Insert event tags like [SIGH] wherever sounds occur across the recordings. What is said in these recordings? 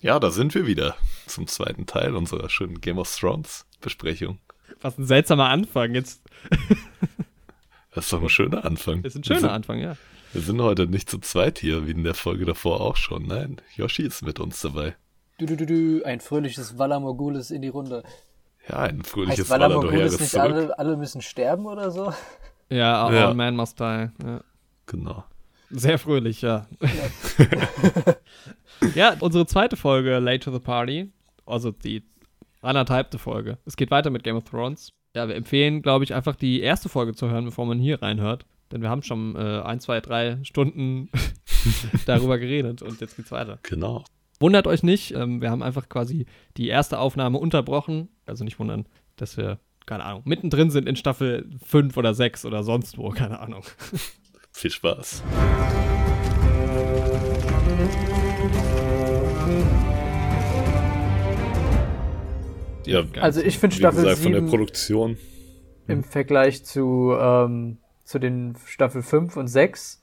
Ja, da sind wir wieder zum zweiten Teil unserer schönen Game of Thrones Besprechung. Was ein seltsamer Anfang jetzt. [LAUGHS] Das ist doch ein schöner Anfang. Das ist ein schöner sind, Anfang, ja. Wir sind heute nicht zu zweit hier, wie in der Folge davor auch schon. Nein, Yoshi ist mit uns dabei. Du, du, du, du, ein fröhliches Valamorgulis in die Runde. Ja, ein fröhliches Valamorgulis nicht alle, alle müssen sterben oder so? Ja, All Ja. Man Must Die. Ja. Genau. Sehr fröhlich, ja. ja, [LAUGHS] [LAUGHS] unsere zweite Folge, Late to the Party, also die anderthalbte Folge. Es geht weiter mit Game of Thrones. Ja, wir empfehlen, glaube ich, einfach die erste Folge zu hören, bevor man hier reinhört. Denn wir haben schon äh, ein, zwei, drei Stunden [LAUGHS] darüber geredet und jetzt geht's weiter. Genau. Wundert euch nicht, ähm, wir haben einfach quasi die erste Aufnahme unterbrochen. Also nicht wundern, dass wir, keine Ahnung, mittendrin sind in Staffel 5 oder 6 oder sonst wo, keine Ahnung. [LAUGHS] Viel Spaß. Ja, Also ich finde Staffel gesagt, von der 7 Produktion. im Vergleich zu, ähm, zu den Staffel 5 und 6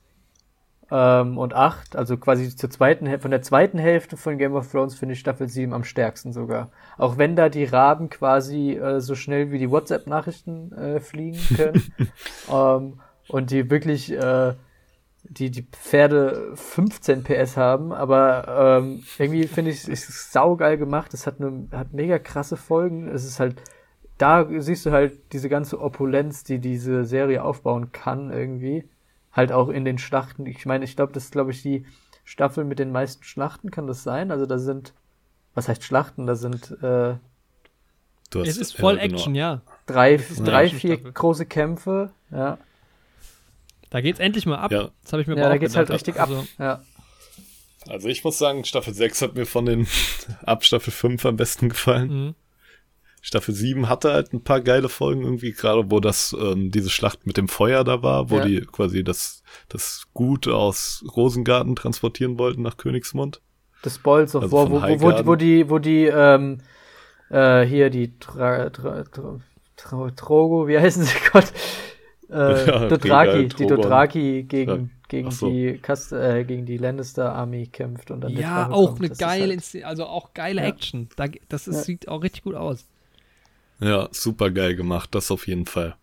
ähm, und 8, also quasi zur zweiten, von der zweiten Hälfte von Game of Thrones finde ich Staffel 7 am stärksten sogar. Auch wenn da die Raben quasi äh, so schnell wie die WhatsApp-Nachrichten äh, fliegen können [LAUGHS] ähm, und die wirklich äh, die, die Pferde 15 PS haben, aber ähm, irgendwie finde ich es saugeil gemacht. Es hat, eine, hat mega krasse Folgen. Es ist halt, da siehst du halt diese ganze Opulenz, die diese Serie aufbauen kann irgendwie. Halt auch in den Schlachten. Ich meine, ich glaube, das ist, glaube ich, die Staffel mit den meisten Schlachten, kann das sein? Also da sind, was heißt Schlachten? Da sind äh, Du hast- Es ist voll genau. Action, ja. drei, drei vier Actionstaffel. große Kämpfe. Ja, Da geht's endlich mal ab. Ja. Das habe ich mir ja da auch geht's halt gedacht. richtig ab. Also, Ja. Also ich muss sagen, Staffel 6 hat mir von den [LAUGHS] ab Staffel 5 am besten gefallen. mhm. Staffel 7 hatte halt ein paar geile Folgen irgendwie, gerade wo das, ähm, diese Schlacht mit dem Feuer da war, wo Ja. die quasi das, das Gut aus Rosengarten transportieren wollten nach Königsmund. Spoils of Also wo, wo, wo, wo die, wo die, ähm, äh, hier die Tra, Tra, Tra, Tra, Trogo, wie heißen sie [LAUGHS] Gott? Äh, [LAUGHS] Ja, Dothraki, die. Dothraki gegen, Ja. gegen so. die Kast äh, gegen die Lannister Army kämpft und dann der Ja, auch kommt. eine Das geile, halt, also auch geile Ja. Action. Da, das ist, Ja. sieht auch richtig gut aus. Ja, super geil gemacht, das auf jeden Fall.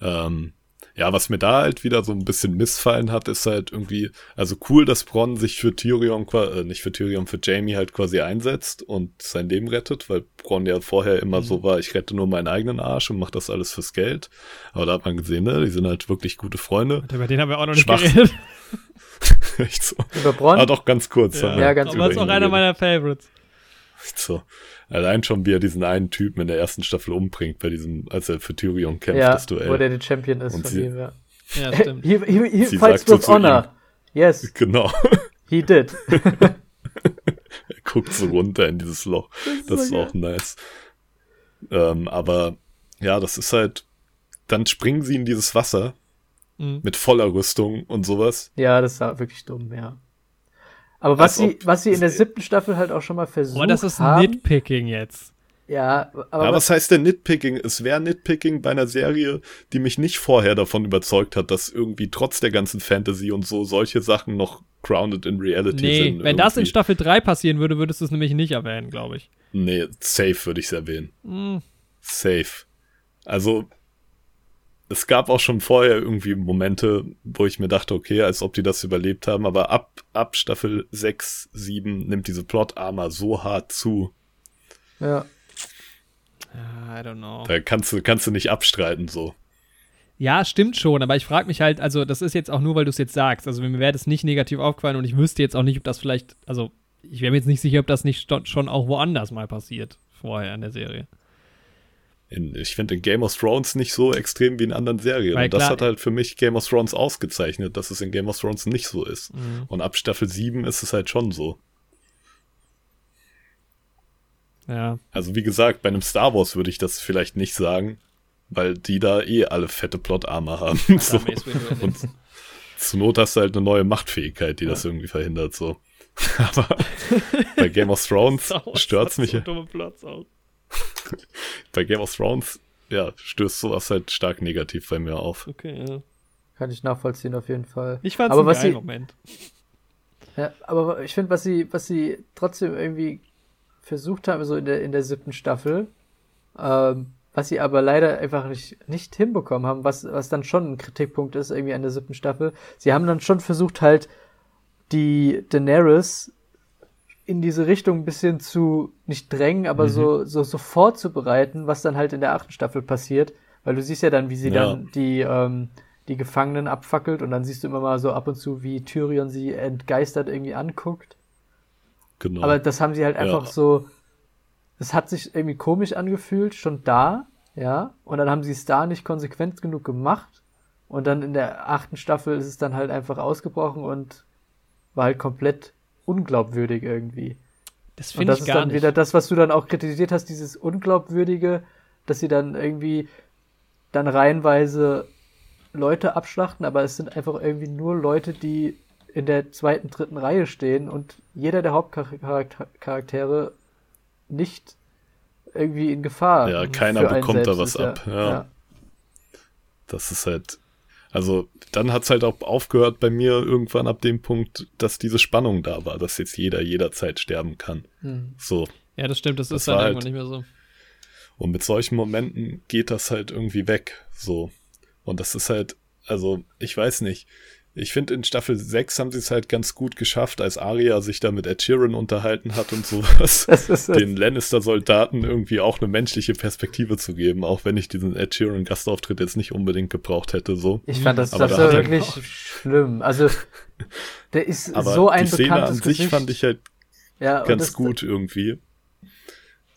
Ähm, ja, was mir da halt wieder so ein bisschen missfallen hat, ist halt irgendwie, also cool, dass Bronn sich für Tyrion, äh, nicht für Tyrion, für Jamie halt quasi einsetzt und sein Leben rettet, weil Bronn ja vorher immer so war, ich rette nur meinen eigenen Arsch und mach das alles fürs Geld. Aber da hat man gesehen, ne, die sind halt wirklich gute Freunde. Über den haben wir auch noch nicht Schwach. geredet. [LAUGHS] Echt so. über Bronn. Ah, doch, ganz kurz. wir Ja, ganz Aber über ist auch einer meiner Favorites. So. Allein schon, wie er diesen einen Typen in der ersten Staffel umbringt, bei diesem, als er für Tyrion kämpft, ja, das Duell. wo der der Champion ist Und von sie- ihm, ja. Ja, stimmt. He, he, he Sie fights so with honor. Yes, [LAUGHS] Genau. he did. [LAUGHS] [LAUGHS] er guckt so runter in dieses Loch. Das ist so auch nice. Ähm, aber ja, das ist halt, dann springen sie in dieses Wasser Mhm. mit voller Rüstung und sowas. ja, das war wirklich dumm, ja. Aber was sie, was sie in der siebten Staffel halt auch schon mal versucht Oh, das ist haben. Nitpicking jetzt. Ja, aber Aber was, was heißt denn Nitpicking? Es wäre Nitpicking bei einer Serie, die mich nicht vorher davon überzeugt hat, dass irgendwie trotz der ganzen Fantasy und so solche Sachen noch grounded in reality Nee, sind. wenn das in irgendwie. Staffel 3 passieren würde, würdest du es nämlich nicht erwähnen, glaube ich. Nee, safe würde ich es erwähnen. Mhm. Safe. Also, es gab auch schon vorher irgendwie Momente, wo ich mir dachte, okay, als ob die das überlebt haben, aber ab, ab Staffel 6, 7 nimmt diese Plot-Armor so hart zu. ja. Ja, I don't know. Da kannst du, kannst du nicht abstreiten, so. Ja, stimmt schon, aber ich frage mich halt, also das ist jetzt auch nur, weil du es jetzt sagst. Also mir wäre das nicht negativ aufgefallen und ich wüsste jetzt auch nicht, ob das vielleicht, also ich wäre mir jetzt nicht sicher, ob das nicht schon auch woanders mal passiert, vorher in der Serie. In, ich finde in Game of Thrones nicht so extrem wie in anderen Serien. Weil und das klar- hat halt für mich Game of Thrones ausgezeichnet, dass es in Game of Thrones nicht so ist. Mhm. Und ab Staffel 7 ist es halt schon so. Ja, Also wie gesagt, bei einem Star Wars würde ich das vielleicht nicht sagen, weil die da eh alle fette Plot-Armor haben. [LAUGHS] so. Und zur Not hast du halt eine neue Machtfähigkeit, die das irgendwie verhindert. So. [LAUGHS] Aber bei Game of [LAUGHS] Thrones stört's mich. So dumme Plots auch. Bei Game of Thrones, ja, stößt sowas halt stark negativ bei mir auf. Okay, ja. Kann ich nachvollziehen auf jeden Fall. Ich fand's Aber geilen sie- Moment. Ja, aber ich finde, was sie, was sie trotzdem irgendwie versucht haben, so in der, in der siebten Staffel, ähm, was sie aber leider einfach nicht, nicht hinbekommen haben, was, was dann schon ein Kritikpunkt ist, irgendwie an der siebten Staffel. Sie haben dann schon versucht, halt die Daenerys in diese Richtung ein bisschen zu, nicht drängen, aber Mhm. so, so, so vorzubereiten, was dann halt in der achten Staffel passiert. Weil du siehst ja dann, wie sie Ja. dann die, ähm, die Gefangenen abfackelt und dann siehst du immer mal so ab und zu, wie Tyrion sie entgeistert irgendwie anguckt. Genau. Aber das haben sie halt einfach Ja. so. Es hat sich irgendwie komisch angefühlt, schon da, ja. Und dann haben sie es da nicht konsequent genug gemacht. Und dann in der achten Staffel ist es dann halt einfach ausgebrochen und war halt komplett unglaubwürdig irgendwie. Das Und finde das ich ist gar dann nicht. wieder das, was du dann auch kritisiert hast, dieses Unglaubwürdige, dass sie dann irgendwie dann reihenweise Leute abschlachten, aber es sind einfach irgendwie nur Leute, die in der zweiten, dritten Reihe stehen und jeder der Hauptcharaktere nicht irgendwie in Gefahr. Ja, keiner bekommt da was ist, ab, ja. ja. Das ist halt. Also, dann hat's halt auch aufgehört bei mir irgendwann ab dem Punkt, dass diese Spannung da war, dass jetzt jeder jederzeit sterben kann. Hm. So. ja, das stimmt, das, Das ist dann war irgendwann halt- nicht mehr so. Und mit solchen Momenten geht das halt irgendwie weg. So. Und das ist halt, also, ich weiß nicht. Ich finde, in Staffel 6 haben sie es halt ganz gut geschafft, als Arya sich da mit Ed Sheeran unterhalten hat und sowas, [LAUGHS] Das ist den Lannister-Soldaten irgendwie auch eine menschliche Perspektive zu geben, auch wenn ich diesen Ed Sheeran-Gastauftritt jetzt nicht unbedingt gebraucht hätte, so. Ich fand das, Aber das da wirklich schlimm. Also, der ist [LAUGHS] Aber so ein die Szene bekanntes an sich Gesicht. fand ich halt ja, ganz gut irgendwie.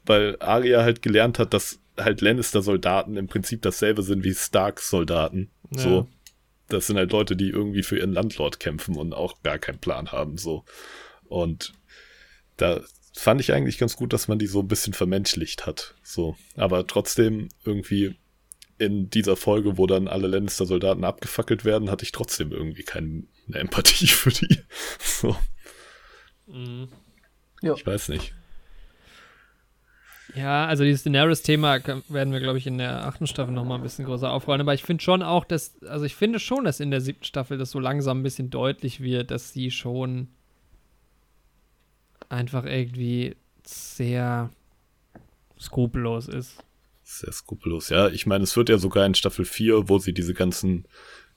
Weil Arya halt gelernt hat, dass halt Lannister-Soldaten im Prinzip dasselbe sind wie Starks-Soldaten. Ja. So. Das sind halt Leute, die irgendwie für ihren Landlord kämpfen und auch gar keinen Plan haben, so. Und da fand ich eigentlich ganz gut, dass man die so ein bisschen vermenschlicht hat, so. Aber trotzdem irgendwie in dieser Folge, wo dann alle Lannister-Soldaten abgefackelt werden, hatte ich trotzdem irgendwie keine Empathie [LAUGHS] für die. So, Mhm. Ja. ich weiß nicht. Ja, also dieses Daenerys-Thema werden wir, glaube ich, in der achten Staffel noch mal ein bisschen größer aufrollen. Aber ich finde schon auch, dass, also ich finde schon, dass in der siebten Staffel das so langsam ein bisschen deutlich wird, dass sie schon einfach irgendwie sehr skrupellos ist. Sehr skrupellos, ja. Ich meine, es wird ja sogar in Staffel 4, wo sie diese ganzen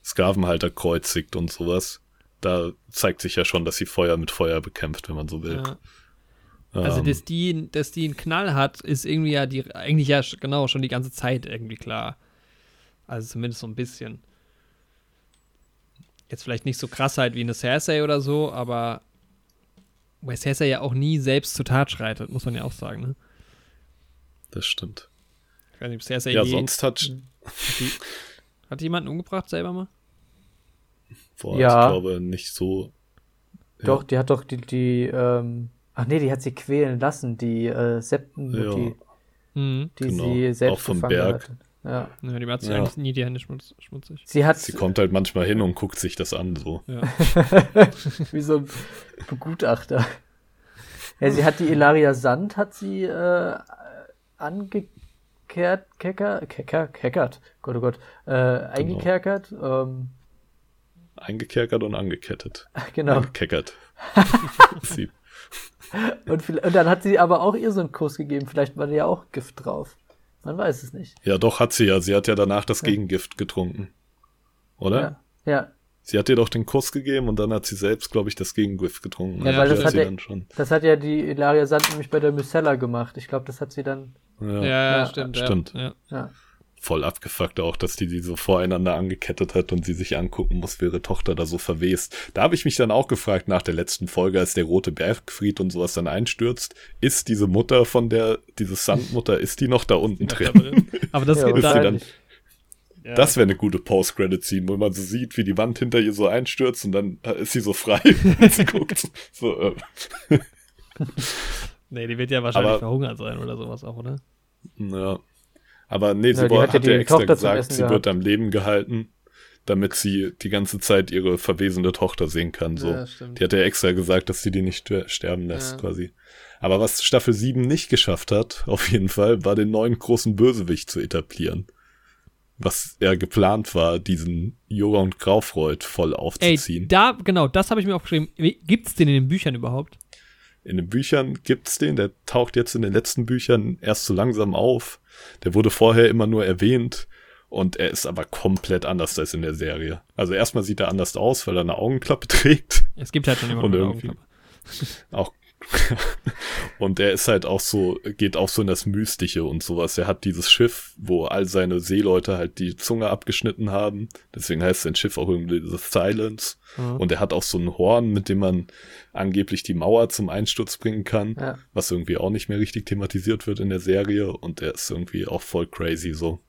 Sklavenhalter kreuzigt und sowas. Da zeigt sich ja schon, dass sie Feuer mit Feuer bekämpft, wenn man so will. Ja. Also, Ähm, dass die, dass die einen Knall hat, ist irgendwie ja die, eigentlich ja genau schon die ganze Zeit irgendwie klar. Also zumindest so ein bisschen. Jetzt vielleicht nicht so krass halt wie eine Cersei oder so, aber weil Cersei ja auch nie selbst zur Tat schreitet, muss man ja auch sagen, ne? das stimmt. Ich weiß nicht, ob Cersei Ja, sonst hat, [LAUGHS] hat, die, hat jemanden umgebracht selber mal? boah, Ja. ich glaube, nicht so. Doch, die hat doch die, die, ähm, ach nee, die hat sie quälen lassen, die äh, Septenmutti, Mhm. die genau. sie selbst Auch vom gefangen Berg. hatte. Ja. Ja, die hat sich Ja. eigentlich nie die Hände schmutz, schmutzig. Sie hat Sie kommt halt manchmal hin und guckt sich das an, so. Ja. [LAUGHS] wie so ein Begutachter. Ja, sie hat die Ilaria Sand, hat sie äh, angekehrt, kecker, kecker, keckert, Gott, oh Gott, äh, eingekerkert, ähm, Eingekerkert und angekettet. [LAUGHS] genau. Angekeckert. [LAUGHS] Sie, Und, und dann hat sie aber auch ihr so einen Kuss gegeben, vielleicht war da ja auch Gift drauf. Man weiß es nicht. ja, doch, hat sie ja. Sie hat ja danach das Gegengift getrunken. Oder? Ja, ja. Sie hat ihr doch den Kuss gegeben und dann hat sie selbst, glaube ich, das Gegengift getrunken. Ja, Und weil das hat hat sie dann schon. Das hat ja die Ilaria Sand nämlich bei der Mycella gemacht. Ich glaube, das hat sie dann, Ja. Ja, ja, Ja, stimmt. stimmt. Ja. Ja. ja. voll abgefuckt auch, dass die die so voreinander angekettet hat und sie sich angucken muss, wie ihre Tochter da so verwest. Da habe ich mich dann auch gefragt nach der letzten Folge, als der rote Bergfried und sowas dann einstürzt, ist diese Mutter von der, diese Sandmutter, ist die noch da unten drin? Aber das Ja, geht sie da. dann- Ja. Das wäre eine gute Post-Credit-Scene, wo man so sieht, wie die Wand hinter ihr so einstürzt und dann ist sie so frei [LAUGHS] und sie [LAUGHS] guckt. So, äh, nee, die wird ja wahrscheinlich Aber- verhungert sein oder sowas auch, oder? ja. Aber nee, sie Ja, hat ja hat ja die extra Tochter gesagt, sie gehabt. wird am Leben gehalten, damit sie die ganze Zeit ihre verwesende Tochter sehen kann. So. Ja. Die hat ja extra gesagt, dass sie die nicht ster- sterben lässt, Ja. quasi. Aber was Staffel 7 nicht geschafft hat, [LAUGHS] auf jeden Fall, war den neuen großen Bösewicht zu etablieren. Was ja geplant war, diesen Jura und Graufreud voll Ey, aufzuziehen. da, genau, das habe ich mir aufgeschrieben. Wie- Gibt's den in den Büchern überhaupt? In den Büchern gibt's den, der taucht jetzt in den letzten Büchern erst so langsam auf. Der wurde vorher immer nur erwähnt und er ist aber komplett anders als in der Serie. Also erstmal sieht er anders aus, weil er eine Augenklappe [LAUGHS] trägt. Es gibt halt schon immer eine Augenklappe. Auch [LAUGHS] und er ist halt auch so, geht auch so in das Mystische und sowas. Er hat dieses Schiff, wo all seine Seeleute halt die Zunge abgeschnitten haben. Deswegen heißt sein Schiff auch irgendwie The Silence. Mhm. Und er hat auch so ein Horn, mit dem man angeblich die Mauer zum Einsturz bringen kann. Ja. Was irgendwie auch nicht mehr richtig thematisiert wird in der Serie. Und er ist irgendwie auch voll crazy so.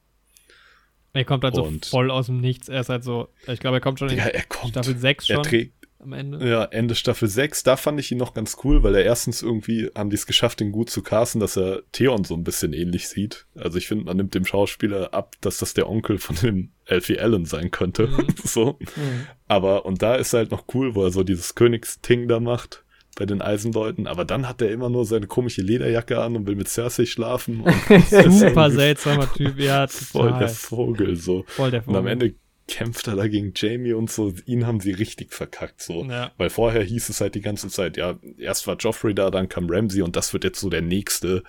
Er kommt halt und so voll aus dem Nichts. Er ist halt so, ich glaube, er kommt schon in ja, kommt, Staffel 6 schon. Er trägt, am Ende. Ja, Ende Staffel 6, da fand ich ihn noch ganz cool, weil er erstens irgendwie haben die es geschafft, ihn gut zu casten, dass er Theon so ein bisschen ähnlich sieht. Also ich finde, man nimmt dem Schauspieler ab, dass das der Onkel von dem Elfie Allen sein könnte. Mhm. [LAUGHS] so. Mhm. Aber, und da ist er halt noch cool, wo er so dieses Königsting da macht bei den Eisenleuten, aber dann hat er immer nur seine komische Lederjacke an und will mit Cersei schlafen. [LAUGHS] Super seltsamer Typ, ja. Total. [LAUGHS] Voll der Vogel, so. Voll der Vogel. Und am Ende kämpft er da gegen Jamie und so. Ihn haben sie richtig verkackt, so. Ja. Weil vorher hieß es halt die ganze Zeit, ja, erst war Joffrey da, dann kam Ramsey und das wird jetzt so der nächste,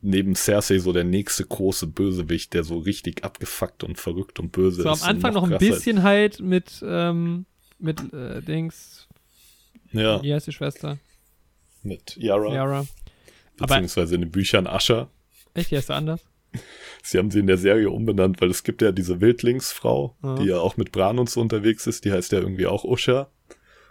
neben Cersei so der nächste große Bösewicht, der so richtig abgefuckt und verrückt und böse so, ist. So am Anfang noch, noch ein bisschen halt mit, ähm, mit, äh, Dings. Ja. Wie heißt die Schwester? Mit Yara. Yara. Beziehungsweise in den Büchern Ascher. Echt, die heißt anders? Sie haben sie in der Serie umbenannt, weil es gibt ja diese Wildlingsfrau, mhm. die ja auch mit Bran und so unterwegs ist, die heißt ja irgendwie auch Usha.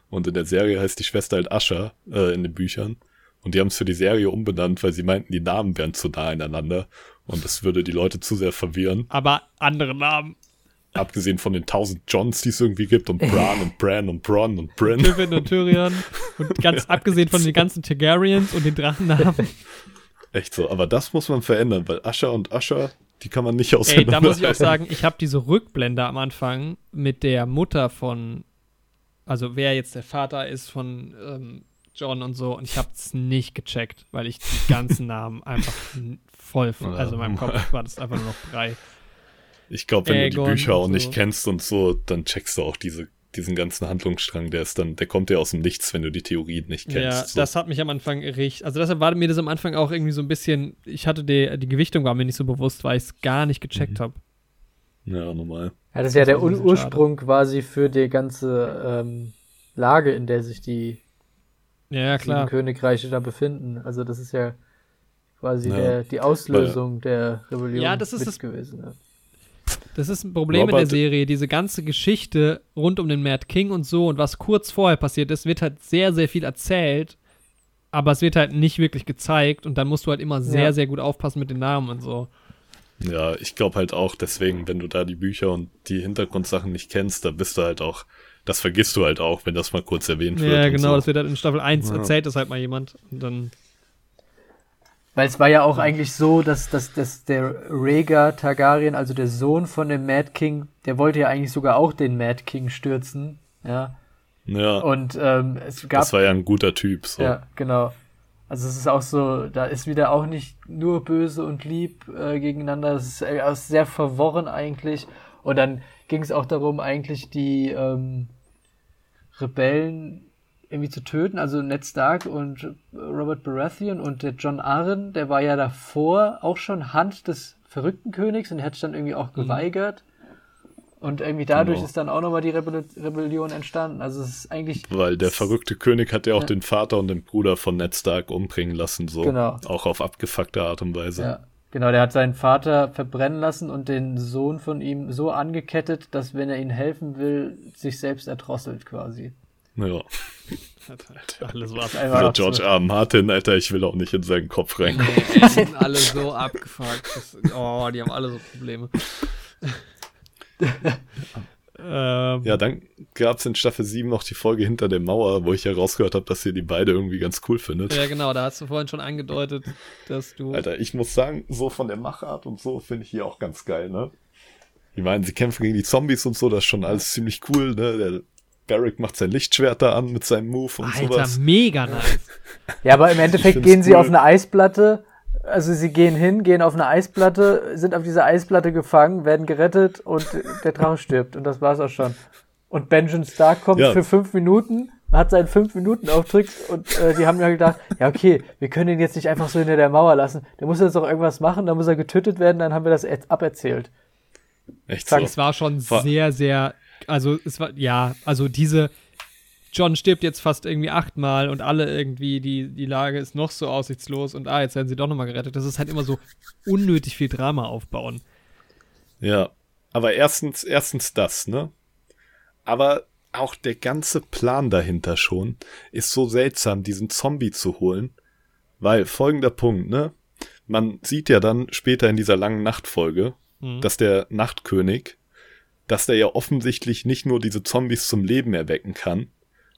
Und in der Serie heißt die Schwester halt Ascha äh, in den Büchern. Und die haben es für die Serie umbenannt, weil sie meinten, die Namen wären zu nah ineinander. Und das würde die Leute zu sehr verwirren. Aber andere Namen. Abgesehen von den tausend Johns, die es irgendwie gibt, und Bran und Bran und Bron und Bryn. Tywin und Tyrion. Und ganz [LAUGHS] abgesehen von den ganzen Targaryens und den Drachennamen. Echt so, aber das muss man verändern, weil Ascher und Ascher, die kann man nicht auseinander. Ey, da muss ich auch sagen, [LAUGHS] ich habe diese Rückblende am Anfang mit der Mutter von, also wer jetzt der Vater ist von ähm, John und so, und ich habe es nicht gecheckt, weil ich die ganzen [LAUGHS] Namen einfach voll, also in meinem Kopf war das einfach nur noch drei. Ich glaube, wenn Aegon du die Bücher auch so. nicht kennst und so, dann checkst du auch diese diesen ganzen Handlungsstrang, der ist dann, der kommt ja aus dem Nichts, wenn du die Theorie nicht kennst. Ja, so. das hat mich am Anfang richtig, also deshalb war mir das am Anfang auch irgendwie so ein bisschen, ich hatte die, die Gewichtung war mir nicht so bewusst, weil ich es gar nicht gecheckt mhm. habe. Ja, normal. Ja, das ist ja der Ur Ursprung schade. quasi für die ganze ähm, Lage, in der sich die ja, klar. Königreiche da befinden. Also das ist ja quasi ja, der, die Auslösung weil, der Rebellion ja, das ist das, gewesen. Das ist ein Problem Robert, in der Serie. Diese ganze Geschichte rund um den Mad King und so und was kurz vorher passiert ist, wird halt sehr, sehr viel erzählt, aber es wird halt nicht wirklich gezeigt und dann musst du halt immer sehr, ja. sehr gut aufpassen mit den Namen und so. Ja, ich glaube halt auch, deswegen, wenn du da die Bücher und die Hintergrundsachen nicht kennst, da bist du halt auch, das vergisst du halt auch, wenn das mal kurz erwähnt wird. Ja, genau, so. das wird halt in Staffel 1 ja. erzählt, das halt mal jemand und dann weil es war ja auch eigentlich so, dass, dass, dass der Rhaegar Targaryen, also der Sohn von dem Mad King, der wollte ja eigentlich sogar auch den Mad King stürzen. Ja. Ja. Und ähm, es gab. Das war ja ein guter Typ. So. Ja, genau. Also es ist auch so, da ist wieder auch nicht nur böse und lieb äh, gegeneinander. Es ist äh, sehr verworren eigentlich. Und dann ging es auch darum, eigentlich die ähm, Rebellen irgendwie zu töten. Also Ned Stark und Robert Baratheon und der John Arryn, der war ja davor auch schon Hand des verrückten Königs und hat sich dann irgendwie auch mhm. geweigert. Mhm. Und irgendwie dadurch genau. ist dann auch nochmal die Rebell Rebellion entstanden. Also es ist eigentlich. Weil der verrückte König hat ja auch ja. den Vater und den Bruder von Ned Stark umbringen lassen, so. Genau. Auch auf abgefuckte Art und Weise. Ja. Genau, der hat seinen Vater verbrennen lassen und den Sohn von ihm so angekettet, dass wenn er ihnen helfen will, sich selbst erdrosselt quasi. Ja. [LAUGHS] Alter, alles was einfach. George R. Martin, Alter, ich will auch nicht in seinen Kopf rein. Nee, die sind alle so abgefuckt. Das, oh, die haben alle so Probleme. ähm, [LAUGHS] ja, dann gab es in Staffel 7 noch die Folge Hinter der Mauer, wo ich ja rausgehört habe, dass ihr die beide irgendwie ganz cool findet. Ja, genau, da hast du vorhin schon angedeutet, dass du. Alter, ich muss sagen, so von der Machart und so finde ich hier auch ganz geil, ne? Ich meine, sie kämpfen gegen die Zombies und so, das ist schon alles ziemlich cool, ne? Der Barrick macht sein Lichtschwert da an mit seinem Move und Alter, sowas. mega nice. Ja, aber im Endeffekt gehen sie cool. auf eine Eisplatte. Also sie gehen hin, gehen auf eine Eisplatte, sind auf dieser Eisplatte gefangen, werden gerettet und der Drache stirbt. Und das war's auch schon. Und Benjamin Stark kommt ja. für fünf Minuten hat seinen 5-Minuten-Auftritt und äh, die haben ja gedacht, ja okay, wir können ihn jetzt nicht einfach so hinter der Mauer lassen. Der muss jetzt doch irgendwas machen, dann muss er getötet werden, dann haben wir das aberzählt. Echt so. so. Es war schon sehr, sehr, also es war, ja, also diese, John stirbt jetzt fast irgendwie achtmal und alle irgendwie, die, die Lage ist noch so aussichtslos und ah, jetzt werden sie doch nochmal gerettet. Das ist halt immer so unnötig viel Drama aufbauen. Ja, aber erstens, erstens das, ne? Aber auch der ganze Plan dahinter schon ist so seltsam, diesen Zombie zu holen, weil folgender Punkt, ne? Man sieht ja dann später in dieser langen Nachtfolge, mhm. dass der Nachtkönig, dass der ja offensichtlich nicht nur diese Zombies zum Leben erwecken kann,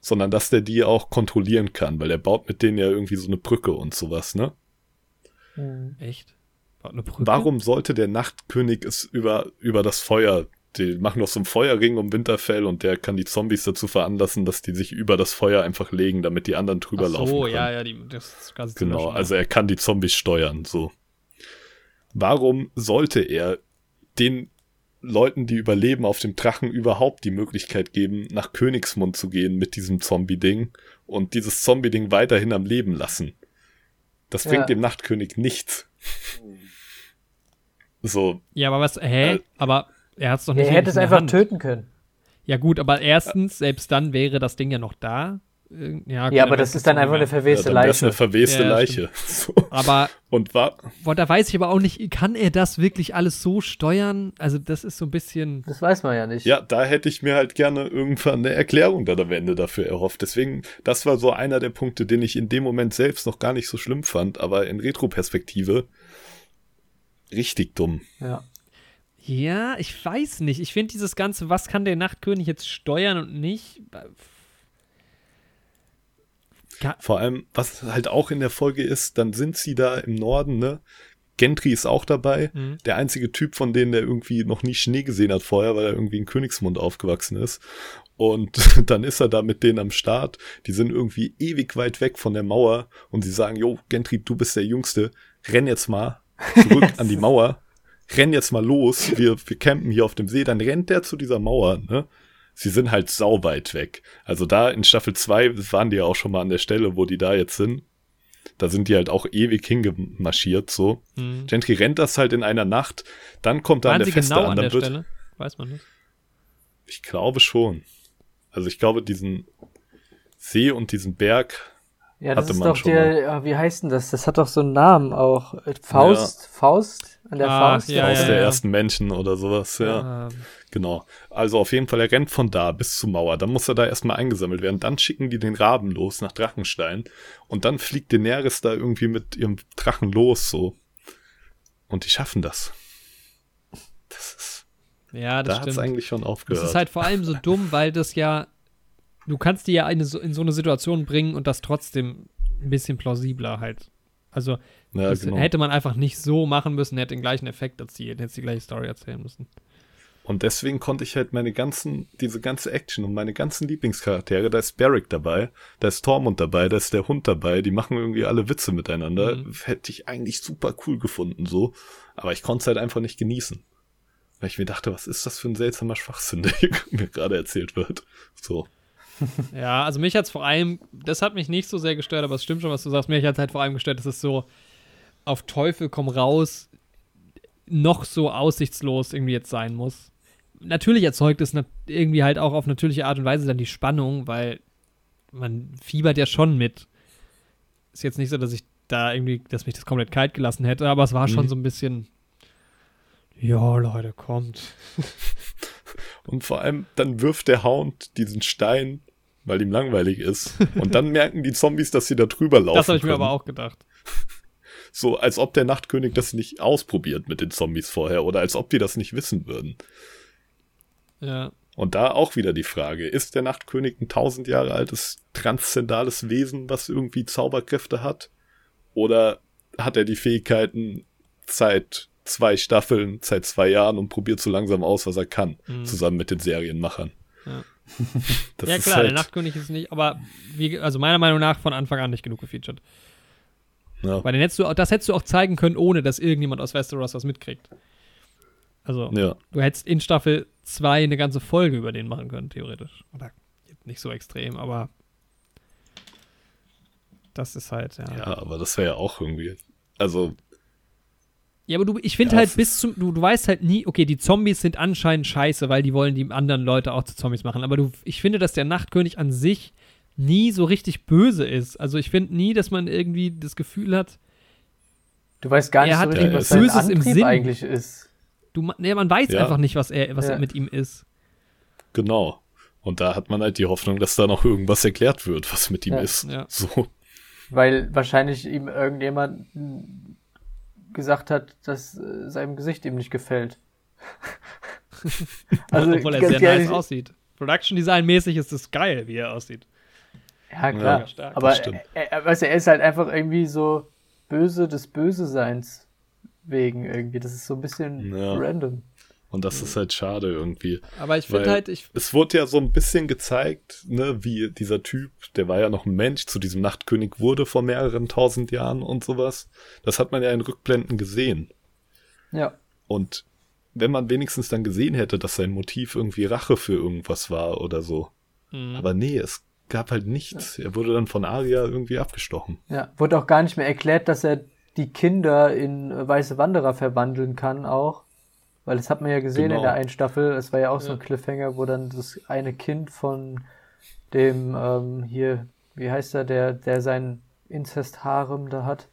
sondern dass der die auch kontrollieren kann, weil er baut mit denen ja irgendwie so eine Brücke und sowas, ne? Mhm. Echt? Baut eine Brücke? Warum sollte der Nachtkönig es über, über das Feuer, die machen doch so einen Feuerring um Winterfell und der kann die Zombies dazu veranlassen, dass die sich über das Feuer einfach legen, damit die anderen drüber Ach so, laufen können. ja, ja, die, das Ganze Genau, also er kann die Zombies steuern, so. Warum sollte er den Leuten, die überleben auf dem Drachen, überhaupt die Möglichkeit geben, nach Königsmund zu gehen mit diesem Zombie-Ding und dieses Zombie-Ding weiterhin am Leben lassen. Das bringt ja. dem Nachtkönig nichts. So. Ja, aber was, hä? Äh, aber er hat es doch nicht. Er hätte es einfach Hand. töten können. Ja, gut, aber erstens, selbst dann wäre das Ding ja noch da. Ja, ja aber das ist dann einfach eine verweste ja, Leiche. Das ist eine verweste ja, Leiche. [LAUGHS] So. Aber und war. Boah, da weiß ich aber auch nicht, kann er das wirklich alles so steuern? Also, das ist so ein bisschen. Das weiß man ja nicht. Ja, da hätte ich mir halt gerne irgendwann eine Erklärung dann am Ende dafür erhofft. Deswegen, das war so einer der Punkte, den ich in dem Moment selbst noch gar nicht so schlimm fand, aber in Retroperspektive richtig dumm. Ja. Ja, ich weiß nicht. Ich finde dieses Ganze, was kann der Nachtkönig jetzt steuern und nicht? Vor allem, was halt auch in der Folge ist, dann sind sie da im Norden, ne? Gentry ist auch dabei. Mhm. Der einzige Typ von denen, der irgendwie noch nie Schnee gesehen hat vorher, weil er irgendwie in Königsmund aufgewachsen ist. Und [LAUGHS] dann ist er da mit denen am Start. Die sind irgendwie ewig weit weg von der Mauer und sie sagen, jo, Gentry, du bist der Jüngste. Renn jetzt mal zurück [LAUGHS] an die Mauer. Renn jetzt mal los. Wir, wir campen hier auf dem See. Dann rennt der zu dieser Mauer, ne? Sie sind halt sauweit weg. Also da in Staffel 2 waren die ja auch schon mal an der Stelle, wo die da jetzt sind. Da sind die halt auch ewig hingemarschiert, so. Mhm. Gentry rennt das halt in einer Nacht, dann kommt da an der Feste genau an. Dann an der wird, Stelle? Weiß man nicht. Ich glaube schon. Also ich glaube, diesen See und diesen Berg ja, das ist doch der, wie heißt denn das? Das hat doch so einen Namen auch. Faust, ja. Faust an der ah, Faust. Ja, Faust ja, der ersten Menschen oder sowas, ja. Genau. Also auf jeden Fall, er rennt von da bis zur Mauer. Dann muss er da erstmal eingesammelt werden. Dann schicken die den Raben los nach Drachenstein. Und dann fliegt Daenerys da irgendwie mit ihrem Drachen los, so. Und die schaffen das. Das ist. Ja, das da hat es eigentlich schon aufgehört. Das ist halt vor allem so [LAUGHS] dumm, weil das ja. Du kannst die ja eine, in so eine Situation bringen und das trotzdem ein bisschen plausibler halt. Also, ja, genau. hätte man einfach nicht so machen müssen, hätte den gleichen Effekt erzielt, hätte die gleiche Story erzählen müssen. Und deswegen konnte ich halt meine ganzen, diese ganze Action und meine ganzen Lieblingscharaktere, da ist Barrick dabei, da ist Tormund dabei, da ist der Hund dabei, die machen irgendwie alle Witze miteinander. Mhm. Hätte ich eigentlich super cool gefunden, so. Aber ich konnte es halt einfach nicht genießen. Weil ich mir dachte, was ist das für ein seltsamer Schwachsinn, [LAUGHS] der mir gerade erzählt wird. So. [LAUGHS] Ja, also mich hat es vor allem, das hat mich nicht so sehr gestört, aber es stimmt schon, was du sagst. Mich hat es halt vor allem gestört, dass es so auf Teufel komm raus noch so aussichtslos irgendwie jetzt sein muss natürlich erzeugt es irgendwie halt auch auf natürliche Art und Weise dann die Spannung, weil man fiebert ja schon mit. Ist jetzt nicht so, dass ich da irgendwie, dass mich das komplett kalt gelassen hätte, aber es war mhm. schon so ein bisschen, ja, Leute, kommt. [LAUGHS] Und vor allem, dann wirft der Hound diesen Stein, weil ihm langweilig ist. Und dann merken die Zombies, dass sie da drüber laufen. Das habe ich können. mir aber auch gedacht. So, als ob der Nachtkönig das nicht ausprobiert mit den Zombies vorher oder als ob die das nicht wissen würden. Ja. Und da auch wieder die Frage, ist der Nachtkönig ein tausend Jahre altes, transzendales Wesen, was irgendwie Zauberkräfte hat? Oder hat er die Fähigkeiten seit zwei Staffeln, seit zwei Jahren und probiert so langsam aus, was er kann, mhm. zusammen mit den Serienmachern? Ja, [LAUGHS] ja klar, halt der Nachtkönig ist nicht, aber wie, also meiner Meinung nach von Anfang an nicht genug gefeatured. Ja. Weil den hättest du, das hättest du auch zeigen können, ohne dass irgendjemand aus Westeros was mitkriegt. Also, ja. du hättest in Staffel 2 eine ganze Folge über den machen können, theoretisch. Oder nicht so extrem, aber Das ist halt, ja. Ja, aber das wäre ja auch irgendwie. Also, Ja, aber du, ich finde Ja, halt bis zum, du, du weißt halt nie, okay, die Zombies sind anscheinend scheiße, weil die wollen die anderen Leute auch zu Zombies machen. Aber du, ich finde, dass der Nachtkönig an sich nie so richtig böse ist. Also ich finde nie, dass man irgendwie das Gefühl hat, Du weißt gar nicht Er so hat richtig, was Böses im Sinn. eigentlich ist. Du, nee, man weiß Ja. einfach nicht, was er, was Ja. er mit ihm ist. genau. Und da hat man halt die Hoffnung, dass da noch irgendwas erklärt wird, was mit ihm Ja. ist. Ja. So. Weil wahrscheinlich ihm irgendjemand gesagt hat, dass äh, seinem Gesicht ihm nicht gefällt. [LAUGHS] also, Obwohl er sehr ehrlich- nice aussieht. Production Design mäßig ist es geil, wie er aussieht. Ja, klar. Ja, stark. Aber er, er, weißt du, er ist halt einfach irgendwie so böse des Böse-Seins wegen irgendwie. Das ist so ein bisschen Ja. random. Und das ist halt schade irgendwie. Aber ich finde halt, ich, Es wurde ja so ein bisschen gezeigt, ne, wie dieser Typ, der war ja noch ein Mensch, zu diesem Nachtkönig wurde vor mehreren tausend Jahren und sowas. Das hat man ja in Rückblenden gesehen. Ja. Und wenn man wenigstens dann gesehen hätte, dass sein Motiv irgendwie Rache für irgendwas war oder so. Mhm. Aber nee, es gab halt nichts. Er wurde dann von Aria irgendwie abgestochen. Ja. Wurde auch gar nicht mehr erklärt, dass er die Kinder in äh, weiße Wanderer verwandeln kann auch. Weil das hat man ja gesehen Genau. in der einen Staffel. Es war ja auch so Ja. ein Cliffhanger, wo dann das eine Kind von dem ähm, hier, wie heißt er, der, der sein Inzest-Harem da hat.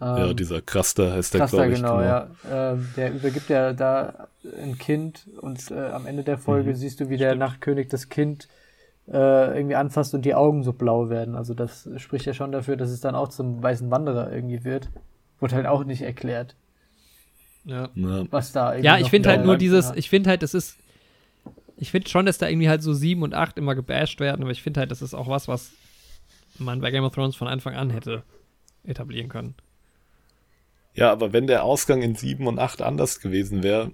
ja, Ähm, dieser Kraster heißt der, glaube ich. genau, ja. Ähm, der übergibt ja da ein Kind und äh, am Ende der Folge Mhm. siehst du, wie der Nachtkönig das Kind äh, irgendwie anfasst und die Augen so blau werden. Also das spricht ja schon dafür, dass es dann auch zum weißen Wanderer irgendwie wird. Wurde halt auch nicht erklärt, ja. Was da irgendwie Ja, ich finde halt nur dieses, Ja. ich finde halt, das ist, ich finde schon, dass da irgendwie halt so sieben und acht immer gebasht werden, aber ich finde halt, das ist auch was, was man bei Game of Thrones von Anfang an hätte etablieren können. ja, aber wenn der Ausgang in 7 und 8 anders gewesen wäre,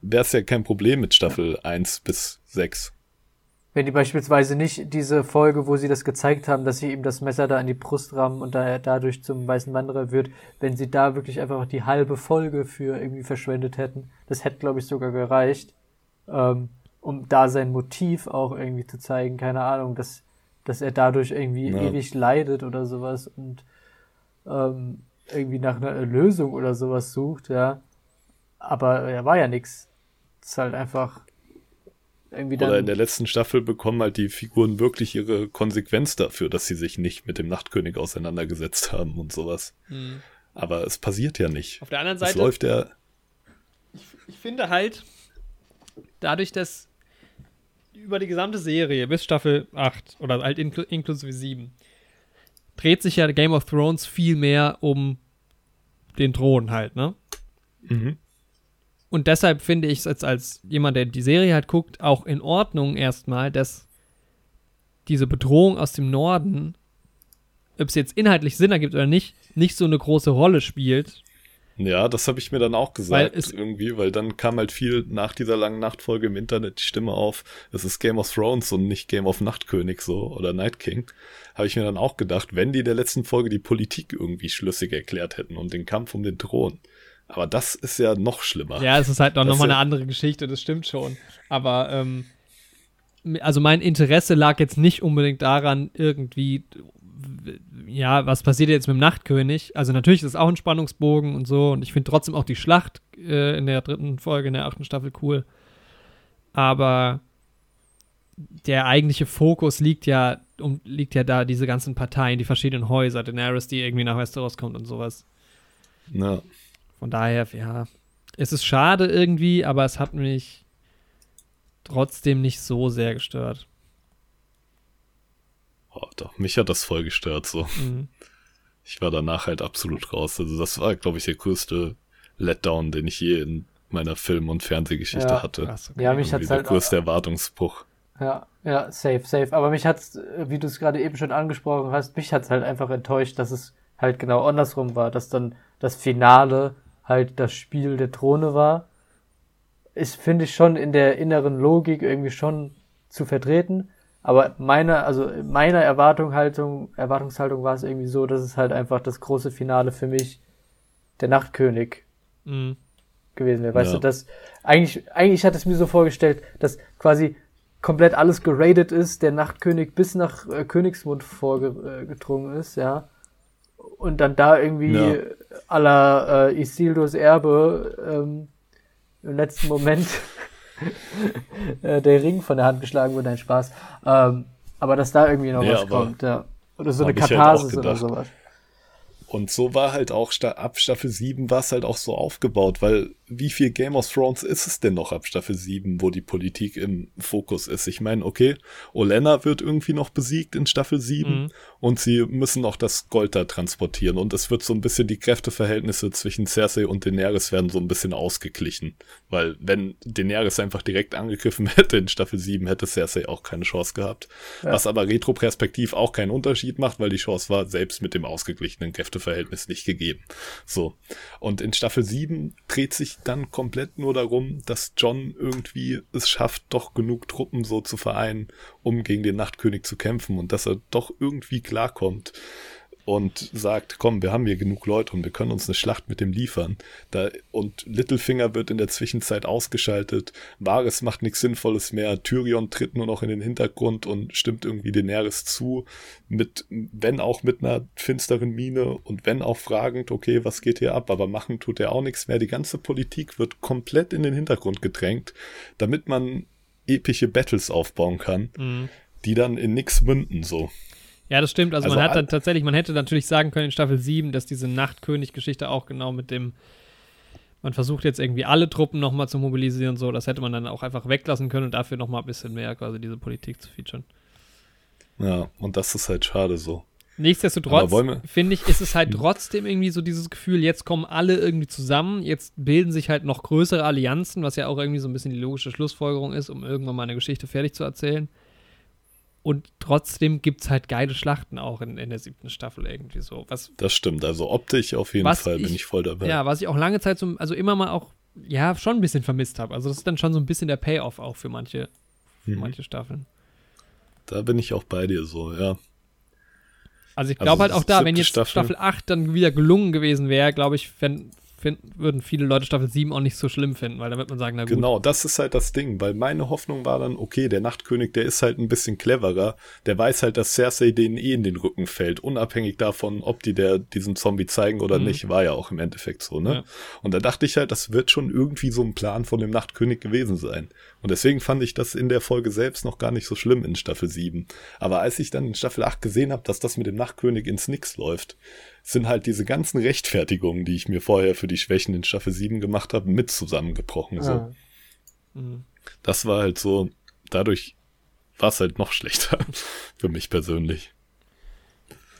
wäre es ja kein Problem mit Staffel 1 bis 6. Wenn die beispielsweise nicht diese Folge, wo sie das gezeigt haben, dass sie ihm das Messer da in die Brust rammen und da er dadurch zum weißen Wanderer wird, wenn sie da wirklich einfach die halbe Folge für irgendwie verschwendet hätten, das hätte, glaube ich, sogar gereicht, ähm, um da sein Motiv auch irgendwie zu zeigen, keine Ahnung, dass, dass er dadurch irgendwie Ja. ewig leidet oder sowas und ähm, irgendwie nach einer Lösung oder sowas sucht, ja. Aber er war ja nix. Das ist halt einfach irgendwie dann. Oder in der letzten Staffel bekommen halt die Figuren wirklich ihre Konsequenz dafür, dass sie sich nicht mit dem Nachtkönig auseinandergesetzt haben und sowas. Aber es passiert ja nicht. Auf der anderen Es Seite, läuft ja, ich finde halt, dadurch, dass über die gesamte Serie bis Staffel 8 oder halt inklu inklusive 7 dreht sich ja Game of Thrones viel mehr um den Thron halt, ne? mhm. Und deshalb finde ich es jetzt als jemand, der die Serie halt guckt, auch in Ordnung erstmal, dass diese Bedrohung aus dem Norden, ob es jetzt inhaltlich Sinn ergibt oder nicht, nicht so eine große Rolle spielt. Ja, das habe ich mir dann auch Weil gesagt, es- irgendwie, weil dann kam halt viel nach dieser langen Nachtfolge im Internet die Stimme auf, es ist Game of Thrones und nicht Game of Nachtkönig so oder Night King. Habe ich mir dann auch gedacht, wenn die in der letzten Folge die Politik irgendwie schlüssig erklärt hätten und den Kampf um den Thron. Aber das ist ja noch schlimmer. Ja, es ist halt auch Das nochmal ja- eine andere Geschichte, das stimmt schon. Aber, ähm, also mein Interesse lag jetzt nicht unbedingt daran, irgendwie, ja, was passiert jetzt mit dem Nachtkönig? Also natürlich ist es auch ein Spannungsbogen und so und ich finde trotzdem auch die Schlacht äh, in der dritten Folge, in der achten Staffel cool. Aber der eigentliche Fokus liegt ja, um, liegt ja da, diese ganzen Parteien, die verschiedenen Häuser, Daenerys, die irgendwie nach Westeros kommt und sowas. Ja. Von daher, ja, es ist schade irgendwie, aber es hat mich trotzdem nicht so sehr gestört. Oh, doch, mich hat das voll gestört so. Mhm. Ich war danach halt absolut raus. Also das war, glaube ich, der größte Letdown, den ich je in meiner Film- und Fernsehgeschichte Ja. hatte. Krass, okay. Ja, mich Irgendwie hat's der halt größte Erwartungsbruch. Ja, ja, safe, safe. Aber mich hat's, äh, wie du es gerade eben schon angesprochen hast, mich hat's halt einfach enttäuscht, dass es halt genau andersrum war, dass dann das Finale halt das Spiel der Throne war. Ist, finde ich, schon in der inneren Logik irgendwie schon zu vertreten. Aber meine, also in meiner Erwartungshaltung, Erwartungshaltung war es irgendwie so, dass es halt einfach das große Finale für mich der Nachtkönig Mhm. gewesen wäre. Weißt Ja. du, dass eigentlich, eigentlich hat es mir so vorgestellt, dass quasi komplett alles geradet ist, der Nachtkönig bis nach äh, Königsmund vorgedrungen ist, ja. Und dann da irgendwie Ja. aller äh, Isildurs Erbe ähm, im letzten Moment [LAUGHS] äh, der Ring von der Hand geschlagen wurde, ein Spaß. Ähm, aber dass da irgendwie noch Ja, was kommt, ja. Oder so eine halt Katharsis oder gedacht. sowas. Und so war halt auch ab Staffel 7 war es halt auch so aufgebaut, weil wie viel Game of Thrones ist es denn noch ab Staffel 7, wo die Politik im Fokus ist? Ich meine, okay, Olenna wird irgendwie noch besiegt in Staffel 7 Mhm. Und sie müssen noch das Gold da transportieren und es wird so ein bisschen die Kräfteverhältnisse zwischen Cersei und Daenerys werden so ein bisschen ausgeglichen, weil wenn Daenerys einfach direkt angegriffen [LAUGHS] hätte in Staffel 7, hätte Cersei auch keine Chance gehabt. Ja. Was aber retroperspektiv auch keinen Unterschied macht, weil die Chance war selbst mit dem ausgeglichenen Kräfteverhältnis nicht gegeben. So. Und in Staffel 7 dreht sich dann komplett nur darum, dass John irgendwie es schafft, doch genug Truppen so zu vereinen, um gegen den Nachtkönig zu kämpfen und dass er doch irgendwie klarkommt und sagt, komm, wir haben hier genug Leute und wir können uns eine Schlacht mit dem liefern. Da, und Littlefinger wird in der Zwischenzeit ausgeschaltet, Varys macht nichts Sinnvolles mehr, Tyrion tritt nur noch in den Hintergrund und stimmt irgendwie Daenerys zu, mit, wenn auch mit einer finsteren Miene und wenn auch fragend, okay, was geht hier ab, aber machen tut er auch nichts mehr. Die ganze Politik wird komplett in den Hintergrund gedrängt, damit man epische Battles aufbauen kann, Mhm. die dann in nix münden, so. Ja, das stimmt. Also, Also man hat dann tatsächlich, man hätte natürlich sagen können in Staffel 7, dass diese Nachtkönig-Geschichte auch genau mit dem, man versucht jetzt irgendwie alle Truppen nochmal zu mobilisieren, so, das hätte man dann auch einfach weglassen können und dafür nochmal ein bisschen mehr quasi diese Politik zu featuren. Ja, und das ist halt schade so. Nichtsdestotrotz, finde ich, ist es halt trotzdem irgendwie so dieses Gefühl, jetzt kommen alle irgendwie zusammen, jetzt bilden sich halt noch größere Allianzen, was ja auch irgendwie so ein bisschen die logische Schlussfolgerung ist, um irgendwann mal eine Geschichte fertig zu erzählen. Und trotzdem gibt es halt geile Schlachten auch in, in der siebten Staffel irgendwie so. Was, Das stimmt. Also optisch auf jeden Fall bin ich- ich voll dabei. ja, was ich auch lange Zeit so, also immer mal auch, ja, schon ein bisschen vermisst habe. Also das ist dann schon so ein bisschen der Payoff auch für manche, für Mhm. manche Staffeln. Da bin ich auch bei dir so, ja. Also ich Also glaube halt auch da, wenn jetzt Staffel- Staffel. 8 dann wieder gelungen gewesen wäre, glaube ich, fänd, find, würden viele Leute Staffel 7 auch nicht so schlimm finden, weil dann wird man sagen, na gut, Genau, das ist halt das Ding, weil meine Hoffnung war dann, okay, der Nachtkönig, der ist halt ein bisschen cleverer, der weiß halt, dass Cersei denen eh in den Rücken fällt, unabhängig davon, ob die der diesen Zombie zeigen oder Mhm. nicht, war ja auch im Endeffekt so, ne? Ja. Und da dachte ich halt, das wird schon irgendwie so ein Plan von dem Nachtkönig gewesen sein. Und deswegen fand ich das in der Folge selbst noch gar nicht so schlimm in Staffel 7. Aber als ich dann in Staffel 8 gesehen habe, dass das mit dem Nachtkönig ins Nix läuft, sind halt diese ganzen Rechtfertigungen, die ich mir vorher für die Schwächen in Staffel 7 gemacht habe, mit zusammengebrochen. So. Ah. Mhm. Das war halt so, dadurch war es halt noch schlechter [LAUGHS] für mich persönlich.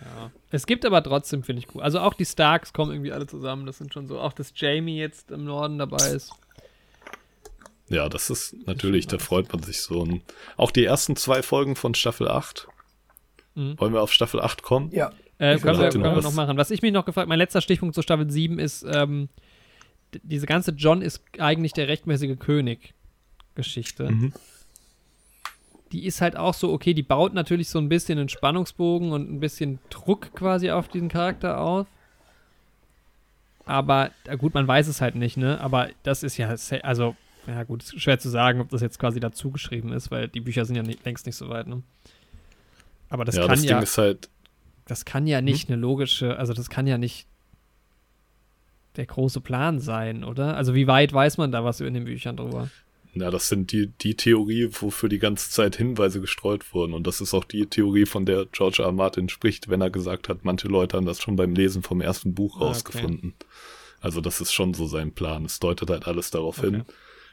Ja. Es gibt aber trotzdem, finde ich cool. Also auch die Starks kommen irgendwie alle zusammen. Das sind schon so, auch dass Jamie jetzt im Norden dabei ist. Ja, das ist natürlich, da freut man sich so. Und auch die ersten zwei Folgen von Staffel 8. Mhm. Wollen wir auf Staffel 8 kommen? Ja. Äh, können wir, können noch wir noch machen. Was ich mich noch gefragt, mein letzter Stichpunkt zur Staffel 7 ist, ähm, diese ganze John ist eigentlich der rechtmäßige König Geschichte. Mhm. Die ist halt auch so, okay, die baut natürlich so ein bisschen einen Spannungsbogen und ein bisschen Druck quasi auf diesen Charakter auf. Aber, gut, man weiß es halt nicht, ne? Aber das ist ja, also, ja gut, ist schwer zu sagen, ob das jetzt quasi dazu geschrieben ist, weil die Bücher sind ja nicht, längst nicht so weit, ne? Aber das ja, kann das ja Ding ist halt, das kann ja nicht eine logische, also das kann ja nicht der große Plan sein, oder? Also wie weit weiß man da was in den Büchern drüber? ja, das sind die, die Theorie, wofür die ganze Zeit Hinweise gestreut wurden. Und das ist auch die Theorie, von der George R. R. Martin spricht, wenn er gesagt hat, manche Leute haben das schon beim Lesen vom ersten Buch Ah, okay. rausgefunden. Also das ist schon so sein Plan. Es deutet halt alles darauf Okay. hin.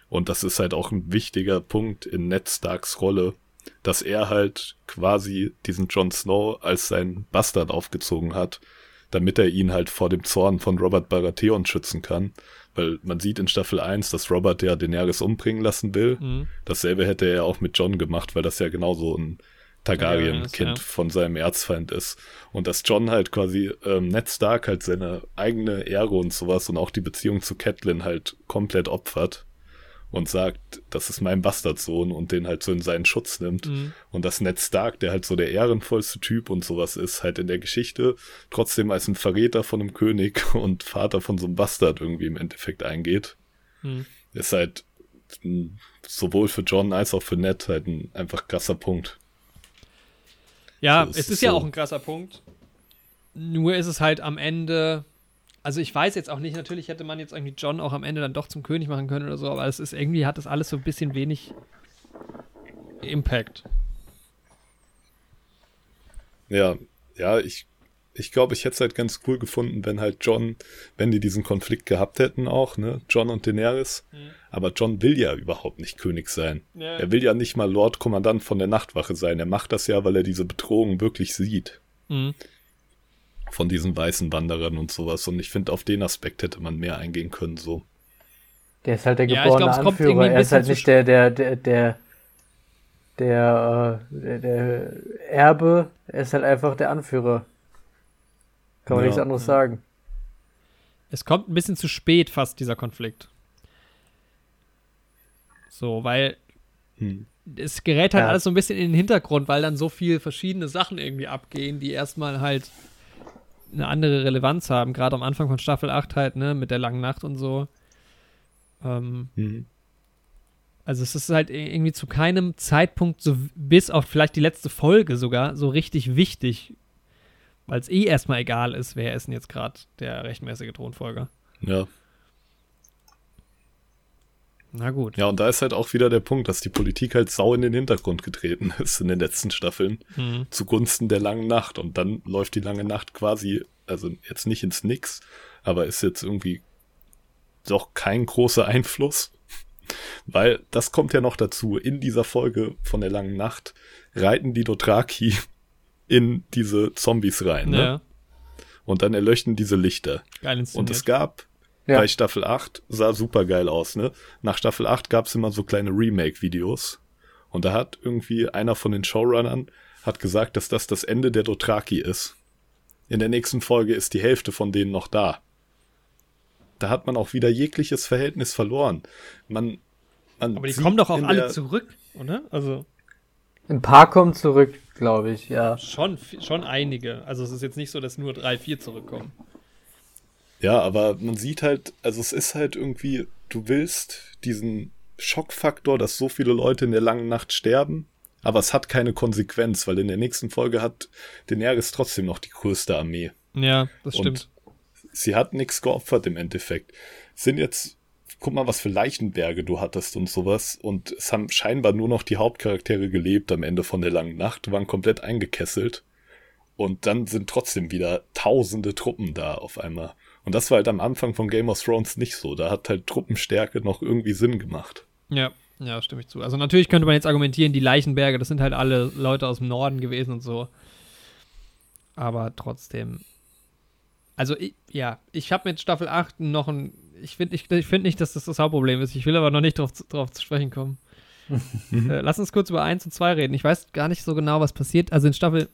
Und das ist halt auch ein wichtiger Punkt in Ned Starks Rolle, dass er halt quasi diesen Jon Snow als sein Bastard aufgezogen hat, damit er ihn halt vor dem Zorn von Robert Baratheon schützen kann. Weil man sieht in Staffel 1, dass Robert ja Daenerys umbringen lassen will. Mhm. Dasselbe hätte er ja auch mit John gemacht, weil das ja genauso ein Targaryen-Kind Targaryen ist, ja. von seinem Erzfeind ist. Und dass John halt quasi ähm, Ned Stark halt seine eigene Ehre und sowas und auch die Beziehung zu Catelyn halt komplett opfert und sagt, das ist mein Bastardsohn und den halt so in seinen Schutz nimmt. Mhm. Und dass Ned Stark, der halt so der ehrenvollste Typ und sowas ist, halt in der Geschichte trotzdem als ein Verräter von einem König [LAUGHS] und Vater von so einem Bastard irgendwie im Endeffekt eingeht Mhm. ist halt sowohl für John als auch für Ned halt ein einfach krasser Punkt. Ja, So, es es ist ist ja so. auch ein krasser Punkt. Nur ist es halt am Ende. Also ich weiß jetzt auch nicht, natürlich hätte man jetzt irgendwie John auch am Ende dann doch zum König machen können oder so, aber es ist irgendwie hat das alles so ein bisschen wenig Impact. Ja, ja, ich, ich glaube, ich hätte es halt ganz cool gefunden, wenn halt John, wenn die diesen Konflikt gehabt hätten auch, ne, John und Daenerys. Aber John will ja überhaupt nicht König sein. Ja. Er will ja nicht mal Lord Kommandant von der Nachtwache sein. Er macht das ja, weil er diese Bedrohung wirklich sieht. Mhm. Von diesen weißen Wanderern und sowas. Und ich finde, auf den Aspekt hätte man mehr eingehen können, so. Der ist halt der Ja, ich geborene glaub, es kommt irgendwie Anführer. Er ist halt nicht der, der, der, der, der, äh, der, der Erbe. Er ist halt einfach der Anführer. Kann man Ja. nichts anderes sagen. Es kommt ein bisschen zu spät fast, dieser Konflikt. So, weil Hm. es gerät halt Ja. alles so ein bisschen in den Hintergrund, weil dann so viel verschiedene Sachen irgendwie abgehen, die erstmal halt eine andere Relevanz haben. Gerade am Anfang von Staffel 8 halt, ne, mit der langen Nacht und so. Ähm, Mhm. also es ist halt i- irgendwie zu keinem Zeitpunkt, so bis auf vielleicht die letzte Folge sogar, so richtig wichtig. Weil es eh erstmal egal ist, wer ist denn jetzt gerade der rechtmäßige Thronfolger. Ja. Na gut. Ja, und da ist halt auch wieder der Punkt, dass die Politik halt sau in den Hintergrund getreten [LAUGHS] ist in den letzten Staffeln. Mhm. zugunsten der langen Nacht. Und dann läuft die lange Nacht quasi, also jetzt nicht ins Nix, aber ist jetzt irgendwie doch kein großer Einfluss. Weil das kommt ja noch dazu. In dieser Folge von der langen Nacht reiten die Dothraki [LAUGHS] in diese Zombies rein. Ne? Ja, Und dann erleuchten diese Lichter. geil Und inszeniert. es gab Ja. bei Staffel 8, sah super geil aus, ne? Nach Staffel 8 gab es immer so kleine Remake-Videos. Und da hat irgendwie einer von den Showrunnern hat gesagt, dass das das Ende der Dothraki ist. In der nächsten Folge ist die Hälfte von denen noch da. Da hat man auch wieder jegliches Verhältnis verloren. Man, man Aber die kommen doch auch alle zurück, oder? Also Ein paar kommen zurück, glaube ich, ja. schon, schon einige. Also es ist jetzt nicht so, dass nur drei, vier zurückkommen. Ja, aber man sieht halt, also es ist halt irgendwie, du willst diesen Schockfaktor, dass so viele Leute in der langen Nacht sterben, aber es hat keine Konsequenz, weil in der nächsten Folge hat Daenerys trotzdem noch die größte Armee. Ja, das Und stimmt. Sie hat nichts geopfert im Endeffekt. Es sind jetzt, guck mal, was für Leichenberge du hattest und sowas. Und es haben scheinbar nur noch die Hauptcharaktere gelebt am Ende von der langen Nacht, waren komplett eingekesselt. Und dann sind trotzdem wieder tausende Truppen da auf einmal. Und das war halt am Anfang von Game of Thrones nicht so. Da hat halt Truppenstärke noch irgendwie Sinn gemacht. Ja, ja, stimme ich zu. Also natürlich könnte man jetzt argumentieren, die Leichenberge, das sind halt alle Leute aus dem Norden gewesen und so. Aber trotzdem. Also, ich, ja, ich habe mit Staffel 8 noch ein. Ich finde ich, ich find nicht, dass das das Hauptproblem ist. Ich will aber noch nicht drauf, zu- drauf zu sprechen kommen. [LAUGHS] äh, lass uns kurz über 1 und 2 reden. Ich weiß gar nicht so genau, was passiert. Also in Staffel.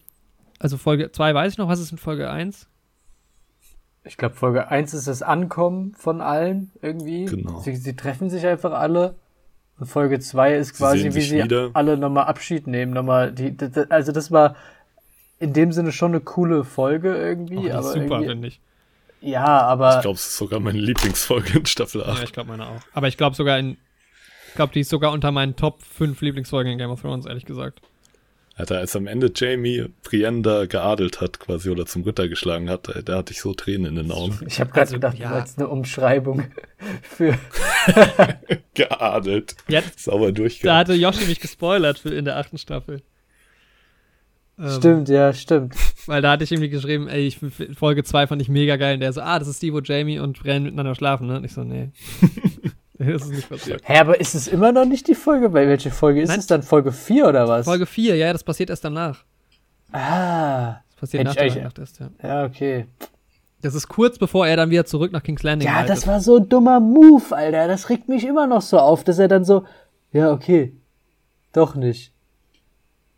Also Folge 2 weiß ich noch, was ist in Folge 1? Ich glaube, Folge 1 ist das Ankommen von allen irgendwie. Genau. Sie, sie treffen sich einfach alle. Und Folge 2 ist quasi, sehen wie sie wieder. alle nochmal Abschied nehmen. Nochmal die, also das war in dem Sinne schon eine coole Folge irgendwie. Aber super, finde ich. ja, aber Ich glaube, es ist sogar meine Lieblingsfolge in Staffel 8. Ja, ich glaube meine auch. Aber ich glaube sogar in. Ich glaube, die ist sogar unter meinen Top 5 Lieblingsfolgen in Game of Thrones, ehrlich gesagt. Alter, als am Ende Jamie Brienne da geadelt hat quasi oder zum Ritter geschlagen hat, da hatte ich so Tränen in den Augen. ich habe gerade Also, gedacht, ja. du meinst eine Umschreibung [LAUGHS] für. [LAUGHS] Geadelt. Ja, Sauber da durchgehabt. hatte Yoshi mich gespoilert für in der achten Staffel. Ähm, Stimmt, ja, stimmt. Weil da hatte ich irgendwie geschrieben, ey, ich, Folge 2 fand ich mega geil. Und der so, ah, das ist die, wo Jamie und Bran miteinander schlafen, ne? Und ich so, nee. [LAUGHS] [LAUGHS] das ist nicht passiert. Hä, aber ist es immer noch nicht die Folge? Bei welche Folge ist Nein. es dann? Folge 4 oder was? Folge 4, ja, das passiert erst danach. Ah, Das passiert nach der Nacht erst, ja. ja, okay. Das ist kurz bevor er dann wieder zurück nach King's Landing Ja, reitet. das war so ein dummer Move, Alter. Das regt mich immer noch so auf, dass er dann so, ja, okay, doch nicht.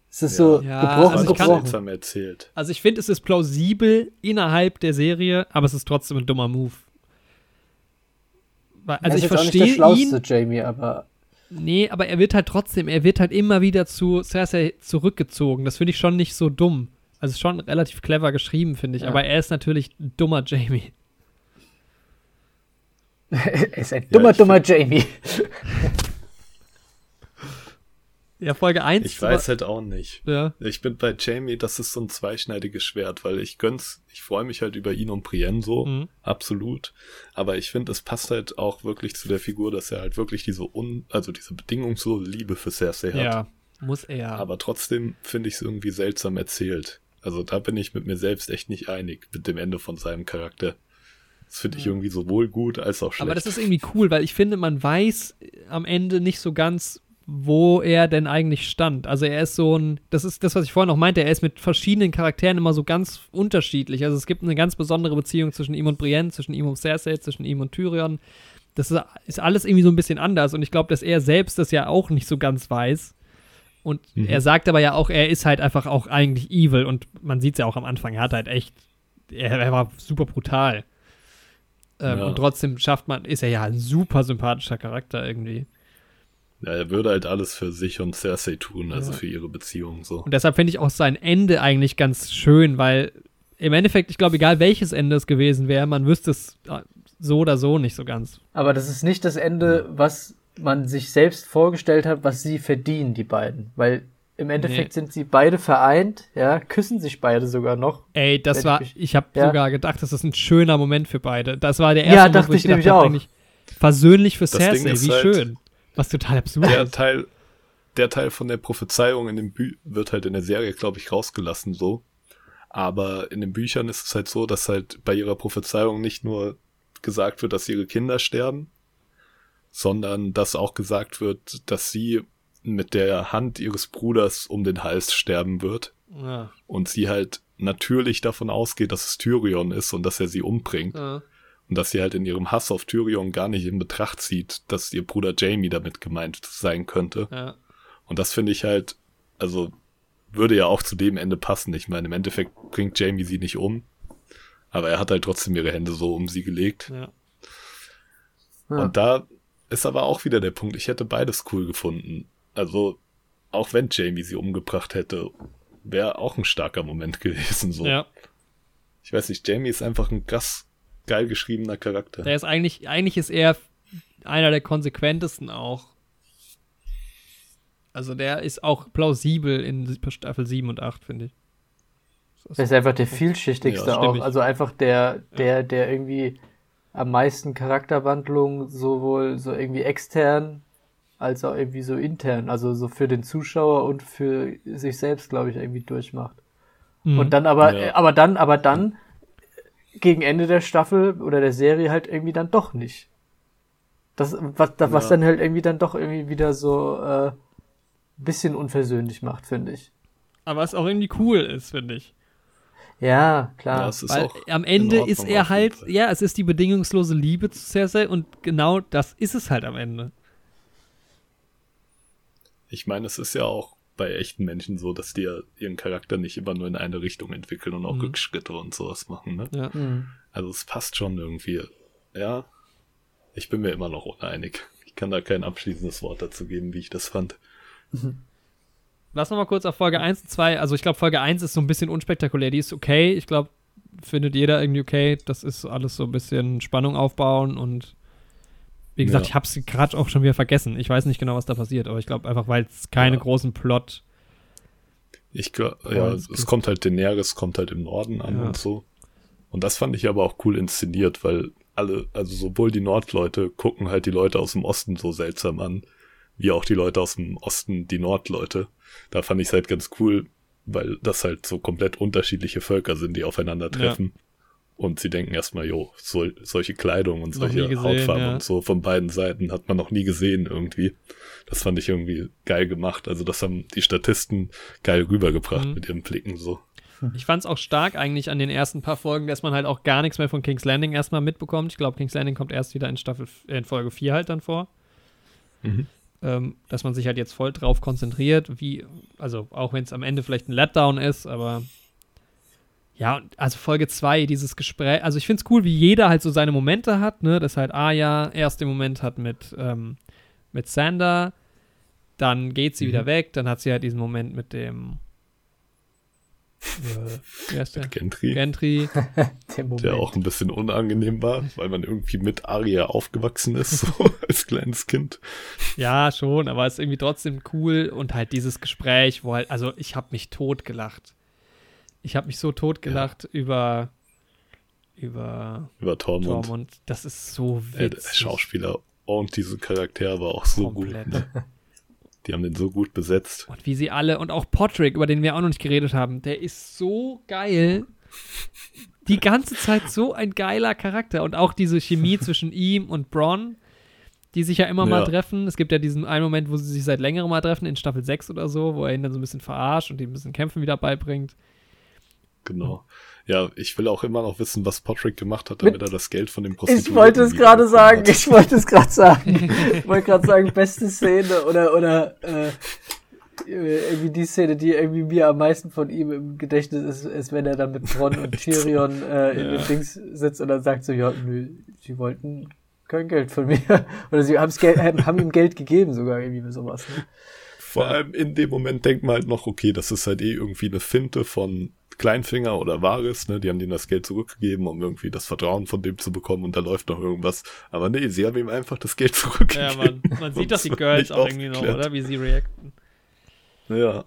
Es ist so Ja, gebrochen, also ich kann- gebrochen. seltsam erzählt. Also ich finde, es ist plausibel innerhalb der Serie, aber es ist trotzdem ein dummer Move. Also ich verstehe ihn. Jamie, aber Nee, aber er wird halt trotzdem, er wird halt immer wieder zu Cersei zurückgezogen. Das finde ich schon nicht so dumm. Also schon relativ clever geschrieben, finde ich. Ja. Aber er ist natürlich ein dummer Jamie. [LAUGHS] er ist ein dummer, ich dummer Jamie. [LAUGHS] Ja, Folge 1. Ich weiß halt auch nicht. Ja. Ich bin bei Jamie, das ist so ein zweischneidiges Schwert, weil ich gönn's, ich freue mich halt über ihn und Brienne so, Mhm. absolut. Aber ich finde, es passt halt auch wirklich zu der Figur, dass er halt wirklich diese un, also diese bedingungslose Liebe für Cersei hat. Ja, muss er. Aber trotzdem finde ich es irgendwie seltsam erzählt. Also da bin ich mit mir selbst echt nicht einig mit dem Ende von seinem Charakter. Das finde ich irgendwie sowohl gut als auch schlecht. Aber das ist irgendwie cool, weil ich finde, man weiß am Ende nicht so ganz, wo er denn eigentlich stand. Also er ist so ein, das ist das, was ich vorhin noch meinte, er ist mit verschiedenen Charakteren immer so ganz unterschiedlich. Also es gibt eine ganz besondere Beziehung zwischen ihm und Brienne, zwischen ihm und Cersei, zwischen ihm und Tyrion. Das ist, alles irgendwie so ein bisschen anders und ich glaube, dass er selbst das ja auch nicht so ganz weiß. Und Mhm. er sagt aber ja auch, er ist halt einfach auch eigentlich evil und man sieht es ja auch am Anfang, er hat halt echt, er, er war super brutal. Ähm, Ja. Und trotzdem schafft man, ist er ja ein super sympathischer Charakter irgendwie. Ja, er würde halt alles für sich und Cersei tun, also Ja. für ihre Beziehung so. Und deshalb finde ich auch sein Ende eigentlich ganz schön, weil im Endeffekt, ich glaube, egal welches Ende es gewesen wäre, man wüsste es äh, so oder so nicht so ganz. Aber das ist nicht das Ende, was man sich selbst vorgestellt hat, was sie verdienen, die beiden. Weil im Endeffekt Nee. sind sie beide vereint, ja, küssen sich beide sogar noch. Ey, das war, ich ich habe ja. sogar gedacht, das ist ein schöner Moment für beide. Das war der erste Ja, Moment, dachte wo ich ich gedacht nämlich habe, auch. eigentlich versöhnlich für Das Cersei, wie halt- schön. Was total absurd Der ist. Teil, der Teil von der Prophezeiung in dem Bü wird halt in der Serie, glaube ich, rausgelassen so. Aber in den Büchern ist es halt so, dass halt bei ihrer Prophezeiung nicht nur gesagt wird, dass ihre Kinder sterben, sondern dass auch gesagt wird, dass sie mit der Hand ihres Bruders um den Hals sterben wird Ja, und sie halt natürlich davon ausgeht, dass es Tyrion ist und dass er sie umbringt ja. Und dass sie halt in ihrem Hass auf Tyrion gar nicht in Betracht zieht, dass ihr Bruder Jamie damit gemeint sein könnte. ja. Und das finde ich halt, also würde ja auch zu dem Ende passen. Ich meine, im Endeffekt bringt Jamie sie nicht um, aber er hat halt trotzdem ihre Hände so um sie gelegt. ja. Ja. Und da ist aber auch wieder der Punkt, ich hätte beides cool gefunden. Also, auch wenn Jamie sie umgebracht hätte, wäre auch ein starker Moment [LAUGHS] gewesen. So. ja. Ich weiß nicht, Jamie ist einfach ein krass geil geschriebener Charakter. Der ist eigentlich, eigentlich ist er einer der konsequentesten auch. Also der ist auch plausibel in Staffel 7 und 8, finde ich. Das Er ist einfach der vielschichtigste Ja, auch. Also einfach der, der, der irgendwie am meisten Charakterwandlung sowohl so irgendwie extern als auch irgendwie so intern, also so für den Zuschauer und für sich selbst, glaube ich, irgendwie durchmacht. Mhm. Und dann aber, Ja. aber dann, aber dann gegen Ende der Staffel oder der Serie halt irgendwie dann doch nicht. Das, was, da- was Ja. dann halt irgendwie dann doch irgendwie wieder so äh, bisschen unversöhnlich macht, finde ich. Aber was auch irgendwie cool ist, finde ich. Ja, klar. Ja, es ist Weil auch am Ende Ordnung ist er halt, ja, es ist die bedingungslose Liebe zu Cersei und genau das ist es halt am Ende. Ich meine, es ist ja auch bei echten Menschen so, dass die ja ihren Charakter nicht immer nur in eine Richtung entwickeln und auch Mhm. Rückschritte und sowas machen, ne? Ja. Hm. Also es passt schon irgendwie. Ja. Ich bin mir immer noch uneinig. Ich kann da kein abschließendes Wort dazu geben, wie ich das fand. Lass noch mal kurz auf Folge 1 und 2. Also ich glaube, Folge 1 ist so ein bisschen unspektakulär. Die ist okay. Ich glaube, findet jeder irgendwie okay. Das ist alles so ein bisschen Spannung aufbauen und wie gesagt, Ja. ich habe es gerade auch schon wieder vergessen. Ich weiß nicht genau, was da passiert, aber ich glaube einfach, weil es keine Ja. großen Plot. Ich glaub, ja, es gibt- kommt halt Daenerys, kommt halt im Norden an Ja. und so. Und das fand ich aber auch cool inszeniert, weil alle, also sowohl die Nordleute gucken halt die Leute aus dem Osten so seltsam an, wie auch die Leute aus dem Osten die Nordleute. Da fand ich es halt ganz cool, weil das halt so komplett unterschiedliche Völker sind, die aufeinandertreffen. Und sie denken erstmal, jo, so, solche Kleidung und solche gesehen, Hautfarben ja. und so von beiden Seiten hat man noch nie gesehen irgendwie. Das fand ich irgendwie geil gemacht. Also das haben die Statisten geil rübergebracht Mhm. mit ihren Blicken so. Ich fand es auch stark eigentlich an den ersten paar Folgen, dass man halt auch gar nichts mehr von King's Landing erstmal mitbekommt. Ich glaube, King's Landing kommt erst wieder in Staffel, in Folge 4 halt dann vor. Mhm. ähm, dass man sich halt jetzt voll drauf konzentriert, wie, also auch wenn es am Ende vielleicht ein Letdown ist, aber ja, und also Folge 2, dieses Gespräch, also ich finde es cool, wie jeder halt so seine Momente hat, ne, dass halt Aya erst den Moment hat mit, ähm, mit Sander, dann geht sie Mhm. wieder weg, dann hat sie halt diesen Moment mit dem Äh, wer ist der? Gentry, Gentry. [LAUGHS] Der Moment. der auch ein bisschen unangenehm war, weil man irgendwie mit Aria aufgewachsen ist, [LAUGHS] so als kleines Kind. Ja, schon, aber es ist irgendwie trotzdem cool und halt dieses Gespräch, wo halt, also ich habe mich tot gelacht. Ich habe mich so tot gelacht über über Über Tormund. Tormund. Das ist so Ey, der witzig. Schauspieler und diese Charakter war auch so Komplett. gut. [LAUGHS] Ne? Die haben den so gut besetzt. Und wie sie alle, und auch Podrick, über den wir auch noch nicht geredet haben, der ist so geil. Die ganze Zeit so ein geiler Charakter. Und auch diese Chemie [LAUGHS] zwischen ihm und Bronn, die sich ja immer mal Ja. treffen. Es gibt ja diesen einen Moment, wo sie sich seit längerem mal treffen, in Staffel 6 oder so, wo er ihn dann so ein bisschen verarscht und ihm ein bisschen Kämpfen wieder beibringt. Genau. Ja, ich will auch immer noch wissen, was Patrick gemacht hat, damit Mit- er das Geld von dem Ich Prostituierten wollte es gerade sagen, ich wollte es gerade sagen. [LAUGHS] Ich wollte gerade sagen, beste Szene oder, oder äh, irgendwie die Szene, die irgendwie mir am meisten von ihm im Gedächtnis ist, ist, wenn er dann mit Bronn und [LAUGHS] Tyrion äh, in Ja. den Dings sitzt und dann sagt so, ja, nö, sie wollten kein Geld von mir. [LAUGHS] Oder sie haben's Geld, haben haben ihm Geld gegeben sogar, irgendwie sowas. Ne? Vor allem in dem Moment denkt man halt noch, okay, das ist halt eh irgendwie eine Finte von Kleinfinger oder Varys, ne? Die haben denen das Geld zurückgegeben, um irgendwie das Vertrauen von dem zu bekommen und da läuft noch irgendwas. Aber nee, sie haben ihm einfach das Geld [LAUGHS] Ja, zurückgegeben. man, man sieht doch die Girls auch irgendwie noch, oder? Wie sie reacten. Ja.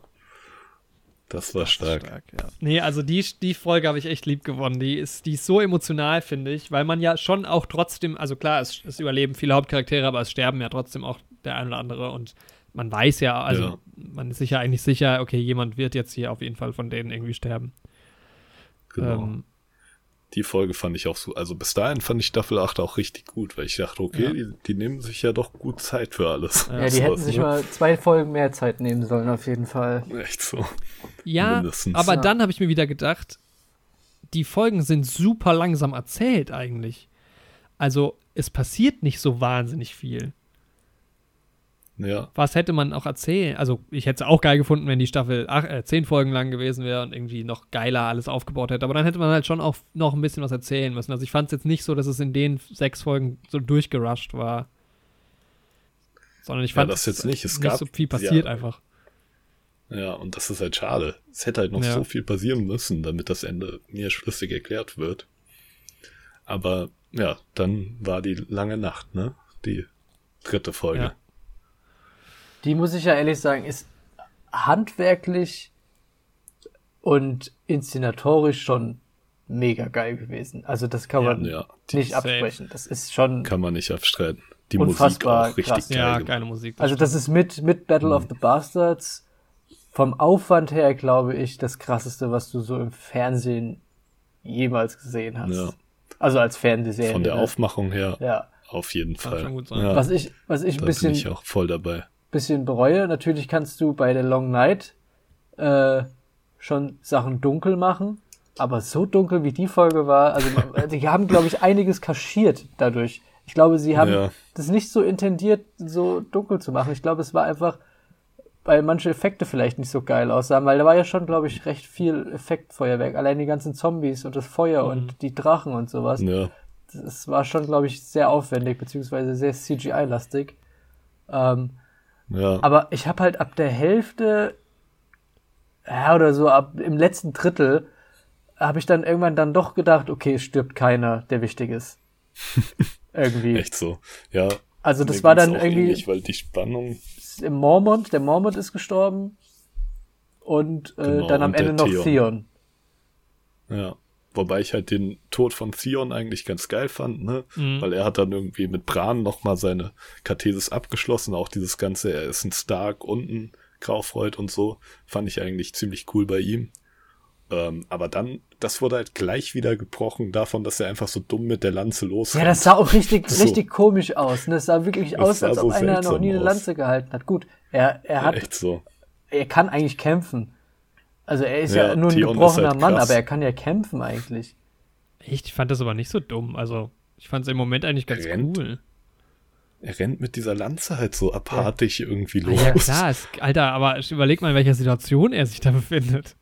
Das war Das ist stark. ja. Nee, also die, die Folge habe ich echt lieb gewonnen. Die ist, die ist so emotional, finde ich, weil man ja schon auch trotzdem, also klar, es, es überleben viele Hauptcharaktere, aber es sterben ja trotzdem auch der ein oder andere und man weiß ja, also Ja. man ist sich ja eigentlich sicher, okay, jemand wird jetzt hier auf jeden Fall von denen irgendwie sterben. Genau. Ähm, die Folge fand ich auch so, also bis dahin fand ich Staffel 8 auch richtig gut, weil ich dachte, okay, Ja. die, die nehmen sich ja doch gut Zeit für alles. Ja, die hätten sich ne? mal zwei Folgen mehr Zeit nehmen sollen, auf jeden Fall. Echt so. ja, Mindestens. aber Ja. dann habe ich mir wieder gedacht, die Folgen sind super langsam erzählt eigentlich. Also es passiert nicht so wahnsinnig viel. Ja, was hätte man auch erzählen? Also, ich hätte es auch geil gefunden, wenn die Staffel ach, äh, zehn Folgen lang gewesen wäre und irgendwie noch geiler alles aufgebaut hätte. Aber dann hätte man halt schon auch noch ein bisschen was erzählen müssen. Also, ich fand es jetzt nicht so, dass es in den sechs Folgen so durchgerusht war. Sondern ich Ja, fand das jetzt nicht. Es nicht gab- so viel passiert ja. einfach. ja, und das ist halt schade. Es hätte halt noch Ja. so viel passieren müssen, damit das Ende mir schlüssig erklärt wird. Aber ja, dann war die lange Nacht, ne? Die dritte Folge. Ja. Die muss ich ja ehrlich sagen, ist handwerklich und inszenatorisch schon mega geil gewesen. Also das kann Ja, man Ja, die nicht safe. absprechen. Das ist schon, kann man nicht abstreiten. Die Unfassbar Musik auch richtig krass. geil Ja, geile Musik. also das ist mit, mit Battle of the Bastards vom Aufwand her, glaube ich, das krasseste, was du so im Fernsehen jemals gesehen hast. Ja. Also als Fernsehserie. Von der ne? Aufmachung her Ja. auf jeden Fall. Ja, Was ich, was ich ein da bisschen bin ich auch voll dabei. Bisschen bereue. Natürlich kannst du bei der Long Night äh, schon Sachen dunkel machen, aber so dunkel wie die Folge war, also [LAUGHS] die haben, glaube ich, einiges kaschiert dadurch. Ich glaube, sie haben Ja. das nicht so intendiert, so dunkel zu machen. Ich glaube, es war einfach, weil manche Effekte vielleicht nicht so geil aussahen, weil da war ja schon, glaube ich, recht viel Effektfeuerwerk. Allein die ganzen Zombies und das Feuer Mhm. und die Drachen und sowas. Ja, Das war schon, glaube ich, sehr aufwendig, beziehungsweise sehr CGI-lastig. Ähm, ja. aber ich habe halt ab der Hälfte, ja, oder so, ab im letzten Drittel, habe ich dann irgendwann dann doch gedacht, okay, es stirbt keiner, der wichtig ist. [LAUGHS] irgendwie. Echt so. Ja. Also das war dann irgendwie ähnlich, weil die Spannung, im Mormont, der Mormont ist gestorben und äh, Genau, dann am und Ende noch Theon. Theon. ja. Wobei ich halt den Tod von Theon eigentlich ganz geil fand, ne? Mhm. Weil er hat dann irgendwie mit Bran nochmal seine Kathesis abgeschlossen. Auch dieses Ganze, er ist ein Stark und ein Graufreud und so. Fand ich eigentlich ziemlich cool bei ihm. Ähm, aber dann, das wurde halt gleich wieder gebrochen davon, dass er einfach so dumm mit der Lanze losrennt. Ja, das sah auch richtig, So. richtig komisch aus. Ne? Das sah wirklich Das aus, sah als so ob einer noch nie eine aus. Lanze gehalten hat. Gut, er, er hat, Echt so. er kann eigentlich kämpfen. Also er ist ja, Ja, nur ein gebrochener halt Mann, aber er kann ja kämpfen eigentlich. Echt, ich fand das aber nicht so dumm. Also, ich fand es im Moment eigentlich ganz Rennt. cool. Er rennt mit dieser Lanze halt so abartig irgendwie Ah, los. ja, klar, es, Alter, aber ich überleg mal, in welcher Situation er sich da befindet.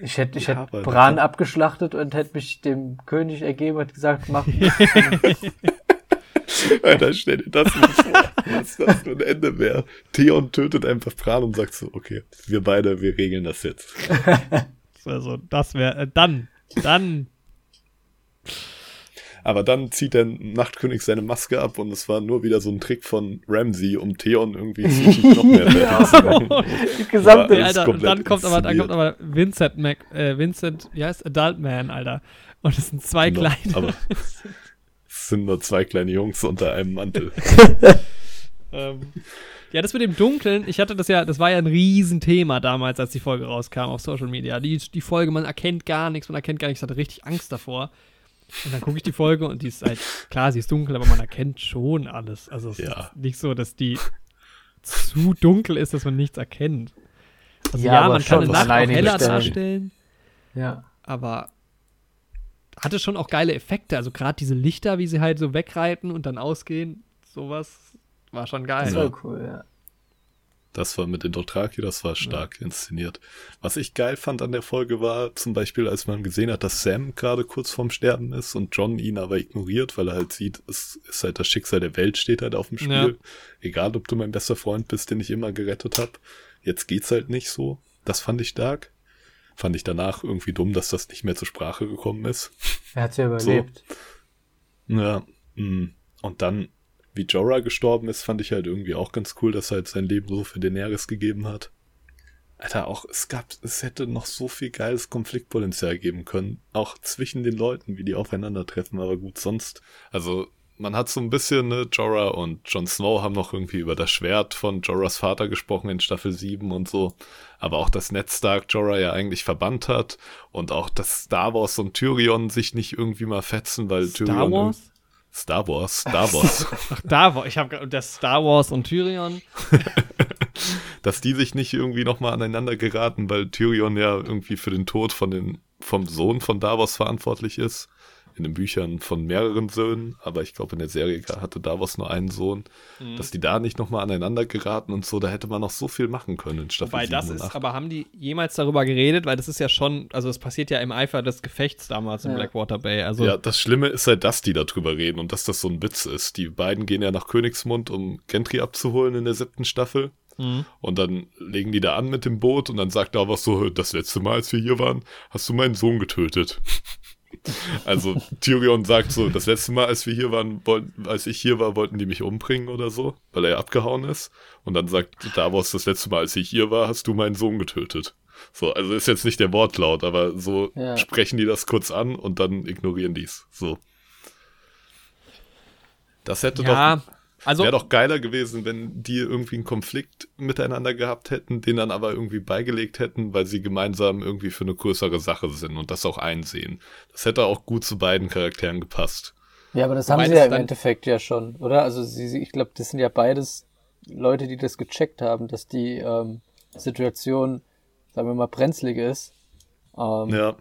Ich hätte, ich Ja, hätte Bran abgeschlachtet und hätte mich dem König ergeben und gesagt, mach, [LAUGHS] Alter, stell dir das mal vor, was das für ein Ende wäre. Theon tötet einfach Bran und sagt so, okay, wir beide, wir regeln das jetzt. [LAUGHS] So wäre so, das wäre, äh, dann, dann. Aber dann zieht der Nachtkönig seine Maske ab und es war nur wieder so ein Trick von Ramsey, um Theon irgendwie [LAUGHS] noch mehr Ja. zu machen. [LAUGHS] Die gesamte. War- Alter, und dann kommt aber, dann kommt aber Vincent Mac, äh, Vincent, wie heißt Adult Man, Alter. Und es sind zwei Genau, kleine. Es sind nur zwei kleine Jungs unter einem Mantel. [LAUGHS] Ähm, ja, das mit dem Dunkeln, ich hatte das ja, das war ja ein Riesenthema damals, als die Folge rauskam auf Social Media. Die, die Folge, man erkennt gar nichts, man erkennt gar nichts, hatte richtig Angst davor. Und dann gucke ich die Folge und die ist halt, klar, sie ist dunkel, aber man erkennt schon alles. Also es Ja. ist nicht so, dass die zu dunkel ist, dass man nichts erkennt. Also Ja, ja, man kann schon eine Nacht auch heller Stellen. darstellen, Ja. aber hatte schon auch geile Effekte. Also gerade diese Lichter, wie sie halt so wegreiten und dann ausgehen, sowas war schon geil. Das Ja. war cool, ja. Das war mit den Dothraki, das war stark inszeniert. Was ich geil fand an der Folge war zum Beispiel, als man gesehen hat, dass Sam gerade kurz vorm Sterben ist und John ihn aber ignoriert, weil er halt sieht, es ist halt das Schicksal der Welt steht halt auf dem Spiel. Ja. Egal, ob du mein bester Freund bist, den ich immer gerettet hab. Jetzt geht's halt nicht so. Das fand ich stark. Fand ich danach irgendwie dumm, dass das nicht mehr zur Sprache gekommen ist. Er hat ja überlebt. Ja, mh. und dann, wie Jorah gestorben ist, fand ich halt irgendwie auch ganz cool, dass er halt sein Leben so für Daenerys gegeben hat. Alter, auch, es gab, es hätte noch so viel geiles Konfliktpotenzial geben können. Auch zwischen den Leuten, wie die aufeinandertreffen, aber gut, sonst, also, man hat so ein bisschen, ne, Jorah und Jon Snow haben noch irgendwie über das Schwert von Jorahs Vater gesprochen in Staffel 7 und so. Aber auch, dass Ned Stark Jorah ja eigentlich verbannt hat und auch, dass Star Wars und Tyrion sich nicht irgendwie mal fetzen, weil Star Tyrion Wars? Star Wars, Star Wars, [LAUGHS] Ach, da war, ich habe das Star Wars und Tyrion. [LAUGHS] dass die sich nicht irgendwie nochmal aneinander geraten, weil Tyrion ja irgendwie für den Tod von den, vom Sohn von Davos verantwortlich ist. In den Büchern von mehreren Söhnen, aber ich glaube in der Serie hatte Davos nur einen Sohn, Mhm. dass die da nicht nochmal aneinander geraten und so, da hätte man noch so viel machen können in Staffel Wobei 7 das und ist, 8. aber haben die jemals darüber geredet? Weil das ist ja schon, also es passiert ja im Eifer des Gefechts damals in Ja. Blackwater Bay. Also Ja, das Schlimme ist halt, dass die darüber reden und dass das so ein Witz ist. Die beiden gehen ja nach Königsmund, um Gentry abzuholen in der siebten Staffel. Mhm. Und dann legen die da an mit dem Boot und dann sagt da was so, das letzte Mal, als wir hier waren, hast du meinen Sohn getötet. Also Tyrion sagt so, das letzte Mal, als wir hier waren, wollten, als ich hier war, wollten die mich umbringen oder so, weil er abgehauen ist. Und dann sagt Davos, das letzte Mal, als ich hier war, hast du meinen Sohn getötet. So, also ist jetzt nicht der Wortlaut, aber so Ja. sprechen die das kurz an und dann ignorieren die's. So. Das hätte ja doch also Wäre doch geiler gewesen, wenn die irgendwie einen Konflikt miteinander gehabt hätten, den dann aber irgendwie beigelegt hätten, weil sie gemeinsam irgendwie für eine größere Sache sind und das auch einsehen. Das hätte auch gut zu beiden Charakteren gepasst. Ja, aber das Wobei haben sie ja im Endeffekt ja schon, oder? Also sie, sie- ich glaube, das sind ja beides Leute, die das gecheckt haben, dass die ähm, Situation, sagen wir mal, brenzlig ist. Ähm, Ja,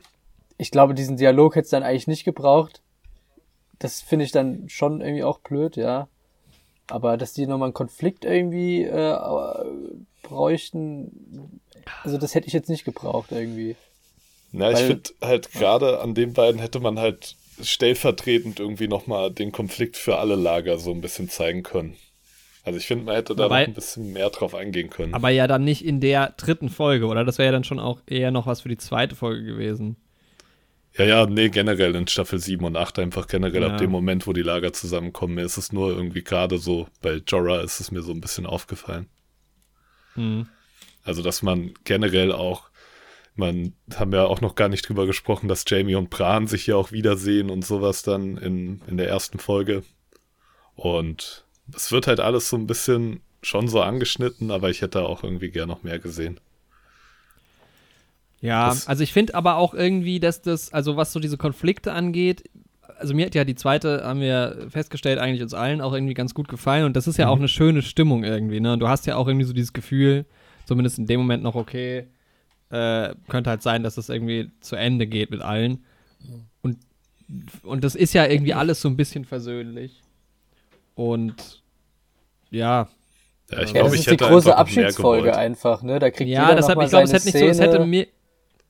Ich glaube, diesen Dialog hätte es dann eigentlich nicht gebraucht. Das finde ich dann schon irgendwie auch blöd, ja. Aber dass die nochmal einen Konflikt irgendwie äh, bräuchten, also das hätte ich jetzt nicht gebraucht irgendwie. Na, ich Weil- finde halt gerade an den beiden hätte man halt stellvertretend irgendwie nochmal den Konflikt für alle Lager so ein bisschen zeigen können. Also ich finde, man hätte da noch ein bisschen mehr drauf eingehen können. aber ja dann nicht in der dritten Folge, oder? Das wäre ja dann schon auch eher noch was für die zweite Folge gewesen. Ja, ja, nee, generell in Staffel 7 und 8 einfach generell Ja. ab dem Moment, wo die Lager zusammenkommen. Mir ist es nur irgendwie gerade so, bei Jorah ist es mir so ein bisschen aufgefallen. Mhm. Also, dass man generell auch, man haben ja auch noch gar nicht drüber gesprochen, dass Jamie und Bran sich ja auch wiedersehen und sowas dann in, in der ersten Folge. Und es wird halt alles so ein bisschen schon so angeschnitten, aber ich hätte auch irgendwie gern noch mehr gesehen. Ja, Das- also ich finde aber auch irgendwie, dass das, also was so diese Konflikte angeht, also mir hat ja die zweite, haben wir festgestellt, eigentlich uns allen auch irgendwie ganz gut gefallen und das ist ja auch eine schöne Stimmung irgendwie, ne? Und du hast ja auch irgendwie so dieses Gefühl, zumindest in dem Moment noch, okay, äh, könnte halt sein, dass das irgendwie zu Ende geht mit allen. Und, und das ist ja irgendwie alles so ein bisschen versöhnlich. Und ja, Ja, ich Ja, glaube, das ich ist die große einfach Abschiedsfolge einfach, ne? Da kriegt ja, jeder das noch hat, mal ich glaube, es hätte nicht so, es hätte mir,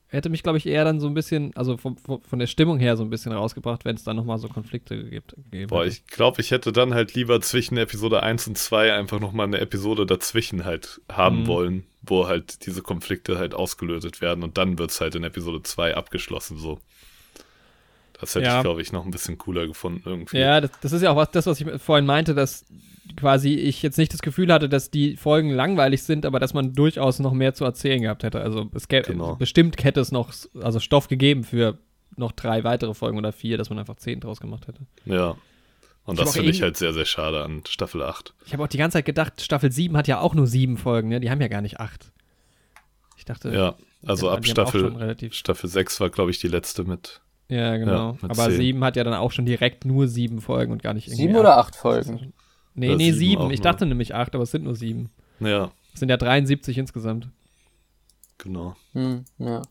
hätte mich, glaube ich, eher dann so ein bisschen, also von, von der Stimmung her so ein bisschen rausgebracht, wenn es dann nochmal so Konflikte gibt. Boah, ich glaube, ich hätte dann halt lieber zwischen Episode 1 und 2 einfach nochmal eine Episode dazwischen halt haben mhm. wollen, wo halt diese Konflikte halt ausgelötet werden und dann wird es halt in Episode 2 abgeschlossen so. Das hätte ja. ich, glaube ich, noch ein bisschen cooler gefunden irgendwie. Ja, das, das ist ja auch was, das, was ich vorhin meinte, dass quasi ich jetzt nicht das Gefühl hatte, dass die Folgen langweilig sind, aber dass man durchaus noch mehr zu erzählen gehabt hätte. Also es gäbe genau. bestimmt hätte es noch also Stoff gegeben für noch drei weitere Folgen oder vier, dass man einfach zehn draus gemacht hätte. Ja. Und ich das finde ich halt sehr, sehr schade an Staffel 8. Ich habe auch die ganze Zeit gedacht, Staffel 7 hat ja auch nur sieben Folgen, ne? Die haben ja gar nicht acht. Ich dachte. Ja, also ab Staffel, Staffel 6 war, glaube ich, die letzte mit ja, genau. Ja, Aber 7 hat ja dann auch schon direkt nur sieben Folgen und gar nicht irgendwie. Sieben oder acht Folgen? Nee, nee, sieben. Ich dachte nämlich acht, aber es sind nur sieben. Ja. Es sind ja 73 insgesamt. Genau. Hm, ja.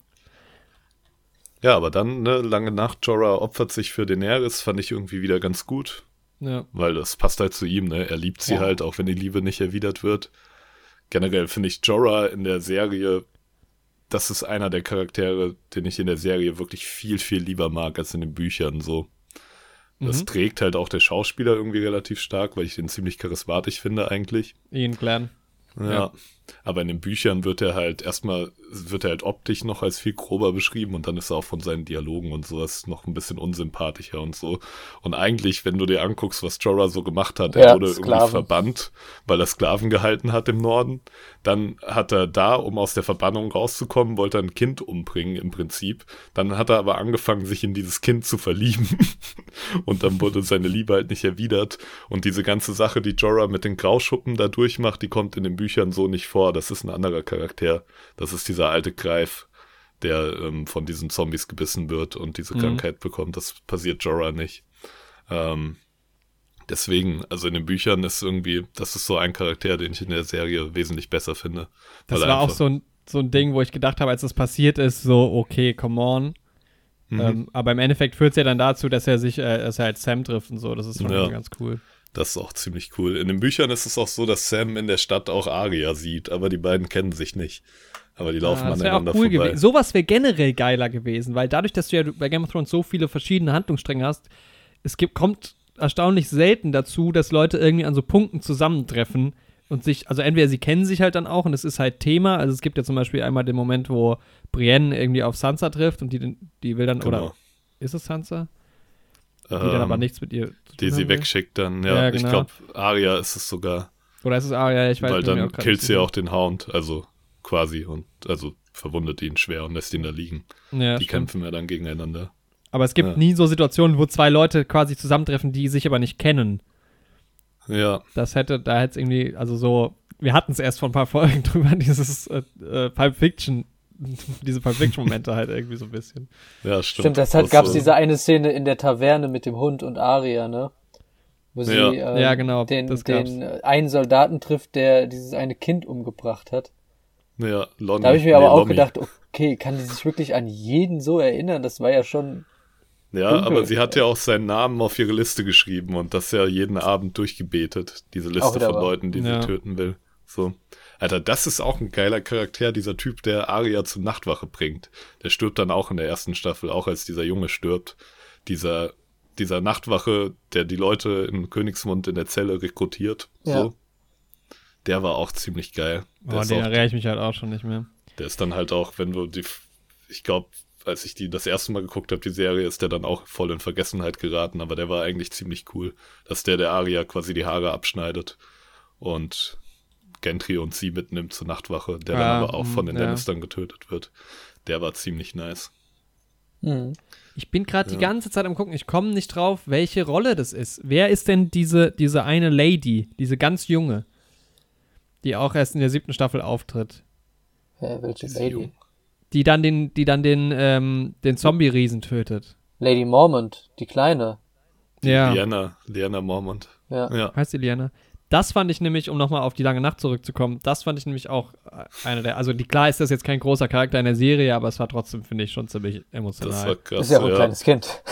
Ja, aber dann, ne, lange Nacht, Jorah opfert sich für Daenerys, fand ich irgendwie wieder ganz gut. Ja. Weil das passt halt zu ihm, ne? Er liebt sie ja. halt, auch wenn die Liebe nicht erwidert wird. Generell finde ich Jorah in der Serie das ist einer der Charaktere, den ich in der Serie wirklich viel, viel lieber mag als in den Büchern so. Das mhm. trägt halt auch der Schauspieler irgendwie relativ stark, weil ich den ziemlich charismatisch finde eigentlich. Ian Glenn. Ja. ja. Aber in den Büchern wird er halt erstmal, wird er halt optisch noch als viel grober beschrieben und dann ist er auch von seinen Dialogen und sowas noch ein bisschen unsympathischer und so. Und eigentlich, wenn du dir anguckst, was Jorah so gemacht hat, er wurde Sklaven. irgendwie verbannt, weil er Sklaven gehalten hat im Norden. Dann hat er da, um aus der Verbannung rauszukommen, wollte er ein Kind umbringen im Prinzip. Dann hat er aber angefangen, sich in dieses Kind zu verlieben. [LAUGHS] und dann wurde seine Liebe halt nicht erwidert. Und diese ganze Sache, die Jorah mit den Grauschuppen da durchmacht, die kommt in den Büchern so nicht vor vor, das ist ein anderer Charakter. Das ist dieser alte Greif, der ähm, von diesen Zombies gebissen wird und diese mhm. Krankheit bekommt. Das passiert Jorah nicht. Ähm, deswegen, also in den Büchern ist irgendwie, das ist so ein Charakter, den ich in der Serie wesentlich besser finde. Das war auch so ein, so ein Ding, wo ich gedacht habe, als das passiert ist, so, okay, come on. Mhm. Ähm, aber im Endeffekt führt es ja dann dazu, dass er sich, äh, dass er halt Sam trifft und so. Das ist schon ja. ganz cool. Das ist auch ziemlich cool. In den Büchern ist es auch so, dass Sam in der Stadt auch Aria sieht, aber die beiden kennen sich nicht. Aber die laufen ah, das aneinander auch cool vorbei. Gewesen. Sowas wäre generell geiler gewesen, weil dadurch, dass du ja bei Game of Thrones so viele verschiedene Handlungsstränge hast, es gibt, kommt erstaunlich selten dazu, dass Leute irgendwie an so Punkten zusammentreffen und sich, also entweder sie kennen sich halt dann auch und es ist halt Thema. Also es gibt ja zum Beispiel einmal den Moment, wo Brienne irgendwie auf Sansa trifft und die, die will dann, genau. oder ist es Sansa? Die ähm, dann aber ähm, nichts mit ihr zu tun Die sie wegschickt dann, ja. ja genau. Ich glaube, Aria ist es sogar. Oder ist es Aria? Ich weiß Weil dann killt sie auch den Hound, also quasi, und also verwundet ihn schwer und lässt ihn da liegen. Ja, die stimmt. kämpfen ja dann gegeneinander. Aber es gibt ja. nie so Situationen, wo zwei Leute quasi zusammentreffen, die sich aber nicht kennen. Ja. Das hätte, da hätte es irgendwie, also so, wir hatten es erst vor ein paar Folgen [LAUGHS] drüber, dieses äh, äh, Pulp Fiction [LAUGHS] diese Perfection-Momente halt irgendwie so ein bisschen. Ja, stimmt. Stimmt, deshalb gab es diese eine Szene in der Taverne mit dem Hund und Aria, ne? Wo sie ja. Ähm, ja, genau, den, den einen Soldaten trifft, der dieses eine Kind umgebracht hat. Ja, Lonnie. Da habe ich mir nee, aber auch Lommi. gedacht, okay, kann die sich wirklich an jeden so erinnern? Das war ja schon. Ja, dunkel. aber sie hat ja auch seinen Namen auf ihre Liste geschrieben und das ja jeden Abend durchgebetet, diese Liste von Leuten, die ja. sie töten will. So. Alter, das ist auch ein geiler Charakter, dieser Typ, der Aria zur Nachtwache bringt. Der stirbt dann auch in der ersten Staffel, auch als dieser Junge stirbt. Dieser, dieser Nachtwache, der die Leute in Königsmund in der Zelle rekrutiert. Ja. So. Der war auch ziemlich geil. Der oh, den erinnere ich mich halt auch schon nicht mehr. Der ist dann halt auch, wenn du die, ich glaube, als ich die das erste Mal geguckt habe, die Serie, ist der dann auch voll in Vergessenheit geraten, aber der war eigentlich ziemlich cool, dass der der Aria quasi die Haare abschneidet und Gentry und sie mitnimmt zur Nachtwache, der ah, dann aber auch von den ja. Lannistern getötet wird. Der war ziemlich nice. Mhm. Ich bin gerade ja. die ganze Zeit am gucken, ich komme nicht drauf, welche Rolle das ist. Wer ist denn diese, diese eine Lady, diese ganz junge, die auch erst in der siebten Staffel auftritt? Ja, welche Lady? Jung. Die dann den, die dann den, ähm, den Zombie-Riesen tötet. Lady Mormont, die kleine. Die ja. Liana, Liana Mormont. Ja. ja. Heißt die Liana? Das fand ich nämlich, um nochmal auf die lange Nacht zurückzukommen, das fand ich nämlich auch äh, einer der, also die, klar ist das jetzt kein großer Charakter in der Serie, aber es war trotzdem, finde ich, schon ziemlich emotional. Das war krass. ist ja auch ein ja. kleines Kind.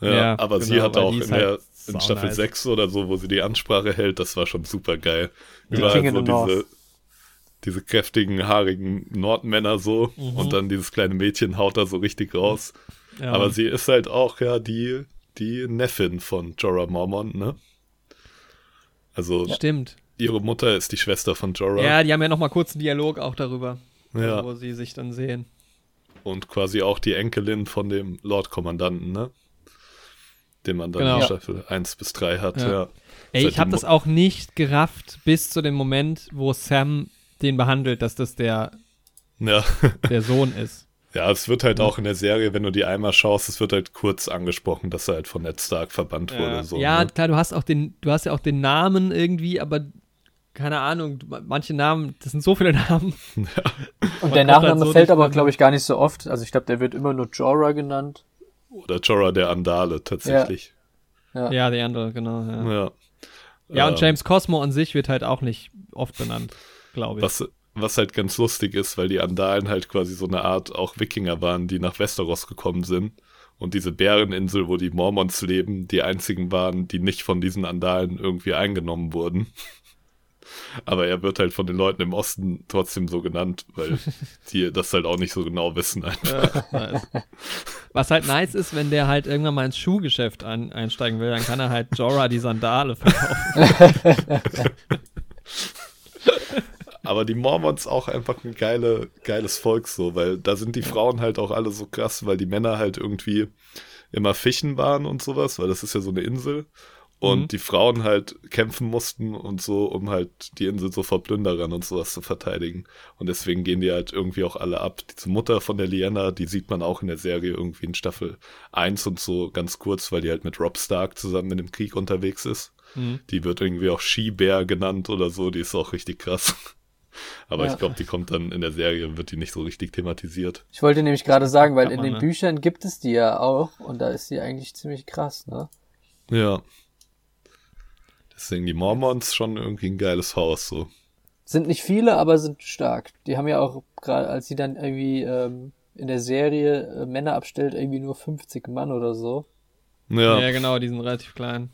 Ja, ja aber genau, sie hat auch in, halt der, in Staffel nice. 6 oder so, wo sie die Ansprache hält, das war schon super geil. Die Überall so diese, diese kräftigen, haarigen Nordmänner so Mhm. und dann dieses kleine Mädchen haut da so richtig raus. Ja. Aber sie ist halt auch ja die, die Neffin von Jorah Mormont, ne? Also Stimmt. ihre Mutter ist die Schwester von Jorah Ja, die haben ja noch mal kurz einen Dialog auch darüber, Ja. wo sie sich dann sehen. und quasi auch die Enkelin von dem Lord-Kommandanten, ne? Den man dann Genau. in. Staffel 1 bis 3 hat, Ja. ja. Ey, ich habe das auch nicht gerafft bis zu dem Moment, wo Sam den behandelt, dass das der, Ja. der Sohn ist. Ja, es wird halt auch in der Serie, wenn du die einmal schaust, es wird halt kurz angesprochen, dass er halt von Ned Stark verbannt wurde. So, ja, ne? klar, du hast auch den, du hast ja auch den Namen irgendwie, aber keine Ahnung, manche Namen, das sind so viele [LAUGHS] Namen. Und Man der halt Nachname so fällt aber, glaube ich, gar nicht so oft. Also ich glaube, der wird immer nur Jorah genannt. Oder Jorah der Andale tatsächlich. Ja. Ja, die andere, genau. Ja, Ja. ja und Ähm, James Cosmo an sich wird halt auch nicht oft benannt, glaube ich. Was, was halt ganz lustig ist, weil die Andalen halt quasi so eine Art auch Wikinger waren, die nach Westeros gekommen sind. Und diese Bäreninsel, wo die Mormons leben, die einzigen waren, die nicht von diesen Andalen irgendwie eingenommen wurden. [LAUGHS] Aber er wird halt von den Leuten im Osten trotzdem so genannt, weil [LAUGHS] die das halt auch nicht so genau wissen einfach. Nice. Was halt nice ist, wenn der halt irgendwann mal ins Schuhgeschäft ein, einsteigen will, dann kann er halt Jorah die Sandale verkaufen. [LAUGHS] Aber die Mormons auch einfach ein geile, geiles Volk so, weil da sind die Frauen halt auch alle so krass, weil die Männer halt irgendwie immer fischen waren und sowas, weil das ist ja so eine Insel. Und Mhm. die Frauen halt kämpfen mussten und so, um halt die Insel so vor Plünderern und sowas zu verteidigen. Und deswegen gehen die halt irgendwie auch alle ab. Diese Mutter von der Lyanna, die sieht man auch in der Serie irgendwie in Staffel 1 und so ganz kurz, weil die halt mit Rob Stark zusammen in dem Krieg unterwegs ist. Mhm. Die wird irgendwie auch Skibear genannt oder so, die ist auch richtig krass. Aber Ja. ich glaube, die kommt dann in der Serie, wird die nicht so richtig thematisiert. Ich wollte nämlich gerade sagen, weil in den? Büchern gibt es die ja auch und da ist sie eigentlich ziemlich krass, ne? Ja. Deswegen die Mormons schon irgendwie ein geiles Haus, so. Sind nicht viele, aber sind stark. Die haben ja auch gerade, als sie dann irgendwie ähm, in der Serie äh, Männer abstellt, irgendwie nur 50 Mann oder so. Ja. Ja, genau, die sind relativ klein.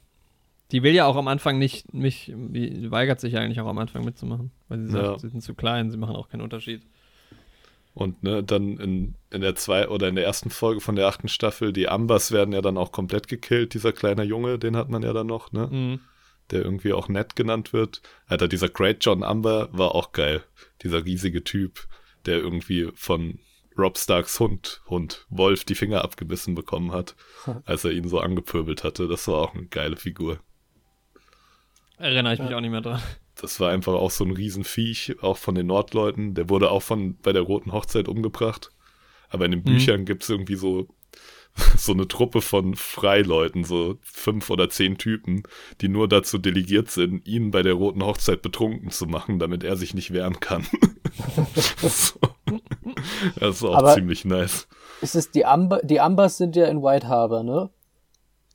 Die will ja auch am Anfang nicht, mich, die weigert sich eigentlich auch am Anfang mitzumachen, weil sie sagt, Ja. sie sind zu klein, sie machen auch keinen Unterschied. und ne, dann in, in der zwei oder in der ersten Folge von der achten Staffel, die Ambers werden ja dann auch komplett gekillt, dieser kleine Junge, den hat man ja dann noch, ne? Mhm. Der irgendwie auch nett genannt wird. Alter, dieser Great John Amber war auch geil. Dieser riesige Typ, der irgendwie von Rob Starks Hund, Hund, Wolf, die Finger abgebissen bekommen hat, [LAUGHS] als er ihn so angepöbelt hatte. Das war auch eine geile Figur. Erinnere ich mich auch nicht mehr dran. Das war einfach auch so ein Riesenviech, auch von den Nordleuten. Der wurde auch von bei der Roten Hochzeit umgebracht. Aber in den Büchern gibt's irgendwie so, [LAUGHS] so eine Truppe von Freileuten, so fünf oder zehn Typen, die nur dazu delegiert sind, ihn bei der Roten Hochzeit betrunken zu machen, damit er sich nicht wehren kann. [LAUGHS] so. Das ist auch Aber- ziemlich nice. Ist es die Amber, die Ambers sind ja in White Harbor, ne?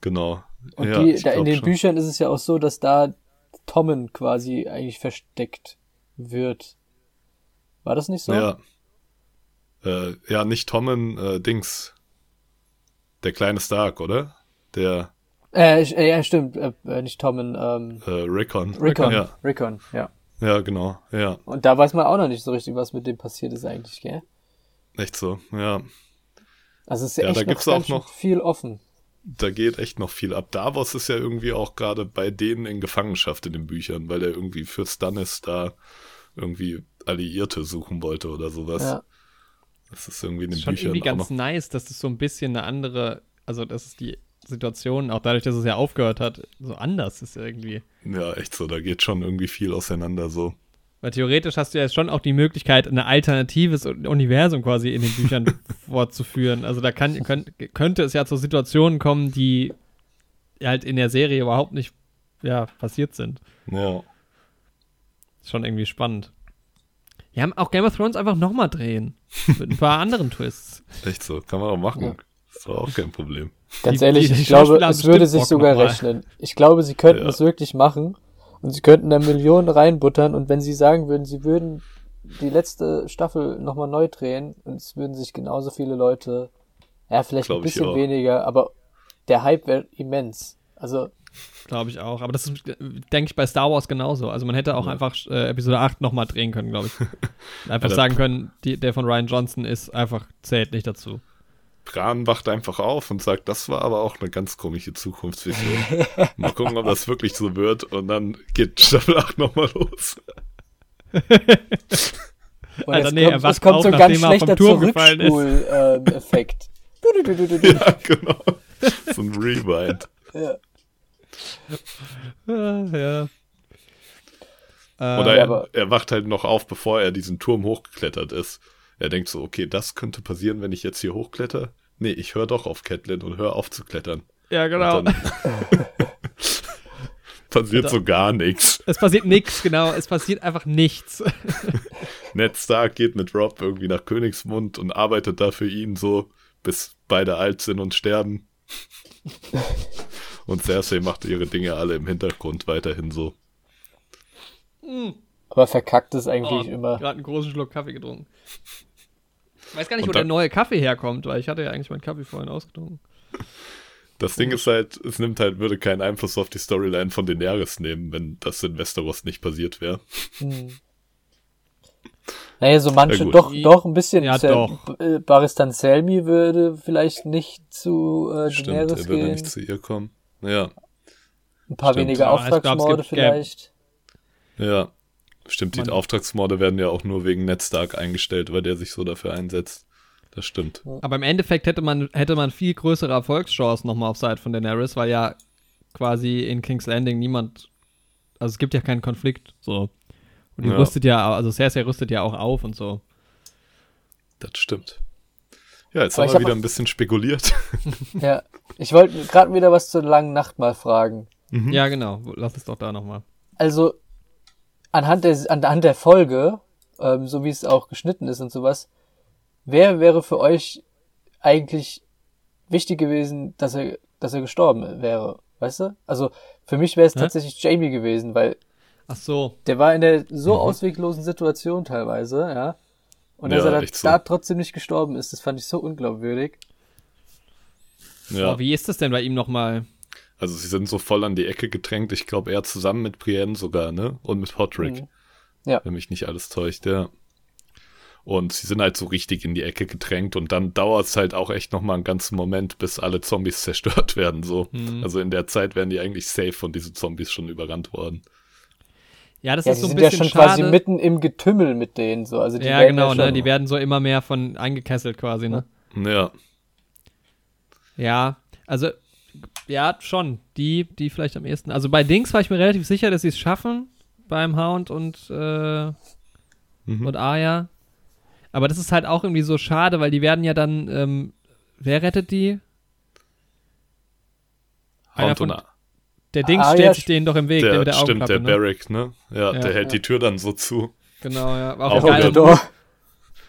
Genau. Und ja, die, da in den schon. Büchern ist es ja auch so, dass da Tommen quasi eigentlich versteckt wird. War das nicht so? Ja. Äh, ja, nicht Tommen, äh, Dings. Der kleine Stark, oder? Der Äh, äh, ja, stimmt. Äh, äh, nicht Tommen, ähm, äh, Rickon. Rickon. Ja, Rickon, ja. ja, genau. Ja, Und da weiß man auch noch nicht so richtig, was mit dem passiert ist eigentlich, gell? echt so. Ja, Also es ist ja, echt da noch, gibt's auch noch- viel offen. Da geht echt noch viel ab. Davos ist ja irgendwie auch gerade bei denen in Gefangenschaft in den Büchern, weil er irgendwie für Stannis da irgendwie Alliierte suchen wollte oder sowas. Ja. Das ist irgendwie in den Ist schon Büchern irgendwie auch ganz noch. nice, dass das so ein bisschen eine andere, also dass es die Situation, auch dadurch, dass es ja aufgehört hat, so anders ist irgendwie. Ja, echt so. Da geht schon irgendwie viel auseinander so. Weil theoretisch hast du ja jetzt schon auch die Möglichkeit, ein alternatives Universum quasi in den Büchern [LAUGHS] fortzuführen. Also da kann, könnt, könnte es ja zu Situationen kommen, die halt in der Serie überhaupt nicht ja, passiert sind. Ja. Ist schon irgendwie spannend. Wir haben auch Game of Thrones einfach nochmal drehen. Mit ein paar [LAUGHS] anderen Twists. Echt so. Kann man auch machen. Ja. Das war auch kein Problem. Ganz Die- ehrlich, die ich glaube, es würde sich Bock sogar rechnen. Ich glaube, sie könnten Ja. es wirklich machen und sie könnten da Millionen reinbuttern und wenn sie sagen würden, sie würden die letzte Staffel nochmal neu drehen und es würden sich genauso viele Leute, ja, vielleicht Glaub ein bisschen weniger, aber der Hype wäre immens. Also, Glaube ich auch. Aber das ist, denke ich, bei Star Wars genauso. Also man hätte auch Ja. einfach äh, Episode 8 nochmal drehen können, glaube ich. [LAUGHS] Einfach Ja, sagen können, die, der von Ryan Johnson ist einfach, zählt nicht dazu. Bran wacht einfach auf und sagt, das war aber auch eine ganz komische Zukunftsvision. [LAUGHS] Mal gucken, ob das wirklich so wird. Und dann geht Staffel 8 nochmal los. [LAUGHS] Und Alter, es nee, kommt, er wacht kommt auf, so ein ganz er schlechter. Zurückspul-Effekt. [LAUGHS] Ja, genau. So ein Rewind. ja. Ah, ja. Äh, Oder ja, er, er wacht halt noch auf, bevor er diesen Turm hochgeklettert ist. Er denkt so, okay, das könnte passieren, wenn ich jetzt hier hochkletter. Nee, ich höre doch auf Catelyn und höre auf zu klettern. ja, genau. [LAUGHS] Und dann passiert so gar nichts. Es passiert nichts, genau. Es passiert einfach nichts. [LAUGHS] Ned Stark geht mit Rob irgendwie nach Königsmund und arbeitet da für ihn so, bis beide alt sind und sterben. [LAUGHS] und Cersei macht ihre Dinge alle im Hintergrund weiterhin so. Aber verkackt ist eigentlich Oh, immer. Gerade einen großen Schluck Kaffee getrunken. Ich weiß gar nicht, Und wo der dann- neue Kaffee herkommt, weil ich hatte ja eigentlich meinen Kaffee vorhin ausgetrunken. Das Ding ist halt, es nimmt halt, würde keinen Einfluss auf die Storyline von Daenerys nehmen, wenn das in Westeros nicht passiert wäre. Hm. Naja, so manche Ja, doch, doch ein bisschen. Ja, doch. Äh, Baristan Selmy würde vielleicht nicht zu äh, Stimmt, Daenerys er würde gehen. nicht zu ihr kommen. Ja, ein paar stimmt. weniger Auftragsmorde vielleicht. ja. Stimmt, die Auftragsmorde werden ja auch nur wegen Ned Stark eingestellt, weil der sich so dafür einsetzt. Das stimmt. Aber im Endeffekt hätte man, hätte man viel größere Erfolgschancen nochmal auf Seite von Daenerys, weil ja quasi in King's Landing niemand, also es gibt ja keinen Konflikt, so. Und die Ja. rüstet ja, also Cersei rüstet ja auch auf und so. Das stimmt. Ja, jetzt Aber haben ich wir wieder ein bisschen spekuliert. [LAUGHS] [LAUGHS] Ja. Ich wollte gerade wieder was zur langen Nacht mal fragen. Mhm. Ja, genau. Lass es doch da nochmal. Also, anhand der, anhand der Folge, ähm, so wie es auch geschnitten ist und sowas, wer wäre für euch eigentlich wichtig gewesen, dass er, dass er gestorben wäre? Weißt du? Also, für mich wäre es tatsächlich Jamie gewesen, weil Ach so. der war in der so Mhm. ausweglosen Situation teilweise, ja. Und Ja, dass er da, so. da trotzdem nicht gestorben ist, das fand ich so unglaubwürdig. Ja, Oh, wie ist das denn bei ihm nochmal? Also sie sind so voll an die Ecke gedrängt. Ich glaube, er zusammen mit Brienne sogar, ne? Und mit Podrick. Mhm. Ja. Wenn mich nicht alles täuscht, ja. Und sie sind halt so richtig in die Ecke gedrängt und dann dauert es halt auch echt nochmal einen ganzen Moment, bis alle Zombies [LAUGHS] zerstört werden, so. Hm. Also in der Zeit wären die eigentlich safe von diesen Zombies schon überrannt worden. Ja, das Ja, ist die so ein sind ja bisschen schon quasi schade. mitten im Getümmel mit denen, so. Also die ja, werden genau, ja ne? Die werden so immer mehr von eingekesselt quasi, ne? Ja, Ja, also, ja, schon. Die, die vielleicht am ehesten. Also bei Dings war ich mir relativ sicher, dass sie es schaffen. Beim Hound und, äh, Mhm. und Arya. Aber das ist halt auch irgendwie so schade, weil die werden ja dann, ähm, wer rettet die? Einer Hound von- und Der Dings Arya stellt sich st- denen doch im Weg, der, der, mit der stimmt, der ne? Barrack, ne? Ja, Ja. der hält Ja. die Tür dann so zu. Genau, ja. War Auch auch geil.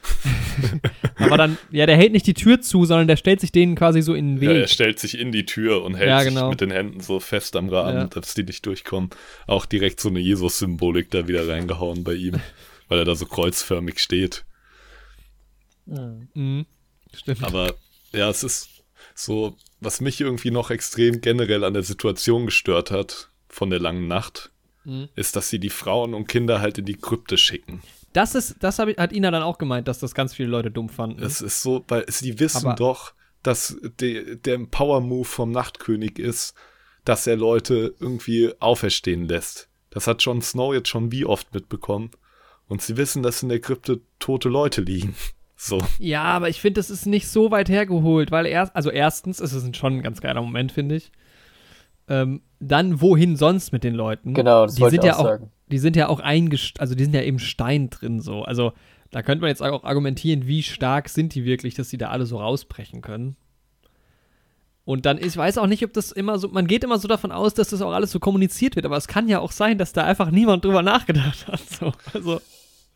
[LAUGHS] Aber dann, ja, der hält nicht die Tür zu, sondern der stellt sich denen quasi so in den Ja, er Weg. stellt sich in die Tür und hält Ja, sich genau. mit den Händen so fest am Rahmen, Ja. dass die nicht durchkommen. Auch direkt so eine Jesus-Symbolik da wieder reingehauen bei ihm, [LAUGHS] weil er da so kreuzförmig steht. Mhm. Mhm. Stimmt. Aber ja, es ist so, was mich irgendwie noch extrem generell an der Situation gestört hat von der langen Nacht, Mhm. ist, dass sie die Frauen und Kinder halt in die Krypte schicken. Das ist, das ich, hat Ina dann auch gemeint, dass das ganz viele Leute dumm fanden. Es ist so, weil sie wissen Aber- doch, dass de, der Power-Move vom Nachtkönig ist, dass er Leute irgendwie auferstehen lässt. Das hat Jon Snow jetzt schon wie oft mitbekommen. Und sie wissen, dass in der Krypte tote Leute liegen. [LAUGHS] So. Ja, aber ich finde, das ist nicht so weit hergeholt, weil erst, also erstens ist es schon ein ganz geiler Moment, finde ich. Ähm, dann wohin sonst mit den Leuten? Genau, das die wollte sind ich ja auch auch, sagen. Die sind ja auch eingest, also die sind ja im Stein drin so. Also da könnte man jetzt auch argumentieren, wie stark sind die wirklich, dass die da alle so rausbrechen können. Und dann, ich weiß auch nicht, ob das immer so, man geht immer so davon aus, dass das auch alles so kommuniziert wird, aber es kann ja auch sein, dass da einfach niemand drüber nachgedacht hat. [LAUGHS] So. Also,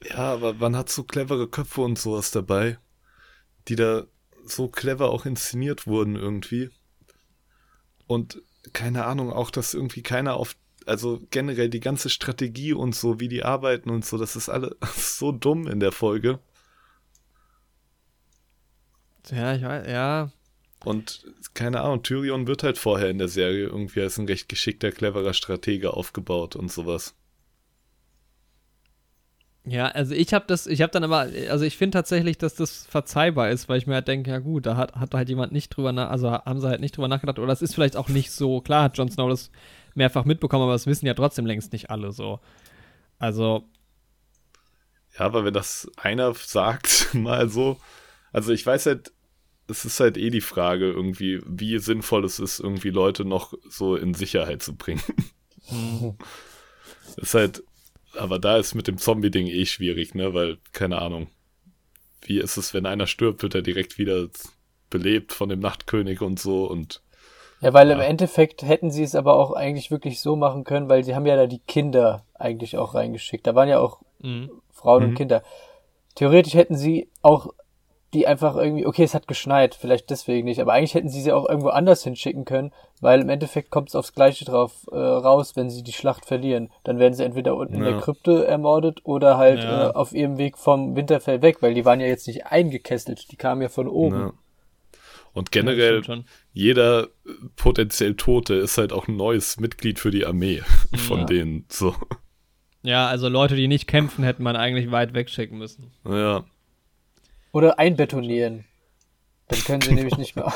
Ja, aber man hat so clevere Köpfe und sowas dabei, die da so clever auch inszeniert wurden irgendwie. Und keine Ahnung, auch dass irgendwie keiner auf, also generell die ganze Strategie und so, wie die arbeiten und so, das ist alles [LAUGHS] so dumm in der Folge. ja, ich weiß, ja. Und keine Ahnung, Tyrion wird halt vorher in der Serie irgendwie als ein recht geschickter, cleverer Stratege aufgebaut und sowas. Ja, also ich habe das, ich habe dann aber, also ich finde tatsächlich, dass das verzeihbar ist, weil ich mir halt denke, ja gut, da hat, hat halt jemand nicht drüber nach, also haben sie halt nicht drüber nachgedacht, oder es ist vielleicht auch nicht so, klar hat Jon Snow das mehrfach mitbekommen, aber das wissen ja trotzdem längst nicht alle so. Also. Ja, aber wenn das einer sagt, [LAUGHS] mal so, also ich weiß halt, es ist halt eh die Frage irgendwie, wie sinnvoll es ist, irgendwie Leute noch so in Sicherheit zu bringen. [LAUGHS] Ist halt, aber da ist mit dem Zombie-Ding eh schwierig, ne, weil, keine Ahnung. Wie ist es, wenn einer stirbt, wird er direkt wieder belebt von dem Nachtkönig und so und. Ja, weil ja. im Endeffekt hätten sie es aber auch eigentlich wirklich so machen können, weil sie haben ja da die Kinder eigentlich auch reingeschickt. Da waren ja auch mhm. Frauen mhm. und Kinder. Theoretisch hätten sie auch die einfach irgendwie, okay, es hat geschneit, vielleicht deswegen nicht, aber eigentlich hätten sie sie auch irgendwo anders hinschicken können, weil im Endeffekt kommt es aufs Gleiche drauf äh, raus, wenn sie die Schlacht verlieren. Dann werden sie entweder unten ja. in der Krypte ermordet oder halt ja. äh, auf ihrem Weg vom Winterfell weg, weil die waren ja jetzt nicht eingekesselt, die kamen ja von oben. Ja. Und generell, jeder potenziell Tote ist halt auch ein neues Mitglied für die Armee [LAUGHS] von denen, so. Ja, also Leute, die nicht kämpfen, hätten man eigentlich weit wegschicken müssen. Ja. Oder einbetonieren. Dann können sie genau. [LAUGHS] nämlich nicht mehr.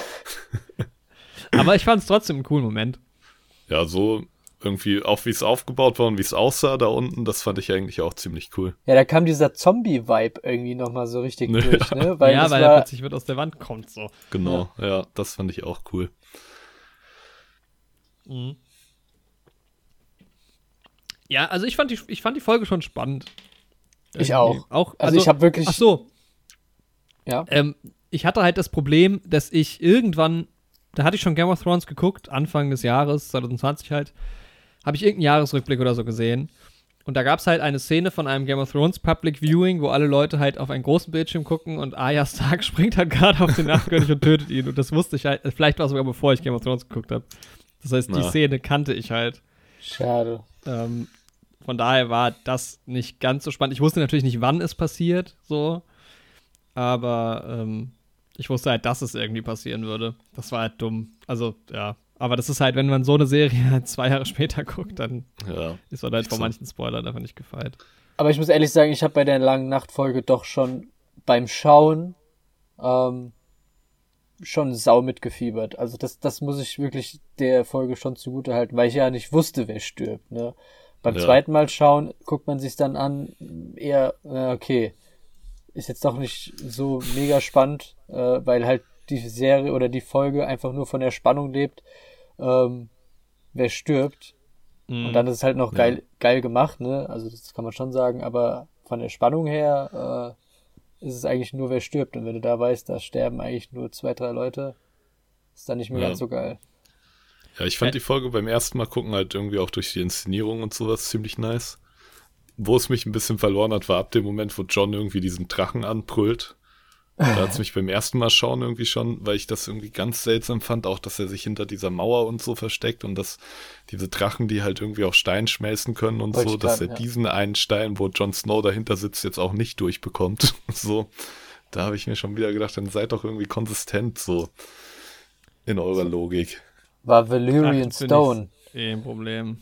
Aber ich fand es trotzdem einen coolen Moment. Ja, so irgendwie, auch wie es aufgebaut war und wie es aussah da unten, das fand ich eigentlich auch ziemlich cool. Ja, da kam dieser Zombie-Vibe irgendwie nochmal so richtig [LAUGHS] ja. durch, ne? Weil ja, weil er plötzlich wird aus der Wand kommt, so. Genau, ja, ja das fand ich auch cool. Mhm. Ja, also ich fand die, ich fand die Folge schon spannend. Ich auch. auch also, also ich habe wirklich. Ach so, ja. Ähm, ich hatte halt das Problem, dass ich irgendwann, da hatte ich schon Game of Thrones geguckt, Anfang des Jahres, 2020 halt, habe ich irgendeinen Jahresrückblick oder so gesehen. Und da gab es halt eine Szene von einem Game of Thrones Public Viewing, wo alle Leute halt auf einen großen Bildschirm gucken und Arya Stark [LAUGHS] springt halt gerade auf den Nachtkönig und tötet ihn. Und das wusste ich halt, vielleicht war es sogar bevor ich Game of Thrones geguckt habe. Das heißt, Na. die Szene kannte ich halt. Schade. Ähm, von daher war das nicht ganz so spannend. Ich wusste natürlich nicht, wann es passiert, so. Aber ähm, ich wusste halt, dass es irgendwie passieren würde. Das war halt dumm. Also, ja. Aber das ist halt, wenn man so eine Serie halt [LAUGHS] zwei Jahre später guckt, dann ja, ist man halt vor so. manchen Spoilern einfach nicht gefeit. Aber ich muss ehrlich sagen, ich habe bei der langen Nachtfolge doch schon beim Schauen ähm, schon sau mitgefiebert. Also das, das muss ich wirklich der Folge schon zugute halten, weil ich ja nicht wusste, wer stirbt. Ne? Beim ja. zweiten Mal schauen, guckt man sich dann an, eher, okay, ist jetzt doch nicht so mega spannend, äh, weil halt die Serie oder die Folge einfach nur von der Spannung lebt, ähm, wer stirbt. Mhm. Und dann ist es halt noch geil, ja. geil gemacht, ne? Also das kann man schon sagen, aber von der Spannung her äh, ist es eigentlich nur, wer stirbt. Und wenn du da weißt, da sterben eigentlich nur zwei, drei Leute, ist dann nicht mehr ja. ganz so geil. Ja, ich fand die Folge beim ersten Mal gucken halt irgendwie auch durch die Inszenierung und sowas ziemlich nice wo es mich ein bisschen verloren hat, war ab dem Moment, wo John irgendwie diesen Drachen anbrüllt. Da hat es mich beim ersten Mal schauen irgendwie schon, weil ich das irgendwie ganz seltsam fand, auch dass er sich hinter dieser Mauer und so versteckt und dass diese Drachen, die halt irgendwie auch Stein schmelzen können und Wollte so, dass er ja. diesen einen Stein, wo Jon Snow dahinter sitzt, jetzt auch nicht durchbekommt. [LAUGHS] so, da habe ich mir schon wieder gedacht, dann seid doch irgendwie konsistent so in eurer Logik. War Valyrian Stone. Eh ein Problem.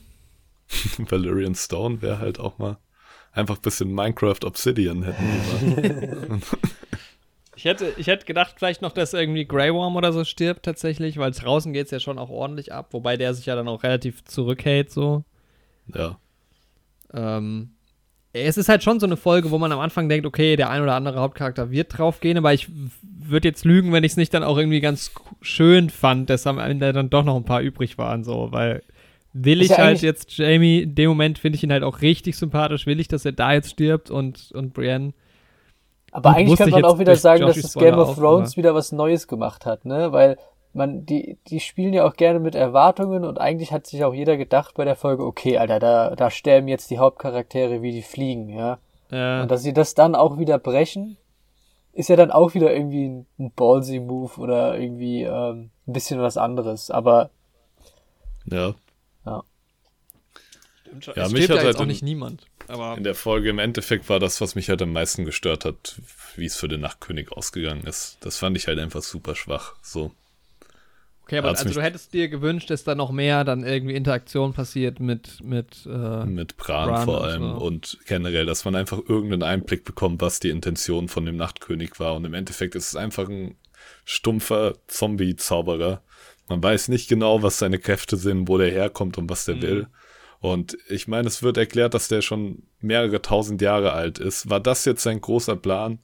[LAUGHS] Valyrian Stone wäre halt auch mal einfach ein bisschen Minecraft Obsidian hätten. [LAUGHS] ich, hätte, ich hätte gedacht, vielleicht noch, dass irgendwie Grey Worm oder so stirbt tatsächlich, weil draußen geht es ja schon auch ordentlich ab, wobei der sich ja dann auch relativ zurückhält, so. Ja. Ähm, es ist halt schon so eine Folge, wo man am Anfang denkt, okay, der ein oder andere Hauptcharakter wird draufgehen, aber ich würde jetzt lügen, wenn ich es nicht dann auch irgendwie ganz schön fand, dass am Ende dann doch noch ein paar übrig waren, so, weil will ich ja halt jetzt Jamie, in dem Moment finde ich ihn halt auch richtig sympathisch, will ich, dass er da jetzt stirbt und, und Brienne. Aber eigentlich könnte man auch wieder sagen, dass das Game of Thrones wieder was Neues gemacht hat, ne? Weil man, die, die spielen ja auch gerne mit Erwartungen und eigentlich hat sich auch jeder gedacht bei der Folge, okay, Alter, da, da sterben jetzt die Hauptcharaktere wie die Fliegen, ja. ja. Und dass sie das dann auch wieder brechen, ist ja dann auch wieder irgendwie ein, ein ballsy Move oder irgendwie ähm, ein bisschen was anderes. Aber ja. Ja. Stimmt Ja, es mich hat ja halt auch nicht niemand. Aber in der Folge im Endeffekt war das, was mich halt am meisten gestört hat, wie es für den Nachtkönig ausgegangen ist. Das fand ich halt einfach super schwach. So. Okay, aber also du hättest dir gewünscht, dass da noch mehr dann irgendwie Interaktion passiert mit, mit äh, Mit Bran, Bran vor und allem so. und generell, dass man einfach irgendeinen Einblick bekommt, was die Intention von dem Nachtkönig war. Und im Endeffekt ist es einfach ein stumpfer Zombie-Zauberer. Man weiß nicht genau, was seine Kräfte sind, wo der herkommt und was der Mhm. will. Und ich meine, es wird erklärt, dass der schon mehrere tausend Jahre alt ist. War das jetzt sein großer Plan?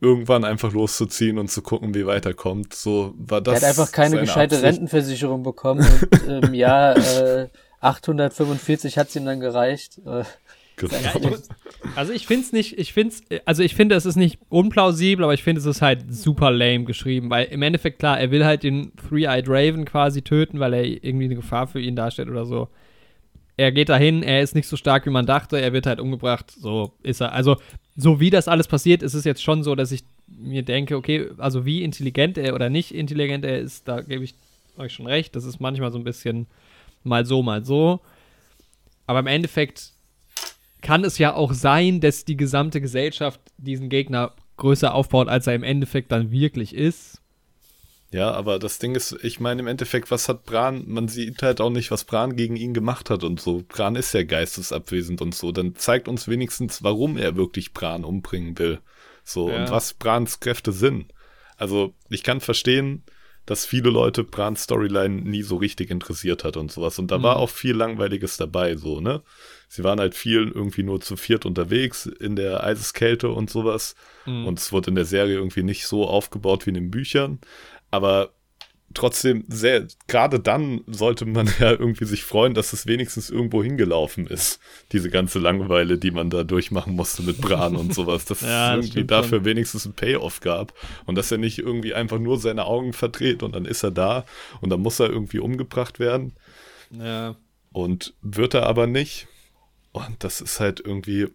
Irgendwann einfach loszuziehen und zu gucken, wie weiterkommt. So war das. Er hat einfach keine gescheite Absicht? Rentenversicherung bekommen und im Jahr äh, 845 hat's ihm dann gereicht. Äh, Genau. Ja, ich muss, also ich finde es nicht, ich finde also ich finde, es ist nicht unplausibel, aber ich finde, es ist halt super lame geschrieben, weil im Endeffekt, klar, er will halt den Three-Eyed Raven quasi töten, weil er irgendwie eine Gefahr für ihn darstellt oder so. Er geht dahin, er ist nicht so stark, wie man dachte, er wird halt umgebracht, so ist er. Also, so wie das alles passiert, ist es jetzt schon so, dass ich mir denke, okay, also wie intelligent er oder nicht intelligent er ist, da gebe ich euch schon recht. Das ist manchmal so ein bisschen mal so, mal so. Aber im Endeffekt kann es ja auch sein, dass die gesamte Gesellschaft diesen Gegner größer aufbaut, als er im Endeffekt dann wirklich ist. Ja, aber das Ding ist, ich meine im Endeffekt, was hat Bran, man sieht halt auch nicht, was Bran gegen ihn gemacht hat und so. Bran ist ja geistesabwesend und so. Dann zeigt uns wenigstens, warum er wirklich Bran umbringen will. So, Ja. und was Brans Kräfte sind. Also, ich kann verstehen, dass viele Leute Brans Storyline nie so richtig interessiert hat und sowas. Und da Mhm. war auch viel Langweiliges dabei, so, ne? Sie waren halt viel irgendwie nur zu viert unterwegs in der Eiseskälte und sowas. Mhm. Und es wurde in der Serie irgendwie nicht so aufgebaut wie in den Büchern. Aber trotzdem, sehr, gerade dann sollte man [LAUGHS] ja irgendwie sich freuen, dass es wenigstens irgendwo hingelaufen ist. Diese ganze Langeweile, die man da durchmachen musste mit Bran und sowas. Dass [LAUGHS] Ja, es irgendwie dafür wenigstens ein Payoff gab. Und dass er nicht irgendwie einfach nur seine Augen verdreht und dann ist er da und dann muss er irgendwie umgebracht werden. Ja. Und wird er aber nicht. Und das ist halt irgendwie,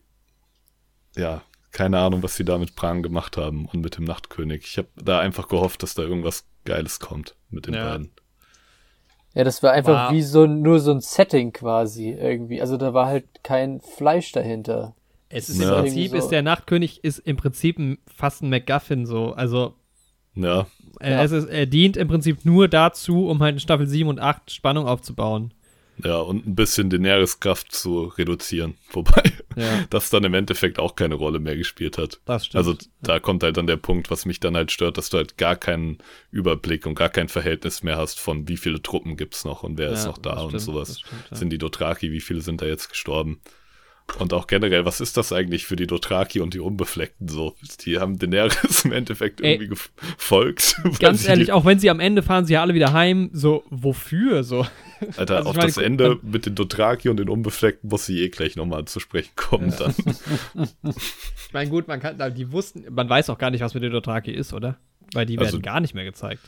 ja, keine Ahnung, was sie da mit Bran gemacht haben und mit dem Nachtkönig. Ich habe da einfach gehofft, dass da irgendwas Geiles kommt mit den Ja. beiden. ja, das war einfach Wow. wie so nur so ein Setting quasi irgendwie. Also da war halt kein Fleisch dahinter. Es ist Ja. im Prinzip, so. ist der Nachtkönig ist im Prinzip ein, fast ein MacGuffin so. Also Ja, er, Ja. es ist, er dient im Prinzip nur dazu, um halt in Staffel 7 und 8 Spannung aufzubauen. ja, und ein bisschen Daenerys Kraft zu reduzieren. [LAUGHS] Wobei Ja. [LAUGHS] das dann im Endeffekt auch keine Rolle mehr gespielt hat. Das stimmt. Also da kommt halt dann der Punkt, was mich dann halt stört, dass du halt gar keinen Überblick und gar kein Verhältnis mehr hast von wie viele Truppen gibt's noch und wer ist Ja, noch da das und stimmt, sowas. stimmt, ja. Sind die Dothraki, wie viele sind da jetzt gestorben? Und auch generell, was ist das eigentlich für die Dothraki und die Unbefleckten so? Die haben Daenerys im Endeffekt Ey. irgendwie gefolgt. [LAUGHS] Ganz ehrlich, auch wenn sie am Ende fahren, sie ja alle wieder heim, so, wofür? So. [LAUGHS] Alter, also auf meine, das Ende mit den Dothraki und den Unbefleckten muss sie eh gleich nochmal zu sprechen kommen dann. [LAUGHS] Ich meine, gut, man kann, die wussten, man weiß auch gar nicht, was mit den Dothraki ist, oder? Weil die Also- werden gar nicht mehr gezeigt.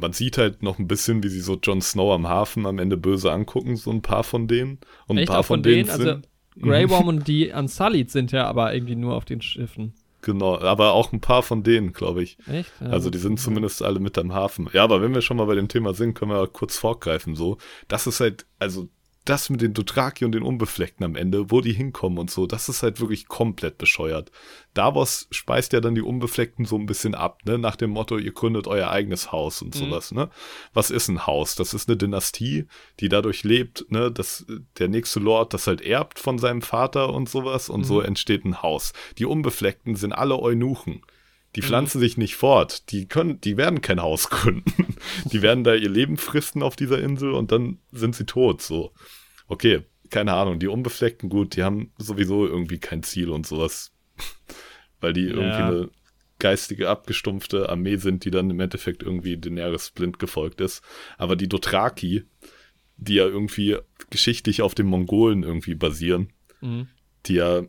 man sieht halt noch ein bisschen, wie sie so Jon Snow am Hafen am Ende böse angucken, so ein paar von denen. Und Echt ein paar von, von denen, denen? Also, sind, Grey Worm und die Unsullied sind ja aber irgendwie nur auf den Schiffen. genau, aber auch ein paar von denen, glaube ich. Echt? Ja, Also die sind zumindest alle mit am Hafen. Ja, aber wenn wir schon mal bei dem Thema sind, können wir kurz vorgreifen so. Das ist halt, also das mit den Dothraki und den Unbefleckten am Ende, wo die hinkommen und so, das ist halt wirklich komplett bescheuert. Davos speist ja dann die Unbefleckten so ein bisschen ab, ne, nach dem Motto, ihr gründet euer eigenes Haus und sowas, ne. Was ist ein Haus? Das ist eine Dynastie, die dadurch lebt, ne, dass der nächste Lord das halt erbt von seinem Vater und sowas und so entsteht ein Haus. Die Unbefleckten sind alle Eunuchen. Die pflanzen sich nicht fort. Die können, die werden kein Haus [LAUGHS] gründen. Die werden da ihr Leben fristen auf dieser Insel und dann sind sie tot, so. Okay, keine Ahnung. Die Unbefleckten, gut, die haben sowieso irgendwie kein Ziel und sowas. [LAUGHS] Weil die irgendwie Ja. eine geistige, abgestumpfte Armee sind, die dann im Endeffekt irgendwie Daenerys blind gefolgt ist. Aber die Dothraki, die ja irgendwie geschichtlich auf den Mongolen irgendwie basieren, Mhm. die ja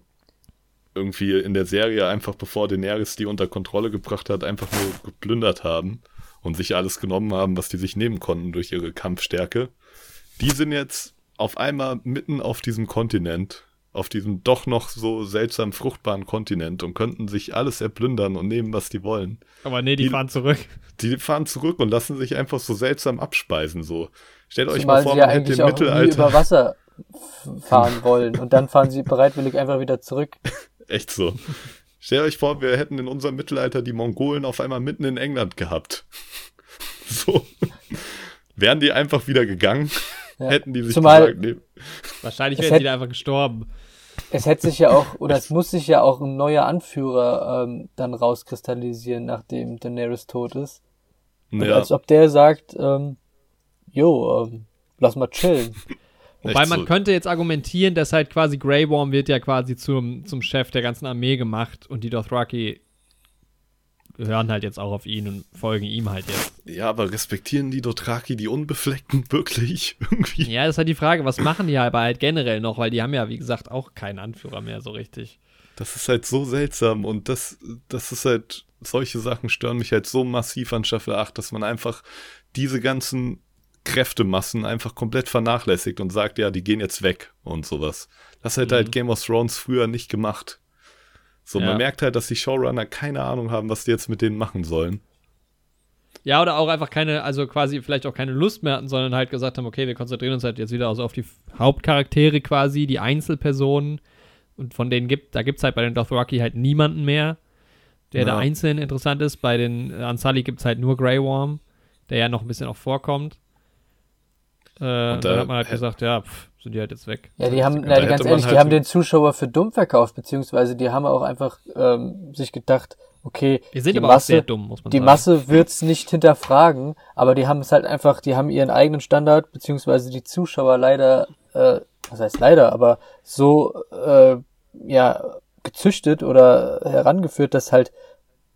irgendwie in der Serie einfach bevor Daenerys die unter Kontrolle gebracht hat, einfach nur geplündert haben und sich alles genommen haben, was die sich nehmen konnten durch ihre Kampfstärke. Die sind jetzt auf einmal mitten auf diesem Kontinent, auf diesem doch noch so seltsam fruchtbaren Kontinent und könnten sich alles erplündern und nehmen, was die wollen. Aber nee, die, Die- fahren zurück. Die fahren zurück und lassen sich einfach so seltsam abspeisen, so. Stellt euch Zumal mal vor, sie ja man hätte im Mittelalter. über Wasser fahren [LAUGHS] wollen. Und dann fahren sie bereitwillig einfach wieder zurück. [LAUGHS] Echt so. Stellt euch vor, wir hätten in unserem Mittelalter die Mongolen auf einmal mitten in England gehabt. [LAUGHS] So. wären die einfach wieder gegangen, Ja. hätten die sich Zumal- gesagt, nee, Wahrscheinlich Es wären hätte- die da einfach gestorben. Es hätte sich ja auch, oder es muss sich ja auch ein neuer Anführer ähm, dann rauskristallisieren, nachdem Daenerys tot ist. Und ja, als ob der sagt, ähm, jo, ähm, lass mal chillen. [LAUGHS] Wobei man so. könnte jetzt argumentieren, dass halt quasi Grey Worm wird ja quasi zum, zum Chef der ganzen Armee gemacht und die Dothraki hören halt jetzt auch auf ihn und folgen ihm halt jetzt. Ja, aber respektieren die Dothraki die Unbefleckten wirklich [LAUGHS] irgendwie? Ja, das ist halt die Frage, was machen die aber halt generell noch, weil die haben ja, wie gesagt, auch keinen Anführer mehr so richtig. Das ist halt so seltsam und das, das ist halt, solche Sachen stören mich halt so massiv an Staffel 8, dass man einfach diese ganzen Kräftemassen einfach komplett vernachlässigt und sagt, ja, die gehen jetzt weg und sowas. Das hätte Mhm. halt Game of Thrones früher nicht gemacht. So, Ja. man merkt halt, dass die Showrunner keine Ahnung haben, was die jetzt mit denen machen sollen. Ja, oder auch einfach keine, also quasi vielleicht auch keine Lust mehr hatten, sondern halt gesagt haben, okay, wir konzentrieren uns halt jetzt wieder also auf die Hauptcharaktere quasi, die Einzelpersonen. Und von denen gibt, da gibt es halt bei den Dothraki halt niemanden mehr, der da Ja. einzeln interessant ist. Bei den Unsullied gibt es halt nur Grey Worm, der ja noch ein bisschen auch vorkommt. Äh, Und da dann hat man halt gesagt, ja, pff, sind die halt jetzt weg. Ja, die haben, na, ganz ehrlich, die halt haben so- den Zuschauer für dumm verkauft, beziehungsweise die haben auch einfach ähm, sich gedacht, okay, Wir sind die aber Masse, auch sehr dumm, muss man die sagen. Masse wird's nicht hinterfragen, aber die haben es halt einfach, die haben ihren eigenen Standard, beziehungsweise die Zuschauer leider, äh, was heißt leider, aber so, äh, ja, gezüchtet oder herangeführt, dass halt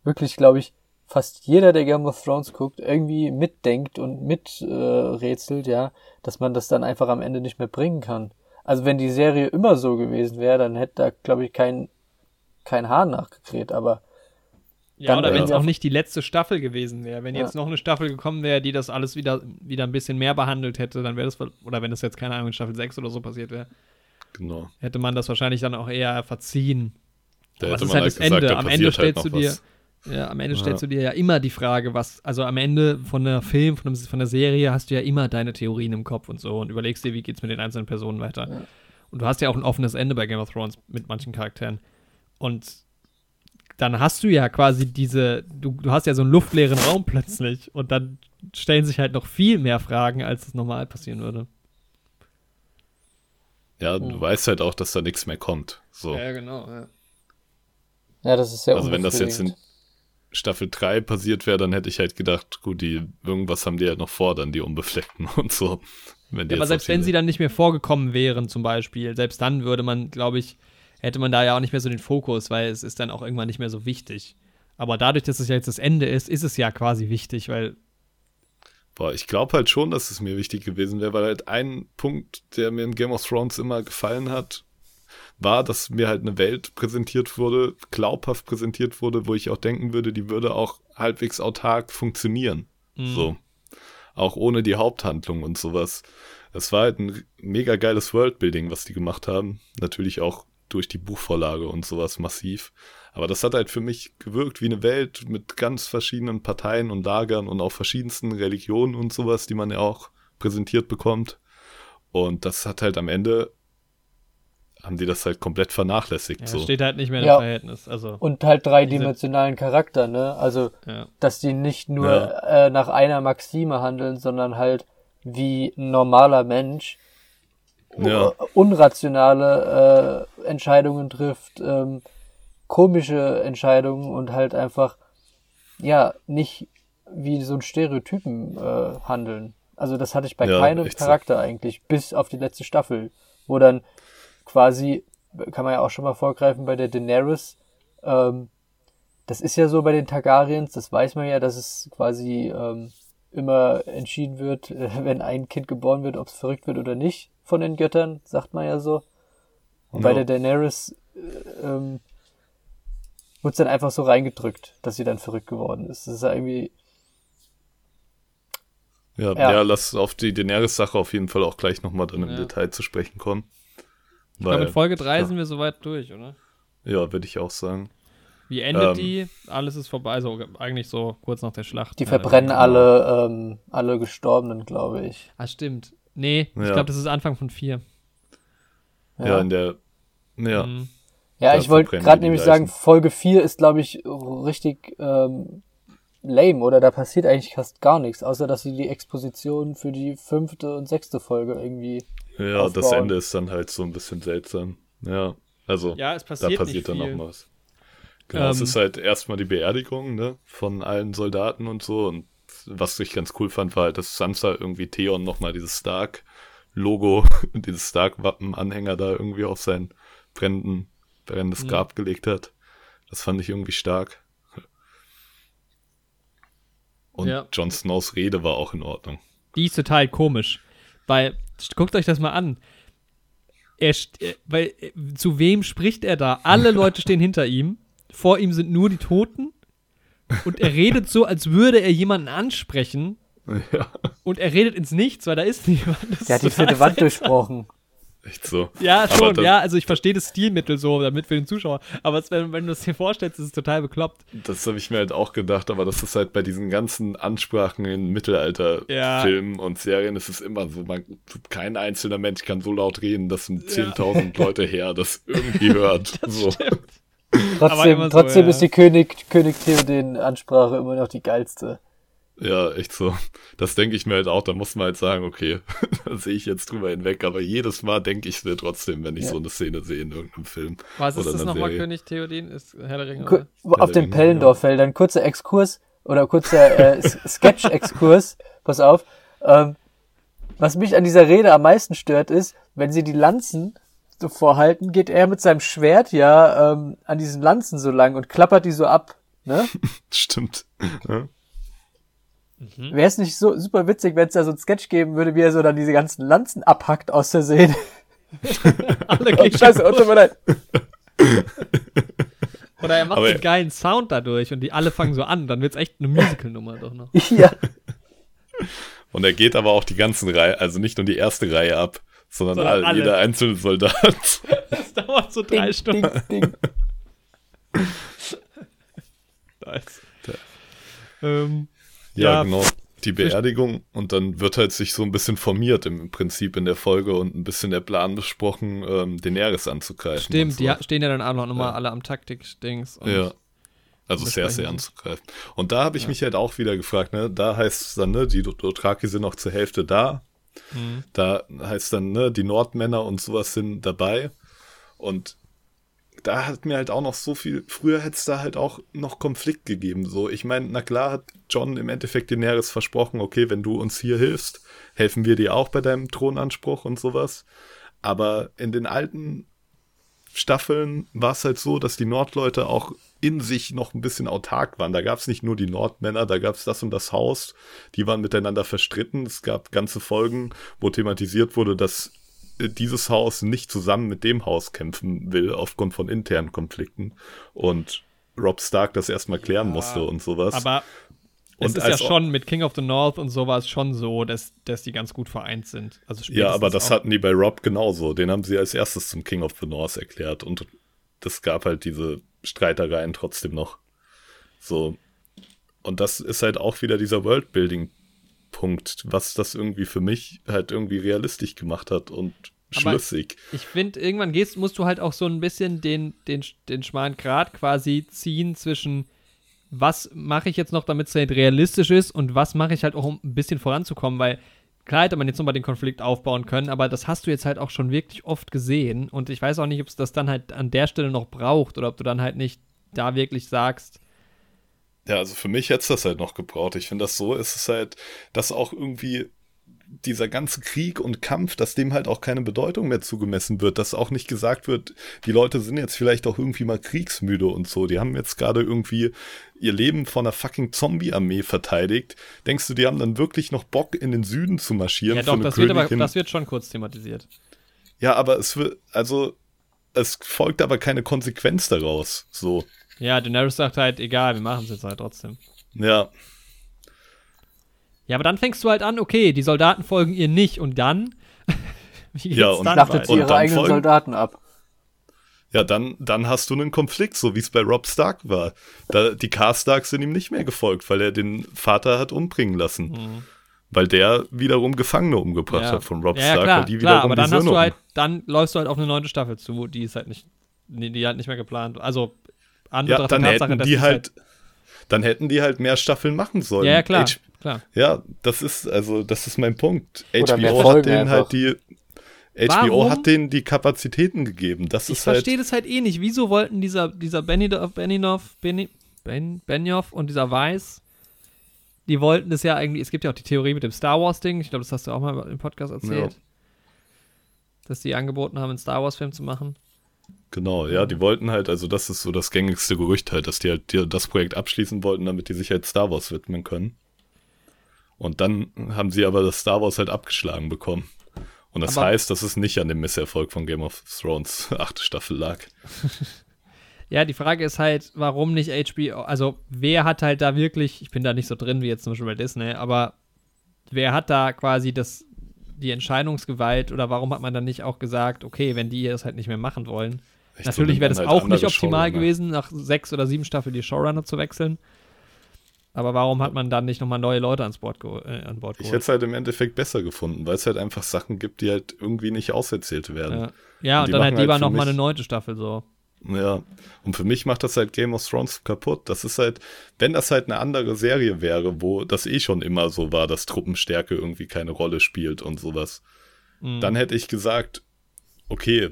wirklich, glaube ich, fast jeder, der Game of Thrones guckt, irgendwie mitdenkt und miträtselt, äh, ja, dass man das dann einfach am Ende nicht mehr bringen kann. Also wenn die Serie immer so gewesen wäre, dann hätte da, glaube ich, kein, kein Hahn nachgekräht, aber Ja, Dann oder wenn es auch nicht die letzte Staffel gewesen wäre. Wenn Ja. jetzt noch eine Staffel gekommen wäre, die das alles wieder, wieder ein bisschen mehr behandelt hätte, dann wäre das, oder wenn das jetzt, keine Ahnung, in Staffel 6 oder so passiert wäre, Genau. hätte man das wahrscheinlich dann auch eher verziehen. Da Aber hätte man halt das halt gesagt, Ende. Am Ende halt stellst du dir, was. Ja, am Ende Ja. stellst du dir ja immer die Frage, was, also am Ende von der Film, von, einem, von der Serie hast du ja immer deine Theorien im Kopf und so und überlegst dir, wie geht's mit den einzelnen Personen weiter. Ja. Und du hast ja auch ein offenes Ende bei Game of Thrones mit manchen Charakteren. Und dann hast du ja quasi diese, du, du hast ja so einen luftleeren Raum [LAUGHS] plötzlich und dann stellen sich halt noch viel mehr Fragen, als es normal passieren würde. Ja, du weißt halt auch, dass da nichts mehr kommt. So. genau. Ja. ja, das ist sehr Also wenn das jetzt in. Staffel 3 passiert wäre, dann hätte ich halt gedacht, gut, die, irgendwas haben die halt noch vor, dann die Unbefleckten [LAUGHS] und so. Wenn Ja, aber selbst wenn sie dann nicht mehr vorgekommen wären, zum Beispiel, selbst dann würde man, glaube ich, hätte man da ja auch nicht mehr so den Fokus, weil es ist dann auch irgendwann nicht mehr so wichtig. Aber dadurch, dass es ja jetzt das Ende ist, ist es ja quasi wichtig, weil Boah, ich glaube halt schon, dass es mir wichtig gewesen wäre, weil halt ein Punkt, der mir in Game of Thrones immer gefallen hat, war, dass mir halt eine Welt präsentiert wurde, glaubhaft präsentiert wurde, wo ich auch denken würde, die würde auch halbwegs autark funktionieren. Mhm. So. Auch ohne die Haupthandlung und sowas. Es war halt ein mega geiles Worldbuilding, was die gemacht haben. Natürlich auch durch die Buchvorlage und sowas massiv. Aber das hat halt für mich gewirkt wie eine Welt mit ganz verschiedenen Parteien und Lagern und auch verschiedensten Religionen und sowas, die man ja auch präsentiert bekommt. Und das hat halt am Ende, haben die das halt komplett vernachlässigt. ja, so. steht halt nicht mehr im Ja. Verhältnis. Also, Und halt dreidimensionalen Charakter, ne? Also, ja. dass die nicht nur Ja. äh, nach einer Maxime handeln, sondern halt wie ein normaler Mensch Ja. unrationale äh, Entscheidungen trifft, ähm, komische Entscheidungen und halt einfach ja nicht wie so ein Stereotypen äh, handeln. Also das hatte ich bei Ja, keinem echt so. Charakter eigentlich, bis auf die letzte Staffel, wo dann quasi, kann man ja auch schon mal vorgreifen bei der Daenerys, ähm, das ist ja so bei den Targaryens, das weiß man ja, dass es quasi ähm, immer entschieden wird, äh, [LAUGHS] wenn ein Kind geboren wird, ob es verrückt wird oder nicht von den Göttern, sagt man ja so. Und bei Ja. der Daenerys äh, ähm, wird dann einfach so reingedrückt, dass sie dann verrückt geworden ist. Das ist ja irgendwie, Ja, Ja. ja. lass auf die Daenerys-Sache auf jeden Fall auch gleich nochmal dann im Ja. Detail zu sprechen kommen. Ich glaube, in Folge 3 ja. sind wir soweit durch, oder? ja, würde ich auch sagen. Wie endet Ähm. die? Alles ist vorbei, also eigentlich so kurz nach der Schlacht. die Ja, verbrennen also- alle, ähm, alle Gestorbenen, glaube ich. Ah, stimmt. Nee, ich Ja. glaube, das ist Anfang von 4. Ja, in der, ja, Mhm. Ja, ich wollte gerade nämlich sagen, Folge 4 ist, glaube ich, richtig ähm, lame, oder? Da passiert eigentlich fast gar nichts, außer dass sie die Exposition für die fünfte und sechste Folge irgendwie. Ja, aufbauen. das Ende ist dann halt so ein bisschen seltsam. Ja, also Ja, es da passiert, passiert dann viel. noch was. Genau, es Ähm, ist halt erstmal die Beerdigung, ne, von allen Soldaten und so. Und was ich ganz cool fand, war halt, dass Sansa irgendwie Theon nochmal dieses Stark-Logo, [LAUGHS] dieses Stark-Wappen-Anhänger da irgendwie auf sein brennenden, brennendes Mhm. Grab gelegt hat. Das fand ich irgendwie stark. Und Ja. Jon Snows Rede war auch in Ordnung. Die ist total komisch. Weil, guckt euch das mal an. Er, äh, weil, äh, zu wem spricht er da? Alle Leute stehen hinter ihm. Vor ihm sind nur die Toten. Und er redet so, als würde er jemanden ansprechen. Ja, Und er redet ins Nichts, weil da ist niemand. Das Der hat die vierte [LAUGHS] Wand durchbrochen. Echt so. Ja, schon, das- ja. Also ich verstehe das Stilmittel so, damit für den Zuschauer. Aber es, wenn, wenn du das dir vorstellst, ist es total bekloppt. Das habe ich mir halt auch gedacht, aber das ist halt bei diesen ganzen Ansprachen in Mittelalter-Filmen und Serien, es ist immer so, man, kein einzelner Mensch kann so laut reden, dass ein 10.000 [LAUGHS] Leute her das irgendwie hört. so. Trotzdem, so, trotzdem ja. ist die König, König Theoden-Ansprache immer noch die geilste. Ja, echt so. Das denke ich mir halt auch, da muss man halt sagen, okay, [LAUGHS] da sehe ich jetzt drüber hinweg, aber jedes Mal denke ich mir trotzdem, wenn ich Ja. so eine Szene sehe in irgendeinem Film. Was ist das nochmal. König Theodin? Ist Herr der Ringe, Ku- oder? auf Ja, den Pellendorffeldern, kurzer Exkurs oder kurzer äh, [LAUGHS] Sketch-Exkurs. Pass auf. Ähm, was mich an dieser Rede am meisten stört, ist, wenn sie die Lanzen so vorhalten, geht er mit seinem Schwert ja ähm, an diesen Lanzen so lang und klappert die so ab. Ne? [LAUGHS] Stimmt. Ja. Wäre es nicht so super witzig, wenn es da so ein Sketch geben würde, wie er so dann diese ganzen Lanzen abhackt aus Versehen. [LAUGHS] Alle Oh, gehen scheiße, oh, tut mir leid. Oder er macht Aber- einen geilen Sound dadurch und die alle fangen so an. Dann wird's echt eine Musical-Nummer doch noch. [LAUGHS] Ja, Und er geht aber auch die ganzen Reihe, also nicht nur die erste Reihe ab, sondern, Sondern all, alle. jeder einzelne Soldat. Das dauert so drei ding, Stunden. ding, ding. [LAUGHS] Nice. Ähm, Ja, Ja. genau. Die Beerdigung und dann wird halt sich so ein bisschen formiert im Prinzip in der Folge und ein bisschen der Plan besprochen, ähm, Daenerys anzugreifen. und stimmt, so. die stehen ja dann auch noch mal Ja. alle am Taktik-Dings. Ja. Also Cersei sie. anzugreifen. Und da habe ich mich halt auch wieder gefragt, ne, da heißt es dann, ne, die Dothraki sind noch zur Hälfte da. Mhm. Da heißt dann, ne, die Nordmänner und sowas sind dabei. Und da hat mir halt auch noch so viel, früher hätte es da halt auch noch Konflikt gegeben. So, ich meine, na klar hat John im Endeffekt Daenerys versprochen, okay, wenn du uns hier hilfst, helfen wir dir auch bei deinem Thronanspruch und sowas. Aber in den alten Staffeln war es halt so, dass die Nordleute auch in sich noch ein bisschen autark waren. Da gab es nicht nur die Nordmänner, da gab es das und das Haus, die waren miteinander verstritten. Es gab ganze Folgen, wo thematisiert wurde, dass dieses Haus nicht zusammen mit dem Haus kämpfen will, aufgrund von internen Konflikten. Und Rob Stark das erstmal klären musste und sowas. Aber es Und ist ja schon mit King of the North und sowas schon so, dass, dass die ganz gut vereint sind. Also ja, aber das hatten die bei Rob genauso. Den haben sie als erstes zum King of the North erklärt. Und das gab halt diese Streitereien trotzdem noch. So. Und das ist halt auch wieder dieser Worldbuilding-Punkt, was das irgendwie für mich halt irgendwie realistisch gemacht hat und Aber- schlüssig. Ich finde, irgendwann gehst, musst du halt auch so ein bisschen den, den, den schmalen Grat quasi ziehen zwischen, was mache ich jetzt noch, damit es halt realistisch ist und was mache ich halt auch, um ein bisschen voranzukommen, weil klar hätte man jetzt nochmal den Konflikt aufbauen können, aber das hast du jetzt halt auch schon wirklich oft gesehen und ich weiß auch nicht, ob es das dann halt an der Stelle noch braucht oder ob du dann halt nicht da wirklich sagst, Ja, also für mich hätte es das halt noch gebraucht. Ich finde das so, ist es halt, dass auch irgendwie dieser ganze Krieg und Kampf, dass dem halt auch keine Bedeutung mehr zugemessen wird, dass auch nicht gesagt wird, die Leute sind jetzt vielleicht auch irgendwie mal kriegsmüde und so. Die haben jetzt gerade irgendwie ihr Leben von einer fucking Zombie-Armee verteidigt. Denkst du, die haben dann wirklich noch Bock, in den Süden zu marschieren? ja doch, das wird, aber, das wird schon kurz thematisiert. ja, aber es wird, also, es folgt aber keine Konsequenz daraus. So, Ja, Daenerys sagt halt, egal, wir machen es jetzt halt trotzdem. ja. Ja, aber dann fängst du halt an, okay, die Soldaten folgen ihr nicht und dann? [LAUGHS] Wie geht's Ja, und dann Schlachtet sie Und ihre dann eigenen folgen- Soldaten ab. Ja, dann, dann hast du einen Konflikt, so wie es bei Rob Stark war. Da, die Karstarks sind ihm nicht mehr gefolgt, weil er den Vater hat umbringen lassen. Weil der wiederum Gefangene umgebracht Mhm. Ja. hat von Rob ja, ja, Stark, klar, weil die klar, wiederum aber dann die hast Söhne du halt, dann läufst du halt auf eine neunte Staffel zu, die ist halt nicht, die halt nicht mehr geplant. Also, andere Ja, dann Tatsache, hätten dass die es halt, dann hätten die halt mehr Staffeln machen sollen. Ja, ja klar, H klar. ja, das ist, also, das ist mein Punkt. Oder HBO hat denen einfach. halt die, HBO Warum? hat denen die Kapazitäten gegeben. Das Ich ist halt, verstehe das halt eh nicht. Wieso wollten dieser, dieser Benioff, Benioff, Beni, ben, Benioff und dieser Weiss, die wollten das ja irgendwie, es gibt ja auch die Theorie mit dem Star Wars-Ding, ich glaube, das hast du auch mal im Podcast erzählt, Ja. dass die angeboten haben, einen Star Wars-Film zu machen. Genau, ja, die wollten halt, also das ist so das gängigste Gerücht halt, dass die halt das Projekt abschließen wollten, damit die sich halt Star Wars widmen können. Und dann haben sie aber das Star Wars halt abgeschlagen bekommen. Und das Aber- heißt, dass es nicht an dem Misserfolg von Game of Thrones [LAUGHS] achte Staffel lag. [LAUGHS] Ja, die Frage ist halt, warum nicht HBO, also wer hat halt da wirklich, ich bin da nicht so drin wie jetzt zum Beispiel bei Disney, aber wer hat da quasi das, die Entscheidungsgewalt oder warum hat man dann nicht auch gesagt, okay, wenn die das halt nicht mehr machen wollen, Echt, Natürlich so wäre das halt auch nicht optimal Showrunner. gewesen, nach sechs oder sieben Staffeln die Showrunner zu wechseln. Aber warum hat man dann nicht nochmal neue Leute ans Bord geho- äh, an Bord Ich hätte geholt? es halt im Endeffekt besser gefunden, weil es halt einfach Sachen gibt, die halt irgendwie nicht auserzählt werden. Ja, ja Und und, dann halt machen lieber halt nochmal eine neunte Staffel so. Ja, und für mich macht das halt Game of Thrones kaputt. Das ist halt, wenn das halt eine andere Serie wäre, wo das eh schon immer so war, dass Truppenstärke irgendwie keine Rolle spielt und sowas, Mhm. dann hätte ich gesagt, okay,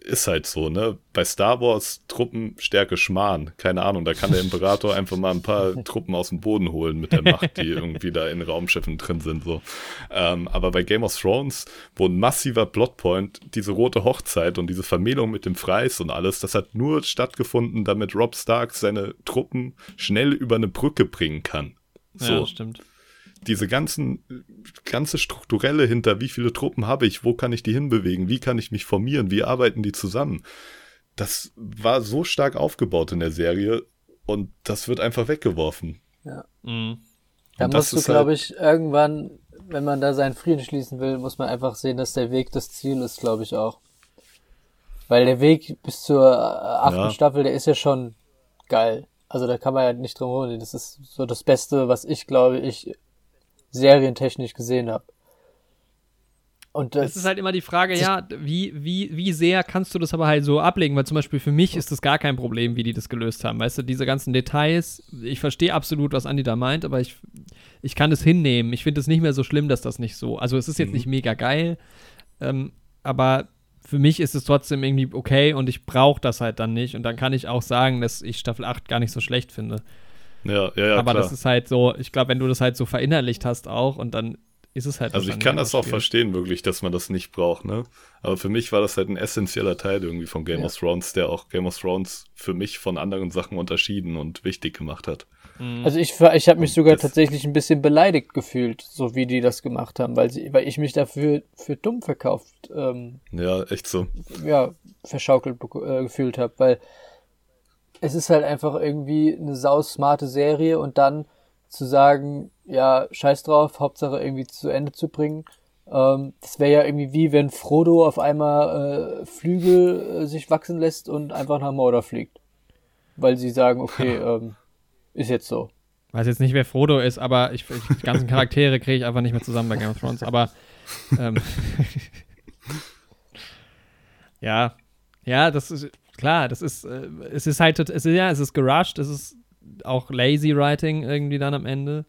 ist halt so, ne? Bei Star Wars Truppenstärke Schmarrn, keine Ahnung, da kann der Imperator [LAUGHS] einfach mal ein paar Truppen aus dem Boden holen mit der Macht, die irgendwie da in Raumschiffen drin sind, so. Ähm, aber bei Game of Thrones, wo ein massiver Plotpoint, diese rote Hochzeit und diese Vermählung mit dem Freis und alles, das hat nur stattgefunden, damit Rob Stark seine Truppen schnell über eine Brücke bringen kann. So Ja, stimmt. Diese ganzen, ganze strukturelle hinter, wie viele Truppen habe ich, wo kann ich die hinbewegen, wie kann ich mich formieren, wie arbeiten die zusammen. Das war so stark aufgebaut in der Serie und das wird einfach weggeworfen. Mhm. Da musst du, ist halt- glaube ich, irgendwann, wenn man da seinen Frieden schließen will, muss man einfach sehen, dass der Weg das Ziel ist, glaube ich auch. Weil der Weg bis zur äh, achten Ja. Staffel, der ist ja schon geil. Also da kann man ja nicht drum herum. Das ist so das Beste, was ich, glaube ich, serientechnisch gesehen habe. Und das Es ist halt immer die Frage, ja, wie, wie, wie sehr kannst du das aber halt so ablegen? Weil zum Beispiel für mich ist das gar kein Problem, wie die das gelöst haben. Weißt du, diese ganzen Details, ich verstehe absolut, was Andi da meint, aber ich, ich kann es hinnehmen. Ich finde es nicht mehr so schlimm, dass das nicht so. Also es ist jetzt Mhm. nicht mega geil, ähm, aber für mich ist es trotzdem irgendwie okay und ich brauche das halt dann nicht. Und dann kann ich auch sagen, dass ich Staffel 8 gar nicht so schlecht finde. Ja, ja, ja, aber klar. das ist halt so, ich glaube, wenn du das halt so verinnerlicht hast auch und dann ist es halt also ich kann das auch schwierig. verstehen, wirklich, dass man das nicht braucht, ne? Aber für mich war das halt ein essentieller Teil irgendwie von Game Ja. of Thrones, der auch Game of Thrones für mich von anderen Sachen unterschieden und wichtig gemacht hat. Mhm. Also ich, ich habe mich Und sogar tatsächlich ein bisschen beleidigt gefühlt, so wie die das gemacht haben, weil sie, weil ich mich dafür für dumm verkauft, ähm, Ja, echt so. ja, verschaukelt äh, gefühlt habe, weil es ist halt einfach irgendwie eine sausmarte Serie und dann zu sagen, ja, scheiß drauf, Hauptsache irgendwie zu Ende zu bringen. Ähm, das wäre ja irgendwie wie wenn Frodo auf einmal äh, Flügel äh, sich wachsen lässt und einfach nach Mordor fliegt. Weil sie sagen, okay, [LAUGHS] ähm, ist jetzt so. weiß jetzt nicht, wer Frodo ist, aber ich, ich die ganzen [LAUGHS] Charaktere kriege ich einfach nicht mehr zusammen bei Game of Thrones. Aber ähm, [LAUGHS] ja, ja, das ist klar. Das ist, äh, es ist halt, es ist ja, es ist gerusht, es ist auch lazy writing irgendwie dann am Ende.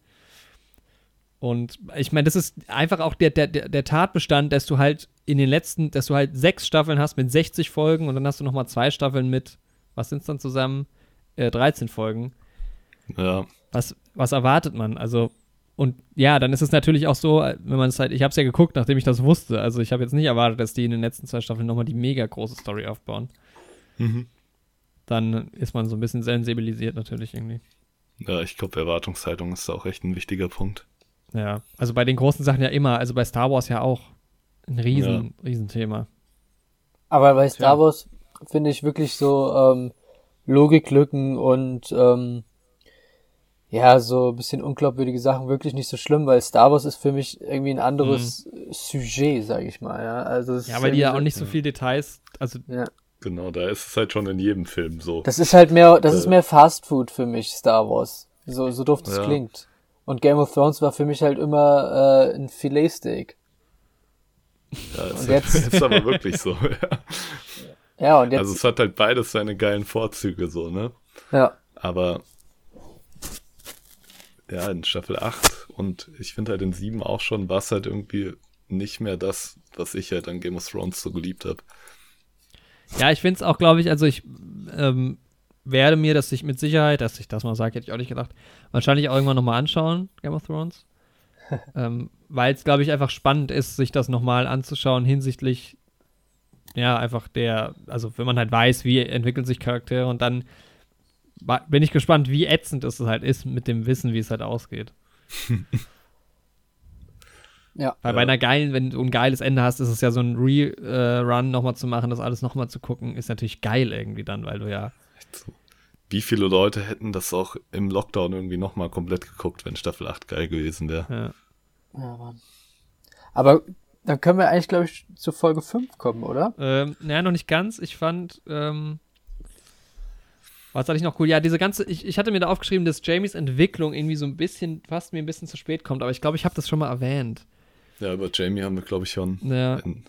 Und ich meine, das ist einfach auch der, der, der Tatbestand, dass du halt in den letzten, dass du halt sechs Staffeln hast mit 60 Folgen und dann hast du noch mal zwei Staffeln mit, was sind es dann zusammen? Äh, 13 Folgen Ja. was, was erwartet man? Also, und ja, dann ist es natürlich auch so, wenn man es halt, ich habe es ja geguckt, nachdem ich das wusste. Also, ich habe jetzt nicht erwartet, dass die in den letzten zwei Staffeln nochmal die mega große Story aufbauen. Mhm. Dann ist man so ein bisschen sensibilisiert natürlich irgendwie. Ja, ich glaube, Erwartungshaltung ist da auch echt ein wichtiger Punkt. Ja, also bei den großen Sachen ja immer, also bei Star Wars ja auch ein riesen, Riesenthema. Aber bei Star. Wars finde ich wirklich so ähm, Logiklücken und ähm, ja, so ein bisschen unglaubwürdige Sachen wirklich nicht so schlimm, weil Star Wars ist für mich irgendwie ein anderes Sujet, sage ich mal. Ja, also Mhm. Ja, weil die ja auch nicht so viel Details, also so- Ja. Genau, da ist es halt schon in jedem Film so. Das ist halt mehr, das Äh. ist mehr Fast Food für mich, Star Wars. So, so doof das Ja. klingt. Und Game of Thrones war für mich halt immer äh, ein Filetsteak. Ja, ist, Und jetzt- [LAUGHS] ist aber wirklich so. Ja. [LAUGHS] Ja, und jetzt, Also es hat halt beides seine geilen Vorzüge so, ne? ja, Aber ja, in Staffel 8 und ich finde halt in 7 auch schon, war es halt irgendwie nicht mehr das, was ich halt an Game of Thrones so geliebt habe. Ja, ich finde es auch, glaube ich, also ich ähm, werde mir das sich mit Sicherheit, dass ich das mal sage, hätte ich auch nicht gedacht, wahrscheinlich auch irgendwann nochmal anschauen, Game of Thrones. [LAUGHS] ähm, Weil es, glaube ich, einfach spannend ist, sich das nochmal anzuschauen hinsichtlich, ja, einfach der, also wenn man halt weiß, wie entwickeln sich Charaktere und dann bin ich gespannt, wie ätzend es halt ist mit dem Wissen, wie es halt ausgeht. [LAUGHS] ja. Weil bei einer geilen, wenn du ein geiles Ende hast, ist es ja so ein Re-Run äh, nochmal zu machen, das alles nochmal zu gucken, ist natürlich geil irgendwie dann, weil du ja. Wie viele Leute hätten das auch im Lockdown irgendwie nochmal komplett geguckt, wenn Staffel 8 geil gewesen wäre? Ja. ja Mann. Aber dann können wir eigentlich, glaube ich, zu Folge 5 kommen, oder? Ähm, naja, noch nicht ganz. Ich fand, ähm, was hatte ich noch cool? Ja, diese ganze, ich, ich hatte mir da aufgeschrieben, dass Jamies Entwicklung irgendwie so ein bisschen, fast mir ein bisschen zu spät kommt, aber ich glaube, ich habe das schon mal erwähnt. Ja, über Jamie haben wir, glaube ich, schon ja. in,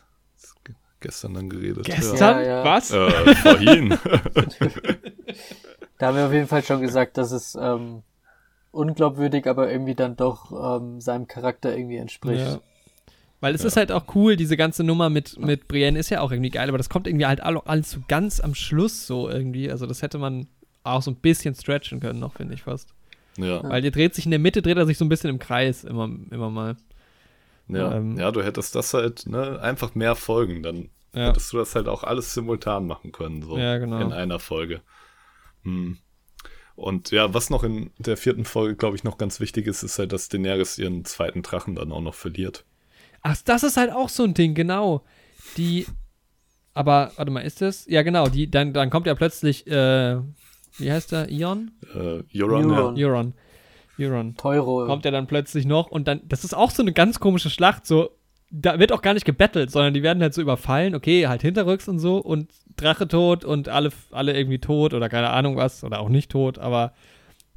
gestern dann geredet. Gestern? Ja, ja. Was? Äh, vorhin. [LAUGHS] da haben wir auf jeden Fall schon gesagt, dass es ähm, unglaubwürdig, aber irgendwie dann doch ähm, seinem Charakter irgendwie entspricht. Ja. Weil es ja. ist halt auch cool, diese ganze Nummer mit, mit Brienne ist ja auch irgendwie geil, aber das kommt irgendwie halt alles so ganz am Schluss so irgendwie. Also das hätte man auch so ein bisschen stretchen können noch, finde ich fast. Ja. Weil der dreht sich in der Mitte, dreht er sich so ein bisschen im Kreis immer, immer mal. Ja, ähm, ja, du hättest das halt, ne, einfach mehr Folgen, dann ja. hättest du das halt auch alles simultan machen können, so ja, genau. in einer Folge. Hm. Und ja, was noch in der vierten Folge, glaube ich, noch ganz wichtig ist, ist halt, dass Daenerys ihren zweiten Drachen dann auch noch verliert. Ach, das ist halt auch so ein Ding, genau. Die, aber, warte mal, ist das? Ja, genau, die, dann, dann kommt ja plötzlich, äh, wie heißt der? Ion? Äh, Euron, Euron. Ja. Euron. Euron. Teuro. Kommt ja dann plötzlich noch und dann, das ist auch so eine ganz komische Schlacht, so, da wird auch gar nicht gebettelt, sondern die werden halt so überfallen, okay, halt hinterrücks und so und Drache tot und alle, alle irgendwie tot oder keine Ahnung was oder auch nicht tot, aber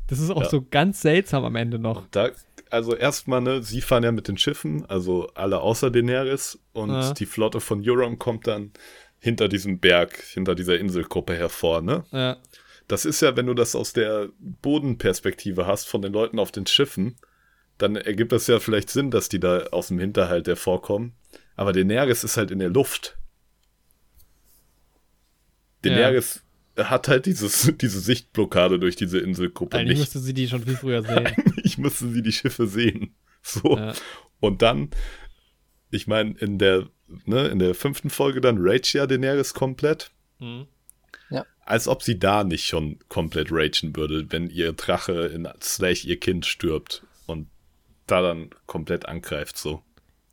das ist auch ja. so ganz seltsam am Ende noch. Da also erstmal, ne, sie fahren ja mit den Schiffen, also alle außer Daenerys und ja. die Flotte von Euron kommt dann hinter diesem Berg, hinter dieser Inselgruppe hervor, ne? Ja. Das ist ja, wenn du das aus der Bodenperspektive hast von den Leuten auf den Schiffen, dann ergibt das ja vielleicht Sinn, dass die da aus dem Hinterhalt hervorkommen. Aber Daenerys ist halt in der Luft. Daenerys hat halt dieses, [LAUGHS] diese Sichtblockade durch diese Inselgruppe Eigentlich nicht. müsste sie die schon viel früher [LAUGHS] sehen. Eigentlich müsste sie die Schiffe sehen. So. Ja. Und dann, ich meine, in der, ne, in der fünften Folge dann Rage ja Daenerys komplett. Mhm. Als ob sie da nicht schon komplett ragen würde, wenn ihr Drache in Slash ihr Kind stirbt und da dann komplett angreift, so.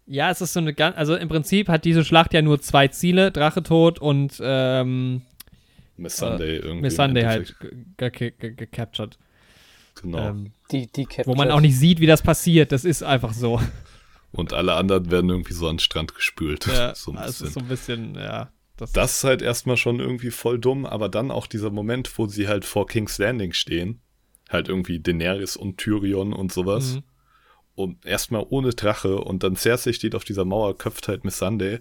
Ja, es ist so eine ganz, also im Prinzip hat diese Schlacht ja nur zwei Ziele, Drache tot und ähm, Miss Sunday äh, irgendwie. Miss Sunday halt gecaptured. Genau. Ähm, die, die wo man auch nicht sieht, wie das passiert. Das ist einfach so. Und alle anderen werden irgendwie so an den Strand gespült. Ja, [LAUGHS] so das ist so ein bisschen, ja. Das, das ist halt erstmal schon irgendwie voll dumm, aber dann auch dieser Moment, wo sie halt vor King's Landing stehen. Halt irgendwie Daenerys und Tyrion und sowas. Mhm. Und erstmal ohne Drache und dann Cersei steht auf dieser Mauer, köpft halt Miss Sunday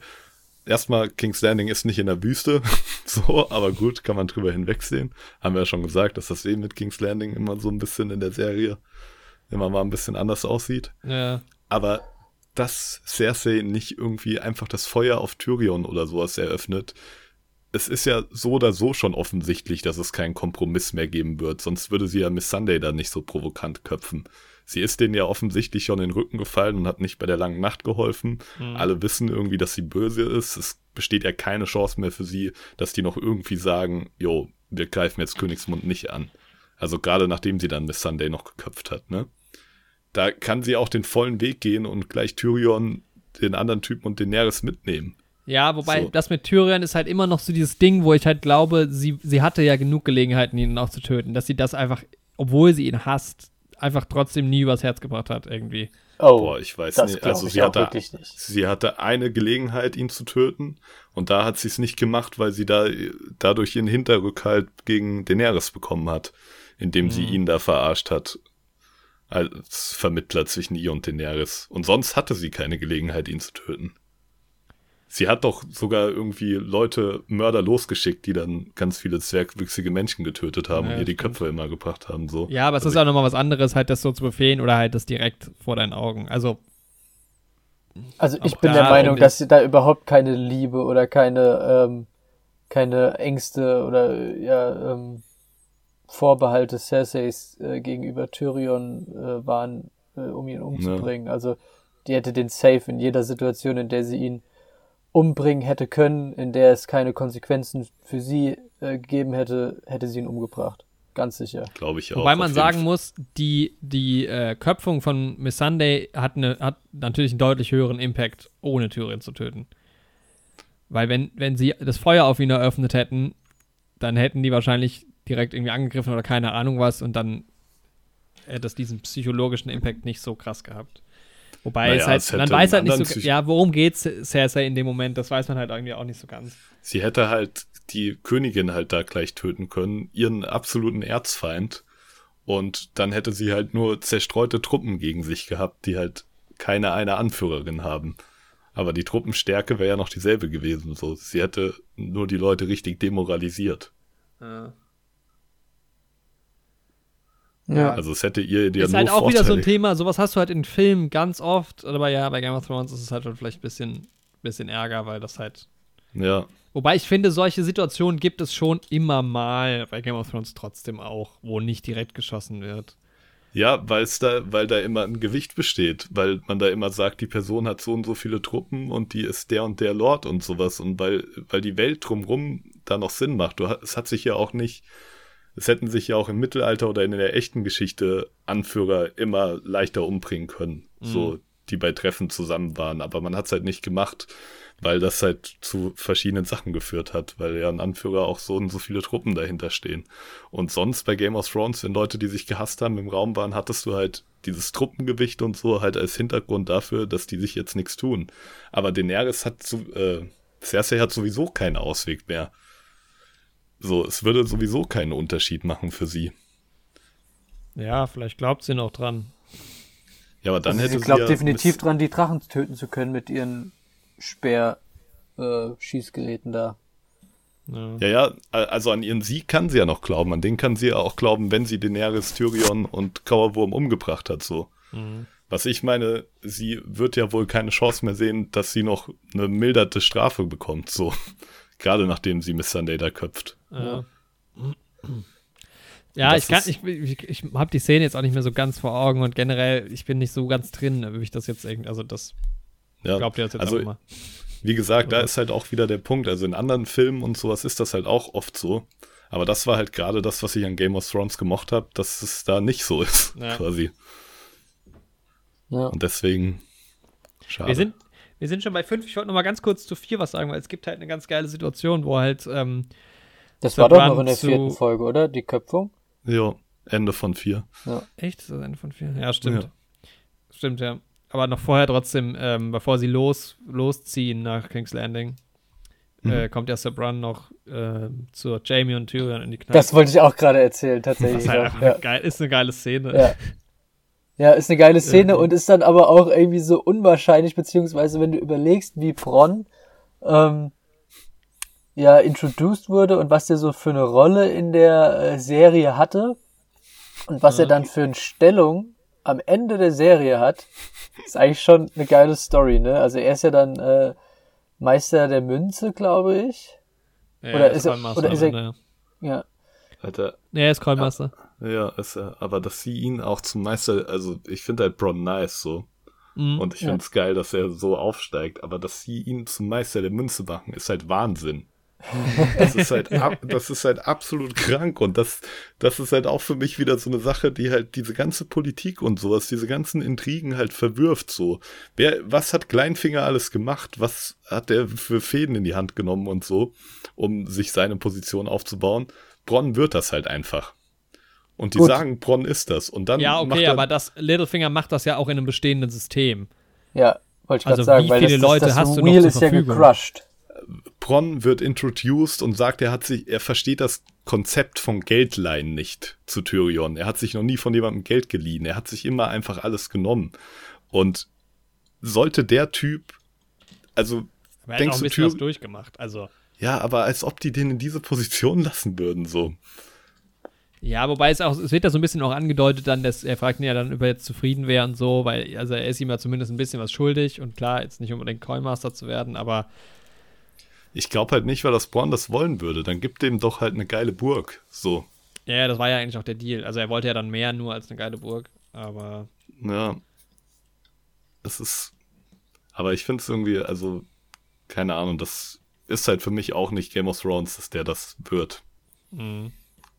erstmal, King's Landing ist nicht in der Wüste, [LAUGHS] so, aber gut, kann man drüber hinwegsehen. Haben wir ja schon gesagt, dass das eben mit King's Landing immer so ein bisschen in der Serie immer mal ein bisschen anders aussieht. Ja. Aber dass Cersei nicht irgendwie einfach das Feuer auf Tyrion oder sowas eröffnet, es ist ja so oder so schon offensichtlich, dass es keinen Kompromiss mehr geben wird, sonst würde sie ja Miss Sunday da nicht so provokant köpfen. Sie ist denen ja offensichtlich schon in den Rücken gefallen und hat nicht bei der langen Nacht geholfen. Mhm. Alle wissen irgendwie, dass sie böse ist. Es besteht ja keine Chance mehr für sie, dass die noch irgendwie sagen, jo, wir greifen jetzt Königsmund nicht an. Also gerade nachdem sie dann Miss Sunday noch geköpft hat, ne? Da kann sie auch den vollen Weg gehen und gleich Tyrion, den anderen Typen und Daenerys mitnehmen. Ja, wobei so. das mit Tyrion ist halt immer noch so dieses Ding, wo ich halt glaube, sie, sie hatte ja genug Gelegenheiten, ihn auch zu töten, dass sie das einfach, obwohl sie ihn hasst, einfach trotzdem nie übers Herz gebracht hat, irgendwie. Oh, Boah, ich weiß nicht. Also sie hatte, sie hatte eine Gelegenheit, ihn zu töten und da hat sie es nicht gemacht, weil sie da dadurch ihren Hinterrückhalt gegen Daenerys bekommen hat, indem mhm. sie ihn da verarscht hat als Vermittler zwischen ihr und Daenerys. Und sonst hatte sie keine Gelegenheit, ihn zu töten. Sie hat doch sogar irgendwie Leute Mörder losgeschickt, die dann ganz viele zwergwüchsige Menschen getötet haben Ja, und ihr die stimmt. Köpfe immer gebracht haben. So. Ja, aber es Also ist auch nochmal was anderes, halt das so zu befehlen oder halt das direkt vor deinen Augen. Also, Also ich bin der Meinung, dass da überhaupt keine Liebe oder keine, ähm, keine Ängste oder ja, ähm, Vorbehalte Cerseis äh, gegenüber Tyrion äh, waren, äh, um ihn umzubringen. Also die hätte den safe in jeder Situation, in der sie ihn umbringen hätte können, in der es keine Konsequenzen für sie äh, gegeben hätte, hätte sie ihn umgebracht. Ganz sicher. Glaube ich auch. wobei man sagen Fall. muss, die, die äh, Köpfung von Miss Sunday hat, eine, hat natürlich einen deutlich höheren Impact, ohne Tyrion zu töten. Weil wenn, wenn sie das Feuer auf ihn eröffnet hätten, dann hätten die wahrscheinlich direkt irgendwie angegriffen oder keine Ahnung was und dann hätte es diesen psychologischen Impact nicht so krass gehabt. Wobei Naja, es halt, es man weiß halt nicht so, Psych- ja, worum geht's Cersei in dem Moment, das weiß man halt irgendwie auch nicht so ganz. Sie hätte halt die Königin halt da gleich töten können, ihren absoluten Erzfeind. Und dann hätte sie halt nur zerstreute Truppen gegen sich gehabt, die halt keine eine Anführerin haben. Aber die Truppenstärke wäre ja noch dieselbe gewesen. So, sie hätte nur die Leute richtig demoralisiert. Ja. Also es hätte ihr ja ist nur halt auch wieder so ein Thema, sowas hast du halt in Filmen ganz oft, aber ja, bei Game of Thrones ist es halt vielleicht ein bisschen, bisschen Ärger, weil das halt. Ja, Wobei ich finde, solche Situationen gibt es schon immer mal bei Game of Thrones trotzdem auch, wo nicht direkt geschossen wird. Ja, weil es da, weil da immer ein Gewicht besteht, weil man da immer sagt, die Person hat so und so viele Truppen und die ist der und der Lord und sowas und weil, weil die Welt drumrum da noch Sinn macht. Du, es hat sich ja auch nicht, es hätten sich ja auch im Mittelalter oder in der echten Geschichte Anführer immer leichter umbringen können, so die bei Treffen zusammen waren, aber man hat es halt nicht gemacht, weil das halt zu verschiedenen Sachen geführt hat, weil ja ein Anführer auch so und so viele Truppen dahinter stehen. Und sonst bei Game of Thrones, wenn Leute, die sich gehasst haben, im Raum waren, hattest du halt dieses Truppengewicht und so halt als Hintergrund dafür, dass die sich jetzt nichts tun. Aber Daenerys hat zu, äh, Cersei hat sowieso keinen Ausweg mehr. So, es würde sowieso keinen Unterschied machen für sie. Ja, vielleicht glaubt sie noch dran. Ja, aber dann also hätte sie glaubt ja definitiv dran, die Drachen töten zu können mit ihren Speer-Schießgeräten da. Ja. Ja, ja, also an ihren Sieg kann sie ja noch glauben. An den kann sie ja auch glauben, wenn sie Daenerys, Tyrion und Kauerwurm umgebracht hat, so. Mhm. Was ich meine, sie wird ja wohl keine Chance mehr sehen, dass sie noch eine milderte Strafe bekommt, so. Gerade nachdem sie Miss Sunday da köpft. Ja, ja ich, kann, ich, ich, ich habe die Szene jetzt auch nicht mehr so ganz vor Augen und generell, ich bin nicht so ganz drin, wie ich das jetzt irgendwie, also das Ja, glaubt ihr das jetzt also, auch mal. wie gesagt, da ist halt auch wieder der Punkt. Also in anderen Filmen und sowas ist das halt auch oft so. Aber das war halt gerade das, was ich an Game of Thrones gemocht habe, dass es da nicht so ist, Ja. [LAUGHS] quasi. Ja. Und deswegen, schade. Wir sind, wir sind schon bei fünf. Ich wollte noch mal ganz kurz zu vier was sagen, weil es gibt halt eine ganz geile Situation, wo halt, ähm, Das war doch noch in der zu- vierten Folge, oder? Die Köpfung? ja, Ende von vier. echt, ist das Ende von vier? Ja, stimmt. Ja. Stimmt, ja. Aber noch vorher trotzdem, ähm, bevor sie los, losziehen nach King's Landing, äh, Mhm. kommt ja Sir Bran noch äh, zu Jamie und Tyrion in die Kneipe. Das wollte ich auch gerade erzählen, Was tatsächlich. halt auch, einfach ja. geil, ist eine geile Szene. Ja. Ja, ist eine geile Szene Ja. und ist dann aber auch irgendwie so unwahrscheinlich, beziehungsweise wenn du überlegst, wie Bronn ähm, ja introduced wurde und was der so für eine Rolle in der äh, Serie hatte und was Ja. er dann für eine Stellung am Ende der Serie hat, ist eigentlich schon eine geile Story, ne? Also er ist ja dann äh, Meister der Münze, glaube ich. Ja, Oder er ist er- oder ist er- Ende, Ja. Alter, ja. er ist Coinmaster. ja, ist er. Aber dass sie ihn auch zum Meister, also ich finde halt Bron nice so. Mhm. Und ich Ja. finde es geil, dass er so aufsteigt. Aber dass sie ihn zum Meister der Münze machen, ist halt Wahnsinn. [LAUGHS] Das ist halt, ab, das ist halt absolut krank und das, das ist halt auch für mich wieder so eine Sache, die halt diese ganze Politik und sowas, diese ganzen Intrigen halt verwirft so. Wer, was hat Kleinfinger alles gemacht? Was hat er für Fäden in die Hand genommen und so, um sich seine Position aufzubauen? Bronn wird das halt einfach. Und die Gut. sagen, Bronn ist das. Und dann ja, macht okay, er, aber das Littlefinger macht das ja auch in einem bestehenden System. Ja, wollte ich gerade Also sagen, wie weil viele das, Leute das, das hast du noch ist ja gecrushed. Bronn wird introduced und sagt, er hat sich, er versteht das Konzept von Geldleihen nicht zu Tyrion. Er hat sich noch nie von jemandem Geld geliehen. Er hat sich immer einfach alles genommen. Und sollte der Typ, also Er hat auch denkst ein du, bisschen was Tyr durchgemacht. Also, ja, aber als ob die den in diese Position [LAUGHS] lassen würden, so. Ja, wobei es auch, es wird ja so ein bisschen auch angedeutet dann, dass er fragt ihn ja dann, ob er jetzt zufrieden wäre und so, weil, also er ist ihm ja zumindest ein bisschen was schuldig und klar, jetzt nicht unbedingt Coinmaster zu werden, aber Ich glaube halt nicht, weil das Braun das wollen würde. Dann gibt dem doch halt eine geile Burg. So. ja, das war ja eigentlich auch der Deal. Also er wollte ja dann mehr nur als eine geile Burg, aber Ja. Es ist. Aber ich finde es irgendwie, also, keine Ahnung, das ist halt für mich auch nicht Game of Thrones, dass der das wird. mh.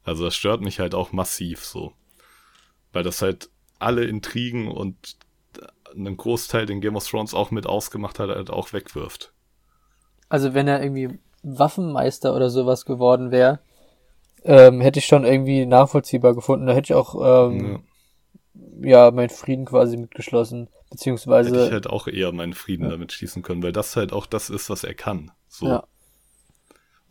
Also das stört mich halt auch massiv so. Weil das halt alle Intrigen und einen Großteil, den Game of Thrones auch mit ausgemacht hat, halt auch wegwirft. Also wenn er irgendwie Waffenmeister oder sowas geworden wäre, ähm, hätte ich schon irgendwie nachvollziehbar gefunden. Da hätte ich auch ähm, ja. meinen Frieden quasi mitgeschlossen. Beziehungsweise Hätte ich halt auch eher meinen Frieden damit schließen können, weil das halt auch das ist, was er kann. So. Ja.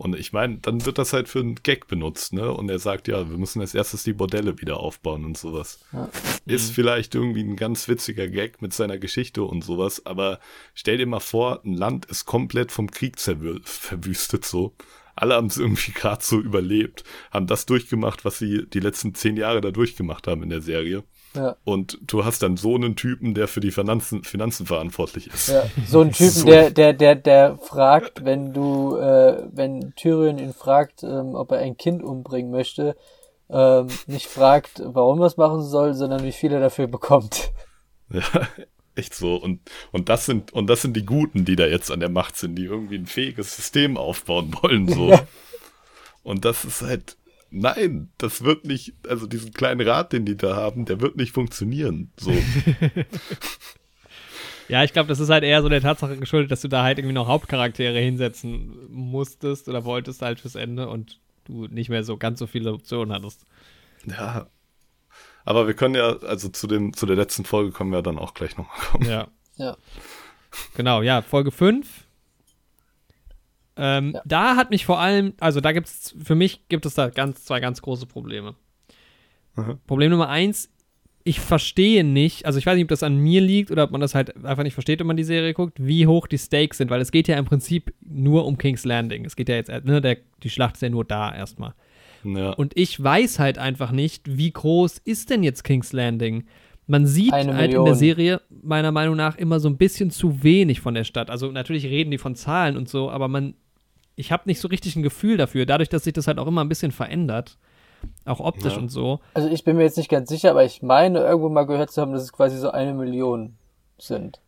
Und ich meine, dann wird das halt für einen Gag benutzt, ne? Und er sagt, ja, wir müssen als erstes die Bordelle wieder aufbauen und sowas. Ja. Ist vielleicht irgendwie ein ganz witziger Gag mit seiner Geschichte und sowas, aber stell dir mal vor, ein Land ist komplett vom Krieg verwüstet so. Alle haben es irgendwie [LAUGHS] gerade so überlebt, haben das durchgemacht, was sie die letzten zehn Jahre da durchgemacht haben in der Serie. Ja. Und du hast dann so einen Typen, der für die Finanzen, Finanzen verantwortlich ist. Ja, so ein [LAUGHS] Typen, So. der, der, der, der fragt, wenn du, äh, wenn Tyrion ihn fragt, ähm, ob er ein Kind umbringen möchte, ähm, nicht fragt, warum er es machen soll, sondern wie viel er dafür bekommt. [LAUGHS] Ja, echt so. Und, und das sind, und das sind die Guten, die da jetzt an der Macht sind, die irgendwie ein fähiges System aufbauen wollen, so. [LAUGHS] Ja. Und das ist halt, nein, das wird nicht, also diesen kleinen Rat, den die da haben, der wird nicht funktionieren, so. [LAUGHS] Ja, ich glaube, das ist halt eher so der Tatsache geschuldet, dass du da halt irgendwie noch Hauptcharaktere hinsetzen musstest oder wolltest halt fürs Ende und du nicht mehr so ganz so viele Optionen hattest. ja. Aber wir können ja, also zu dem, zu der letzten Folge kommen wir dann auch gleich nochmal kommen. Ja. Ja. Genau, ja, Folge 5. Ähm, Ja. Da hat mich vor allem, also da gibt es, für mich gibt es da ganz, zwei ganz große Probleme. Mhm. Problem Nummer eins, ich verstehe nicht, also ich weiß nicht, ob das an mir liegt oder ob man das halt einfach nicht versteht, wenn man die Serie guckt, wie hoch die Stakes sind, weil es geht ja im Prinzip nur um King's Landing. Es geht ja jetzt, ne, der, die Schlacht ist ja nur da erstmal. Ja. Und ich weiß halt einfach nicht, wie groß ist denn jetzt King's Landing? Man sieht Eine halt in der. Serie meiner Meinung nach immer so ein bisschen zu wenig von der Stadt. Also natürlich reden die von Zahlen und so, aber man, ich habe nicht so richtig ein Gefühl dafür, dadurch, dass sich das halt auch immer ein bisschen verändert, auch optisch Ja. und so. Also ich bin mir jetzt nicht ganz sicher, aber ich meine irgendwo mal gehört zu haben, dass es quasi so eine Million sind.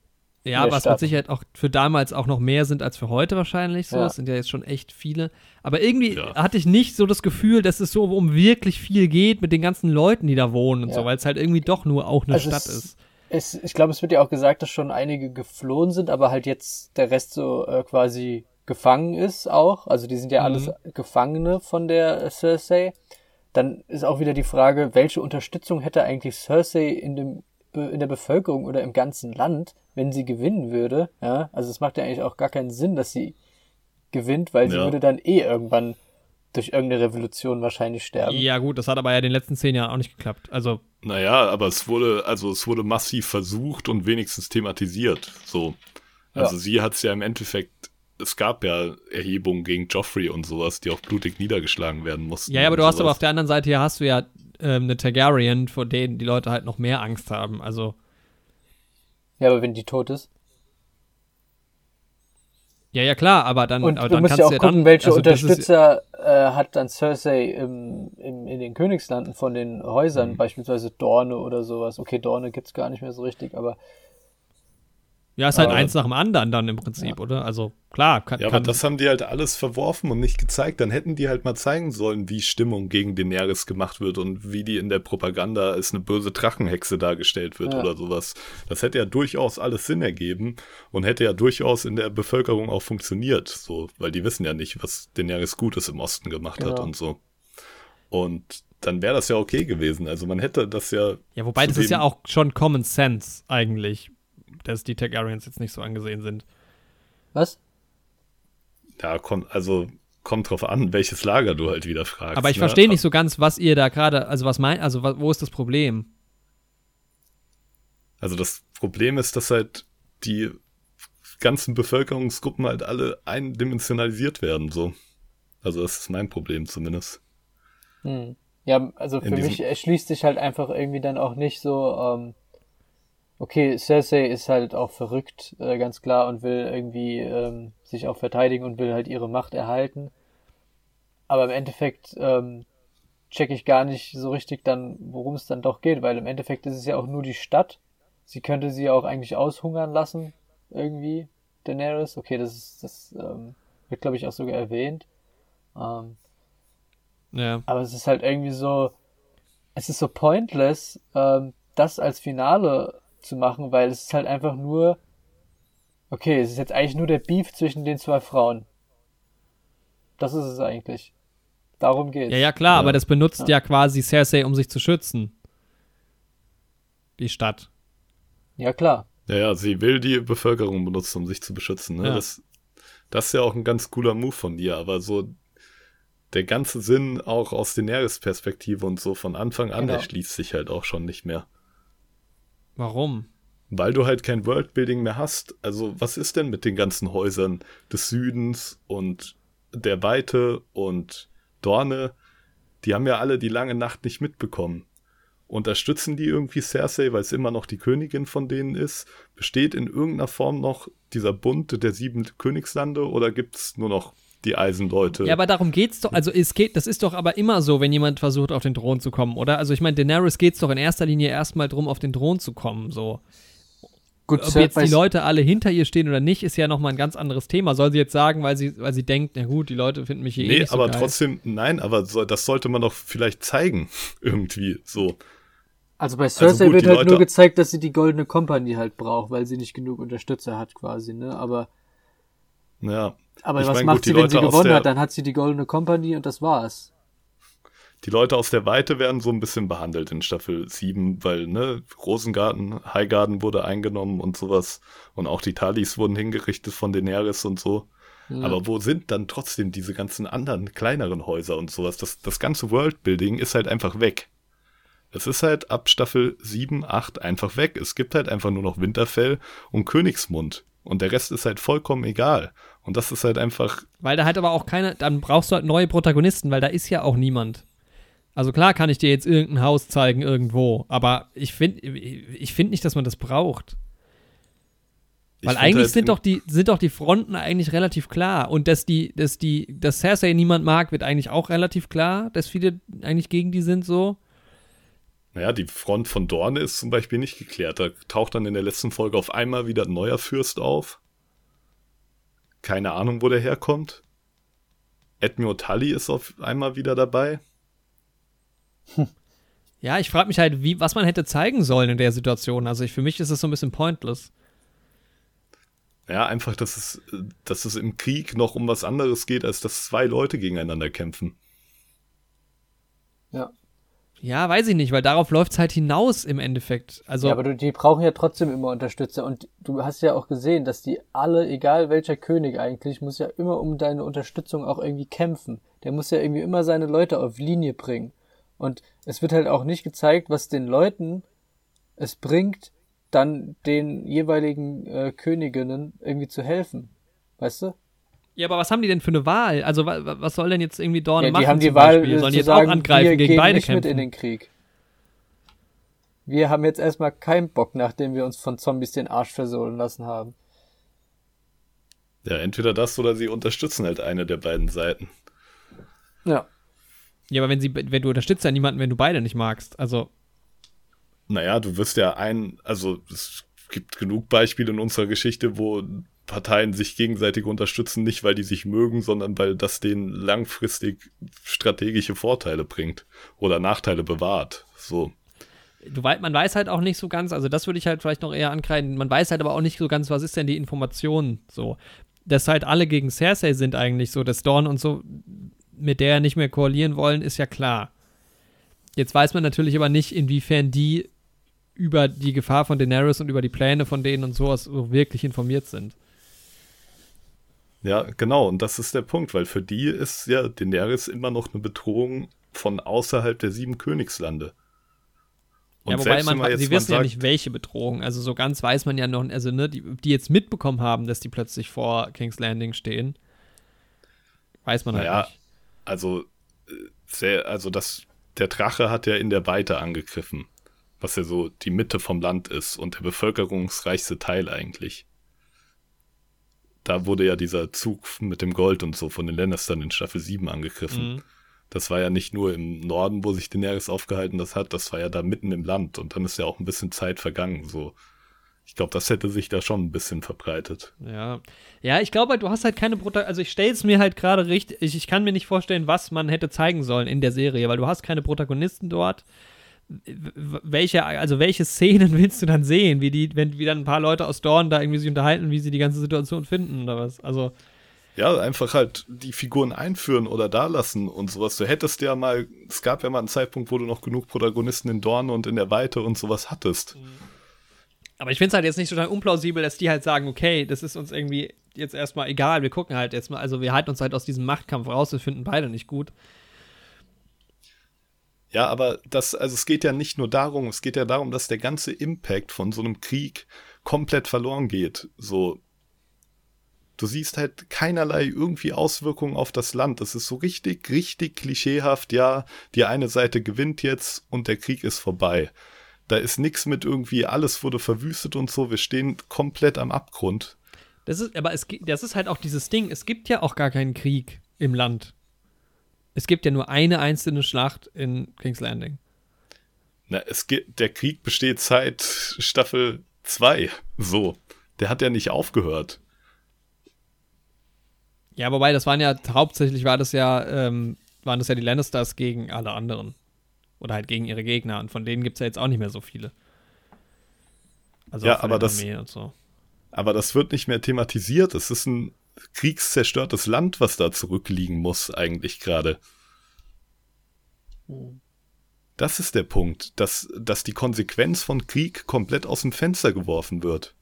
Ja, was Stadt. mit Sicherheit auch für damals auch noch mehr sind als für heute wahrscheinlich so. Ja. Es sind ja jetzt schon echt viele. Aber irgendwie Ja. hatte ich nicht so das Gefühl, dass es so um wirklich viel geht mit den ganzen Leuten, die da wohnen und Ja. so, weil es halt irgendwie doch nur auch eine Also Stadt es- ist. Es, ich glaube, es wird ja auch gesagt, dass schon einige geflohen sind, aber halt jetzt der Rest so äh, quasi gefangen ist auch. Also die sind ja Mhm. alles Gefangene von der Cersei. Dann ist auch wieder die Frage, welche Unterstützung hätte eigentlich Cersei in dem in der Bevölkerung oder im ganzen Land, wenn sie gewinnen würde. Ja, also es macht ja eigentlich auch gar keinen Sinn, dass sie gewinnt, weil sie Ja. würde dann eh irgendwann durch irgendeine Revolution wahrscheinlich sterben. Ja, gut, das hat aber ja in den letzten zehn Jahren auch nicht geklappt. Also, Naja, aber es wurde, also es wurde massiv versucht und wenigstens thematisiert. So. Also Ja. sie hat es ja im Endeffekt, es gab ja Erhebungen gegen Joffrey und sowas, die auch blutig niedergeschlagen werden mussten. ja, ja, aber du hast aber auf der anderen Seite, hier hast du ja ähm, eine Targaryen, vor denen die Leute halt noch mehr Angst haben. Also, Ja, aber wenn die tot ist. ja, ja, klar, aber dann, Und aber du dann musst kannst ja auch du ja gucken, dann, welche also das ist- Unterstützer äh, hat dann Cersei im, im, in den Königslanden von den Häusern, Mhm. beispielsweise Dorne oder sowas. Okay, Dorne gibt's gar nicht mehr so richtig, aber Ja, ist halt Aber- eins nach dem anderen dann im Prinzip, oder? Also, klar, kann, Ja, aber kann das haben die halt alles verworfen und nicht gezeigt. Dann hätten die halt mal zeigen sollen, wie Stimmung gegen Daenerys gemacht wird und wie die in der Propaganda als eine böse Drachenhexe dargestellt wird Ja. oder sowas. Das hätte ja durchaus alles Sinn ergeben und hätte ja durchaus in der Bevölkerung auch funktioniert, so, weil die wissen ja nicht, was Daenerys Gutes im Osten gemacht hat Genau. und so. Und dann wäre das ja okay gewesen. Also man hätte das ja. Ja, wobei das ist ja auch schon Common Sense eigentlich, dass die Targaryens jetzt nicht so angesehen sind. was? Ja, kommt, also kommt drauf an, welches Lager du halt wieder fragst. Aber ich ne? verstehe nicht so ganz, was ihr da gerade, also was meint, also wo ist das Problem? Also das Problem ist, dass halt die ganzen Bevölkerungsgruppen halt alle eindimensionalisiert werden, so. Also das ist mein Problem zumindest. Hm. Ja, also für mich erschließt sich halt einfach irgendwie dann auch nicht so, ähm, okay, Cersei ist halt auch verrückt, äh, ganz klar, und will irgendwie ähm, sich auch verteidigen und will halt ihre Macht erhalten. Aber im Endeffekt ähm, checke ich gar nicht so richtig dann, worum es dann doch geht, weil im Endeffekt ist es ja auch nur die Stadt. Sie könnte sie auch eigentlich aushungern lassen, irgendwie, Daenerys. Okay, das ist, das ähm, wird, glaube ich, auch sogar erwähnt. Ähm, ja. Aber es ist halt irgendwie so, es ist so pointless, ähm, das als Finale zu machen, weil es ist halt einfach nur, okay, es ist jetzt eigentlich nur der Beef zwischen den zwei Frauen. Das ist es eigentlich. Darum geht's. Ja, ja, klar, ja. aber das benutzt ja. ja quasi Cersei, um sich zu schützen. Die Stadt. Ja, klar. Ja, ja, sie will die Bevölkerung benutzen, um sich zu beschützen. Ne? Ja. Das, das ist ja auch ein ganz cooler Move von dir, aber so der ganze Sinn auch aus Daenerys Perspektive und so von Anfang an, genau. der schließt sich halt auch schon nicht mehr. Warum? Weil du halt kein Worldbuilding mehr hast. Also, was ist denn mit den ganzen Häusern des Südens und der Weite und Dorne? Die haben ja alle die lange Nacht nicht mitbekommen. Unterstützen die irgendwie Cersei, weil es immer noch die Königin von denen ist? Besteht in irgendeiner Form noch dieser Bund der sieben Königslande oder gibt es nur noch die Eisenleute. Ja, aber darum geht's doch. Also es geht, das ist doch aber immer so, wenn jemand versucht, auf den Thron zu kommen, oder? Also ich meine, Daenerys geht's doch in erster Linie erstmal drum, auf den Thron zu kommen, so. Gut, Ob jetzt die Leute alle hinter ihr stehen oder nicht, ist ja nochmal ein ganz anderes Thema. Soll sie jetzt sagen, weil sie, weil sie denkt, na gut, die Leute finden mich hier nee, eh nicht so aber geil. trotzdem, nein, aber so, das sollte man doch vielleicht zeigen, [LAUGHS] irgendwie, so. Also bei Cersei also gut, wird halt Leute nur gezeigt, dass sie die Goldene Kompanie halt braucht, weil sie nicht genug Unterstützer hat quasi, ne? Aber ja. Aber ich was mein, macht gut, sie, wenn Leute sie gewonnen hat? Dann hat sie die Goldene Company und das war's. Die Leute aus der Weite werden so ein bisschen behandelt in Staffel 7, weil, ne, Rosengarten, Highgarden wurde eingenommen und sowas. Und auch die Talis wurden hingerichtet von Daenerys und so. Ja. Aber wo sind dann trotzdem diese ganzen anderen kleineren Häuser und sowas? Das, das ganze Worldbuilding ist halt einfach weg. Es ist halt ab Staffel 7, 8 einfach weg. Es gibt halt einfach nur noch Winterfell und Königsmund. Und der Rest ist halt vollkommen egal. Und das ist halt einfach. Weil da halt aber auch keine, dann brauchst du halt neue Protagonisten, weil da ist ja auch niemand. Also klar kann ich dir jetzt irgendein Haus zeigen irgendwo, aber ich finde ich find nicht, dass man das braucht. Weil eigentlich halt sind doch die sind doch die Fronten eigentlich relativ klar und dass die dass die dass Cersei niemand mag, wird eigentlich auch relativ klar, dass viele eigentlich gegen die sind so. Naja, die Front von Dorne ist zum Beispiel nicht geklärt. Da taucht dann in der letzten Folge auf einmal wieder ein neuer Fürst auf. Keine Ahnung, wo der herkommt. Edmure Tully ist auf einmal wieder dabei. [LAUGHS] Ja, ich frage mich halt, wie, was man hätte zeigen sollen in der Situation. Also ich, für mich ist es so ein bisschen pointless. Ja, einfach, dass es, dass es im Krieg noch um was anderes geht, als dass zwei Leute gegeneinander kämpfen. Ja. Ja, weiß ich nicht, weil darauf läuft es halt hinaus im Endeffekt. Also ja, aber du, die brauchen ja trotzdem immer Unterstützer und du hast ja auch gesehen, dass die alle, egal welcher König eigentlich, muss ja immer um deine Unterstützung auch irgendwie kämpfen. Der muss ja irgendwie immer seine Leute auf Linie bringen. Und es wird halt auch nicht gezeigt, was den Leuten es bringt, dann den jeweiligen äh, Königinnen irgendwie zu helfen. Weißt du? Ja, aber was haben die denn für eine Wahl? Also was soll denn jetzt irgendwie Dorne ja, machen? Die haben die Wahl, Beispiel? Sollen die jetzt sagen, auch angreifen, gegen beide nicht kämpfen? mit in den Krieg. Wir haben jetzt erstmal keinen Bock, nachdem wir uns von Zombies den Arsch versohlen lassen haben. Ja, entweder das oder sie unterstützen halt eine der beiden Seiten. Ja. Ja, aber wenn sie, wenn du unterstützt ja niemanden, wenn du beide nicht magst. Also. Naja, du wirst ja ein, also es gibt genug Beispiele in unserer Geschichte, wo Parteien sich gegenseitig unterstützen, nicht weil die sich mögen, sondern weil das denen langfristig strategische Vorteile bringt oder Nachteile bewahrt. So. Du man weiß halt auch nicht so ganz, also das würde ich halt vielleicht noch eher ankreiden, man weiß halt aber auch nicht so ganz, was ist denn die Information so. Dass halt alle gegen Cersei sind eigentlich so, dass Dorn und so mit der nicht mehr koalieren wollen, ist ja klar. Jetzt weiß man natürlich aber nicht, inwiefern die über die Gefahr von Daenerys und über die Pläne von denen und sowas so wirklich informiert sind. Ja, genau, und das ist der Punkt, weil für die ist ja Daenerys immer noch eine Bedrohung von außerhalb der sieben Königslande. Und ja, wobei man, man sie jetzt wissen mal ja sagt, nicht, welche Bedrohung. Also so ganz weiß man ja noch, also ne, die, die jetzt mitbekommen haben, dass die plötzlich vor King's Landing stehen, weiß man halt Naja, nicht. also, äh, sehr, also das, der Drache hat ja in der Weite angegriffen, was ja so die Mitte vom Land ist und der bevölkerungsreichste Teil eigentlich. Da wurde ja dieser Zug mit dem Gold und so von den Lannistern in Staffel 7 angegriffen. Mhm. Das war ja nicht nur im Norden, wo sich Daenerys aufgehalten das hat, das war ja da mitten im Land und dann ist ja auch ein bisschen Zeit vergangen, so. Ich glaube, das hätte sich da schon ein bisschen verbreitet. Ja. Ja, ich glaube, du hast halt keine Protagonisten. Also ich stelle es mir halt gerade richtig. Ich, ich kann mir nicht vorstellen, was man hätte zeigen sollen in der Serie, weil du hast keine Protagonisten dort. Welche, also welche Szenen [LAUGHS] willst du dann sehen? Wie die, wenn wie dann ein paar Leute aus Dorn da irgendwie sich unterhalten, wie sie die ganze Situation finden oder was? Also, Ja, einfach halt die Figuren einführen oder da lassen und sowas. Du hättest ja mal, es gab ja mal einen Zeitpunkt, wo du noch genug Protagonisten in Dorn und in der Weite und sowas hattest. aber ich finde es halt jetzt nicht total unplausibel, dass die halt sagen, okay, das ist uns irgendwie jetzt erstmal egal, wir gucken halt jetzt mal, also wir halten uns halt aus diesem Machtkampf raus, wir finden beide nicht gut. Ja, aber das, also es geht ja nicht nur darum, es geht ja darum, dass der ganze Impact von so einem Krieg komplett verloren geht. So, du siehst halt keinerlei irgendwie Auswirkungen auf das Land. Das ist so richtig, richtig klischeehaft. Ja, die eine Seite gewinnt jetzt und der Krieg ist vorbei. Da ist nichts mit irgendwie, alles wurde verwüstet und so. Wir stehen komplett am Abgrund. Das ist, aber es, das ist halt auch dieses Ding, es gibt ja auch gar keinen Krieg im Land. Es gibt ja nur eine einzelne Schlacht in King's Landing. Na, es geht, der Krieg besteht seit Staffel 2. So. Der hat ja nicht aufgehört. Ja, wobei, das waren ja, hauptsächlich war das ja, ähm, waren das ja die Lannisters gegen alle anderen. Oder halt gegen ihre Gegner. Und von denen gibt es ja jetzt auch nicht mehr so viele. Also Ja, aber der das- Armee und so. Aber das wird nicht mehr thematisiert. Es ist ein kriegszerstörtes Land, was da zurückliegen muss, eigentlich gerade. Das ist der Punkt, dass, dass die Konsequenz von Krieg komplett aus dem Fenster geworfen wird.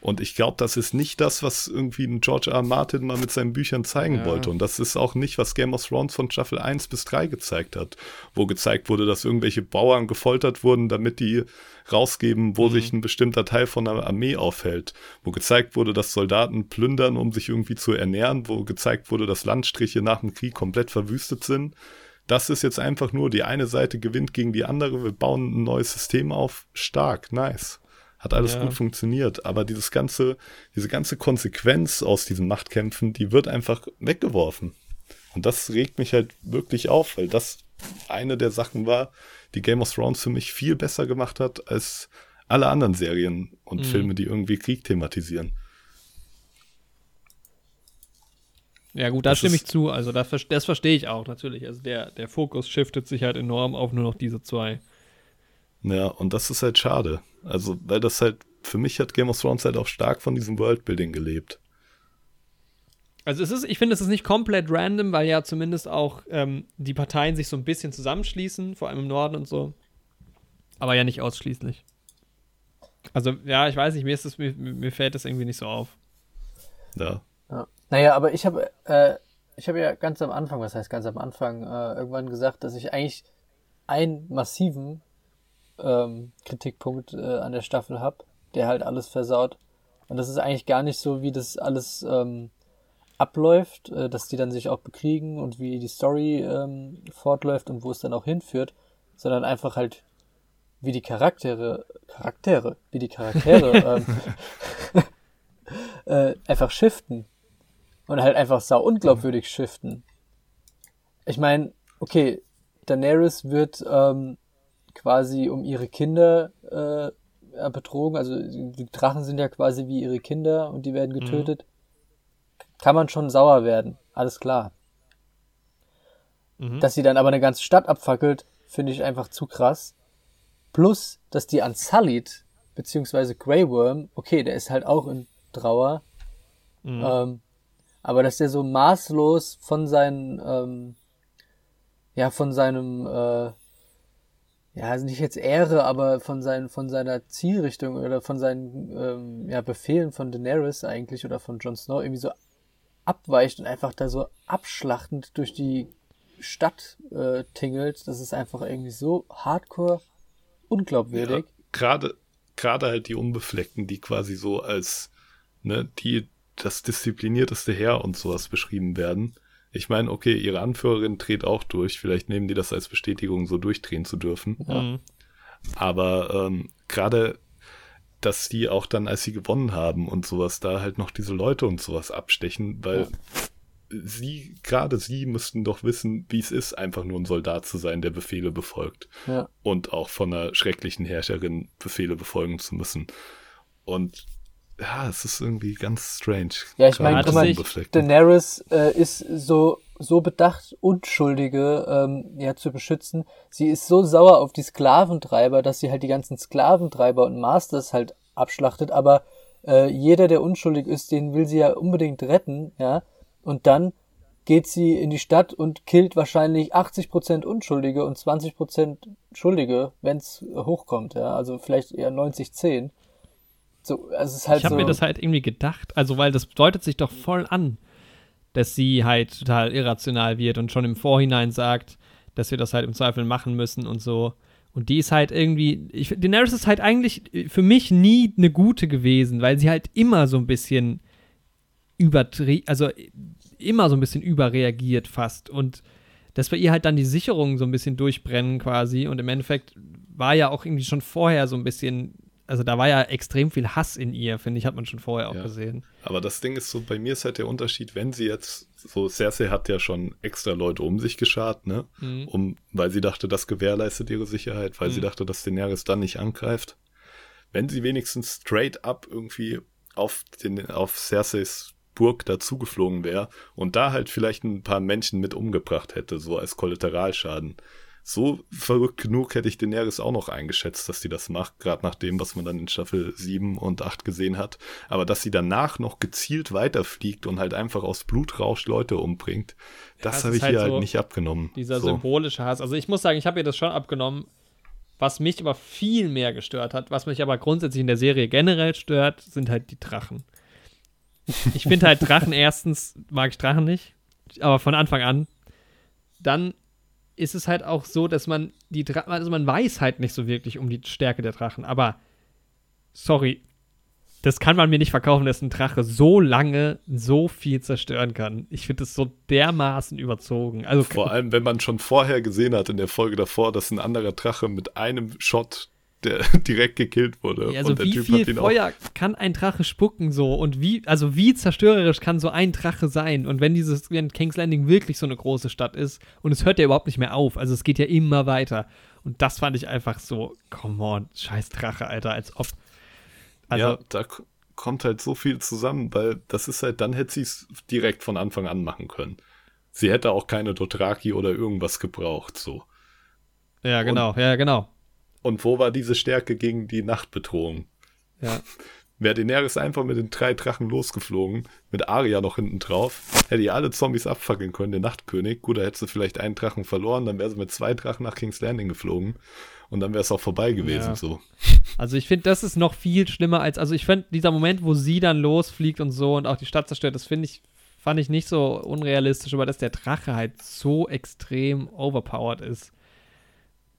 Und ich glaube, das ist nicht das, was irgendwie ein George R. R. Martin mal mit seinen Büchern zeigen Ja. wollte. Und das ist auch nicht, was Game of Thrones von Staffel 1 bis 3 gezeigt hat. Wo gezeigt wurde, dass irgendwelche Bauern gefoltert wurden, damit die rausgeben, wo sich ein bestimmter Teil von einer Armee aufhält. Wo gezeigt wurde, dass Soldaten plündern, um sich irgendwie zu ernähren. Wo gezeigt wurde, dass Landstriche nach dem Krieg komplett verwüstet sind. Das ist jetzt einfach nur, die eine Seite gewinnt gegen die andere. Wir bauen ein neues System auf. Stark, nice. Hat alles Ja. gut funktioniert. Aber dieses ganze, diese ganze Konsequenz aus diesen Machtkämpfen, die wird einfach weggeworfen. Und das regt mich halt wirklich auf, weil das eine der Sachen war, die Game of Thrones für mich viel besser gemacht hat als alle anderen Serien und Mhm. Filme, die irgendwie Krieg thematisieren. Ja, gut, da Das stimme ich zu. Also das, das verstehe ich auch natürlich. Also der, der Fokus shiftet sich halt enorm auf nur noch diese zwei. Ja, und das ist halt schade. Also, weil das halt, für mich hat Game of Thrones halt auch stark von diesem Worldbuilding gelebt. Also es ist, ich finde, es ist nicht komplett random, weil ja zumindest auch ähm, die Parteien sich so ein bisschen zusammenschließen, vor allem im Norden und so. Aber ja nicht ausschließlich. Also, ja, ich weiß nicht, mir, ist das, mir, mir fällt das irgendwie nicht so auf. Ja. Ja. Naja, aber ich habe äh, ich habe ja ganz am Anfang, was heißt ganz am Anfang, äh, irgendwann gesagt, dass ich eigentlich einen massiven ähm, Kritikpunkt äh, an der Staffel habe, der halt alles versaut. Und das ist eigentlich gar nicht so, wie das alles ähm, abläuft, äh, dass die dann sich auch bekriegen und wie die Story ähm, fortläuft und wo es dann auch hinführt, sondern einfach halt wie die Charaktere, Charaktere, wie die Charaktere [LAUGHS] ähm, [LAUGHS] äh, einfach shiften und halt einfach sau unglaubwürdig shiften. Ich meine, okay, Daenerys wird ähm, quasi um ihre Kinder äh, betrogen, also die Drachen sind ja quasi wie ihre Kinder und die werden getötet. Kann man schon sauer werden, alles klar. Mhm. Dass sie dann aber eine ganze Stadt abfackelt, finde ich einfach zu krass. Plus, dass die Unsullied, beziehungsweise Grey Worm, okay, der ist halt auch in Trauer, Mhm. ähm, aber dass der so maßlos von seinen, ähm, ja, von seinem, äh, ja, also nicht jetzt Ehre, aber von seinen, von seiner Zielrichtung oder von seinen, ähm, ja, Befehlen von Daenerys eigentlich oder von Jon Snow irgendwie so abweicht und einfach da so abschlachtend durch die Stadt äh, tingelt, das ist einfach irgendwie so hardcore unglaubwürdig. Ja, gerade gerade halt die Unbefleckten, die quasi so als ne, die das disziplinierteste Heer und sowas beschrieben werden. Ich meine, okay, ihre Anführerin dreht auch durch. Vielleicht nehmen die das als Bestätigung, so durchdrehen zu dürfen. Ja. Aber ähm, gerade, dass die auch dann, als sie gewonnen haben und sowas, da halt noch diese Leute und sowas abstechen, weil ja. sie, gerade sie müssten doch wissen, wie es ist, einfach nur ein Soldat zu sein, der Befehle befolgt. Ja. Und auch von einer schrecklichen Herrscherin Befehle befolgen zu müssen. Und ja, es ist irgendwie ganz strange. Ja, ich meine, guck mal, Daenerys äh, ist so so bedacht, Unschuldige ähm, ja, zu beschützen. Sie ist so sauer auf die Sklaventreiber, dass sie halt die ganzen Sklaventreiber und Masters halt abschlachtet, aber äh, jeder, der unschuldig ist, den will sie ja unbedingt retten, ja. Und dann geht sie in die Stadt und killt wahrscheinlich 80% Unschuldige und 20% Schuldige, wenn's hochkommt, ja. Also vielleicht eher 90-10. So, also es ist halt ich habe so mir das halt irgendwie gedacht, also weil das deutet sich doch voll an, dass sie halt total irrational wird und schon im Vorhinein sagt, dass wir das halt im Zweifel machen müssen und so. Und die ist halt irgendwie, ich, Daenerys ist halt eigentlich für mich nie eine gute gewesen, weil sie halt immer so ein bisschen übertrieben, also immer so ein bisschen überreagiert fast und dass bei ihr halt dann die Sicherungen so ein bisschen durchbrennen quasi und im Endeffekt war ja auch irgendwie schon vorher so ein bisschen also da war ja extrem viel Hass in ihr, finde ich, hat man schon vorher auch ja. gesehen. Aber das Ding ist so, bei mir ist halt der Unterschied, wenn sie jetzt, so Cersei hat ja schon extra Leute um sich geschart, ne? Mhm. Um, weil sie dachte, das gewährleistet ihre Sicherheit, weil mhm. sie dachte, dass Daenerys dann nicht angreift. Wenn sie wenigstens straight up irgendwie auf den, auf Cerseis Burg dazugeflogen wäre und da halt vielleicht ein paar Menschen mit umgebracht hätte, so als Kollateralschaden, so verrückt genug hätte ich Daenerys auch noch eingeschätzt, dass sie das macht, gerade nach dem, was man dann in Staffel 7 und 8 gesehen hat. Aber dass sie danach noch gezielt weiterfliegt und halt einfach aus Blutrausch Leute umbringt, das ja, habe ich halt ihr halt so nicht abgenommen. Dieser so. symbolische Hass. Also ich muss sagen, ich habe ihr das schon abgenommen. Was mich aber viel mehr gestört hat, was mich aber grundsätzlich in der Serie generell stört, sind halt die Drachen. Ich finde halt Drachen [LAUGHS] erstens mag ich Drachen nicht, aber von Anfang an. Dann ist es halt auch so, dass man die Drachen, also man weiß halt nicht so wirklich um die Stärke der Drachen, aber sorry, das kann man mir nicht verkaufen, dass ein Drache so lange so viel zerstören kann. Ich finde das so dermaßen überzogen. Also vor allem, wenn man schon vorher gesehen hat in der Folge davor, dass ein anderer Drache mit einem Shot der [LAUGHS] direkt gekillt wurde. Ja, also wie typ viel Feuer kann ein Drache spucken so und wie, also wie zerstörerisch kann so ein Drache sein und wenn dieses, wenn King's Landing wirklich so eine große Stadt ist und es hört ja überhaupt nicht mehr auf, also es geht ja immer weiter und das fand ich einfach so, come on, scheiß Drache, Alter, als ob. Also, ja, da kommt halt so viel zusammen, weil das ist halt, dann hätte sie es direkt von Anfang an machen können. Sie hätte auch keine Dothraki oder irgendwas gebraucht, so. Ja, genau, und, ja, genau. Und wo war diese Stärke gegen die Nachtbedrohung? Ja. Wäre Daenerys einfach mit den drei Drachen losgeflogen, mit Arya noch hinten drauf, hätte ihr alle Zombies abfackeln können, den Nachtkönig. Gut, da hätte sie vielleicht einen Drachen verloren, dann wäre sie mit zwei Drachen nach King's Landing geflogen und dann wäre es auch vorbei gewesen, ja. so. Also ich finde, das ist noch viel schlimmer als, also ich finde, dieser Moment, wo sie dann losfliegt und so und auch die Stadt zerstört, das finde ich, fand ich nicht so unrealistisch, aber dass der Drache halt so extrem overpowered ist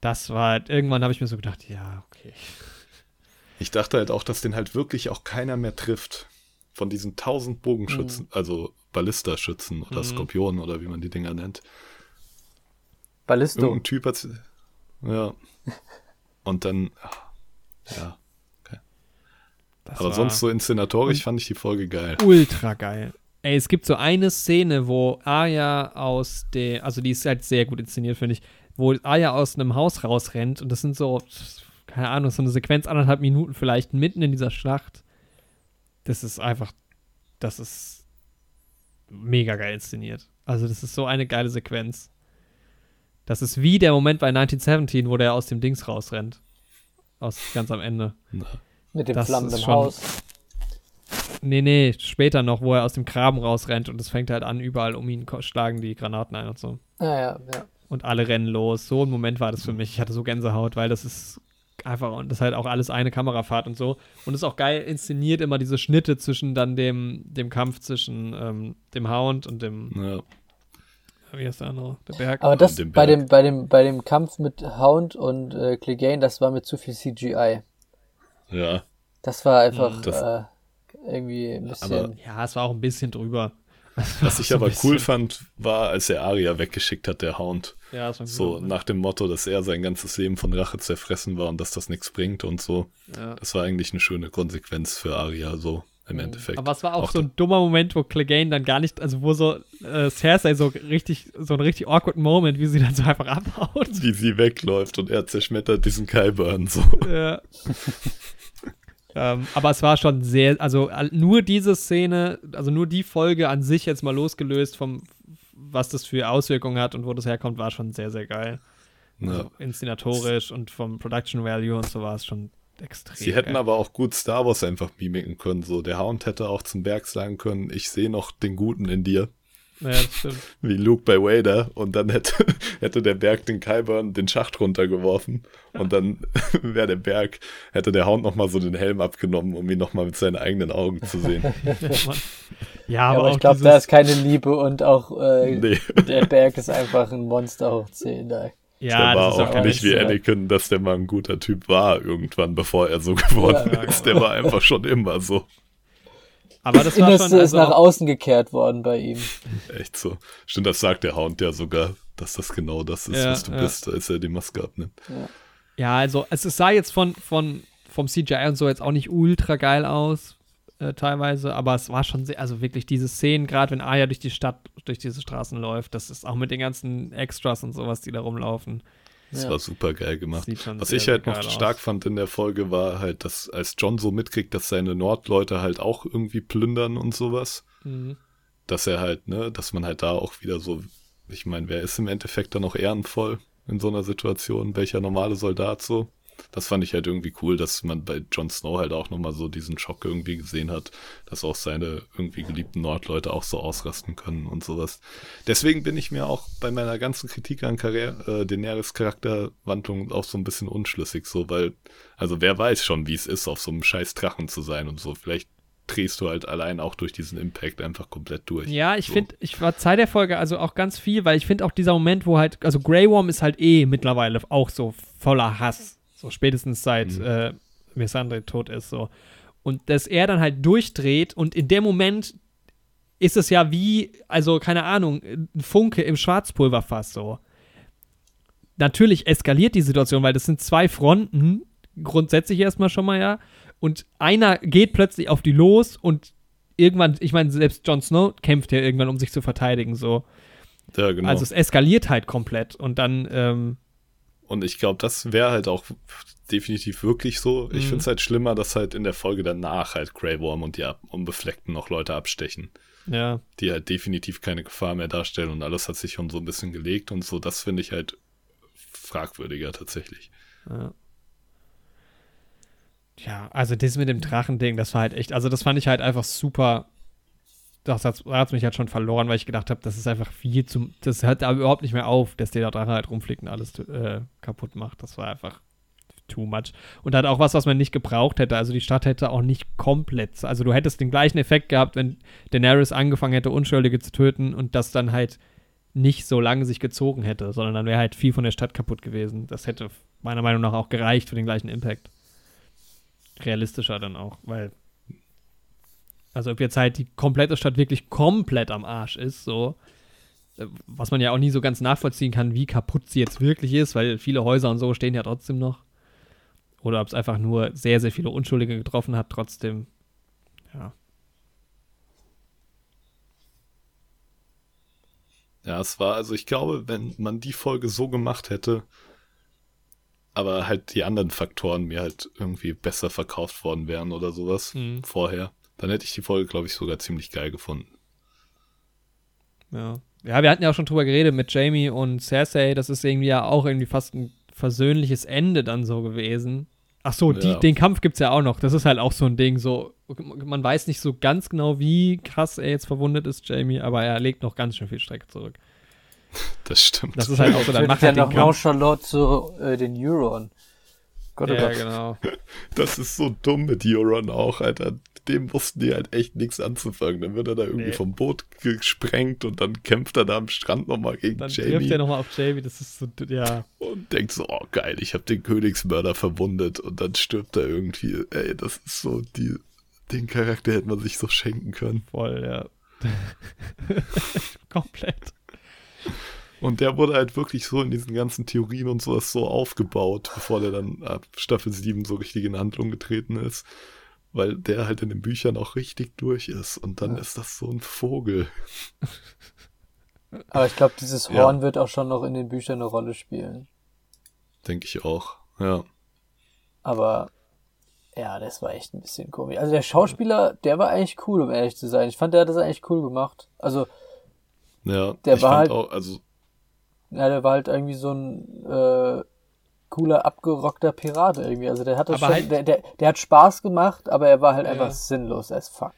das war halt, irgendwann habe ich mir so gedacht, ja, okay. Ich dachte halt auch, dass den halt wirklich auch keiner mehr trifft. Von diesen tausend Bogenschützen, mhm. also Ballisterschützen oder mhm. Skorpionen oder wie man die Dinger nennt. Ballisto. Irgendein Typ hat ja. Und dann, ja. Okay. Aber sonst so inszenatorisch fand ich die Folge geil. Ultra geil. Ey, es gibt so eine Szene, wo Arya aus der, also die ist halt sehr gut inszeniert, finde ich, wo Aya aus einem Haus rausrennt und das sind so, keine Ahnung, so eine Sequenz, anderthalb Minuten vielleicht, mitten in dieser Schlacht. Das ist einfach, das ist mega geil inszeniert. Also das ist so eine geile Sequenz. Das ist wie der Moment bei 1917, wo der aus dem Dings rausrennt. Aus ganz am Ende. Mit dem das flammenden Haus. Nee, nee, später noch, wo er aus dem Graben rausrennt und es fängt halt an, überall um ihn schlagen die Granaten ein und so. Ah, ja, ja und alle rennen los. So ein Moment war das für mich. Ich hatte so Gänsehaut, weil das ist einfach und das ist halt auch alles eine Kamerafahrt und so. Und es ist auch geil inszeniert, immer diese Schnitte zwischen dann dem, dem Kampf zwischen ähm, dem Hound und dem, wie heißt der andere? Der Berg. Aber das dem bei Berg. dem, bei dem, bei dem Kampf mit Hound und äh, Clegane, das war mit zu viel CGI. Ja, Das war einfach Das- äh, irgendwie ein bisschen. Aber- ja, es war auch ein bisschen drüber. [LAUGHS] was ich aber cool fand, war, als er Aria weggeschickt hat, der Hound. Ja, das war So nach dem Motto, dass er sein ganzes Leben von Rache zerfressen war und dass das nichts bringt und so. Ja. Das war eigentlich eine schöne Konsequenz für Aria, so im Endeffekt. Aber es war auch, Auch so ein dummer Moment, wo Clegane dann gar nicht, also wo so äh, Cersei so richtig, so ein richtig awkward Moment, wie sie dann so einfach abhaut. wie sie wegläuft und er zerschmettert diesen Kyburn so. Ja. [LAUGHS] ähm, aber es war schon sehr, also nur diese Szene, also nur die Folge an sich jetzt mal losgelöst vom, was das für Auswirkungen hat und wo das herkommt, war schon sehr, sehr geil. Ja. Also inszenatorisch und vom Production Value und so war es schon extrem. Sie hätten geil. aber auch gut Star Wars einfach mimiken können. So, der Hound hätte auch zum Berg sagen können, ich sehe noch den Guten in dir. Ja, das stimmt. [LAUGHS] Wie Luke bei Vader. Und dann hätte, [LAUGHS] hätte der Berg den Kyburn den Schacht runtergeworfen. Und dann [LAUGHS] wäre der Berg, hätte der Hound nochmal so den Helm abgenommen, um ihn nochmal mit seinen eigenen Augen zu sehen. ja, ja, aber, aber auch ich glaube, dieses, da ist keine Liebe und auch äh, Nee, der Berg ist einfach ein Monster hoch 10. Da. ja, der war das ist auch auch nicht wie. Anakin, dass der mal ein guter Typ war irgendwann, bevor er so geworden Ja, ist. Der war einfach schon immer so. Aber das war Innerste schon, ist also nach auch- außen gekehrt worden bei ihm. [LAUGHS] Echt so. Stimmt, das sagt der Hound ja sogar, dass das genau das ist, Ja, was du ja. bist, als er die Maske abnimmt. Ja, also es sah jetzt von, von vom CGI und so jetzt auch nicht ultra geil aus, äh, teilweise, aber es war schon sehr, also wirklich diese Szenen, gerade wenn Aya durch die Stadt, durch diese Straßen läuft, das ist auch mit den ganzen Extras und sowas, die da rumlaufen. Das Ja. war super geil gemacht. Was sehr, ich halt noch stark aus. fand in der Folge war halt, dass als John so mitkriegt, dass seine Nordleute halt auch irgendwie plündern und sowas, Mhm. dass er halt, ne, dass man halt da auch wieder so, ich meine, wer ist im Endeffekt dann auch ehrenvoll in so einer Situation, welcher normale Soldat so? Das fand ich halt irgendwie cool, dass man bei Jon Snow halt auch nochmal so diesen Schock irgendwie gesehen hat, dass auch seine irgendwie geliebten Nordleute auch so ausrasten können und sowas. Deswegen bin ich mir auch bei meiner ganzen Kritik an Karriere, äh, Daenerys Charakterwandlung auch so ein bisschen unschlüssig, so, weil, also wer weiß schon, wie es ist, auf so einem scheiß Drachen zu sein und so. Vielleicht drehst du halt allein auch durch diesen Impact einfach komplett durch. Ja, ich so. finde, ich verzeih der Folge also auch ganz viel, weil ich finde auch dieser Moment, wo halt, also Grey Worm ist halt eh mittlerweile auch so voller Hass. So spätestens seit Mhm. äh, Missandre tot ist, so. Und dass er dann halt durchdreht und in dem Moment ist es ja wie, also keine Ahnung, ein Funke im Schwarzpulverfass so. Natürlich eskaliert die Situation, weil das sind zwei Fronten, grundsätzlich erstmal schon mal ja. Und einer geht plötzlich auf die los und irgendwann, ich meine, selbst Jon Snow kämpft ja irgendwann, um sich zu verteidigen, so. Ja, genau. Also es eskaliert halt komplett und dann, ähm, Und ich glaube, das wäre halt auch definitiv wirklich so. Ich Mhm. finde es halt schlimmer, dass halt in der Folge danach halt Grey Worm und die Unbefleckten noch Leute abstechen, ja. die halt definitiv keine Gefahr mehr darstellen und alles hat sich schon so ein bisschen gelegt und so. Das finde ich halt fragwürdiger tatsächlich. Ja. Ja, also das mit dem Drachending, das war halt echt, also das fand ich halt einfach super. Das hat es mich halt schon verloren, weil ich gedacht habe, das ist einfach viel zu. Das hört aber überhaupt nicht mehr auf, dass der Drache halt rumfliegt und alles äh, kaputt macht. Das war einfach too much. Und halt auch was, was man nicht gebraucht hätte. Also die Stadt hätte auch nicht komplett. Also du hättest den gleichen Effekt gehabt, wenn Daenerys angefangen hätte, Unschuldige zu töten und das dann halt nicht so lange sich gezogen hätte, sondern dann wäre halt viel von der Stadt kaputt gewesen. Das hätte meiner Meinung nach auch gereicht für den gleichen Impact. Realistischer dann auch, weil also ob jetzt halt die komplette Stadt wirklich komplett am Arsch ist, so äh, was man ja auch nie so ganz nachvollziehen kann, wie kaputt sie jetzt wirklich ist, weil viele Häuser und so stehen ja trotzdem noch. Oder ob es einfach nur sehr, sehr viele Unschuldige getroffen hat, trotzdem. Ja. Ja, es war, also ich glaube, wenn man die Folge so gemacht hätte, aber halt die anderen Faktoren mir halt irgendwie besser verkauft worden wären oder sowas Mhm. vorher, dann hätte ich die Folge, glaube ich, sogar ziemlich geil gefunden. Ja. Ja, wir hatten ja auch schon drüber geredet mit Jamie und Cersei. Das ist irgendwie ja auch irgendwie fast ein versöhnliches Ende dann so gewesen. Ach so, die, Ja. den Kampf gibt's ja auch noch. Das ist halt auch so ein Ding. So, man weiß nicht so ganz genau, wie krass er jetzt verwundet ist, Jamie, aber er legt noch ganz schön viel Strecke zurück. [LAUGHS] Das stimmt. Das ist halt auch so, dann macht ja er den noch. Nonchalant zu äh, den Euron. Gott, oh Ja, Gott. genau. [LAUGHS] Das ist so dumm mit Euron auch, Alter. Dem wussten die halt echt nichts anzufangen. Dann wird er da irgendwie Nee. vom Boot gesprengt und dann kämpft er da am Strand nochmal gegen Dann Jamie er nochmal auf Jamie, das ist so, ja. und denkt so, oh geil, ich habe den Königsmörder verwundet und dann stirbt er irgendwie. Ey, das ist so, die, den Charakter hätte man sich so schenken können. Voll, ja. [LAUGHS] Komplett. Und der wurde halt wirklich so in diesen ganzen Theorien und sowas so aufgebaut, bevor der dann ab Staffel 7 so richtig in Handlung getreten ist. Weil der halt in den Büchern auch richtig durch ist. Und dann Ja. ist das so ein Vogel. [LAUGHS] Aber ich glaube, dieses Ja. Horn wird auch schon noch in den Büchern eine Rolle spielen. Denke ich auch. Ja. Aber ja, das war echt ein bisschen komisch. Also der Schauspieler, der war eigentlich cool, um ehrlich zu sein. Ich fand, der hat das eigentlich cool gemacht. Also, Ja, Der ich war fand halt- auch, also, ja, der war halt irgendwie so ein äh, cooler, abgerockter Pirat irgendwie. Also der hat das Aber schon, halt- der, der, der hat Spaß gemacht, aber er war halt Ja. einfach sinnlos as fuck.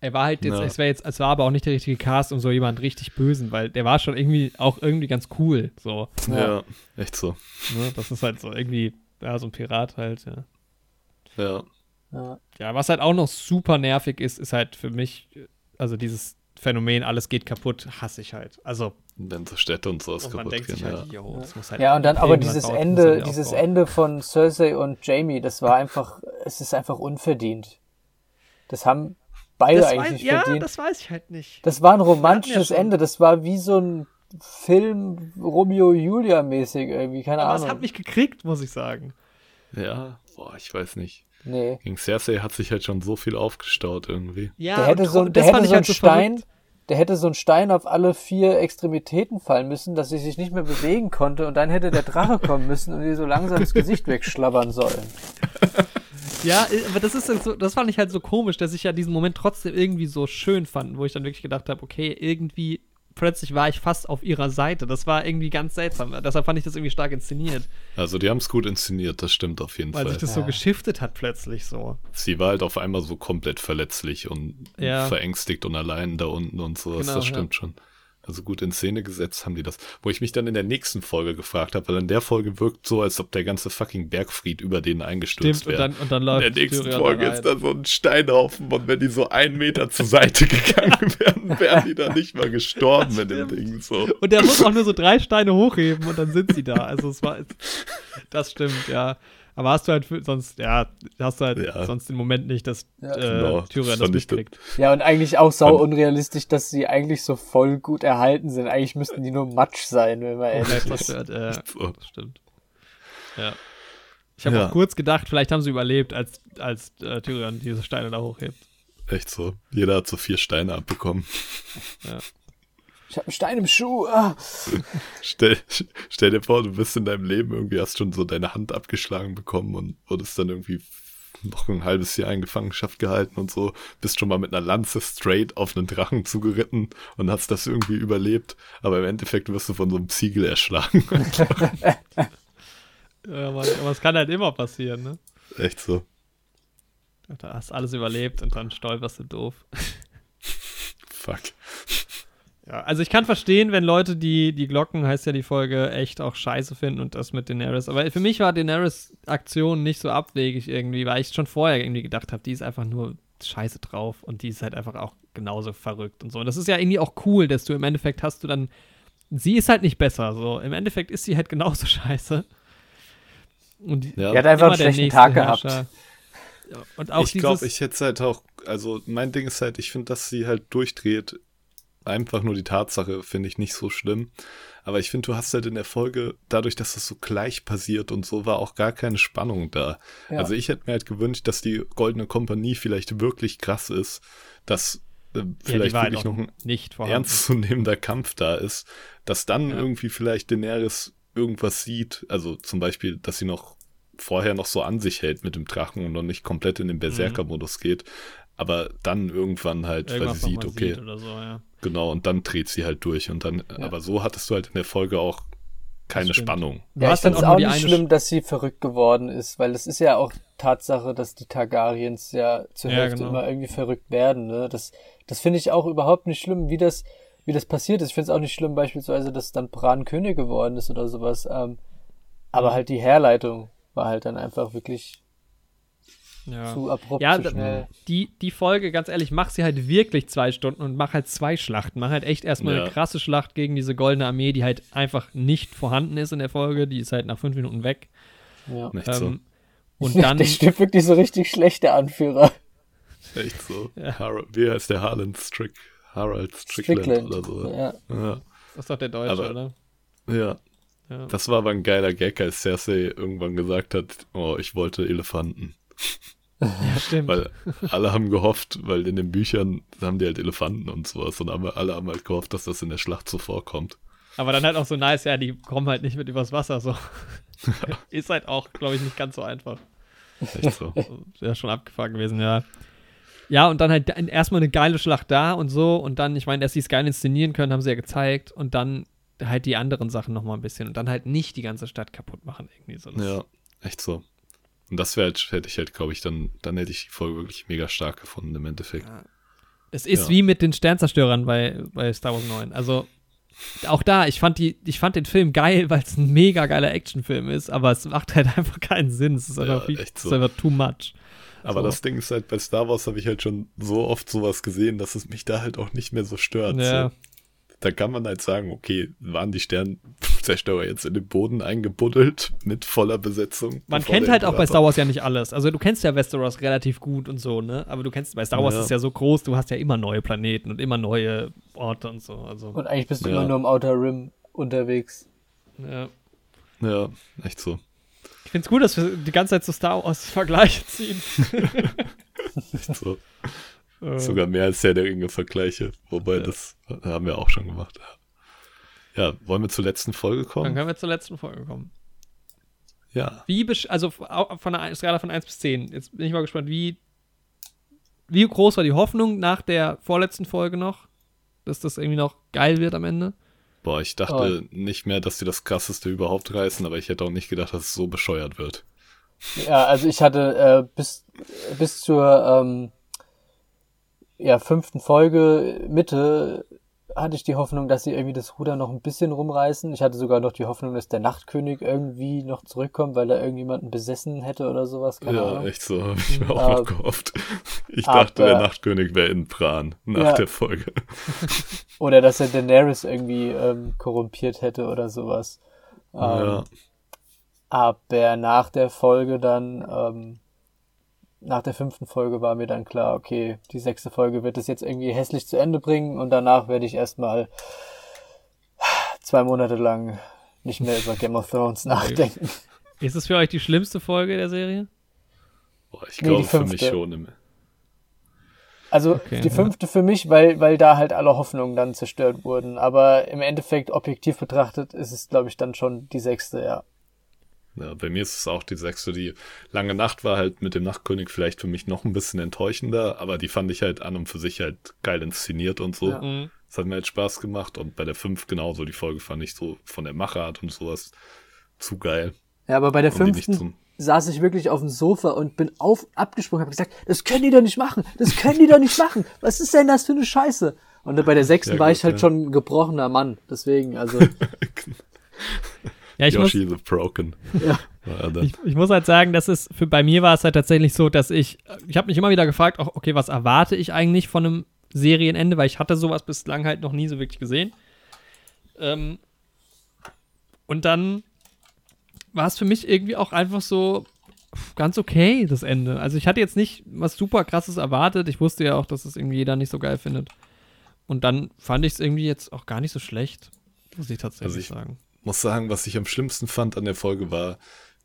Er war halt jetzt, Ja. es wäre jetzt, es war aber auch nicht der richtige Cast um so jemand richtig Bösen, weil der war schon irgendwie auch irgendwie ganz cool. So. ja, Ja. echt so. Ne? Das ist halt so irgendwie, ja, so ein Pirat halt, ja. Ja. Ja. Ja, was halt auch noch super nervig ist, ist halt für mich, also dieses Phänomen, alles geht kaputt, hasse ich halt. Also, Wenn so Städte und sowas und man kaputt gehen, halt, ja. yo, das muss halt. Ja, und dann aber dieses Ende, halt dieses aufbauen. Ende von Cersei und Jamie, das war einfach, es ist einfach unverdient. Das haben beide das eigentlich weiß, nicht ja, verdient. das weiß ich halt nicht. Das war ein ja romantisches schon- Ende. Das war wie so ein Film Romeo Julia mäßig irgendwie, keine aber Ahnung. es hat mich gekriegt, muss ich sagen. Ja, boah, ich weiß nicht. nee. Gegen Cersei hat sich halt schon so viel aufgestaut irgendwie. Ja, Der hätte so, der hätte ich so einen halt so Stein, verrückt. Der hätte so einen Stein auf alle vier Extremitäten fallen müssen, dass sie sich nicht mehr bewegen konnte und dann hätte der Drache [LAUGHS] kommen müssen und ihr so langsam das Gesicht wegschlabbern sollen. [LAUGHS] Ja, äh, aber das ist so, das fand ich halt so komisch, dass ich ja diesen Moment trotzdem irgendwie so schön fand, wo ich dann wirklich gedacht habe, okay, irgendwie plötzlich war ich fast auf ihrer Seite. Das war irgendwie ganz seltsam. Deshalb fand ich das irgendwie stark inszeniert, Also die haben es gut inszeniert, das stimmt auf jeden weil Fall. sich das so Ja. geschiftet hat plötzlich so. Sie war halt auf einmal so komplett verletzlich und Ja. verängstigt und allein da unten und sowas. Genau, das stimmt schon. Also gut in Szene gesetzt haben die das. Wo ich mich dann in der nächsten Folge gefragt habe, weil in der Folge wirkt so, als ob der ganze fucking Bergfried über denen eingestürzt Stimmt, und wäre. dann, und dann In läuft der nächsten Tyrion Folge ist da so ein Steinhaufen und wenn die so einen Meter zur Seite [LAUGHS] gegangen wären, wären die da nicht mal gestorben mit dem. Ding so. Und der muss auch nur so drei Steine hochheben und dann sind sie da. Also es war, [LAUGHS] das stimmt, ja. Aber hast du halt für- sonst, ja, hast du halt Ja. sonst den Moment nicht, dass Ja. äh, Genau, das Tyrion das mitkriegt. Ja, und eigentlich auch sau Und- unrealistisch, dass sie eigentlich so voll gut erhalten sind. Eigentlich müssten die nur Matsch sein, wenn man ehrlich ist. [LAUGHS] So. das stimmt. Ja. Ich habe Ja. auch kurz gedacht, vielleicht haben sie überlebt, als, als äh, Tyrion diese Steine da hochhebt. Echt so. Jeder hat so vier Steine abbekommen. Ich habe einen Stein im Schuh. Ah. [LAUGHS] Stell, stell dir vor, du bist in deinem Leben irgendwie, hast schon so deine Hand abgeschlagen bekommen und wurdest dann irgendwie noch ein halbes Jahr in Gefangenschaft gehalten und so, bist schon mal mit einer Lanze straight auf einen Drachen zugeritten und hast das irgendwie überlebt, aber im Endeffekt wirst du von so einem Ziegel erschlagen. [LAUGHS] Ja, aber es kann halt immer passieren, ne? Echt so. Da hast alles überlebt und dann stolperst du doof. [LAUGHS] Fuck. Ja, also ich kann verstehen, wenn Leute die, die Glocken, heißt ja die Folge, echt auch scheiße finden und das mit Daenerys. Aber für mich war Daenerys Aktion nicht so abwegig irgendwie, weil ich schon vorher irgendwie gedacht habe, die ist einfach nur scheiße drauf und die ist halt einfach auch genauso verrückt und so. Und das ist ja irgendwie auch cool, dass du im Endeffekt hast du dann, sie ist halt nicht besser, so. Im Endeffekt ist sie halt genauso [LAUGHS] scheiße. Und die, Ja. Die hat einfach einen schlechten Tag gehabt. Herrscher. Ja, Und auch ich glaube, ich hätte es halt auch, also mein Ding ist halt, ich finde, dass sie halt durchdreht. Einfach nur die Tatsache finde ich nicht so schlimm. Aber ich finde, du hast halt in der Folge, dadurch, dass das so gleich passiert und so, war auch gar keine Spannung da. Ja. Also ich hätte mir halt gewünscht, dass die Goldene Kompanie vielleicht wirklich krass ist, dass äh, ja, vielleicht halt wirklich noch ein nicht vorhanden. ernstzunehmender Kampf da ist, dass dann Ja. irgendwie vielleicht Daenerys irgendwas sieht, also zum Beispiel, dass sie noch vorher noch so an sich hält mit dem Drachen und noch nicht komplett in den Berserker-Modus geht, aber dann irgendwann halt, weil Irgendwas sie noch sieht, okay, sieht so, ja. Genau, und dann dreht sie halt durch und dann, aber so hattest du halt in der Folge auch keine. Spannung. Du Ja, ich hast dann finde es auch nicht schlimm, dass sie verrückt geworden ist, weil es ist ja auch Tatsache, dass die Targaryens ja zur Ja, Hälfte genau. immer irgendwie verrückt werden. Ne? Das, das finde ich auch überhaupt nicht schlimm, wie das, wie das passiert ist. Ich finde es auch nicht schlimm, beispielsweise, dass dann Bran König geworden ist oder sowas. Ähm, aber halt die Herleitung, war halt dann einfach wirklich Ja. zu abrupt, Ja, zu schnell. Die, die Folge, ganz ehrlich, mach sie halt wirklich zwei Stunden und mach halt zwei Schlachten. Mach halt echt erstmal Ja. eine krasse Schlacht gegen diese goldene Armee, die halt einfach nicht vorhanden ist in der Folge. Die ist halt nach fünf Minuten weg. Ja. So. Ähm, und [LAUGHS] dann. der stimmt wirklich so richtig schlecht, der Anführer. Echt so. Ja. Har wie heißt der Harland Strick? Harald Strickland, Strickland. oder so. Ja. Ja. das ist doch der Deutsche, Aber- oder? ja. Ja. Das war aber ein geiler Gag, als Cersei irgendwann gesagt hat, oh, ich wollte Elefanten. Ja, stimmt. Weil alle haben gehofft, weil in den Büchern haben die halt Elefanten und sowas und alle haben halt gehofft, dass das in der Schlacht so vorkommt. Aber dann halt auch so nice, ja, die kommen halt nicht mit übers Wasser, so. [LAUGHS] ist halt auch, glaube ich, nicht ganz so einfach. Echt so. Wäre schon abgefahren gewesen, ja. Ja, und dann halt erstmal eine geile Schlacht da und so. Und dann, ich meine, dass sie es geil inszenieren können, haben sie ja gezeigt. Und dann halt die anderen Sachen nochmal ein bisschen. Und dann halt nicht die ganze Stadt kaputt machen, irgendwie so. Das- Ja, echt so. Und das wäre halt, hätte ich halt, glaube ich, dann, dann hätte ich die Folge wirklich mega stark gefunden im Endeffekt. Es ist Ja. wie mit den Sternzerstörern bei, bei Star Wars 9. Also, auch da, ich fand, die, ich fand den Film geil, weil es ein mega geiler Actionfilm ist, aber es macht halt [LAUGHS] einfach keinen Sinn. Es ist Ja, einfach, viel, echt es so. ist einfach too much. Aber So. das Ding ist halt, bei Star Wars habe ich halt schon so oft sowas gesehen, dass es mich da halt auch nicht mehr so stört. Ja. So. Da kann man halt sagen, okay, waren die Sternzerstörer jetzt in den Boden eingebuddelt mit voller Besetzung? Man kennt halt auch bei Star Wars ja nicht alles. Also du kennst ja Westeros relativ gut und so, ne? Aber du kennst, bei Star Wars Ja. ist ja so groß, du hast ja immer neue Planeten und immer neue Orte und so. Also, Und eigentlich bist du Ja. immer nur im Outer Rim unterwegs. ja. Ja, echt so. Ich find's gut, dass wir die ganze Zeit so Star Wars [LAUGHS] Vergleiche ziehen. [LAUGHS] Echt so. Äh, Sogar mehr als Herr der Ringe-Vergleiche. Wobei, Ja. das haben wir auch schon gemacht. Ja, wollen wir zur letzten Folge Dann kommen? können wir zur letzten Folge kommen. Ja. Wie, besch- also von der Skala von 1 bis 10. Jetzt bin ich mal gespannt, wie, wie groß war die Hoffnung nach der vorletzten Folge noch, dass das irgendwie noch geil wird am Ende? Boah, ich dachte nicht mehr, dass die das krasseste überhaupt reißen, aber ich hätte auch nicht gedacht, dass es so bescheuert wird. Ja, also ich hatte äh, bis, bis zur ähm, ja, fünften Folge Mitte hatte ich die Hoffnung, dass sie irgendwie das Ruder noch ein bisschen rumreißen. Ich hatte sogar noch die Hoffnung, dass der Nachtkönig irgendwie noch zurückkommt, weil er irgendjemanden besessen hätte oder sowas. Keine ja, Ahnung. echt so. Hab ich mir auch noch gehofft. Ich aber- dachte, der Nachtkönig wäre in Bran nach Ja. der Folge. [LAUGHS] Oder dass er Daenerys irgendwie ähm, korrumpiert hätte oder sowas. Ähm, ja. Aber nach der Folge dann, ähm, nach der fünften Folge war mir dann klar, okay, die sechste Folge wird es jetzt irgendwie hässlich zu Ende bringen und danach werde ich erstmal zwei Monate lang nicht mehr über Game of Thrones nachdenken. Ist es für euch die schlimmste Folge der Serie? Boah, ich Nee, glaube für mich schon. Im, Also Okay, die ja. fünfte für mich, weil, weil da halt alle Hoffnungen dann zerstört wurden. Aber im Endeffekt, objektiv betrachtet, ist es, glaube ich, dann schon die sechste, ja. Ja, bei mir ist es auch die sechste. Die lange Nacht war halt mit dem Nachtkönig vielleicht für mich noch ein bisschen enttäuschender, aber die fand ich halt an und für sich halt geil inszeniert und so. Ja. Mhm. Das hat mir halt Spaß gemacht und bei der 5 genauso. Die Folge fand ich so von der Machart und sowas zu geil. Ja, aber bei der Um fünften saß ich wirklich auf dem Sofa und bin auf abgesprungen, habe gesagt, das können die doch nicht machen, das können die doch nicht machen. Was ist denn das für eine Scheiße? Und bei der sechsten Ja, war gut, ich halt ja. schon ein gebrochener Mann, deswegen also [LAUGHS] [LAUGHS] Ja, ich muss, Yoshi the Broken. Ja. Ich, ich muss halt sagen, dass es für bei mir war es halt tatsächlich so, dass ich ich habe mich immer wieder gefragt, auch, okay, was erwarte ich eigentlich von einem Serienende, weil ich hatte sowas bislang halt noch nie so wirklich gesehen. Ähm, und dann war es für mich irgendwie auch einfach so ganz okay, das Ende. Also ich hatte jetzt nicht was super krasses erwartet. Ich wusste ja auch, dass es irgendwie jeder nicht so geil findet. Und dann fand ich es irgendwie jetzt auch gar nicht so schlecht, muss ich tatsächlich Also ich- sagen. Muss sagen, was ich am schlimmsten fand an der Folge war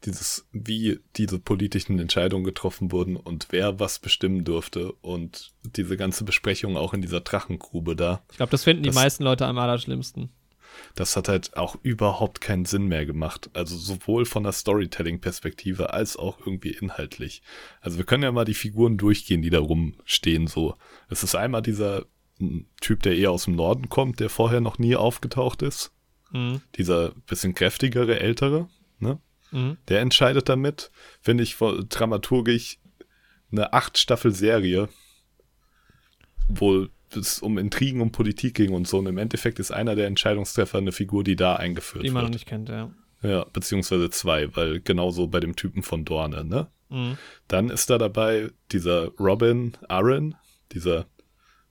dieses, wie diese politischen Entscheidungen getroffen wurden und wer was bestimmen durfte und diese ganze Besprechung auch in dieser Drachengrube da. Ich glaube, das finden die Das- meisten Leute am allerschlimmsten. Das hat halt auch überhaupt keinen Sinn mehr gemacht. Also sowohl von der Storytelling-Perspektive als auch irgendwie inhaltlich. Also wir können ja mal die Figuren durchgehen, die da rumstehen so. Es ist einmal dieser mm, Typ, der eher aus dem Norden kommt, der vorher noch nie aufgetaucht ist. Mhm. Dieser bisschen kräftigere, ältere, ne? Mhm. Der entscheidet damit, finde ich, dramaturgisch eine acht Staffel Serie, wo es um Intrigen und Politik ging und so. Und im Endeffekt ist einer der Entscheidungstreffer eine Figur, die da eingeführt Die man noch wird. nicht kennt, ja. Ja, beziehungsweise zwei, weil genauso bei dem Typen von Dorne, ne? Mhm. Dann ist da dabei dieser Robin Aaron, dieser,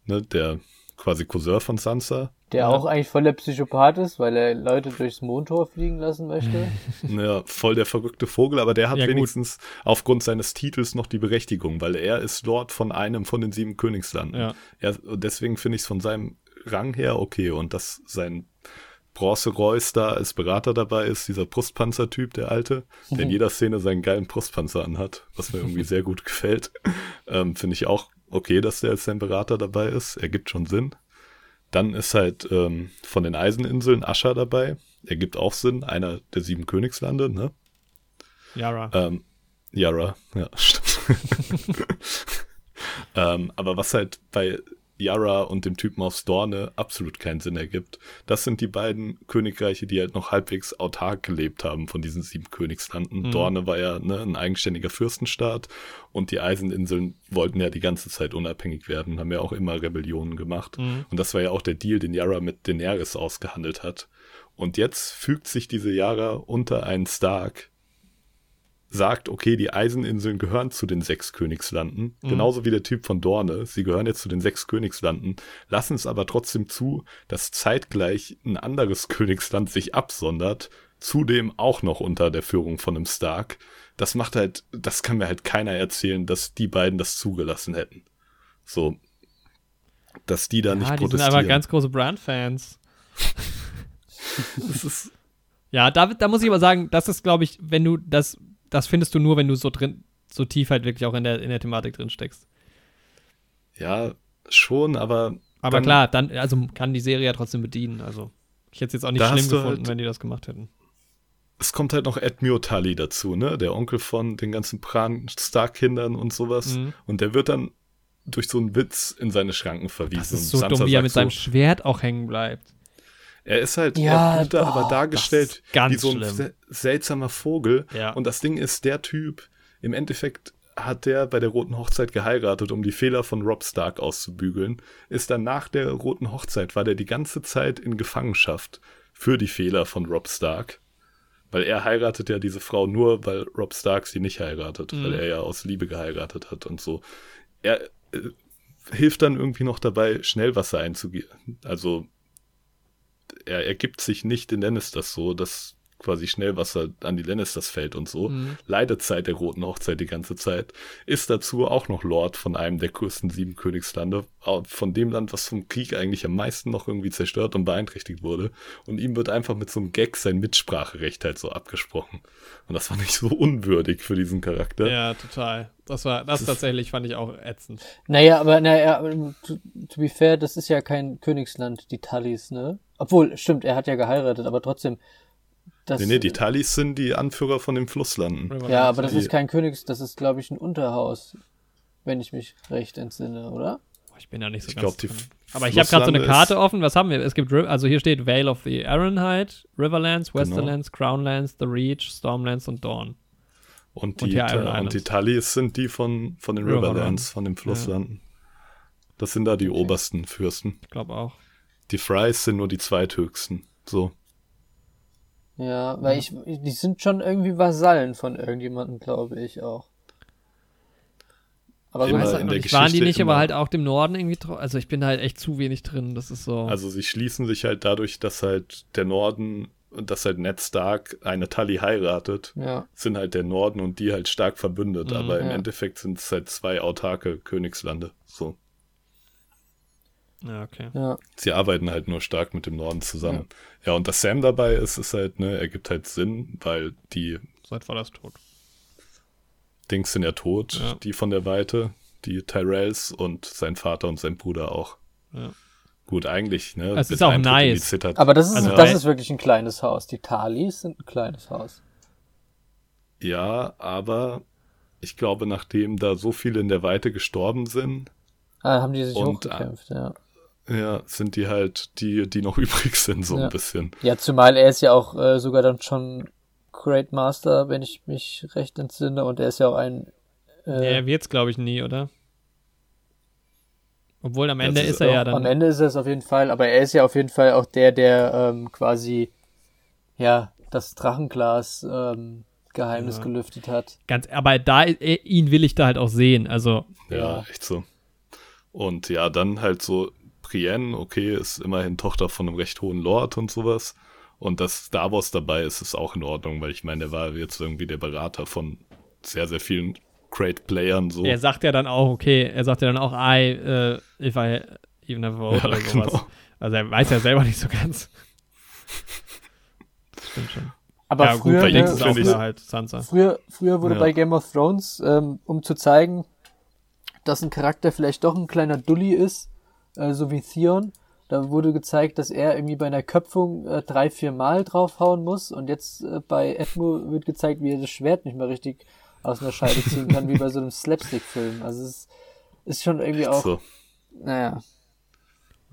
ne, der quasi Cousin von Sansa. Der Ja. auch eigentlich voll der Psychopath ist, weil er Leute durchs Mondtor fliegen lassen möchte. [LAUGHS] Ja, voll der verrückte Vogel, aber der hat Ja, gut. wenigstens aufgrund seines Titels noch die Berechtigung, weil er ist Lord von einem von den sieben Königslanden. Ja. Er, und deswegen finde ich es von seinem Rang her okay und dass sein Bronze Reus da als Berater dabei ist, dieser Brustpanzer-Typ, der alte, der in jeder Szene seinen geilen Brustpanzer anhat, was mir irgendwie sehr gut [LAUGHS] gefällt. Ähm, finde ich auch okay, dass der als sein Berater dabei ist. Ergibt schon Sinn. Dann ist halt ähm, von den Eiseninseln Ascher dabei. Ergibt auch Sinn. Einer der sieben Königslande, ne? Yara. Ähm, Yara, ja, [LAUGHS] stimmt. [LAUGHS] ähm, aber was halt bei Yara und dem Typen aus Dorne absolut keinen Sinn ergibt, das sind die beiden Königreiche, die halt noch halbwegs autark gelebt haben von diesen sieben Königslanden. Mhm. Dorne war ja ne, ein eigenständiger Fürstenstaat und die Eiseninseln wollten ja die ganze Zeit unabhängig werden, haben ja auch immer Rebellionen gemacht. Mhm. Und das war ja auch der Deal, den Yara mit Daenerys ausgehandelt hat. Und jetzt fügt sich diese Yara unter einen Stark, sagt, okay, die Eiseninseln gehören zu den sechs Königslanden, Mhm. genauso wie der Typ von Dorne, sie gehören jetzt zu den sechs Königslanden, lassen es aber trotzdem zu, dass zeitgleich ein anderes [LAUGHS] Königsland sich absondert, zudem auch noch unter der Führung von einem Stark. Das macht halt, das kann mir halt keiner erzählen, dass die beiden das zugelassen hätten. So, dass die da nicht ja, die sind protestieren. aber ganz große Brand-Fans. [LAUGHS] das ist, Ja, da, da muss ich aber sagen, das ist, glaube ich, wenn du das, das findest du nur, wenn du so drin, so tief halt wirklich auch in der, in der Thematik drin steckst. ja, schon, aber Aber Dann- klar, dann, also kann die Serie ja trotzdem bedienen. Also, ich hätte es jetzt auch nicht schlimm hast du gefunden, halt- wenn die das gemacht hätten. es kommt halt noch Edmure Tully dazu, ne? Der Onkel von den ganzen Bran Stark-Kindern und sowas. Mhm. Und der wird dann durch so einen Witz in seine Schranken verwiesen. Das ist so dumm, wie er mit seinem so, Schwert auch hängen bleibt. Er ist halt, Ja, er da aber dargestellt wie so ein sel- seltsamer Vogel. Ja. Und das Ding ist, der Typ, im Endeffekt hat der bei der Roten Hochzeit geheiratet, um die Fehler von Rob Stark auszubügeln. Ist dann nach der Roten Hochzeit, war der die ganze Zeit in Gefangenschaft für die Fehler von Rob Stark. Weil er heiratet ja diese Frau nur, weil Rob Stark sie nicht heiratet, weil Mhm. er ja aus Liebe geheiratet hat und so. Er äh, hilft dann irgendwie noch dabei, Schnellwasser einzugehen. Also er ergibt sich nicht in Lannisters so, dass quasi Schnellwasser an die Lannisters fällt und so. Mhm. Leidet seit der Roten Hochzeit die ganze Zeit. Ist dazu auch noch Lord von einem der größten sieben Königslande, von dem Land, was vom Krieg eigentlich am meisten noch irgendwie zerstört und beeinträchtigt wurde. Und ihm wird einfach mit so einem Gag sein Mitspracherecht halt so abgesprochen. Und das fand ich so unwürdig für diesen Charakter. Ja, total. Das war, das tatsächlich fand ich auch ätzend. Naja, aber naja, to, to be fair, das ist ja kein Königsland, die Tullys, ne? Obwohl, stimmt, er hat ja geheiratet, aber trotzdem. Das, Nee, nee, die Talis sind die Anführer von den Flusslanden. ja, aber das die- ist kein Königs, das ist, glaube ich, ein Unterhaus, wenn ich mich recht entsinne, oder? Ich bin ja nicht so Ich ganz glaub, Aber ich habe gerade so eine Karte offen. Was haben wir? Es gibt, also hier steht Vale of the Ironhide, Riverlands, Genau. Westerlands, Crownlands, The Reach, Stormlands und Dawn. Und Und die, und die Talis sind die von, von den Riverlands. Riverlands, von den Flusslanden. Das sind da die obersten Fürsten. Ich glaube auch. Die Frys sind nur die zweithöchsten. So. Ja, weil ich, die sind schon irgendwie Vasallen von irgendjemandem, glaube ich auch. Aber Immer gut, in der ich waren die Geschichte nicht, aber immer- halt auch dem Norden irgendwie. tro- Also ich bin halt echt zu wenig drin. Das ist so. Also sie schließen sich halt dadurch, dass halt der Norden, dass halt Ned Stark eine Tully heiratet, ja. sind halt der Norden und die halt stark verbündet. Mhm, aber im ja. Endeffekt sind es halt zwei autarke Königslande. So. Ja, okay. Ja, Sie arbeiten halt nur stark mit dem Norden zusammen. Ja, und dass Sam dabei ist, ist halt, ne, ergibt halt Sinn, weil die Seit war das tot. Dings sind ja tot, Ja. die von der Weite, die Tyrells und sein Vater und sein Bruder auch. Ja. Gut, eigentlich, ne? Es bis ist auch nice. zittert. aber das ist, Also, das ist wirklich ein kleines Haus. Die Talis sind ein kleines Haus. Ja, aber ich glaube, nachdem da so viele in der Weite gestorben sind, Ah, haben die sich Und, hochgekämpft, ja. Ja, sind die halt die, die noch [LAUGHS] übrig sind, so Ja. ein bisschen. Ja, zumal er ist ja auch äh, sogar dann schon Great Master, wenn ich mich recht entsinne, und er ist ja auch ein. Äh, er wird's, glaube ich, nie, oder? Obwohl am Ja, Ende ist, ist er ja Am dann. Ende ist er es auf jeden Fall, aber er ist ja auf jeden Fall auch der, der ähm, quasi ja das Drachenglas ähm, Geheimnis Ja. gelüftet hat. Ganz, aber da, äh, ihn will ich da halt auch sehen. Also, Ja, Ja. echt so. Und ja, dann halt so Brienne, okay, ist immerhin Tochter von einem recht hohen Lord und sowas. Und dass Star Wars dabei ist, ist auch in Ordnung, weil ich meine, der war jetzt irgendwie der Berater von sehr, sehr vielen Great Playern so. er sagt ja dann auch, okay, er sagt ja dann auch, I, äh, if I even have a vote Ja, oder sowas. genau. Also er weiß ja selber nicht so ganz. Stimmt schon. Aber ja, gut, früher, bei ihm ne, auch wieder halt Sansa. früher, früher wurde Ja. bei Game of Thrones, ähm, um zu zeigen, dass ein Charakter vielleicht doch ein kleiner Dulli ist, äh, so wie Theon, da wurde gezeigt, dass er irgendwie bei einer Köpfung äh, drei, vier Mal draufhauen muss und jetzt äh, bei Edmure wird gezeigt, wie er das Schwert nicht mehr richtig aus einer Scheide ziehen kann, wie bei so einem Slapstick-Film. Also es ist, schon irgendwie auch, so. naja.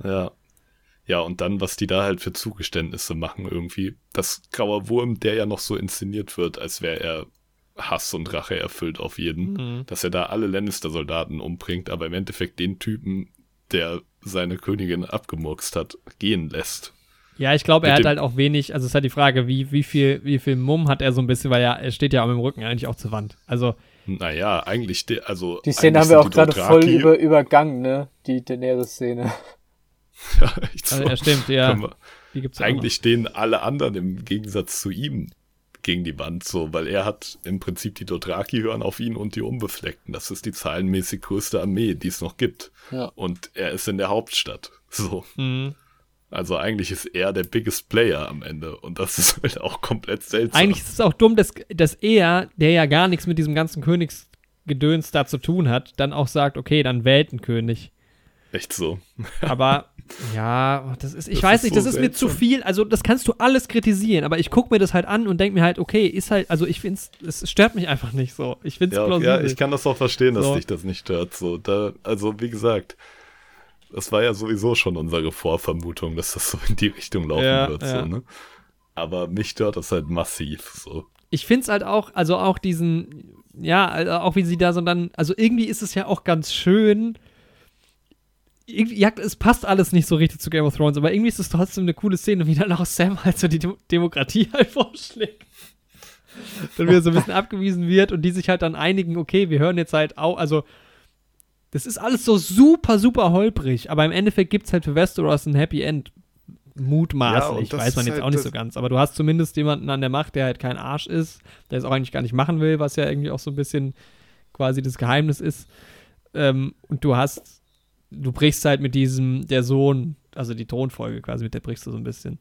Ja. Ja, und dann, was die da halt für Zugeständnisse machen, irgendwie. Das Grauer Wurm, der ja noch so inszeniert wird, als wäre er Hass und Rache erfüllt auf jeden. Mhm. Dass er da alle Lannister-Soldaten umbringt, aber im Endeffekt den Typen, der seine Königin abgemurkst hat, gehen lässt. Ja, ich glaube, er hat halt auch wenig, also es ist halt die Frage, wie, wie viel, wie viel Mumm hat er so ein bisschen, weil ja, er steht ja auch mit dem Rücken eigentlich auch zur Wand. Also, Naja, eigentlich, de, also. Die Szene haben wir auch gerade voll über, übergangen, ne? Die Daenerys-Szene. [LAUGHS] Ja, echt so. also er stimmt, ja. Wir- Die gibt's ja Eigentlich stehen alle anderen im Gegensatz zu ihm gegen die Wand so, weil er hat im Prinzip die Dothraki hören auf ihn und die Unbefleckten. Das ist die zahlenmäßig größte Armee, die es noch gibt. Ja. Und er ist in der Hauptstadt. So. Mhm. Also eigentlich ist er der biggest Player am Ende. Und das ist halt auch komplett seltsam. Eigentlich ist es auch dumm, dass, dass er, der ja gar nichts mit diesem ganzen Königsgedöns da zu tun hat, dann auch sagt, okay, dann wählt ein König. echt so. Aber ja, das ist, ich Das weiß ist nicht, so das ist mir zu viel. Also, das kannst du alles kritisieren, aber ich gucke mir das halt an und denke mir halt, okay, ist halt, also ich finde es, es stört mich einfach nicht so. Ich finde es Ja, plausibel. ja, ich kann das auch verstehen, dass So. dich das nicht stört. So, da, also wie gesagt, das war ja sowieso schon unsere Vorvermutung, dass das so in die Richtung laufen Ja, wird. ja. So, ne? Aber mich stört das halt massiv. So. ich finde es halt auch, also auch diesen, ja, also auch wie sie da so dann, also irgendwie ist es ja auch ganz schön. Ja, es passt alles nicht so richtig zu Game of Thrones, aber irgendwie ist es trotzdem eine coole Szene, wie dann auch Sam halt so die Dem Demokratie [LAUGHS] halt vorschlägt. Dann wieder so ein bisschen abgewiesen wird und die sich halt dann einigen, okay, wir hören jetzt halt auch, also das ist alles so super, super holprig, aber im Endeffekt gibt es halt für Westeros ein Happy End. Ja, Mutmaßlich, das weiß man jetzt halt auch nicht so ganz. Aber du hast zumindest jemanden an der Macht, der halt kein Arsch ist, der es auch eigentlich gar nicht machen will, was ja irgendwie auch so ein bisschen quasi das Geheimnis ist. Ähm, und du hast, du brichst halt mit diesem, der Sohn, also die Thronfolge quasi, mit der brichst du so ein bisschen.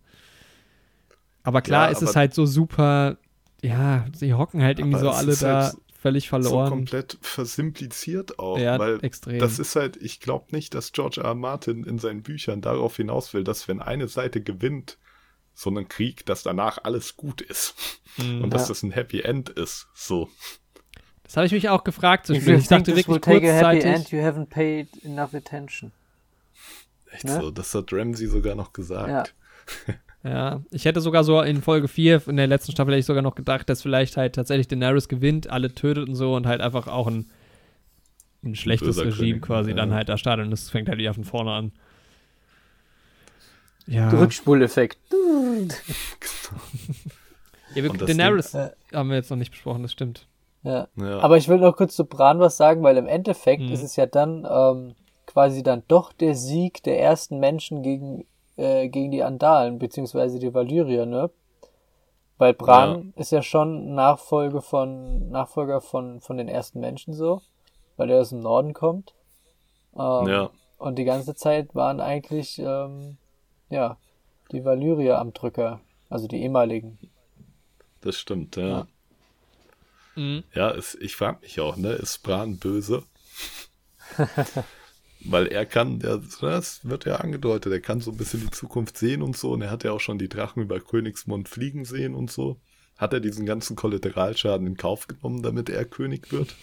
Aber klar Ja, ist es aber- halt so super, ja, sie hocken halt irgendwie so es alle da halt völlig So verloren. komplett versimpliziert auch, ja, weil extrem. das ist halt, ich glaube nicht, dass George R. R. Martin in seinen Büchern darauf hinaus will, dass wenn eine Seite gewinnt, so einen Krieg, dass danach alles gut ist. Mhm. Und dass Ja. das ein Happy End ist. So. Das habe ich mich auch gefragt. Ich think dachte this will wirklich take a happy kurzzeitig. end, you haven't paid enough attention. Echt Ne? so. Das hat Ramsey sogar noch gesagt. Ja, [LAUGHS] ich hätte sogar so in Folge 4 in der letzten Staffel hätte ich sogar noch gedacht, dass vielleicht halt tatsächlich Daenerys gewinnt, alle tötet und so und halt einfach auch ein, ein schlechtes böser Regime König, quasi ja. dann halt da startet und es fängt halt wieder von vorne an. Ja, Rückspuleffekt. [LAUGHS] ja wir, das Daenerys Ding- haben wir jetzt noch nicht besprochen, das stimmt. Ja. Ja. Aber ich will noch kurz zu Bran was sagen, weil im Endeffekt Mhm. ist es ja dann ähm, quasi dann doch der Sieg der ersten Menschen gegen, äh, gegen die Andalen, beziehungsweise die Valyrier, ne? Weil Bran ist ja schon Nachfolge von, Nachfolger von, von den ersten Menschen so, weil er aus dem Norden kommt. Ähm, ja. Und die ganze Zeit waren eigentlich, ähm, ja, die Valyrier am Drücker, also die ehemaligen. Das stimmt, ja. Ja. Mhm. Ja, es, ich frage mich auch, ne? Ist Bran böse? [LAUGHS] Weil er kann, der, das wird ja angedeutet, er kann so ein bisschen die Zukunft sehen und so. Und er hat ja auch schon die Drachen über Königsmund fliegen sehen und so. Hat er diesen ganzen Kollateralschaden in Kauf genommen, damit er König wird?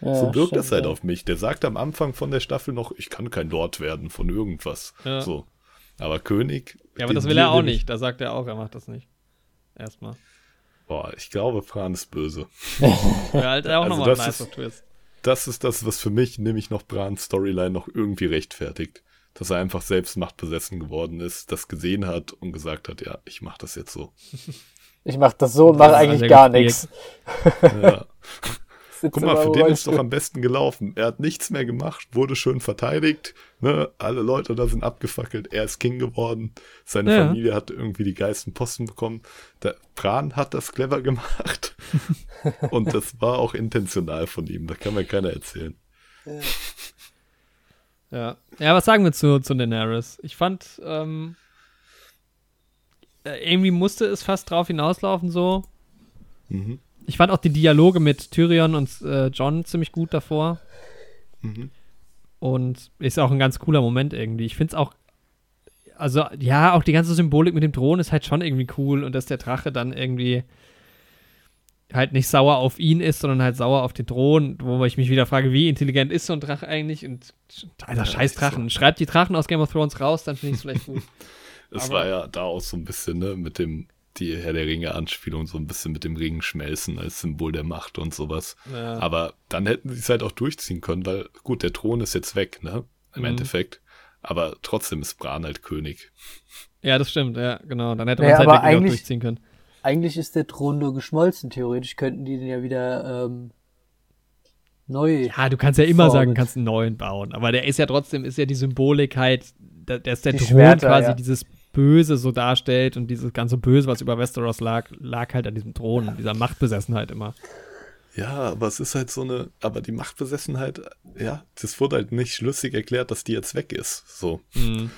Ja, so wirkt das halt ja. auf mich. Der sagt am Anfang von der Staffel noch, ich kann kein Lord werden von irgendwas. Ja. So. Aber König. Ja, aber das will er auch nicht. Da sagt er auch, er macht das nicht. Erstmal. Boah, ich glaube, Bran ist böse. [LAUGHS] Ja, halt auch Also nochmal ein das nicer ist- Twist. Das ist das, was für mich nämlich noch Brans Storyline noch irgendwie rechtfertigt. dass er einfach selbst machtbesessen geworden ist, das gesehen hat und gesagt hat, ja, ich mach das jetzt so. Ich mach das so und mache ist eigentlich gar nichts. Ja. [LAUGHS] Guck mal, für den ist doch am besten gelaufen. Er hat nichts mehr gemacht, wurde schön verteidigt. Ne? Alle Leute da sind abgefackelt. Er ist King geworden. Seine Ja. Familie hat irgendwie die geilsten Posten bekommen. Der Bran hat das clever gemacht. [LAUGHS] Und das war auch intentional von ihm. Da kann mir keiner erzählen. Ja. Ja, was sagen wir zu, zu Daenerys? Ich fand, ähm, äh, irgendwie musste es fast drauf hinauslaufen, so. Mhm. Ich fand auch die Dialoge mit Tyrion und äh, John ziemlich gut davor. Mhm. Und ist auch ein ganz cooler Moment irgendwie. Ich finde es auch, also ja, auch die ganze Symbolik mit dem Thron ist halt schon irgendwie cool und dass der Drache dann irgendwie halt nicht sauer auf ihn ist, sondern halt sauer auf den Thron, wo ich mich wieder frage, wie intelligent ist so ein Drache eigentlich? Und alter, scheiß Drachen. Schreibt die Drachen aus Game of Thrones raus, dann finde ich es vielleicht gut. [LAUGHS] Es war ja da auch so ein bisschen, ne, mit dem, die Herr der Ringe-Anspielung, so ein bisschen mit dem Ring schmelzen als Symbol der Macht und sowas. Ja. Aber dann hätten sie es halt auch durchziehen können, weil, gut, der Thron ist jetzt weg, ne? Im Mhm. Endeffekt. Aber trotzdem ist Bran halt König. ja, das stimmt, ja, genau. Dann hätte Ja, man es halt aber wirklich auch durchziehen können. Eigentlich ist der Thron nur geschmolzen. Theoretisch könnten die den ja wieder ähm, neu. Ja, du kannst ja immer Formen. sagen, du kannst einen neuen bauen. Aber der ist ja trotzdem, ist ja die Symbolik halt, da- dass der Die Thron Schwerter, quasi ja. dieses Böse so darstellt und dieses ganze Böse, was über Westeros lag, lag halt an diesem Thron, dieser Machtbesessenheit immer. Ja, aber es ist halt so eine, aber die Machtbesessenheit, ja, das wurde halt nicht schlüssig erklärt, dass die jetzt weg ist. So. Mhm.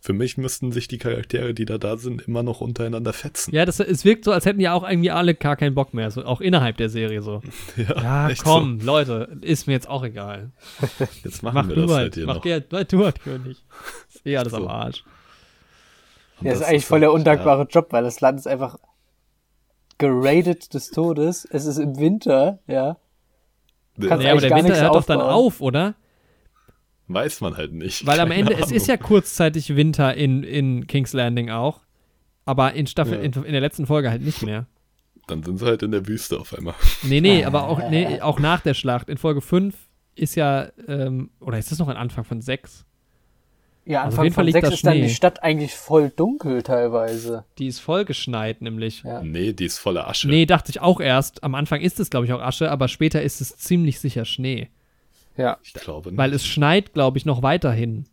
Für mich müssten sich die Charaktere, die da da sind, immer noch untereinander fetzen. Ja, das, es wirkt so, als hätten ja auch irgendwie alle gar keinen Bock mehr, so, auch innerhalb der Serie so. [LAUGHS] Ja, echt komm, Leute, ist mir jetzt auch egal. So. [LAUGHS] Jetzt machen Mach wir das halt, halt hier mach noch. Geld, bleib du halt König. Ist eh alles So. am Arsch. Und Ja, das ist eigentlich voll der halt, undankbare Job, weil das Land ist einfach geradet des Todes. Es ist im Winter, ja. Ja, Kannst Nee, aber der Winter hört doch dann auf, oder? weiß man halt nicht. Weil am Keine Ende, es ist ja Ahnung. kurzzeitig Winter in, in King's Landing auch. Aber in Staffel, Ja. in, in der letzten Folge halt nicht mehr. Dann sind sie halt in der Wüste auf einmal. Nee, nee, [LAUGHS] aber auch, nee, auch nach der Schlacht. In Folge 5 ist ja, ähm, oder ist das noch ein Anfang von 6? Ja, Also auf Anfang jeden Fall von liegt sechs da ist dann die Stadt eigentlich voll dunkel teilweise. Die ist voll geschneit, nämlich. Ja. Nee, die ist voller Asche. Nee, dachte ich auch erst. Am Anfang ist es, glaube ich, auch Asche, aber später ist es ziemlich sicher Schnee. Ja. Ich glaube nicht. Weil es schneit, glaube ich, noch weiterhin.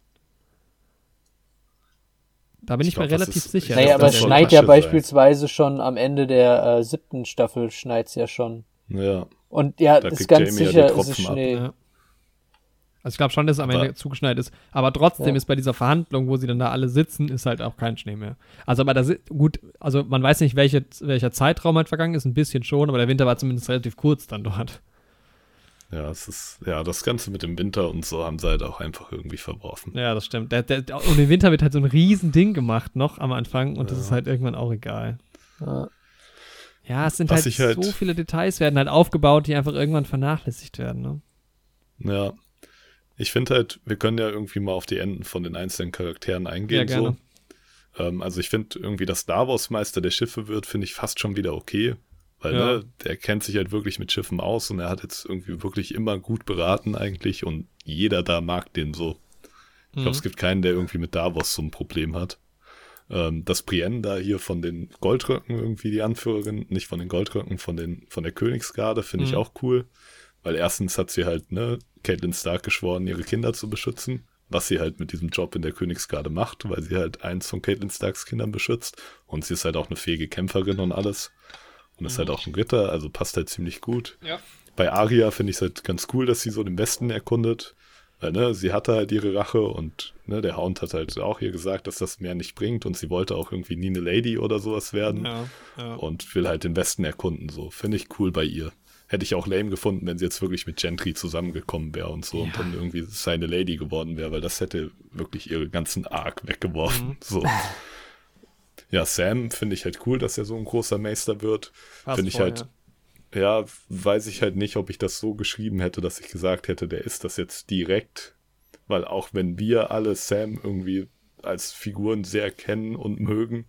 Da bin ich, Ich mir glaub, das relativ ist- sicher. ich Naja, glaub, aber es schneit ja sein. beispielsweise schon am Ende der äh, siebten Staffel schneit's ja schon. ja, Und ja, Da das ist ganz Jamie ja sicher, ist es. Schnee. Ja. Also ich glaube schon, dass es am Aber- Ende zugeschneit ist. Aber trotzdem Ja. ist bei dieser Verhandlung, wo sie dann da alle sitzen, ist halt auch kein Schnee mehr. Also aber da gut, also man weiß nicht, welche, welcher Zeitraum halt vergangen ist, ein bisschen schon, aber der Winter war zumindest relativ kurz dann dort. ja, es ist, ja, das Ganze mit dem Winter und so haben sie halt auch einfach irgendwie verworfen. Ja, das stimmt. Der, der, und im Winter wird halt so ein riesen Ding gemacht noch am Anfang und das ist halt irgendwann auch egal. Ja. Ja, es sind halt, halt- so viele Details werden halt aufgebaut, die einfach irgendwann vernachlässigt werden. Ne? Ja. Ich finde halt, wir können ja irgendwie mal auf die Enden von den einzelnen Charakteren eingehen. Ja, gerne. So. Ähm, also ich finde irgendwie, dass Davos Meister der Schiffe wird, finde ich fast schon wieder okay. Weil Ja. ne, der kennt sich halt wirklich mit Schiffen aus und er hat jetzt irgendwie wirklich immer gut beraten eigentlich und jeder da mag den so. Ich glaube, Mhm. es gibt keinen, der irgendwie mit Davos so ein Problem hat. Ähm, dass Brienne da hier von den Goldröcken irgendwie die Anführerin, nicht von den Goldröcken, von den von der Königsgarde, finde ich Mhm. auch cool. Weil erstens hat sie halt, ne, Caitlin Stark geschworen, ihre Kinder zu beschützen, was sie halt mit diesem Job in der Königsgarde macht, weil sie halt eins von Caitlin Starks Kindern beschützt. Und sie ist halt auch eine fähige Kämpferin und alles. Und ist halt auch ein Ritter, also passt halt ziemlich gut. Ja. Bei Aria finde ich es halt ganz cool, dass sie so den Westen erkundet. Weil, ne, sie hatte halt ihre Rache und ne, der Hound hat halt auch ihr gesagt, dass das mehr nicht bringt und sie wollte auch irgendwie nie eine Lady oder sowas werden Ja, ja. und will halt den Westen erkunden. So, finde ich cool bei ihr. Hätte ich auch lame gefunden, wenn sie jetzt wirklich mit Gentry zusammengekommen wäre und so und dann irgendwie seine Lady geworden wäre, weil das hätte wirklich ihre ganzen Arc weggeworfen. Mhm. So. Ja, Sam finde ich halt cool, dass er so ein großer Meister wird. Finde ich halt, ja, weiß ich halt nicht, ob ich das so geschrieben hätte, dass ich gesagt hätte, der ist das jetzt direkt. Weil auch wenn wir alle Sam irgendwie als Figuren sehr kennen und mögen,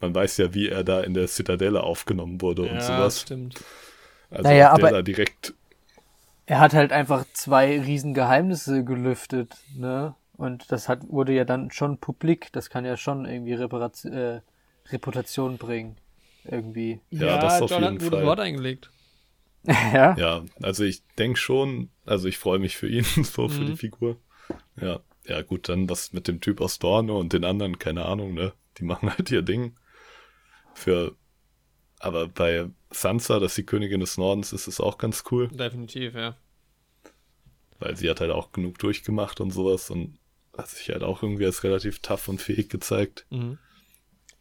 man weiß ja, wie er da in der Zitadelle aufgenommen wurde ja. und ja, sowas. stimmt. Also Naja, aber- da direkt, Er hat halt einfach zwei riesen Geheimnisse gelüftet, ne? Und das hat, wurde ja dann schon publik. Das kann ja schon irgendwie Reparation, äh, Reputation bringen. Irgendwie. Ja, das auf John hat jeden ein gutes Fall. Wort eingelegt. [LAUGHS] ja. Ja, also ich denke schon, also ich freue mich für ihn, [LAUGHS] so für Mhm. die Figur. Ja, ja gut, dann was mit dem Typ aus Dorne und den anderen, keine Ahnung, ne? Die machen halt ihr Ding. Für, aber bei Sansa, dass die Königin des Nordens ist, ist auch ganz cool, Definitiv, ja. weil sie hat halt auch genug durchgemacht und sowas und hat sich halt auch irgendwie als relativ tough und fähig gezeigt. Mhm.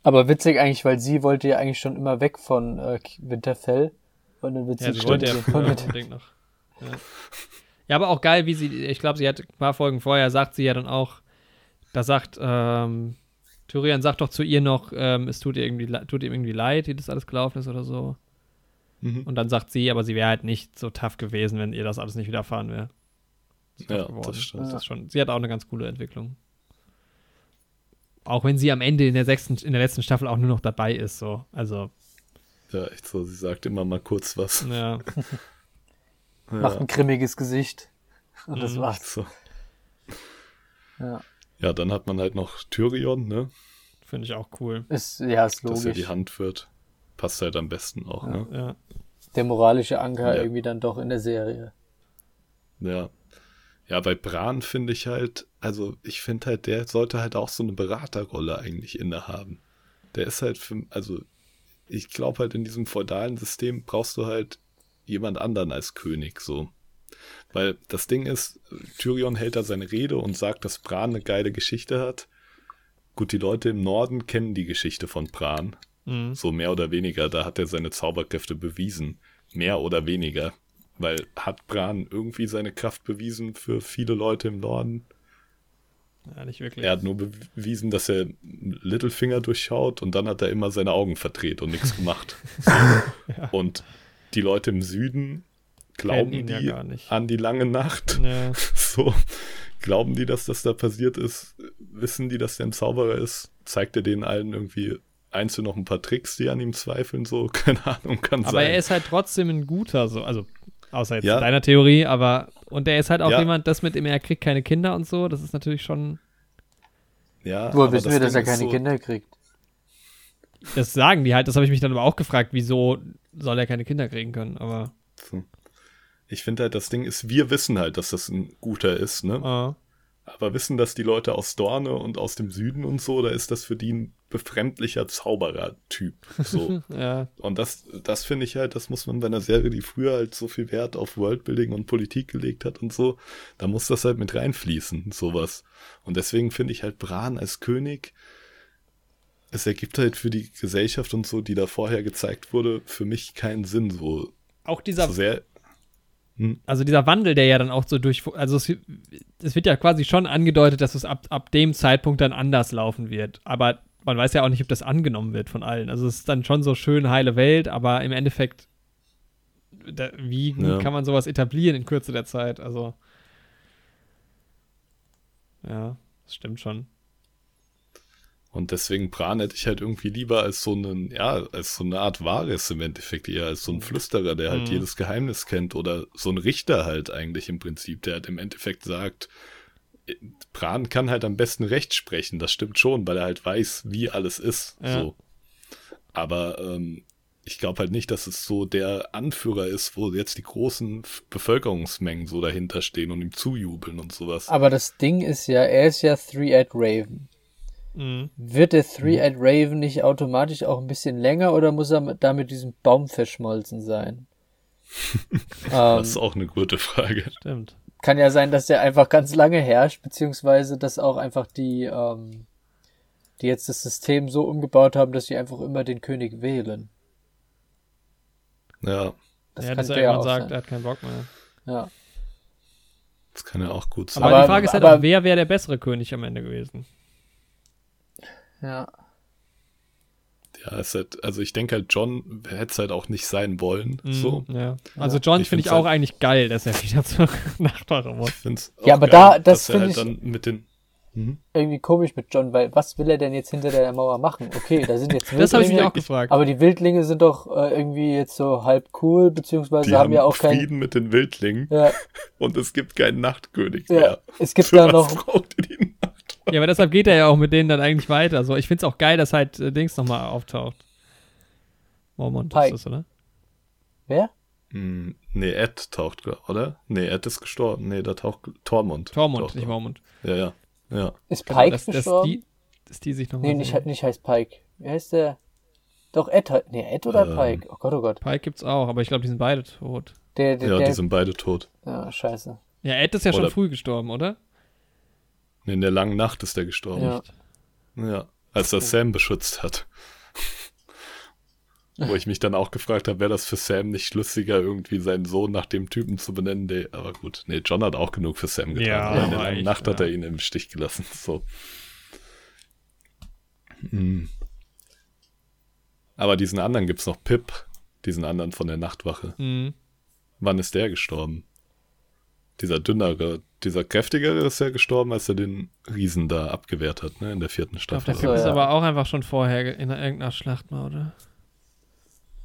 Aber witzig eigentlich, weil sie wollte ja eigentlich schon immer weg von äh, Winterfell. Und dann wird sie, Ja, sie wollte ja von [LAUGHS] unbedingt noch. Ja. ja, aber auch geil, wie sie, ich glaube, sie hat ein paar Folgen vorher, sagt sie ja dann auch, da sagt, ähm, Tyrion sagt doch zu ihr noch, ähm, es tut ihr irgendwie, tut ihm irgendwie leid, wie das alles gelaufen ist oder so. Mhm. Und dann sagt sie, aber sie wäre halt nicht so tough gewesen, wenn ihr das alles nicht widerfahren wäre. Ja, geworden. das stimmt. Das ist schon, sie hat auch eine ganz coole Entwicklung. Auch wenn sie am Ende in der sechsten, in der letzten Staffel auch nur noch dabei ist, so. Also, Ja, echt so, sie sagt immer mal kurz was. ja. [LAUGHS] macht ein grimmiges Gesicht. Und das Mhm. war's. so. Ja. Ja, dann hat man halt noch Tyrion, ne? Finde ich auch cool. Ist, ja, ist Dass er die logisch. Hand wird. Passt halt am besten auch, ne? Ja. Der moralische Anker Ja. irgendwie dann doch in der Serie. Ja. Ja, bei Bran finde ich halt, also ich finde halt, der sollte halt auch so eine Beraterrolle eigentlich innehaben. Der ist halt für, also ich glaube halt in diesem feudalen System brauchst du halt jemand anderen als König, so. Weil das Ding ist, Tyrion hält da seine Rede und sagt, dass Bran eine geile Geschichte hat. Gut, die Leute im Norden kennen die Geschichte von Bran. Mhm. So mehr oder weniger, da hat er seine Zauberkräfte bewiesen. Mehr oder weniger. Weil hat Bran irgendwie seine Kraft bewiesen für viele Leute im Norden? ja, nicht wirklich. Er hat nur bewiesen, dass er Littlefinger durchschaut und dann hat er immer seine Augen verdreht und nichts gemacht. So. [LAUGHS] Und die Leute im Süden glauben ja die gar nicht. an die lange Nacht. Ja. [LAUGHS] So, glauben die, dass das da passiert ist? Wissen die, dass der ein Zauberer ist? Zeigt er denen allen irgendwie einzeln noch ein paar Tricks, die an ihm zweifeln? So, [LAUGHS] keine Ahnung, kann Aber sein. er ist halt trotzdem ein guter, so, also außer jetzt Ja. deiner Theorie, aber und er ist halt auch Ja. jemand, das mit dem er kriegt keine Kinder und so, das ist natürlich schon, ja, Woher aber wissen das wir, dass er keine so, Kinder kriegt? das sagen die halt, das habe ich mich dann aber auch gefragt, wieso soll er keine Kinder kriegen können, aber. Ich finde halt, das Ding ist, wir wissen halt, dass das ein guter ist, ne? äh, Aber wissen das die Leute aus Dorne und aus dem Süden und so, oder ist das für die ein befremdlicher Zauberer-Typ? So. [LAUGHS] ja, Und das, das finde ich halt, das muss man bei einer Serie, die früher halt so viel Wert auf Worldbuilding und Politik gelegt hat und so, da muss das halt mit reinfließen, sowas. Und deswegen finde ich halt Bran als König, es ergibt halt für die Gesellschaft und so, die da vorher gezeigt wurde, für mich keinen Sinn, so, auch dieser so sehr, also dieser Wandel, der ja dann auch so durch, also es, es wird ja quasi schon angedeutet, dass es ab, ab dem Zeitpunkt dann anders laufen wird. Aber man weiß ja auch nicht, ob das angenommen wird von allen. Also es ist dann schon so schön heile Welt, aber im Endeffekt, da, wie Ja. kann man sowas etablieren in Kürze der Zeit? Also ja, das stimmt schon. Und deswegen Bran hätte ich halt irgendwie lieber als so einen, ja, als so eine Art Wahres im Endeffekt, eher als so ein Flüsterer, der halt Mhm. jedes Geheimnis kennt oder so ein Richter halt eigentlich im Prinzip, der halt im Endeffekt sagt, äh, Bran kann halt am besten Recht sprechen, das stimmt schon, weil er halt weiß, wie alles ist, Ja. so. Aber ähm, ich glaube halt nicht, dass es so der Anführer ist, wo jetzt die großen Bevölkerungsmengen so dahinter stehen und ihm zujubeln und sowas. Aber das Ding ist ja, er ist ja Three-Eyed Raven. Mhm. Wird der Three-Eyed Raven nicht automatisch auch ein bisschen länger oder muss er mit- da mit diesem Baum verschmolzen sein? [LAUGHS] ähm, Das ist auch eine gute Frage. Stimmt. kann ja sein, dass der einfach ganz lange herrscht, beziehungsweise dass auch einfach die, ähm, die jetzt das System so umgebaut haben, dass sie einfach immer den König wählen. Ja, Das ja, dass er irgendwann auch sagt, sein. er hat keinen Bock mehr. Ja. das kann ja auch gut sein. Aber, Aber- die Frage ist halt aber- auch, wer wäre der bessere König am Ende gewesen? Ja. Ja, es halt, also ich denke halt, John hätte es halt auch nicht sein wollen. Mhm, So. Ja. Also John Ich finde ich find's auch halt- eigentlich geil, dass er wieder [LAUGHS] zur Nachtwache muss. Ich Ja, auch aber geil, da- das er halt find dann mit den. Mhm. irgendwie komisch mit John, weil was will er denn jetzt hinter der Mauer machen? Okay, da sind jetzt [LAUGHS] Das habe ich mich Wildlinge, auch gefragt. aber die Wildlinge sind doch äh, irgendwie jetzt so halb cool, beziehungsweise Die haben haben ja auch keinen. Frieden mit den Wildlingen Ja, [LAUGHS] und es gibt keinen Nachtkönig ja, mehr. es gibt Für da was noch. braucht ihr die Nacht? Ja, aber deshalb geht er ja auch mit denen dann eigentlich weiter. So, ich find's auch geil, dass halt äh, Dings nochmal auftaucht. Mormont ist Pike. das, oder? Wer? Hm, nee, Ed taucht, oder? Nee, Ed ist gestorben. Nee, da taucht Tormund. Tormund, taucht nicht. Mormont. Ja, ja. Ja. Ist Genau, Pike dass, dass gestorben? die, dass die sich nochmal. nee, nicht, nicht heißt Pike. Wie heißt der? Doch, Ed halt. Nee, Ed oder Ähm. Pike? Oh Gott, oh Gott. Pike gibt's auch, aber ich glaube, die sind beide tot. Der, der, Ja, der, die sind beide tot. ja, scheiße. Ja, Ed ist ja schon Oder- früh gestorben, oder? Nee, in der langen Nacht ist der gestorben. Ja. Ja, als er Sam beschützt hat. Wo ich mich dann auch gefragt habe, wäre das für Sam nicht schlüssiger, irgendwie seinen Sohn nach dem Typen zu benennen, der, aber gut, nee, John hat auch genug für Sam getan. Ja, in der langen Nacht hat ja. er ihn im Stich gelassen, so. Hm. Aber diesen anderen gibt's noch Pip, diesen anderen von der Nachtwache. Mhm. Wann ist der gestorben? Dieser dünnere, dieser kräftigere ist ja gestorben, als er den Riesen da abgewehrt hat, ne, in der vierten Ich Staffel. der so, Pip ist ja. aber auch einfach schon vorher in irgendeiner Schlacht mal, oder?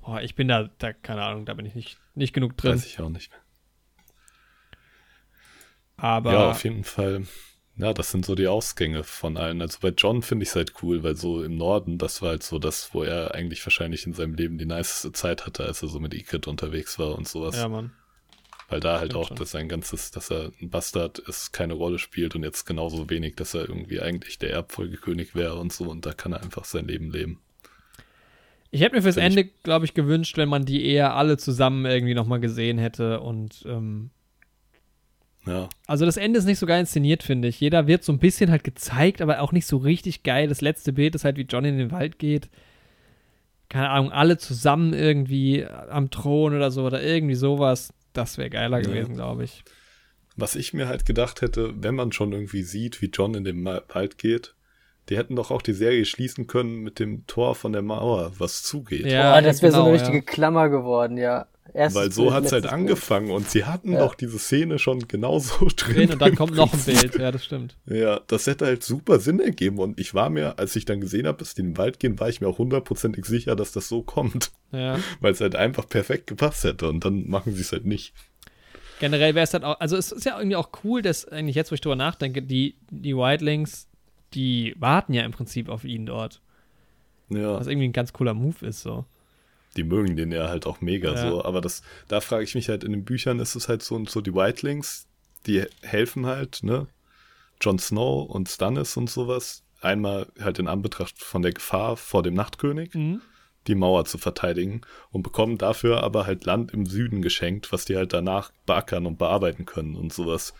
Boah, ich bin da, da, keine Ahnung, da bin ich nicht, nicht genug drin. Weiß ich auch nicht mehr. Aber Ja, auf jeden Fall. Ja, das sind so die Ausgänge von allen. Also bei John finde ich es halt cool, weil so im Norden, das war halt so das, wo er eigentlich wahrscheinlich in seinem Leben die niceste Zeit hatte, als er so mit Ikrit unterwegs war und sowas. ja, Mann. Weil da halt auch, schon. dass sein ganzes, dass er ein Bastard ist, keine Rolle spielt und jetzt genauso wenig, dass er irgendwie eigentlich der Erbfolgekönig wäre und so und da kann er einfach sein Leben leben. Ich hätte mir fürs Ende, glaube ich, gewünscht, wenn man die eher alle zusammen irgendwie nochmal gesehen hätte. Und ähm, Ja, also das Ende ist nicht so geil inszeniert, finde ich. Jeder wird so ein bisschen halt gezeigt, aber auch nicht so richtig geil. Das letzte Bild ist halt, wie John in den Wald geht. Keine Ahnung, alle zusammen irgendwie am Thron oder so oder irgendwie sowas. Das wäre geiler Ja. gewesen, glaube ich. was ich mir halt gedacht hätte, wenn man schon irgendwie sieht, wie John in den Wald geht, die hätten doch auch die Serie schließen können mit dem Tor von der Mauer, was zugeht. Ja, oh, das wäre so genau, eine richtige ja. Klammer geworden, ja. Erstes Weil so Bild, hat's halt angefangen und sie hatten Ja. doch diese Szene schon genauso [LAUGHS] drin. Drin und dann kommt noch ein. Bild. Ja, das stimmt. Ja, das hätte halt super Sinn ergeben und ich war mir, als ich dann gesehen habe, dass die in den Wald gehen, war ich mir auch hundertprozentig sicher, dass das so kommt, Ja. [LAUGHS] weil es halt einfach perfekt gepasst hätte und dann machen sie es halt nicht. Generell wäre es dann auch, also es ist ja irgendwie auch cool, dass eigentlich jetzt, wo ich drüber nachdenke, die, die Wildlings, die warten ja im Prinzip auf ihn dort. Ja, Was irgendwie ein ganz cooler Move ist, so. Die mögen den ja halt auch mega Ja. so, aber das, da frage ich mich halt, in den Büchern ist es halt so und so, die Whitelings, die helfen halt, ne? Jon Snow und Stannis und sowas, einmal halt in Anbetracht von der Gefahr vor dem Nachtkönig, Mhm. die Mauer zu verteidigen und bekommen dafür aber halt Land im Süden geschenkt, was die halt danach beackern und bearbeiten können und sowas.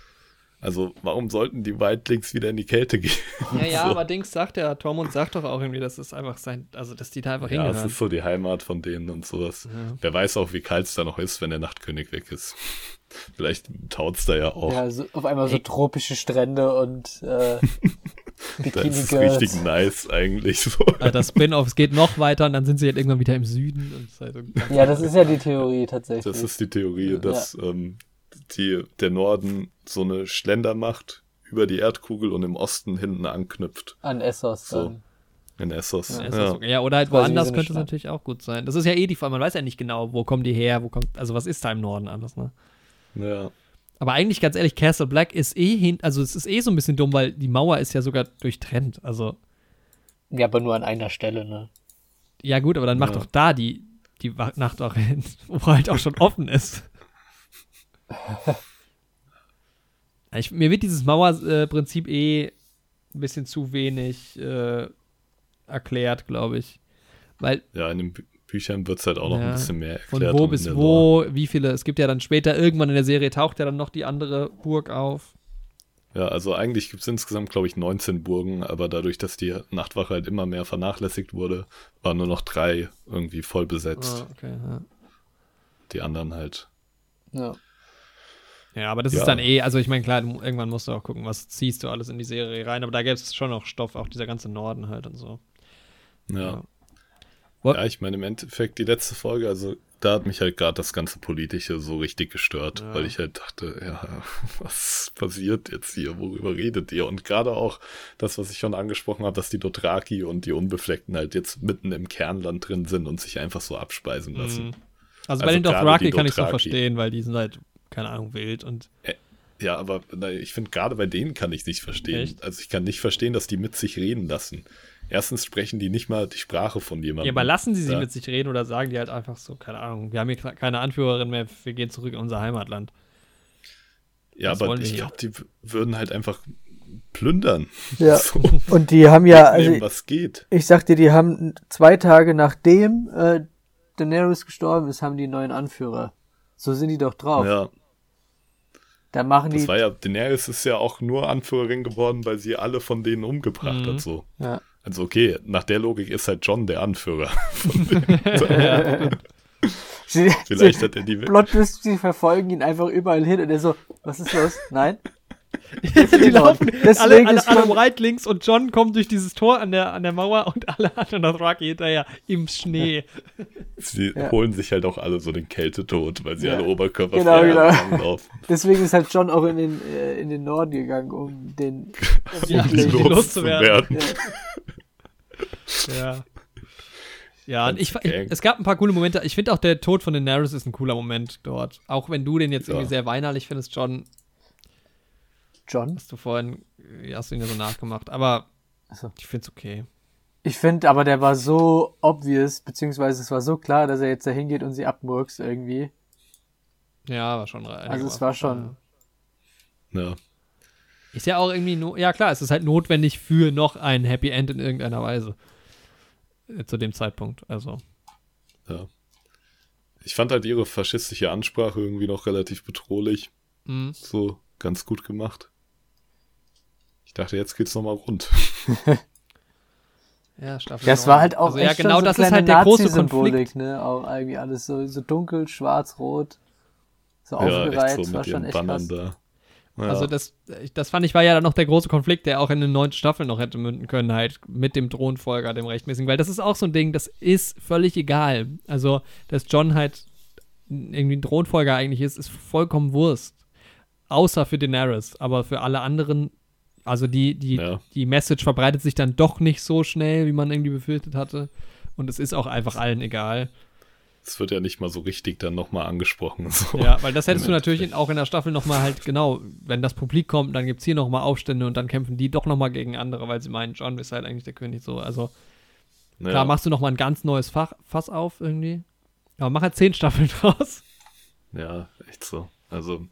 Also warum sollten die Wildlings wieder in die Kälte gehen? [LAUGHS] Ja, ja, so. aber Dings sagt ja, Tormund sagt doch auch irgendwie, dass es einfach sein, also dass die da einfach Ja, es hingehören. ist so die Heimat von denen und sowas. Ja. Wer weiß auch, wie kalt es da noch ist, wenn der Nachtkönig weg ist. [LAUGHS] Vielleicht taut's da ja auch. Ja, so, auf einmal so tropische Strände und äh, [LAUGHS] da Bikini ist es Girls. richtig nice eigentlich so. Also das Spin-off, es geht noch weiter und dann sind sie halt irgendwann wieder im Süden. Und es ist halt Ja, das ist ja die Theorie tatsächlich. Das ist die Theorie, dass ähm, die, der Norden so eine Schlender macht über die Erdkugel und im Osten hinten anknüpft. An Essos So. dann. In Essos. Ja, Ja, oder halt woanders so könnte es Stadt. natürlich auch gut sein. Das ist ja eh die Frage, man weiß ja nicht genau, wo kommen die her, wo kommt, also was ist da im Norden alles, ne? ja. Aber eigentlich, ganz ehrlich, Castle Black ist eh hin, also es ist eh so ein bisschen dumm, weil die Mauer ist ja sogar durchtrennt. Also, Ja, aber nur an einer Stelle, ne? ja gut, aber dann macht Ja. doch da die, die Wa- Nachtwache hin, [LAUGHS] wo halt auch schon offen ist. [LAUGHS] Ich, mir wird dieses Mauerprinzip eh ein bisschen zu wenig äh, erklärt, glaube ich. Weil ja, in den Bü Büchern wird's halt auch noch Ja. ein bisschen mehr von erklärt. wo und in bis wo, wie viele, es gibt ja dann später irgendwann in der Serie taucht ja dann noch die andere Burg auf. Ja, also eigentlich gibt es insgesamt, glaube ich, 19 Burgen, aber dadurch, dass die Nachtwache halt immer mehr vernachlässigt wurde, waren nur noch drei irgendwie voll besetzt. Ah, okay, ja. Die anderen halt. Ja. Ja, aber das Ja. ist dann eh, also ich meine, klar, du, irgendwann musst du auch gucken, was ziehst du alles in die Serie rein, aber da gäbe es schon noch Stoff, auch dieser ganze Norden halt und so. Ja. What? Ja, ich meine, im Endeffekt die letzte Folge, also da hat mich halt gerade das ganze Politische so richtig gestört, Ja. weil ich halt dachte, ja, [LAUGHS] was passiert jetzt hier, worüber redet ihr? Und gerade auch das, was ich schon angesprochen habe, dass die Dothraki und die Unbefleckten halt jetzt mitten im Kernland drin sind und sich einfach so abspeisen lassen. Mhm. Also, Also bei den gerade Dothraki die kann ich so Dothraki. verstehen, weil die sind halt, keine Ahnung, wild und Ja, aber na, ich finde, gerade bei denen kann ich nicht verstehen. Echt? Also ich kann nicht verstehen, dass die mit sich reden lassen. Erstens sprechen die nicht mal die Sprache von jemandem. Ja, aber lassen sie sie Ja. mit sich reden oder sagen die halt einfach so, keine Ahnung, wir haben hier keine Anführerin mehr, wir gehen zurück in unser Heimatland. Ja, Was aber ich glaube, die würden halt einfach plündern. Ja. [LAUGHS] So, Und die haben ja, also was geht. ich sag dir, die haben zwei Tage nachdem äh, Daenerys gestorben ist, haben die einen neuen Anführer. So sind die doch drauf. Ja, Da machen das die. war ja, Daenerys ist ja auch nur Anführerin geworden, weil sie alle von denen umgebracht Mhm. hat, so. Ja. Also okay, nach der Logik ist halt John der Anführer. Sie, [LAUGHS] [LAUGHS] Vielleicht hat er die... Plot sie verfolgen ihn einfach überall hin und er so, was ist los? Nein? [LAUGHS] die laufen Deswegen alle, alle, alle man- right links und John kommt durch dieses Tor an der, an der Mauer und alle anderen Dothraki hinterher im Schnee. Sie Ja. holen sich halt auch alle so den Kältetod, weil sie Ja. alle Oberkörper Genau, genau. laufen. [LAUGHS] Deswegen ist halt John auch in den, äh, in den Norden gegangen, um den. [LAUGHS] Ja, um die die loszuwerden. Ja. Ja. Ja, ich, ich, es gab ein paar coole Momente. Ich finde auch der Tod von Daenerys ist ein cooler Moment dort. Auch wenn du den jetzt Ja. irgendwie sehr weinerlich findest, John, John? hast du vorhin, äh, hast du ihn ja so nachgemacht. Aber so. ich finde es okay. Ich finde, aber der war so obvious, beziehungsweise es war so klar, dass er jetzt da hingeht und sie abmurkst irgendwie. Ja, war schon Also es war schon. Ja. Ist ja auch irgendwie, no ja klar, es ist halt notwendig für noch ein Happy End in irgendeiner Weise. Äh, Zu dem Zeitpunkt, also. Ja. Ich fand halt ihre faschistische Ansprache irgendwie noch relativ bedrohlich. Mhm. So ganz gut gemacht. Ich dachte, jetzt geht's nochmal rund. [LAUGHS] Ja, Staffel Das war halt auch also, ja, echt genau schon so das ist halt der große Konflikt. ne? Auch irgendwie alles so, so dunkel, schwarz, rot. So ja, aufgereiht, so war schon echt Bannern krass. da. Ja. Also das, das fand ich war ja dann noch der große Konflikt, der auch in den neunten Staffeln noch hätte münden können, halt mit dem Thronfolger, dem rechtmäßigen, weil das ist auch so ein Ding, das ist völlig egal. Also, dass John halt irgendwie ein Thronfolger eigentlich ist, ist vollkommen Wurst. Außer für Daenerys, aber für alle anderen, also die, die, Ja. die Message verbreitet sich dann doch nicht so schnell, wie man irgendwie befürchtet hatte. Und es ist auch einfach allen egal. Es wird ja nicht mal so richtig dann nochmal angesprochen. So. Ja, weil das hättest du natürlich auch in der Staffel nochmal halt, genau, wenn das Publik kommt, dann gibt es hier nochmal Aufstände und dann kämpfen die doch nochmal gegen andere, weil sie meinen, John ist halt eigentlich der König so. Also Ja. klar, machst du nochmal ein ganz neues Fach, Fass auf irgendwie. Aber mach halt zehn Staffeln [LAUGHS] draus. Ja, echt so. Also,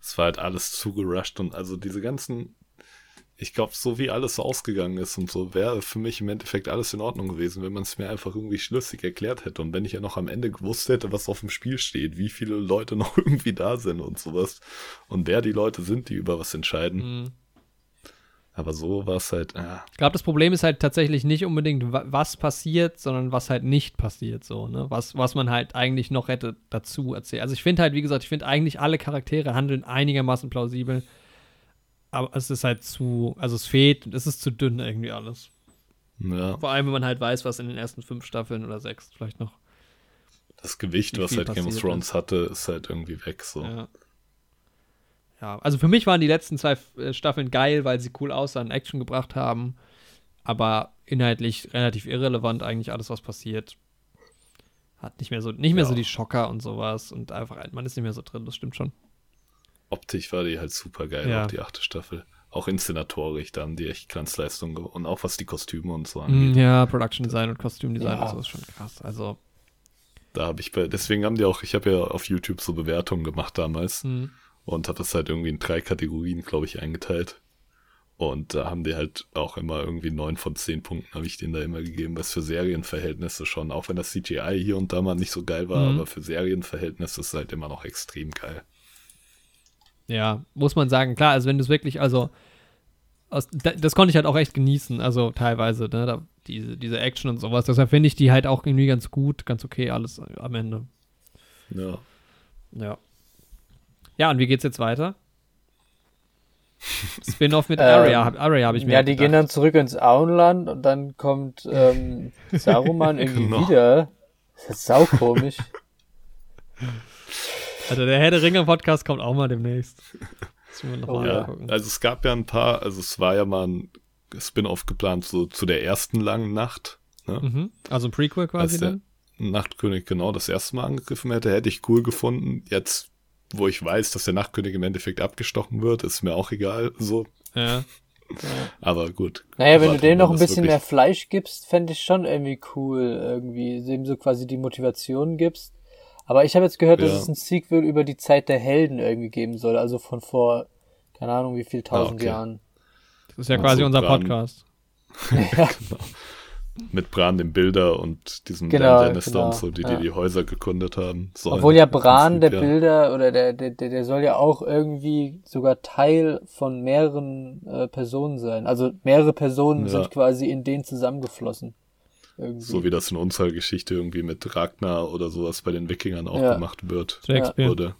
es war halt alles zugerusht und also diese ganzen, ich glaube, so wie alles ausgegangen ist und so, wäre für mich im Endeffekt alles in Ordnung gewesen, wenn man es mir einfach irgendwie schlüssig erklärt hätte. Und wenn ich ja noch am Ende gewusst hätte, was auf dem Spiel steht, wie viele Leute [LAUGHS] noch irgendwie da sind und sowas und wer die Leute sind, die über was entscheiden. Mhm. Aber so war es halt, ah, Ich glaube, das Problem ist halt tatsächlich nicht unbedingt, wa- was passiert, sondern was halt nicht passiert, so, ne? Was, was man halt eigentlich noch hätte dazu erzählt. Also ich finde halt, wie gesagt, ich finde eigentlich alle Charaktere handeln einigermaßen plausibel. Aber es ist halt zu, also es fehlt, es ist zu dünn irgendwie alles. ja, Vor allem, wenn man halt weiß, was in den ersten fünf Staffeln oder sechs vielleicht noch. das Gewicht, was halt Game of Thrones hatte, ist halt irgendwie weg, so. Ja. ja, also für mich waren die letzten zwei äh, Staffeln geil, weil sie cool aussahen, Action gebracht haben. Aber inhaltlich relativ irrelevant eigentlich alles, was passiert. Hat nicht mehr so, nicht mehr Ja. so die Schocker und sowas und einfach, man ist nicht mehr so drin, das stimmt schon. Optisch war die halt super geil, Ja. auch die achte Staffel. Auch inszenatorisch, da haben die echt Glanzleistung und auch was die Kostüme und so angeht. Mm, Ja, Production Design und Kostümdesign Ja. und so ist schon krass. Also, Da habe ich bei, deswegen haben die auch, ich habe ja auf YouTube so Bewertungen gemacht damals mh, und habe das halt irgendwie in drei Kategorien, glaube ich, eingeteilt. Und da haben die halt auch immer irgendwie neun von zehn Punkten habe ich denen da immer gegeben, was für Serienverhältnisse schon, auch wenn das CGI hier und da mal nicht so geil war, Mhm. aber für Serienverhältnisse ist es halt immer noch extrem geil. Ja, muss man sagen, klar, also wenn du es wirklich, also, aus, da, das konnte ich halt auch echt genießen, also teilweise, ne, da, diese, diese Action und sowas. Deshalb finde ich die halt auch irgendwie ganz gut, ganz okay, alles am Ende. Ja. Ja. Ja, und wie geht's jetzt weiter? [LAUGHS] Spin-off mit Ähm, Arya, hab- Arya habe ich mir Ja, die gehen gedacht. dann zurück ins Auenland und dann kommt ähm, [LAUGHS] Saruman irgendwie Genau. wieder. Das ist saukomisch. [LAUGHS] Also der Herr der Ringe Podcast kommt auch mal demnächst. Müssen wir noch Oh mal Ja, angucken. also es gab ja ein paar, also es war ja mal ein Spin-off geplant, so zu der ersten langen Nacht. Ne? Mhm. Also ein Prequel quasi Als der dann? Nachtkönig genau das erste Mal angegriffen hätte, hätte ich cool gefunden. Jetzt, wo ich weiß, dass der Nachtkönig im Endeffekt abgestochen wird, ist mir auch egal, so. Ja. Aber gut. Naja, wenn du denen noch ein bisschen mehr Fleisch gibst, fände ich schon irgendwie cool, irgendwie, dem so quasi die Motivation gibst. Aber ich habe jetzt gehört, dass Ja. es ein Sequel über die Zeit der Helden irgendwie geben soll, also von vor, keine Ahnung, wie viel tausend okay. Jahren. Das ist ja Also quasi unser Bran- Podcast. [LAUGHS] Ja, [LAUGHS] Mit Bran dem Bilder und diesem Genau, Lannister genau, und so, die ja. die, die Häuser gekundet haben. sollen. Obwohl ja Bran, der. Bilder, oder der, der, der, der soll ja auch irgendwie sogar Teil von mehreren äh, Personen sein. Also mehrere Personen Ja. sind quasi in den zusammengeflossen. Irgendwie. So wie das in unserer Geschichte irgendwie mit Ragnar oder sowas bei den Wikingern auch Ja. gemacht wird. Shakespeare. Wurde.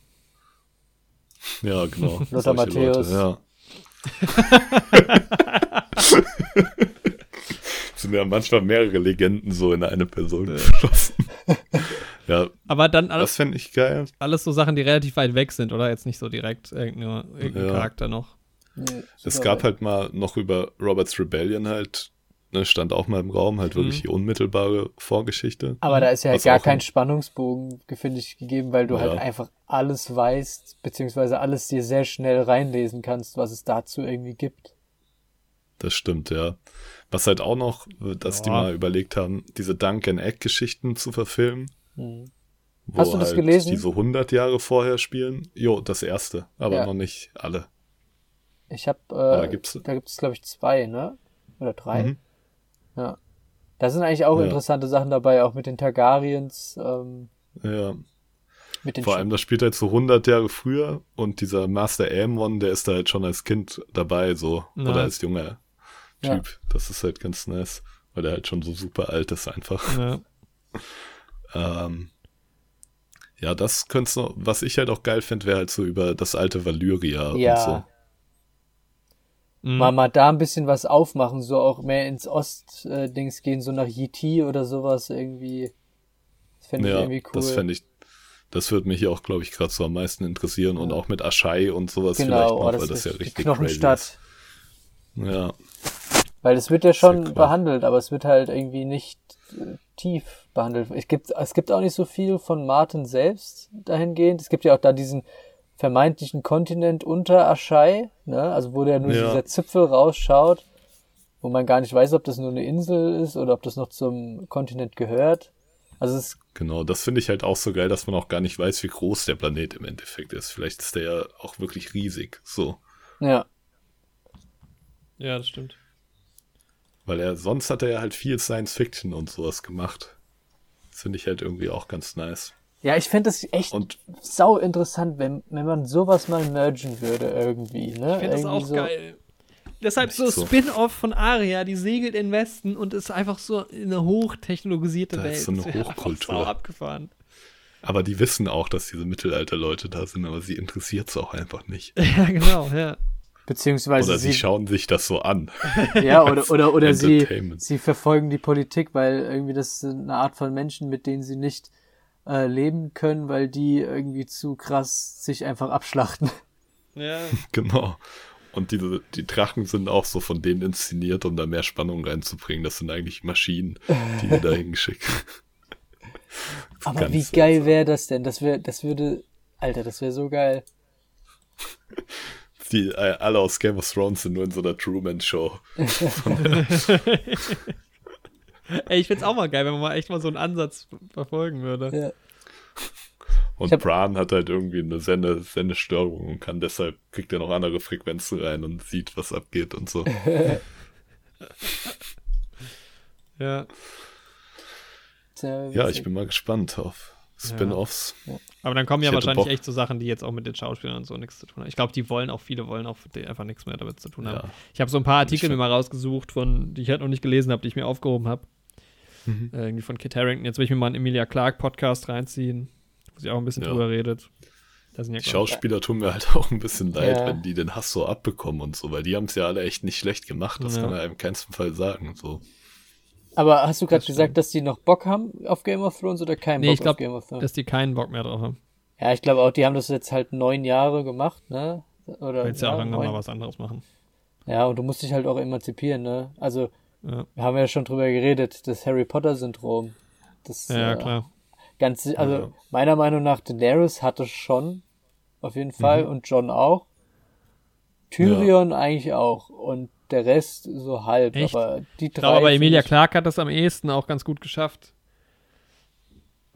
Ja, genau. [LAUGHS] Lothar Matthäus. Leute, ja. [LAUGHS] sind ja manchmal mehrere Legenden so in eine Person geschlossen. [LAUGHS] ja, Aber dann das alles, fände ich geil. alles so Sachen, die relativ weit weg sind, oder? Jetzt nicht so direkt irgendein, irgendein Ja. Charakter noch. Nee, Es gab halt mal noch über Roberts Rebellion halt, ne, stand auch mal im Raum, halt wirklich Mhm. die unmittelbare Vorgeschichte. Aber da ist ja gar kein ein- Spannungsbogen, finde ich, gegeben, weil du Ja. halt einfach alles weißt, beziehungsweise alles dir sehr schnell reinlesen kannst, was es dazu irgendwie gibt. Das stimmt, ja. Was halt auch noch, äh, dass die Ja. mal überlegt haben, diese Duncan Egg-Geschichten zu verfilmen. Hm. Wo Hast du das halt gelesen? Die so 100 Jahre vorher spielen. Jo, das erste, aber Ja. noch nicht alle. Ich habe, äh, da gibt es glaube ich zwei, ne? Oder drei? Mhm. Ja. Da sind eigentlich auch Ja. interessante Sachen dabei, auch mit den Targaryens, ähm, Ja, mit den vor Sch- allem, das spielt halt so 100 Jahre früher und dieser Master Aemon, der ist da halt schon als Kind dabei, so. Ja. Oder als junger Ja. Typ. Das ist halt ganz nice, weil der halt schon so super alt ist einfach. Ja. [LAUGHS] Ähm, ja, das könntest du, was ich halt auch geil finde, wäre halt so über das alte Valyria Ja. und so. Mhm. mal, mal da ein bisschen was aufmachen, so auch mehr ins Ost-Dings gehen, so nach Yiti oder sowas irgendwie. Das fände ich Ja, irgendwie cool. das fände ich, das würde mich hier auch, glaube ich, gerade so am meisten interessieren und auch mit Aschai und sowas vielleicht genau, noch, oh, das, weil das ja richtig Knochenstadt. ist. Ja, Weil es wird ja schon cool. behandelt, aber es wird halt irgendwie nicht äh, tief behandelt. Es gibt, es gibt auch nicht so viel von Martin selbst dahingehend. Es gibt ja auch da diesen vermeintlichen Kontinent unter Aschai, ne? also wo der nur Ja. dieser Zipfel rausschaut, wo man gar nicht weiß, ob das nur eine Insel ist oder ob das noch zum Kontinent gehört. Also es genau. Das finde ich halt auch so geil, dass man auch gar nicht weiß, wie groß der Planet im Endeffekt ist. Vielleicht ist der ja auch wirklich riesig, so. ja, ja, das stimmt. Weil er, sonst hat er ja halt viel Science Fiction und sowas gemacht. Das finde ich halt irgendwie auch ganz nice. Ja, ich fände das echt Und sau interessant, wenn, wenn man sowas mal mergen würde irgendwie. Ne? Ich finde das auch so, geil. Deshalb so so. Spin-off von Aria, die segelt in den Westen und ist einfach so eine hochtechnologisierte Da Welt. ist so eine [LAUGHS] Hochkultur. sau abgefahren. Aber die wissen auch, dass diese Mittelalter-Leute da sind, aber sie interessiert es auch einfach nicht. [LAUGHS] Ja, genau, ja. Beziehungsweise Oder sie schauen sich das so an. [LAUGHS] Ja, oder, oder, oder sie, sie verfolgen die Politik, weil irgendwie das ist eine Art von Menschen, mit denen sie nicht äh, leben können, weil die irgendwie zu krass sich einfach abschlachten. [LAUGHS] Ja. [LAUGHS] Genau. Und die, die Drachen sind auch so von denen inszeniert, um da mehr Spannung reinzubringen. Das sind eigentlich Maschinen, die wir da [LAUGHS] hingeschickt. Aber wie geil wäre das denn? Das wäre, das würde, Alter, das wäre so geil. Die äh, alle aus Game of Thrones sind nur in so einer Truman-Show. [LAUGHS] Ey, ich find's auch mal geil, wenn man mal echt mal so einen Ansatz verfolgen würde. Ja. Und hab- Bran hat halt irgendwie eine Sende, Sendestörung und kann deshalb, kriegt er noch andere Frequenzen rein und sieht, was abgeht und so. [LAUGHS] Ja. Ja, ich bin mal gespannt auf Spin-Offs. Aber dann kommen ja wahrscheinlich Bock. echt so Sachen, die jetzt auch mit den Schauspielern und so nichts zu tun haben. Ich glaube, die wollen auch, viele wollen auch einfach nichts mehr damit zu tun haben. Ja. Ich habe so ein paar Artikel mir mal rausgesucht, von, die ich halt noch nicht gelesen habe, die ich mir aufgehoben habe. Mhm. Äh, irgendwie von Kit Harington. Jetzt will ich mir mal einen Emilia Clark Podcast reinziehen, wo sie auch ein bisschen Ja. drüber redet. Ja, Die Schauspieler tun mir halt [LAUGHS] auch ein bisschen leid, Ja. wenn die den Hass so abbekommen und so, weil die haben es ja alle echt nicht schlecht gemacht. Das Ja. kann man einem in keinem Fall sagen. So. Aber hast du gerade Das gesagt, dass die noch Bock haben auf Game of Thrones oder keinen Nee, Bock ich glaub, auf Game of Thrones? dass die keinen Bock mehr drauf haben. Ja, ich glaube auch, die haben das jetzt halt neun Jahre gemacht, ne? Oder Willst ja auch irgendwann mal was anderes machen. Ja, und du musst dich halt auch emanzipieren, ne? Also, Ja, wir haben ja schon drüber geredet, das Harry Potter-Syndrom. Das, ja, äh, klar. Ganz, also Ja. meiner Meinung nach Daenerys hatte schon auf jeden Fall Mhm. und John auch. Tyrion eigentlich auch und der Rest so halb. Echt? Aber die drei. Ich glaube aber, Emilia Clark hat das am ehesten auch ganz gut geschafft.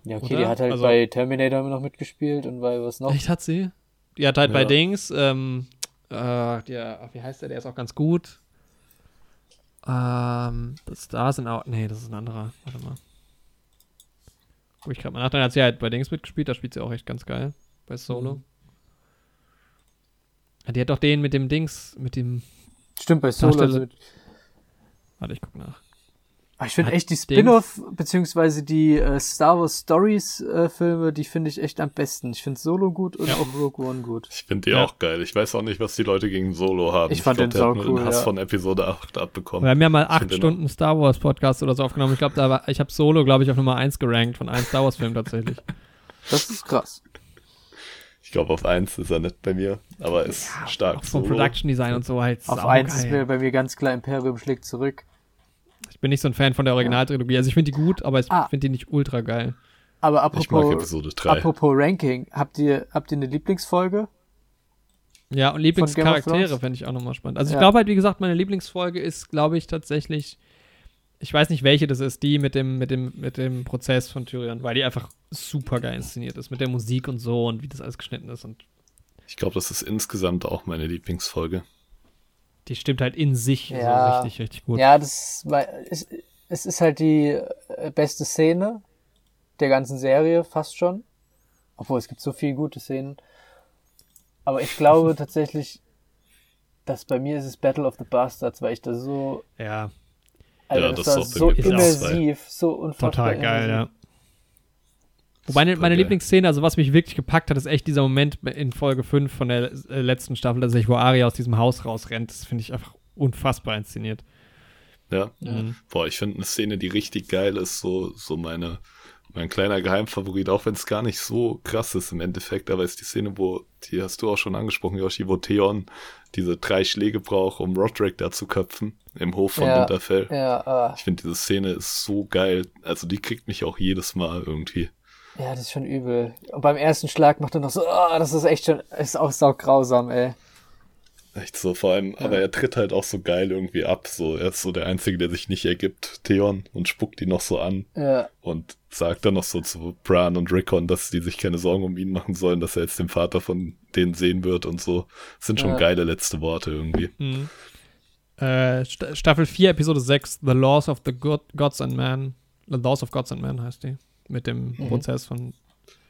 Ja, okay, oder? die hat halt Also- bei Terminator noch mitgespielt und bei was noch. Echt hat sie? Die hat halt bei Ja. Dings, ähm, äh, der, wie heißt der? Der ist auch ganz gut. Ähm, das Stars sind auch, nee, das ist ein anderer. Warte mal. Guck ich gerade mal nach. Dann hat sie halt bei Dings mitgespielt, da spielt sie auch echt ganz geil. Bei Solo. Mhm. Ja, Die hat doch den mit dem Dings, mit dem, Stimmt, bei Solo. Warte, ich guck nach. Ah, ich finde echt die Spin-off, beziehungsweise die äh, Star Wars Stories äh, Filme, die finde ich echt am besten. Ich finde Solo gut und Ja. auch Rogue One gut. Ich finde die Ja. auch geil. Ich weiß auch nicht, was die Leute gegen Solo haben. Ich fand glaub, den der hat sau nur cool, den Hass ja. von Episode 8 abbekommen. Wir haben ja mal Ich acht find den Stunden Star Wars Podcast oder so aufgenommen. Ich glaube, da war, ich habe Solo, glaube ich, auf Nummer 1 gerankt von allen Star Wars Filmen tatsächlich. Das ist krass. Ich glaube, auf 1 ist er nicht bei mir, aber ist stark. Auch vom Solo. Production Design und so halt. Auf saugeil. eins ist mir bei mir ganz klar Imperium schlägt zurück. Ich bin nicht so ein Fan von der Originaltrilogie. Also ich finde die gut, aber ich Ah. finde die nicht ultra geil. Aber Ich apropos, Episode 3. apropos Ranking, habt ihr, habt ihr eine Lieblingsfolge? Ja, und Lieblingscharaktere fände ich auch nochmal spannend. Also ich Ja. glaube halt, wie gesagt, meine Lieblingsfolge ist, glaube ich, tatsächlich, ich weiß nicht, welche das ist, die mit dem, mit dem, mit dem Prozess von Tyrion, weil die einfach super geil inszeniert ist, mit der Musik und so und wie das alles geschnitten ist und Ich glaube, das ist insgesamt auch meine Lieblingsfolge. Die stimmt halt in sich Ja. so richtig, richtig gut. Ja, das war, es, ist halt die äh, beste Szene der ganzen Serie, fast schon. Obwohl, es gibt so viele gute Szenen. Aber ich glaube [LAUGHS] tatsächlich, dass bei mir ist es Battle of the Bastards, weil ich da so, Ja, Alter, Ja, das, das war ist so immersiv, so unfassbar total geil, immersiv. ja. Wobei meine, meine. Lieblingsszene, also was mich wirklich gepackt hat, ist echt dieser Moment in Folge 5 von der äh, letzten Staffel, dass ich, wo Arya aus diesem Haus rausrennt. Das finde ich einfach unfassbar inszeniert. Ja. Mhm. Boah, ich finde eine Szene, die richtig geil ist, so, so meine, mein kleiner Geheimfavorit, auch wenn es gar nicht so krass ist im Endeffekt, aber ist die Szene, wo, die hast du auch schon angesprochen, Yoshi, wo Theon diese drei Schläge braucht, um Roderick da zu köpfen, im Hof von Ja. Winterfell. Ja, ah, Ich finde, diese Szene ist so geil. Also die kriegt mich auch jedes Mal irgendwie. Ja, das ist schon übel. Und beim ersten Schlag macht er noch so, ah, das ist echt schon, ist auch saugrausam, ey. Echt so, vor allem, aber er tritt halt auch so geil irgendwie ab. So, er ist so der Einzige, der sich nicht ergibt, Theon, und spuckt ihn noch so an Ja, und sagt dann noch so zu Bran und Rickon, dass die sich keine Sorgen um ihn machen sollen, dass er jetzt den Vater von denen sehen wird und so. Das sind schon Ja. geile letzte Worte irgendwie. Mhm. Äh, Sta- Staffel 4, Episode 6, The Laws of the God, Gods and Man. The Laws of Gods and Man heißt die. Mit dem Mhm. Prozess von.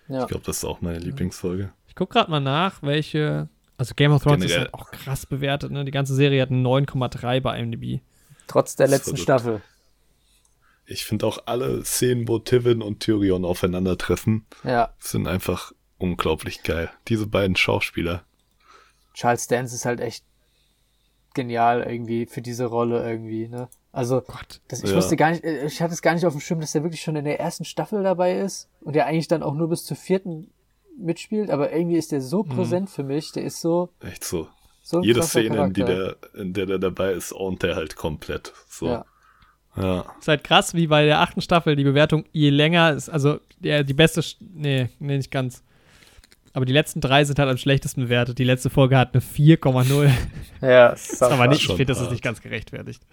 ja. Ich glaube, das ist auch meine Lieblingsfolge. Ich guck gerade mal nach, welche. Also Game of Thrones Generell. ist halt auch krass bewertet, ne? Die ganze Serie hat einen 9,3 bei IMDb. Trotz der letzten. Staffel. Ich finde auch alle Szenen, wo Tivin und Tyrion aufeinandertreffen, Ja, sind einfach unglaublich geil. Diese beiden Schauspieler. Charles Dance ist halt echt genial irgendwie für diese Rolle irgendwie, ne? Also, Gott. das, ich Ja. wusste gar nicht, äh, ich hatte es gar nicht auf dem Schirm, dass der wirklich schon in der ersten Staffel dabei ist und der eigentlich dann auch nur bis zur vierten mitspielt, aber irgendwie ist der so präsent für mich, der ist so, Echt so. so ein Jede Szene, in, die Charakter. der, in der der dabei ist, ownt der halt komplett. So. Ja. Ja. Ist halt krass, wie bei der achten Staffel die Bewertung je länger ist. Also, der, die beste. Sch- Nee, nee, nicht ganz. Aber die letzten drei sind halt am schlechtesten bewertet. Die letzte Folge hat eine 4,0. Ja, [LAUGHS] das ist aber nicht, ich finde, das ist nicht ganz gerechtfertigt.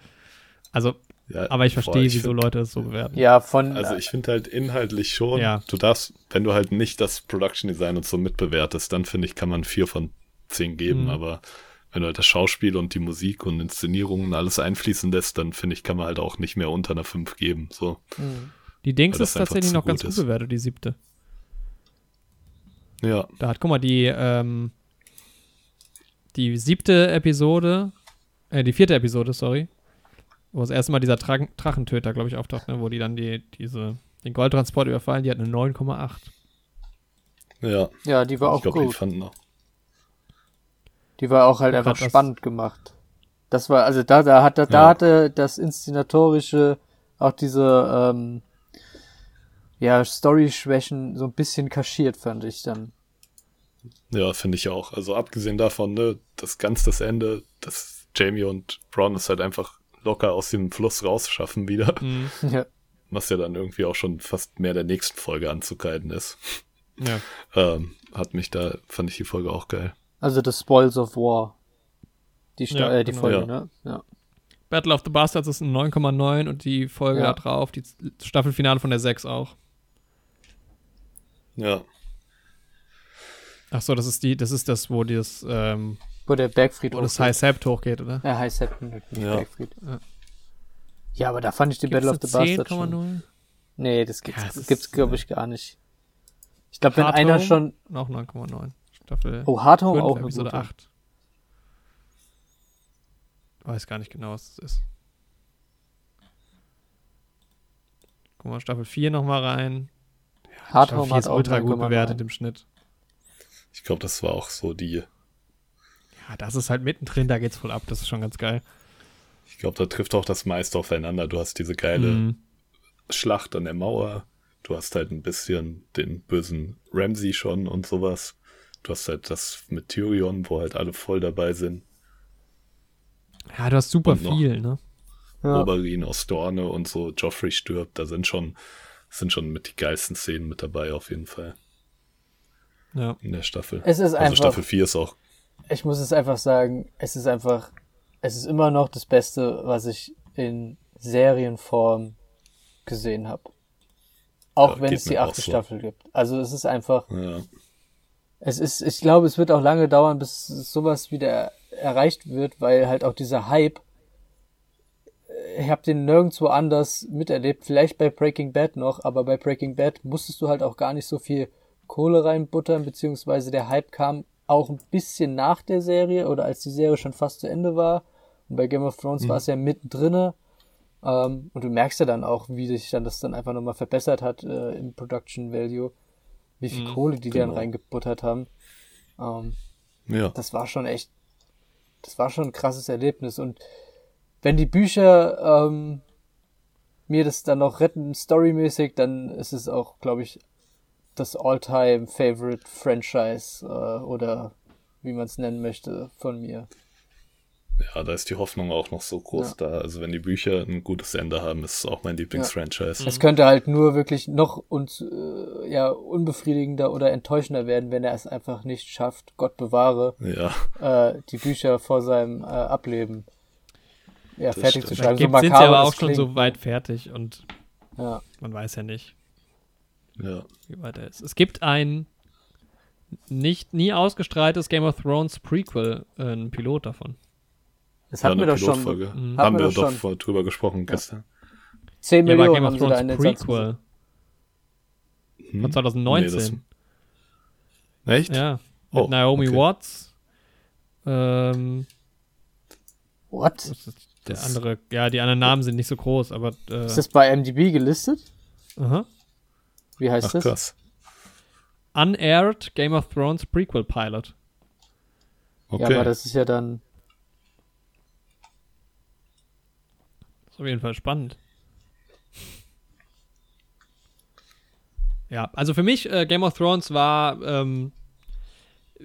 Also, ja aber ich verstehe, wieso find- Leute es so bewerten. Ja, von, Also ich finde halt inhaltlich schon, Ja. du darfst, wenn du halt nicht das Production Design und so mitbewertest, dann finde ich, kann man vier von zehn geben, Mhm. aber wenn du halt das Schauspiel und die Musik und Inszenierungen alles einfließen lässt, dann finde ich, kann man halt auch nicht mehr unter einer 5 geben. So. Mhm. Die Dings ist tatsächlich noch ganz gut gut ist. bewertet, die siebte. Ja, Da hat, guck mal, die, ähm, die siebte Episode, äh, die vierte Episode, sorry, wo das erste Mal dieser Tra Drachentöter, glaube ich, auftaucht, ne, wo die dann die, diese, den Goldtransport überfallen, die hat eine 9,8. Ja, Ja, die war ich auch glaube, die gut. fanden auch. Die war auch halt Guck einfach spannend gemacht. Das war, also da, da hat, da, da Ja. hatte das Inszenatorische, auch diese, ähm, ja, Story-Schwächen so ein bisschen kaschiert, fand ich dann. Ja, finde ich auch. Also abgesehen davon, ne, das ganz das Ende, dass Jamie und Bron es halt einfach locker aus dem Fluss rausschaffen wieder, Mhm. [LAUGHS] Ja. was ja dann irgendwie auch schon fast mehr der nächsten Folge anzukreiden ist. Ja. Ähm, hat mich da, fand ich die Folge auch geil. Also The Spoils of War. Die, Sta Ja, äh, die genau. Folge, Ja. ne? Ja. Battle of the Bastards ist ein 9,9 und die Folge Ja. da drauf, die Staffelfinale von der 6 auch. Ja, Ach so, das ist die, das ist das, wo das, ähm, Wo der Bergfried wo das hochgeht. High Sept hochgeht, oder? Ja, High nicht Ja. Bergfried. Ja. Ja, aber da fand ich die Gibt's Battle of the Bastards schon. 10,0? Nee, das gibt's, Ja, gibt's glaube ich, gar nicht. Ich glaube, wenn Hard einer Home? schon. Auch 9,9. Staffel Oh, Hard Home 5, auch eine Episode gute. 8. Weiß gar nicht genau, was das ist. Guck mal, Staffel 4 nochmal rein. Hard Staffel Home 4 hat ist auch ultra gut 9,9. bewertet im Schnitt. ich glaube, das war auch so die, Ja, das ist halt mittendrin, da geht's voll ab. Das ist schon ganz geil. ich glaube, da trifft auch das meiste aufeinander. Du hast diese geile Mhm. Schlacht an der Mauer. Du hast halt ein bisschen den bösen Ramsey schon und sowas. Du hast halt das mit Tyrion, wo halt alle voll dabei sind. Ja, du hast super Und viel, ne? Ja. Oberyn aus Dorne und so. Joffrey stirbt. Da sind schon, sind schon mit die geilsten Szenen mit dabei, auf jeden Fall. Ja. In der Staffel. Es ist also einfach- Staffel 4 ist auch. Ich muss es einfach sagen, es ist einfach, es ist immer noch das Beste, was ich in Serienform gesehen habe. Auch Ja, wenn es die achte so. Staffel gibt. Also es ist einfach, Ja, es ist, ich glaube, es wird auch lange dauern, bis sowas wieder erreicht wird, weil halt auch dieser Hype, äh, ich habe den nirgendwo anders miterlebt, vielleicht bei Breaking Bad noch, aber bei Breaking Bad musstest du halt auch gar nicht so viel Kohle reinbuttern, beziehungsweise der Hype kam auch ein bisschen nach der Serie oder als die Serie schon fast zu Ende war. Und bei Game of Thrones war es ja mittendrin. Ähm, und du merkst ja dann auch, wie sich dann das dann einfach nochmal verbessert hat äh, im Production Value, wie viel Mhm, Kohle die dann genau. reingebuttert haben. Ähm, ja. das war schon echt, das war schon ein krasses Erlebnis. Und wenn die Bücher ähm, mir das dann noch retten, storymäßig, dann ist es auch, glaube ich, das All-Time Favorite Franchise äh, oder wie man es nennen möchte von mir. ja, da ist die Hoffnung auch noch so groß Ja. da. Also wenn die Bücher ein gutes Ende haben, ist es auch mein Lieblingsfranchise. Es könnte halt nur wirklich noch uns, äh, ja, unbefriedigender oder enttäuschender werden, wenn er es einfach nicht schafft, Gott bewahre, Ja, äh, die Bücher vor seinem äh, Ableben ja, Das fertig stimmt. zu schreiben. So gibt, sind sie aber auch schon klingt. so weit fertig und Ja. man weiß ja nicht, ja. wie weit er ist. Es gibt ein nicht nie ausgestrahltes Game of Thrones Prequel, äh, ein Pilot davon. Das ja, hatten wir eine doch schon. Pilotfolge. Mhm. Haben wir wir doch schon. drüber gesprochen gestern. 10 Ja, Millionen Game of haben sie da in Thrones Prequel Hm? von 2019. Nee, das- Echt? ja, mit Oh, Naomi okay. Watts. Ähm, What? was ist der Das- andere, ja, die anderen Namen sind nicht so groß, aber äh, Ist das bei MDB gelistet? aha. Wie heißt Ach das? krass. Unaired Game of Thrones Prequel Pilot. Okay. Ja, aber das ist ja dann. Ist auf jeden Fall spannend. Ja, also für mich, äh, Game of Thrones war ähm,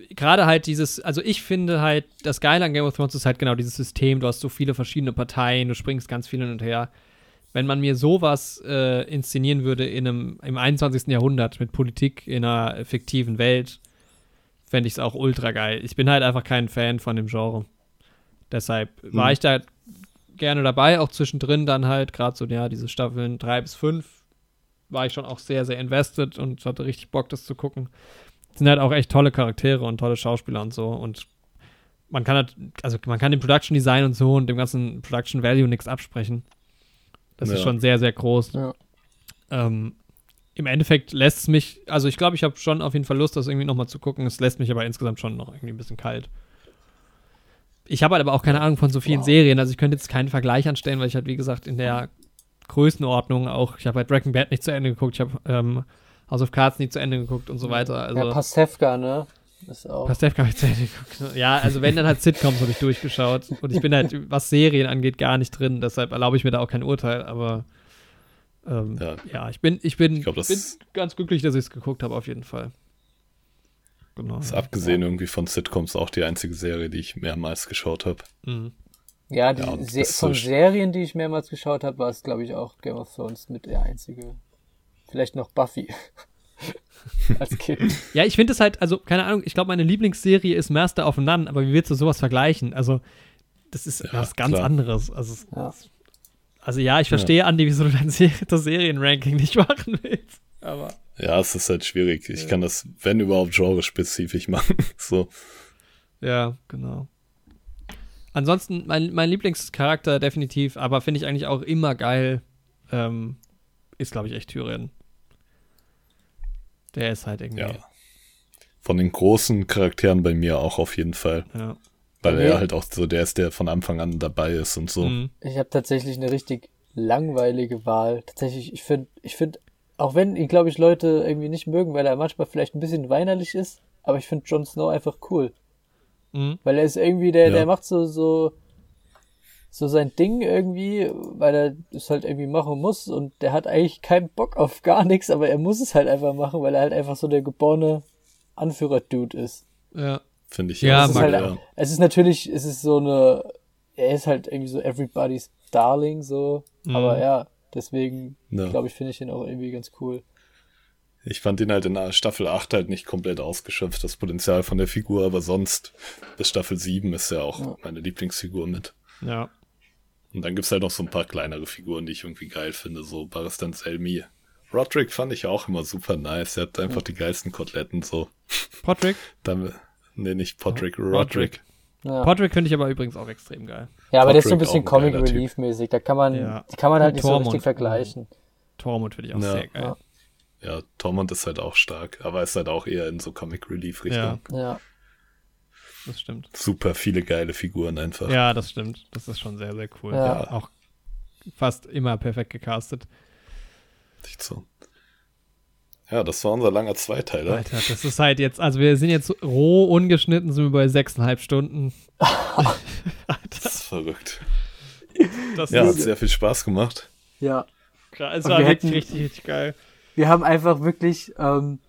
gerade halt dieses, also ich finde halt, das Geile an Game of Thrones ist halt genau dieses System, du hast so viele verschiedene Parteien, du springst ganz viel hin und her. Wenn man mir sowas äh, inszenieren würde in einem, im 21. Jahrhundert mit Politik in einer fiktiven Welt, fände ich es auch ultra geil. Ich bin halt einfach kein Fan von dem Genre. Deshalb war Mhm. ich da gerne dabei, auch zwischendrin dann halt, gerade so, ja, diese Staffeln 3 bis 5 war ich schon auch sehr, sehr invested und hatte richtig Bock, das zu gucken. Sind halt auch echt tolle Charaktere und tolle Schauspieler und so und man kann halt, also man kann dem Production Design und so und dem ganzen Production Value nichts absprechen. Das ist Ja. schon sehr, sehr groß. Ja. Ähm, Im Endeffekt lässt es mich, also ich glaube, ich habe schon auf jeden Fall Lust, das irgendwie nochmal zu gucken. Es lässt mich aber insgesamt schon noch irgendwie ein bisschen kalt. Ich habe halt aber auch keine Ahnung von so vielen Wow. Serien, also ich könnte jetzt keinen Vergleich anstellen, weil ich halt, wie gesagt, in der Größenordnung auch, ich habe halt Breaking Bad nicht zu Ende geguckt, ich habe ähm, House of Cards nie zu Ende geguckt und so weiter. Also, ja, Pastewka, ne? Ist auch. Pastewka habe ich zu Ende geguckt. Ja, also wenn, dann halt Sitcoms habe ich durchgeschaut. Und ich bin halt, was Serien angeht, gar nicht drin. Deshalb erlaube ich mir da auch kein Urteil, aber ähm, ja. Ja. ich bin, ich bin, Ich glaub, das bin ganz glücklich, dass ich es geguckt habe, auf jeden Fall. Genau. Ist abgesehen irgendwie von Sitcoms auch die einzige Serie, die ich mehrmals geschaut habe. Mhm. Ja, die Ja, Se von so- Serien, die ich mehrmals geschaut habe, war es, glaube ich, auch Game of Thrones mit der einzige. Vielleicht noch Buffy. [LAUGHS] Als Kind. Ja, ich finde es halt, also, keine Ahnung, ich glaube, meine Lieblingsserie ist Master of None, aber wie willst du sowas vergleichen? Also, das ist Ja, was ganz klar. anderes. Also, Ja. also ja, ich verstehe, Andi, wieso du dein Ser [LAUGHS] das Serienranking nicht machen willst. Aber. Ja, es ist halt schwierig. Ich kann das, wenn überhaupt, genrespezifisch machen. [LAUGHS] so. Ja, genau. Ansonsten, mein, mein Lieblingscharakter definitiv, aber finde ich eigentlich auch immer geil, ähm, ist, glaube ich, echt Tyrion. Der ist halt irgendwie. Ja. Von den großen Charakteren bei mir auch auf jeden Fall. ja. Weil Okay. er halt auch so der ist, der von Anfang an dabei ist und so. Mhm. Ich habe tatsächlich eine richtig langweilige Wahl. Tatsächlich, ich finde, ich finde, auch wenn ihn, glaube ich, Leute irgendwie nicht mögen, weil er manchmal vielleicht ein bisschen weinerlich ist, aber ich finde Jon Snow einfach cool. Mhm. Weil er ist irgendwie, der, Ja. der macht so, so, so sein Ding irgendwie, weil er es halt irgendwie machen muss und der hat eigentlich keinen Bock auf gar nichts, aber er muss es halt einfach machen, weil er halt einfach so der geborene Anführer-Dude ist. Ja. Finde ich Ja, es, ist mag halt, ja. es ist natürlich, es ist so eine, er ist halt irgendwie so everybody's darling, so, Mhm. aber ja, deswegen, Ja. glaube ich, finde ich ihn auch irgendwie ganz cool. Ich fand ihn halt in Staffel 8 halt nicht komplett ausgeschöpft, das Potenzial von der Figur, aber sonst bis Staffel 7 ist er auch Ja. meine Lieblingsfigur mit. Ja. Und dann gibt's halt noch so ein paar kleinere Figuren, die ich irgendwie geil finde, so Baristan Selmy. Roderick fand ich auch immer super nice. Er hat einfach die geilsten Koteletten so. Podrick. [LAUGHS] Dann, nee, nicht Podrick, Roderick. Roderick. Ja, Podrick finde ich aber übrigens auch extrem geil. ja aber der ist so ein bisschen Comic. Relief mäßig, da kann man, Ja. die kann man halt nicht so Tormund. richtig vergleichen. Tormund finde ich auch Ja. sehr geil. Ja. Ja, Tormund ist halt auch stark, aber ist halt auch eher in so Comic Relief Richtung. Ja. Ja, Das stimmt. Super viele geile Figuren einfach. Ja, das stimmt. Das ist schon sehr, sehr cool. Ja. Auch fast immer perfekt gecastet. Echt so. Ja, das war unser langer Zweiteiler. Alter, das ist halt jetzt, also wir sind jetzt roh ungeschnitten, sind wir bei sechseinhalb Stunden. [LAUGHS] Das ist verrückt. Das Ja, hat sehr viel Spaß gemacht. ja. Es war wir wirklich hätten- richtig, richtig geil. Wir haben einfach wirklich, ähm,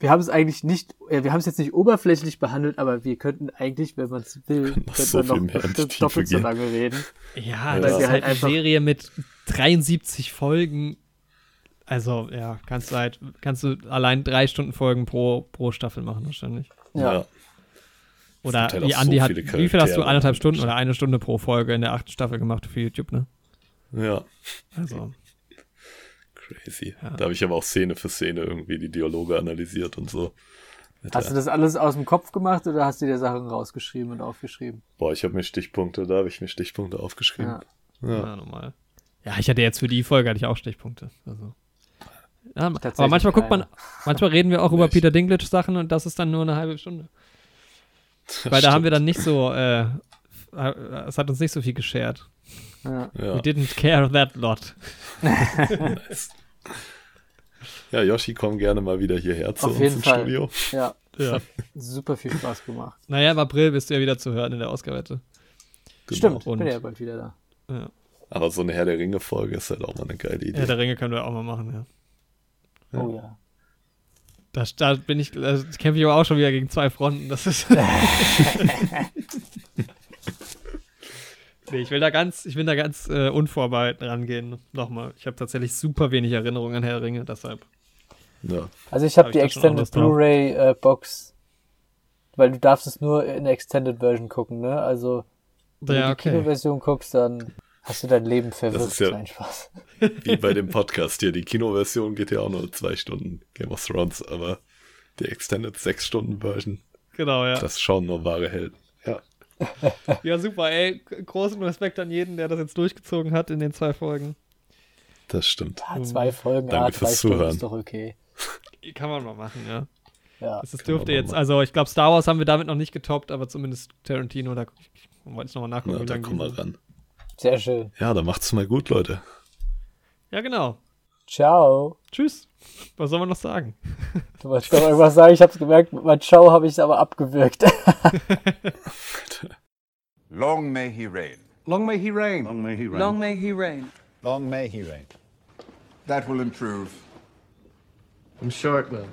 wir haben es eigentlich nicht, äh, wir haben es jetzt nicht oberflächlich behandelt, aber wir könnten eigentlich, wenn man es will, könnten so noch bestimmt doppelt so lange reden. Ja, Ja. das ist halt halt eine Serie mit 73 Folgen. Also, ja, kannst du halt, kannst du allein drei Stunden Folgen pro, pro Staffel machen wahrscheinlich. Ja. Oder halt wie Andi so hat, wie viel hast du? Eineinhalb Stunden oder eine Stunde pro Folge in der achten Staffel gemacht für YouTube, ne? Ja, Also, crazy. Ja. Da habe ich aber auch Szene für Szene irgendwie die Dialoge analysiert und so. Hast du das alles aus dem Kopf gemacht oder hast du dir Sachen rausgeschrieben und aufgeschrieben? Boah, ich habe mir Stichpunkte, da habe ich mir Stichpunkte aufgeschrieben. Ja. Ja. ja, normal. Ja, ich hatte jetzt für die Folge hatte ich auch Stichpunkte. Also. Ja, aber manchmal guckt man, keine. manchmal reden wir auch [LAUGHS] über. Peter Dinklage Sachen und das ist dann nur eine halbe Stunde. Weil da haben wir dann nicht so, äh, es hat uns nicht so viel geschert. Ja. Ja, We didn't care that lot. [LAUGHS] nice. Ja, Yoshi, komm gerne mal wieder hierher zu Auf uns jeden ins Fall. Studio. Ja, Ja. super viel Spaß gemacht. Naja, im April bist du ja wieder zu hören in der Ausgabe. Genau. Stimmt, ich Und- bin ja bald wieder da. Ja. Aber so eine Herr der Ringe-Folge ist halt auch mal eine geile Idee. ja, der Ringe können wir auch mal machen, ja. Ja. Oh ja. Da, da bin ich, da kämpfe ich aber auch schon wieder gegen zwei Fronten. Das ist. [LAUGHS] [LAUGHS] nee, ich will da ganz, ich will da ganz äh, unvorbereitet rangehen. Nochmal. Ich habe tatsächlich super wenig Erinnerungen an Herr Ringe, deshalb. Ja. Also ich habe Hab die ich Extended. Blu-ray äh, Box, weil du darfst es nur in der Extended Version gucken, ne? Also wenn Ja, du die okay. Kinoversion guckst, dann hast du dein Leben verwirrt. ist ja- Nein, Spaß. [LAUGHS] Wie bei dem [LAUGHS] Podcast hier. Die Kinoversion geht ja auch nur zwei Stunden Game of Thrones, aber die Extended 6-Stunden-Version, Genau, ja. das schauen nur wahre Helden. Ja. [LAUGHS] Ja, super, ey. Großen Respekt an jeden, der das jetzt durchgezogen hat in den zwei Folgen. Das stimmt. Ah, zwei Folgen, Danke ah, fürs Stunden Zuhören. ist doch okay. [LAUGHS] Kann man mal machen, ja. Ja. Das dürfte jetzt, machen. also ich glaube, Star Wars haben wir damit noch nicht getoppt, aber zumindest Tarantino, da wollte ich nochmal nachgucken, Na, wie da kommen wir ran. Sehr schön. Ja, dann macht's mal gut, Leute. Ja, genau. Ciao. Tschüss. Was soll man noch sagen? Du wolltest doch irgendwas sagen, ich hab's gemerkt, mit meinem Ciao habe ich es aber abgewürgt. [LAUGHS] Long may he reign. Long may he reign. Long may he reign. Long may he reign. Long may he reign. That will improve. I'm sure it will.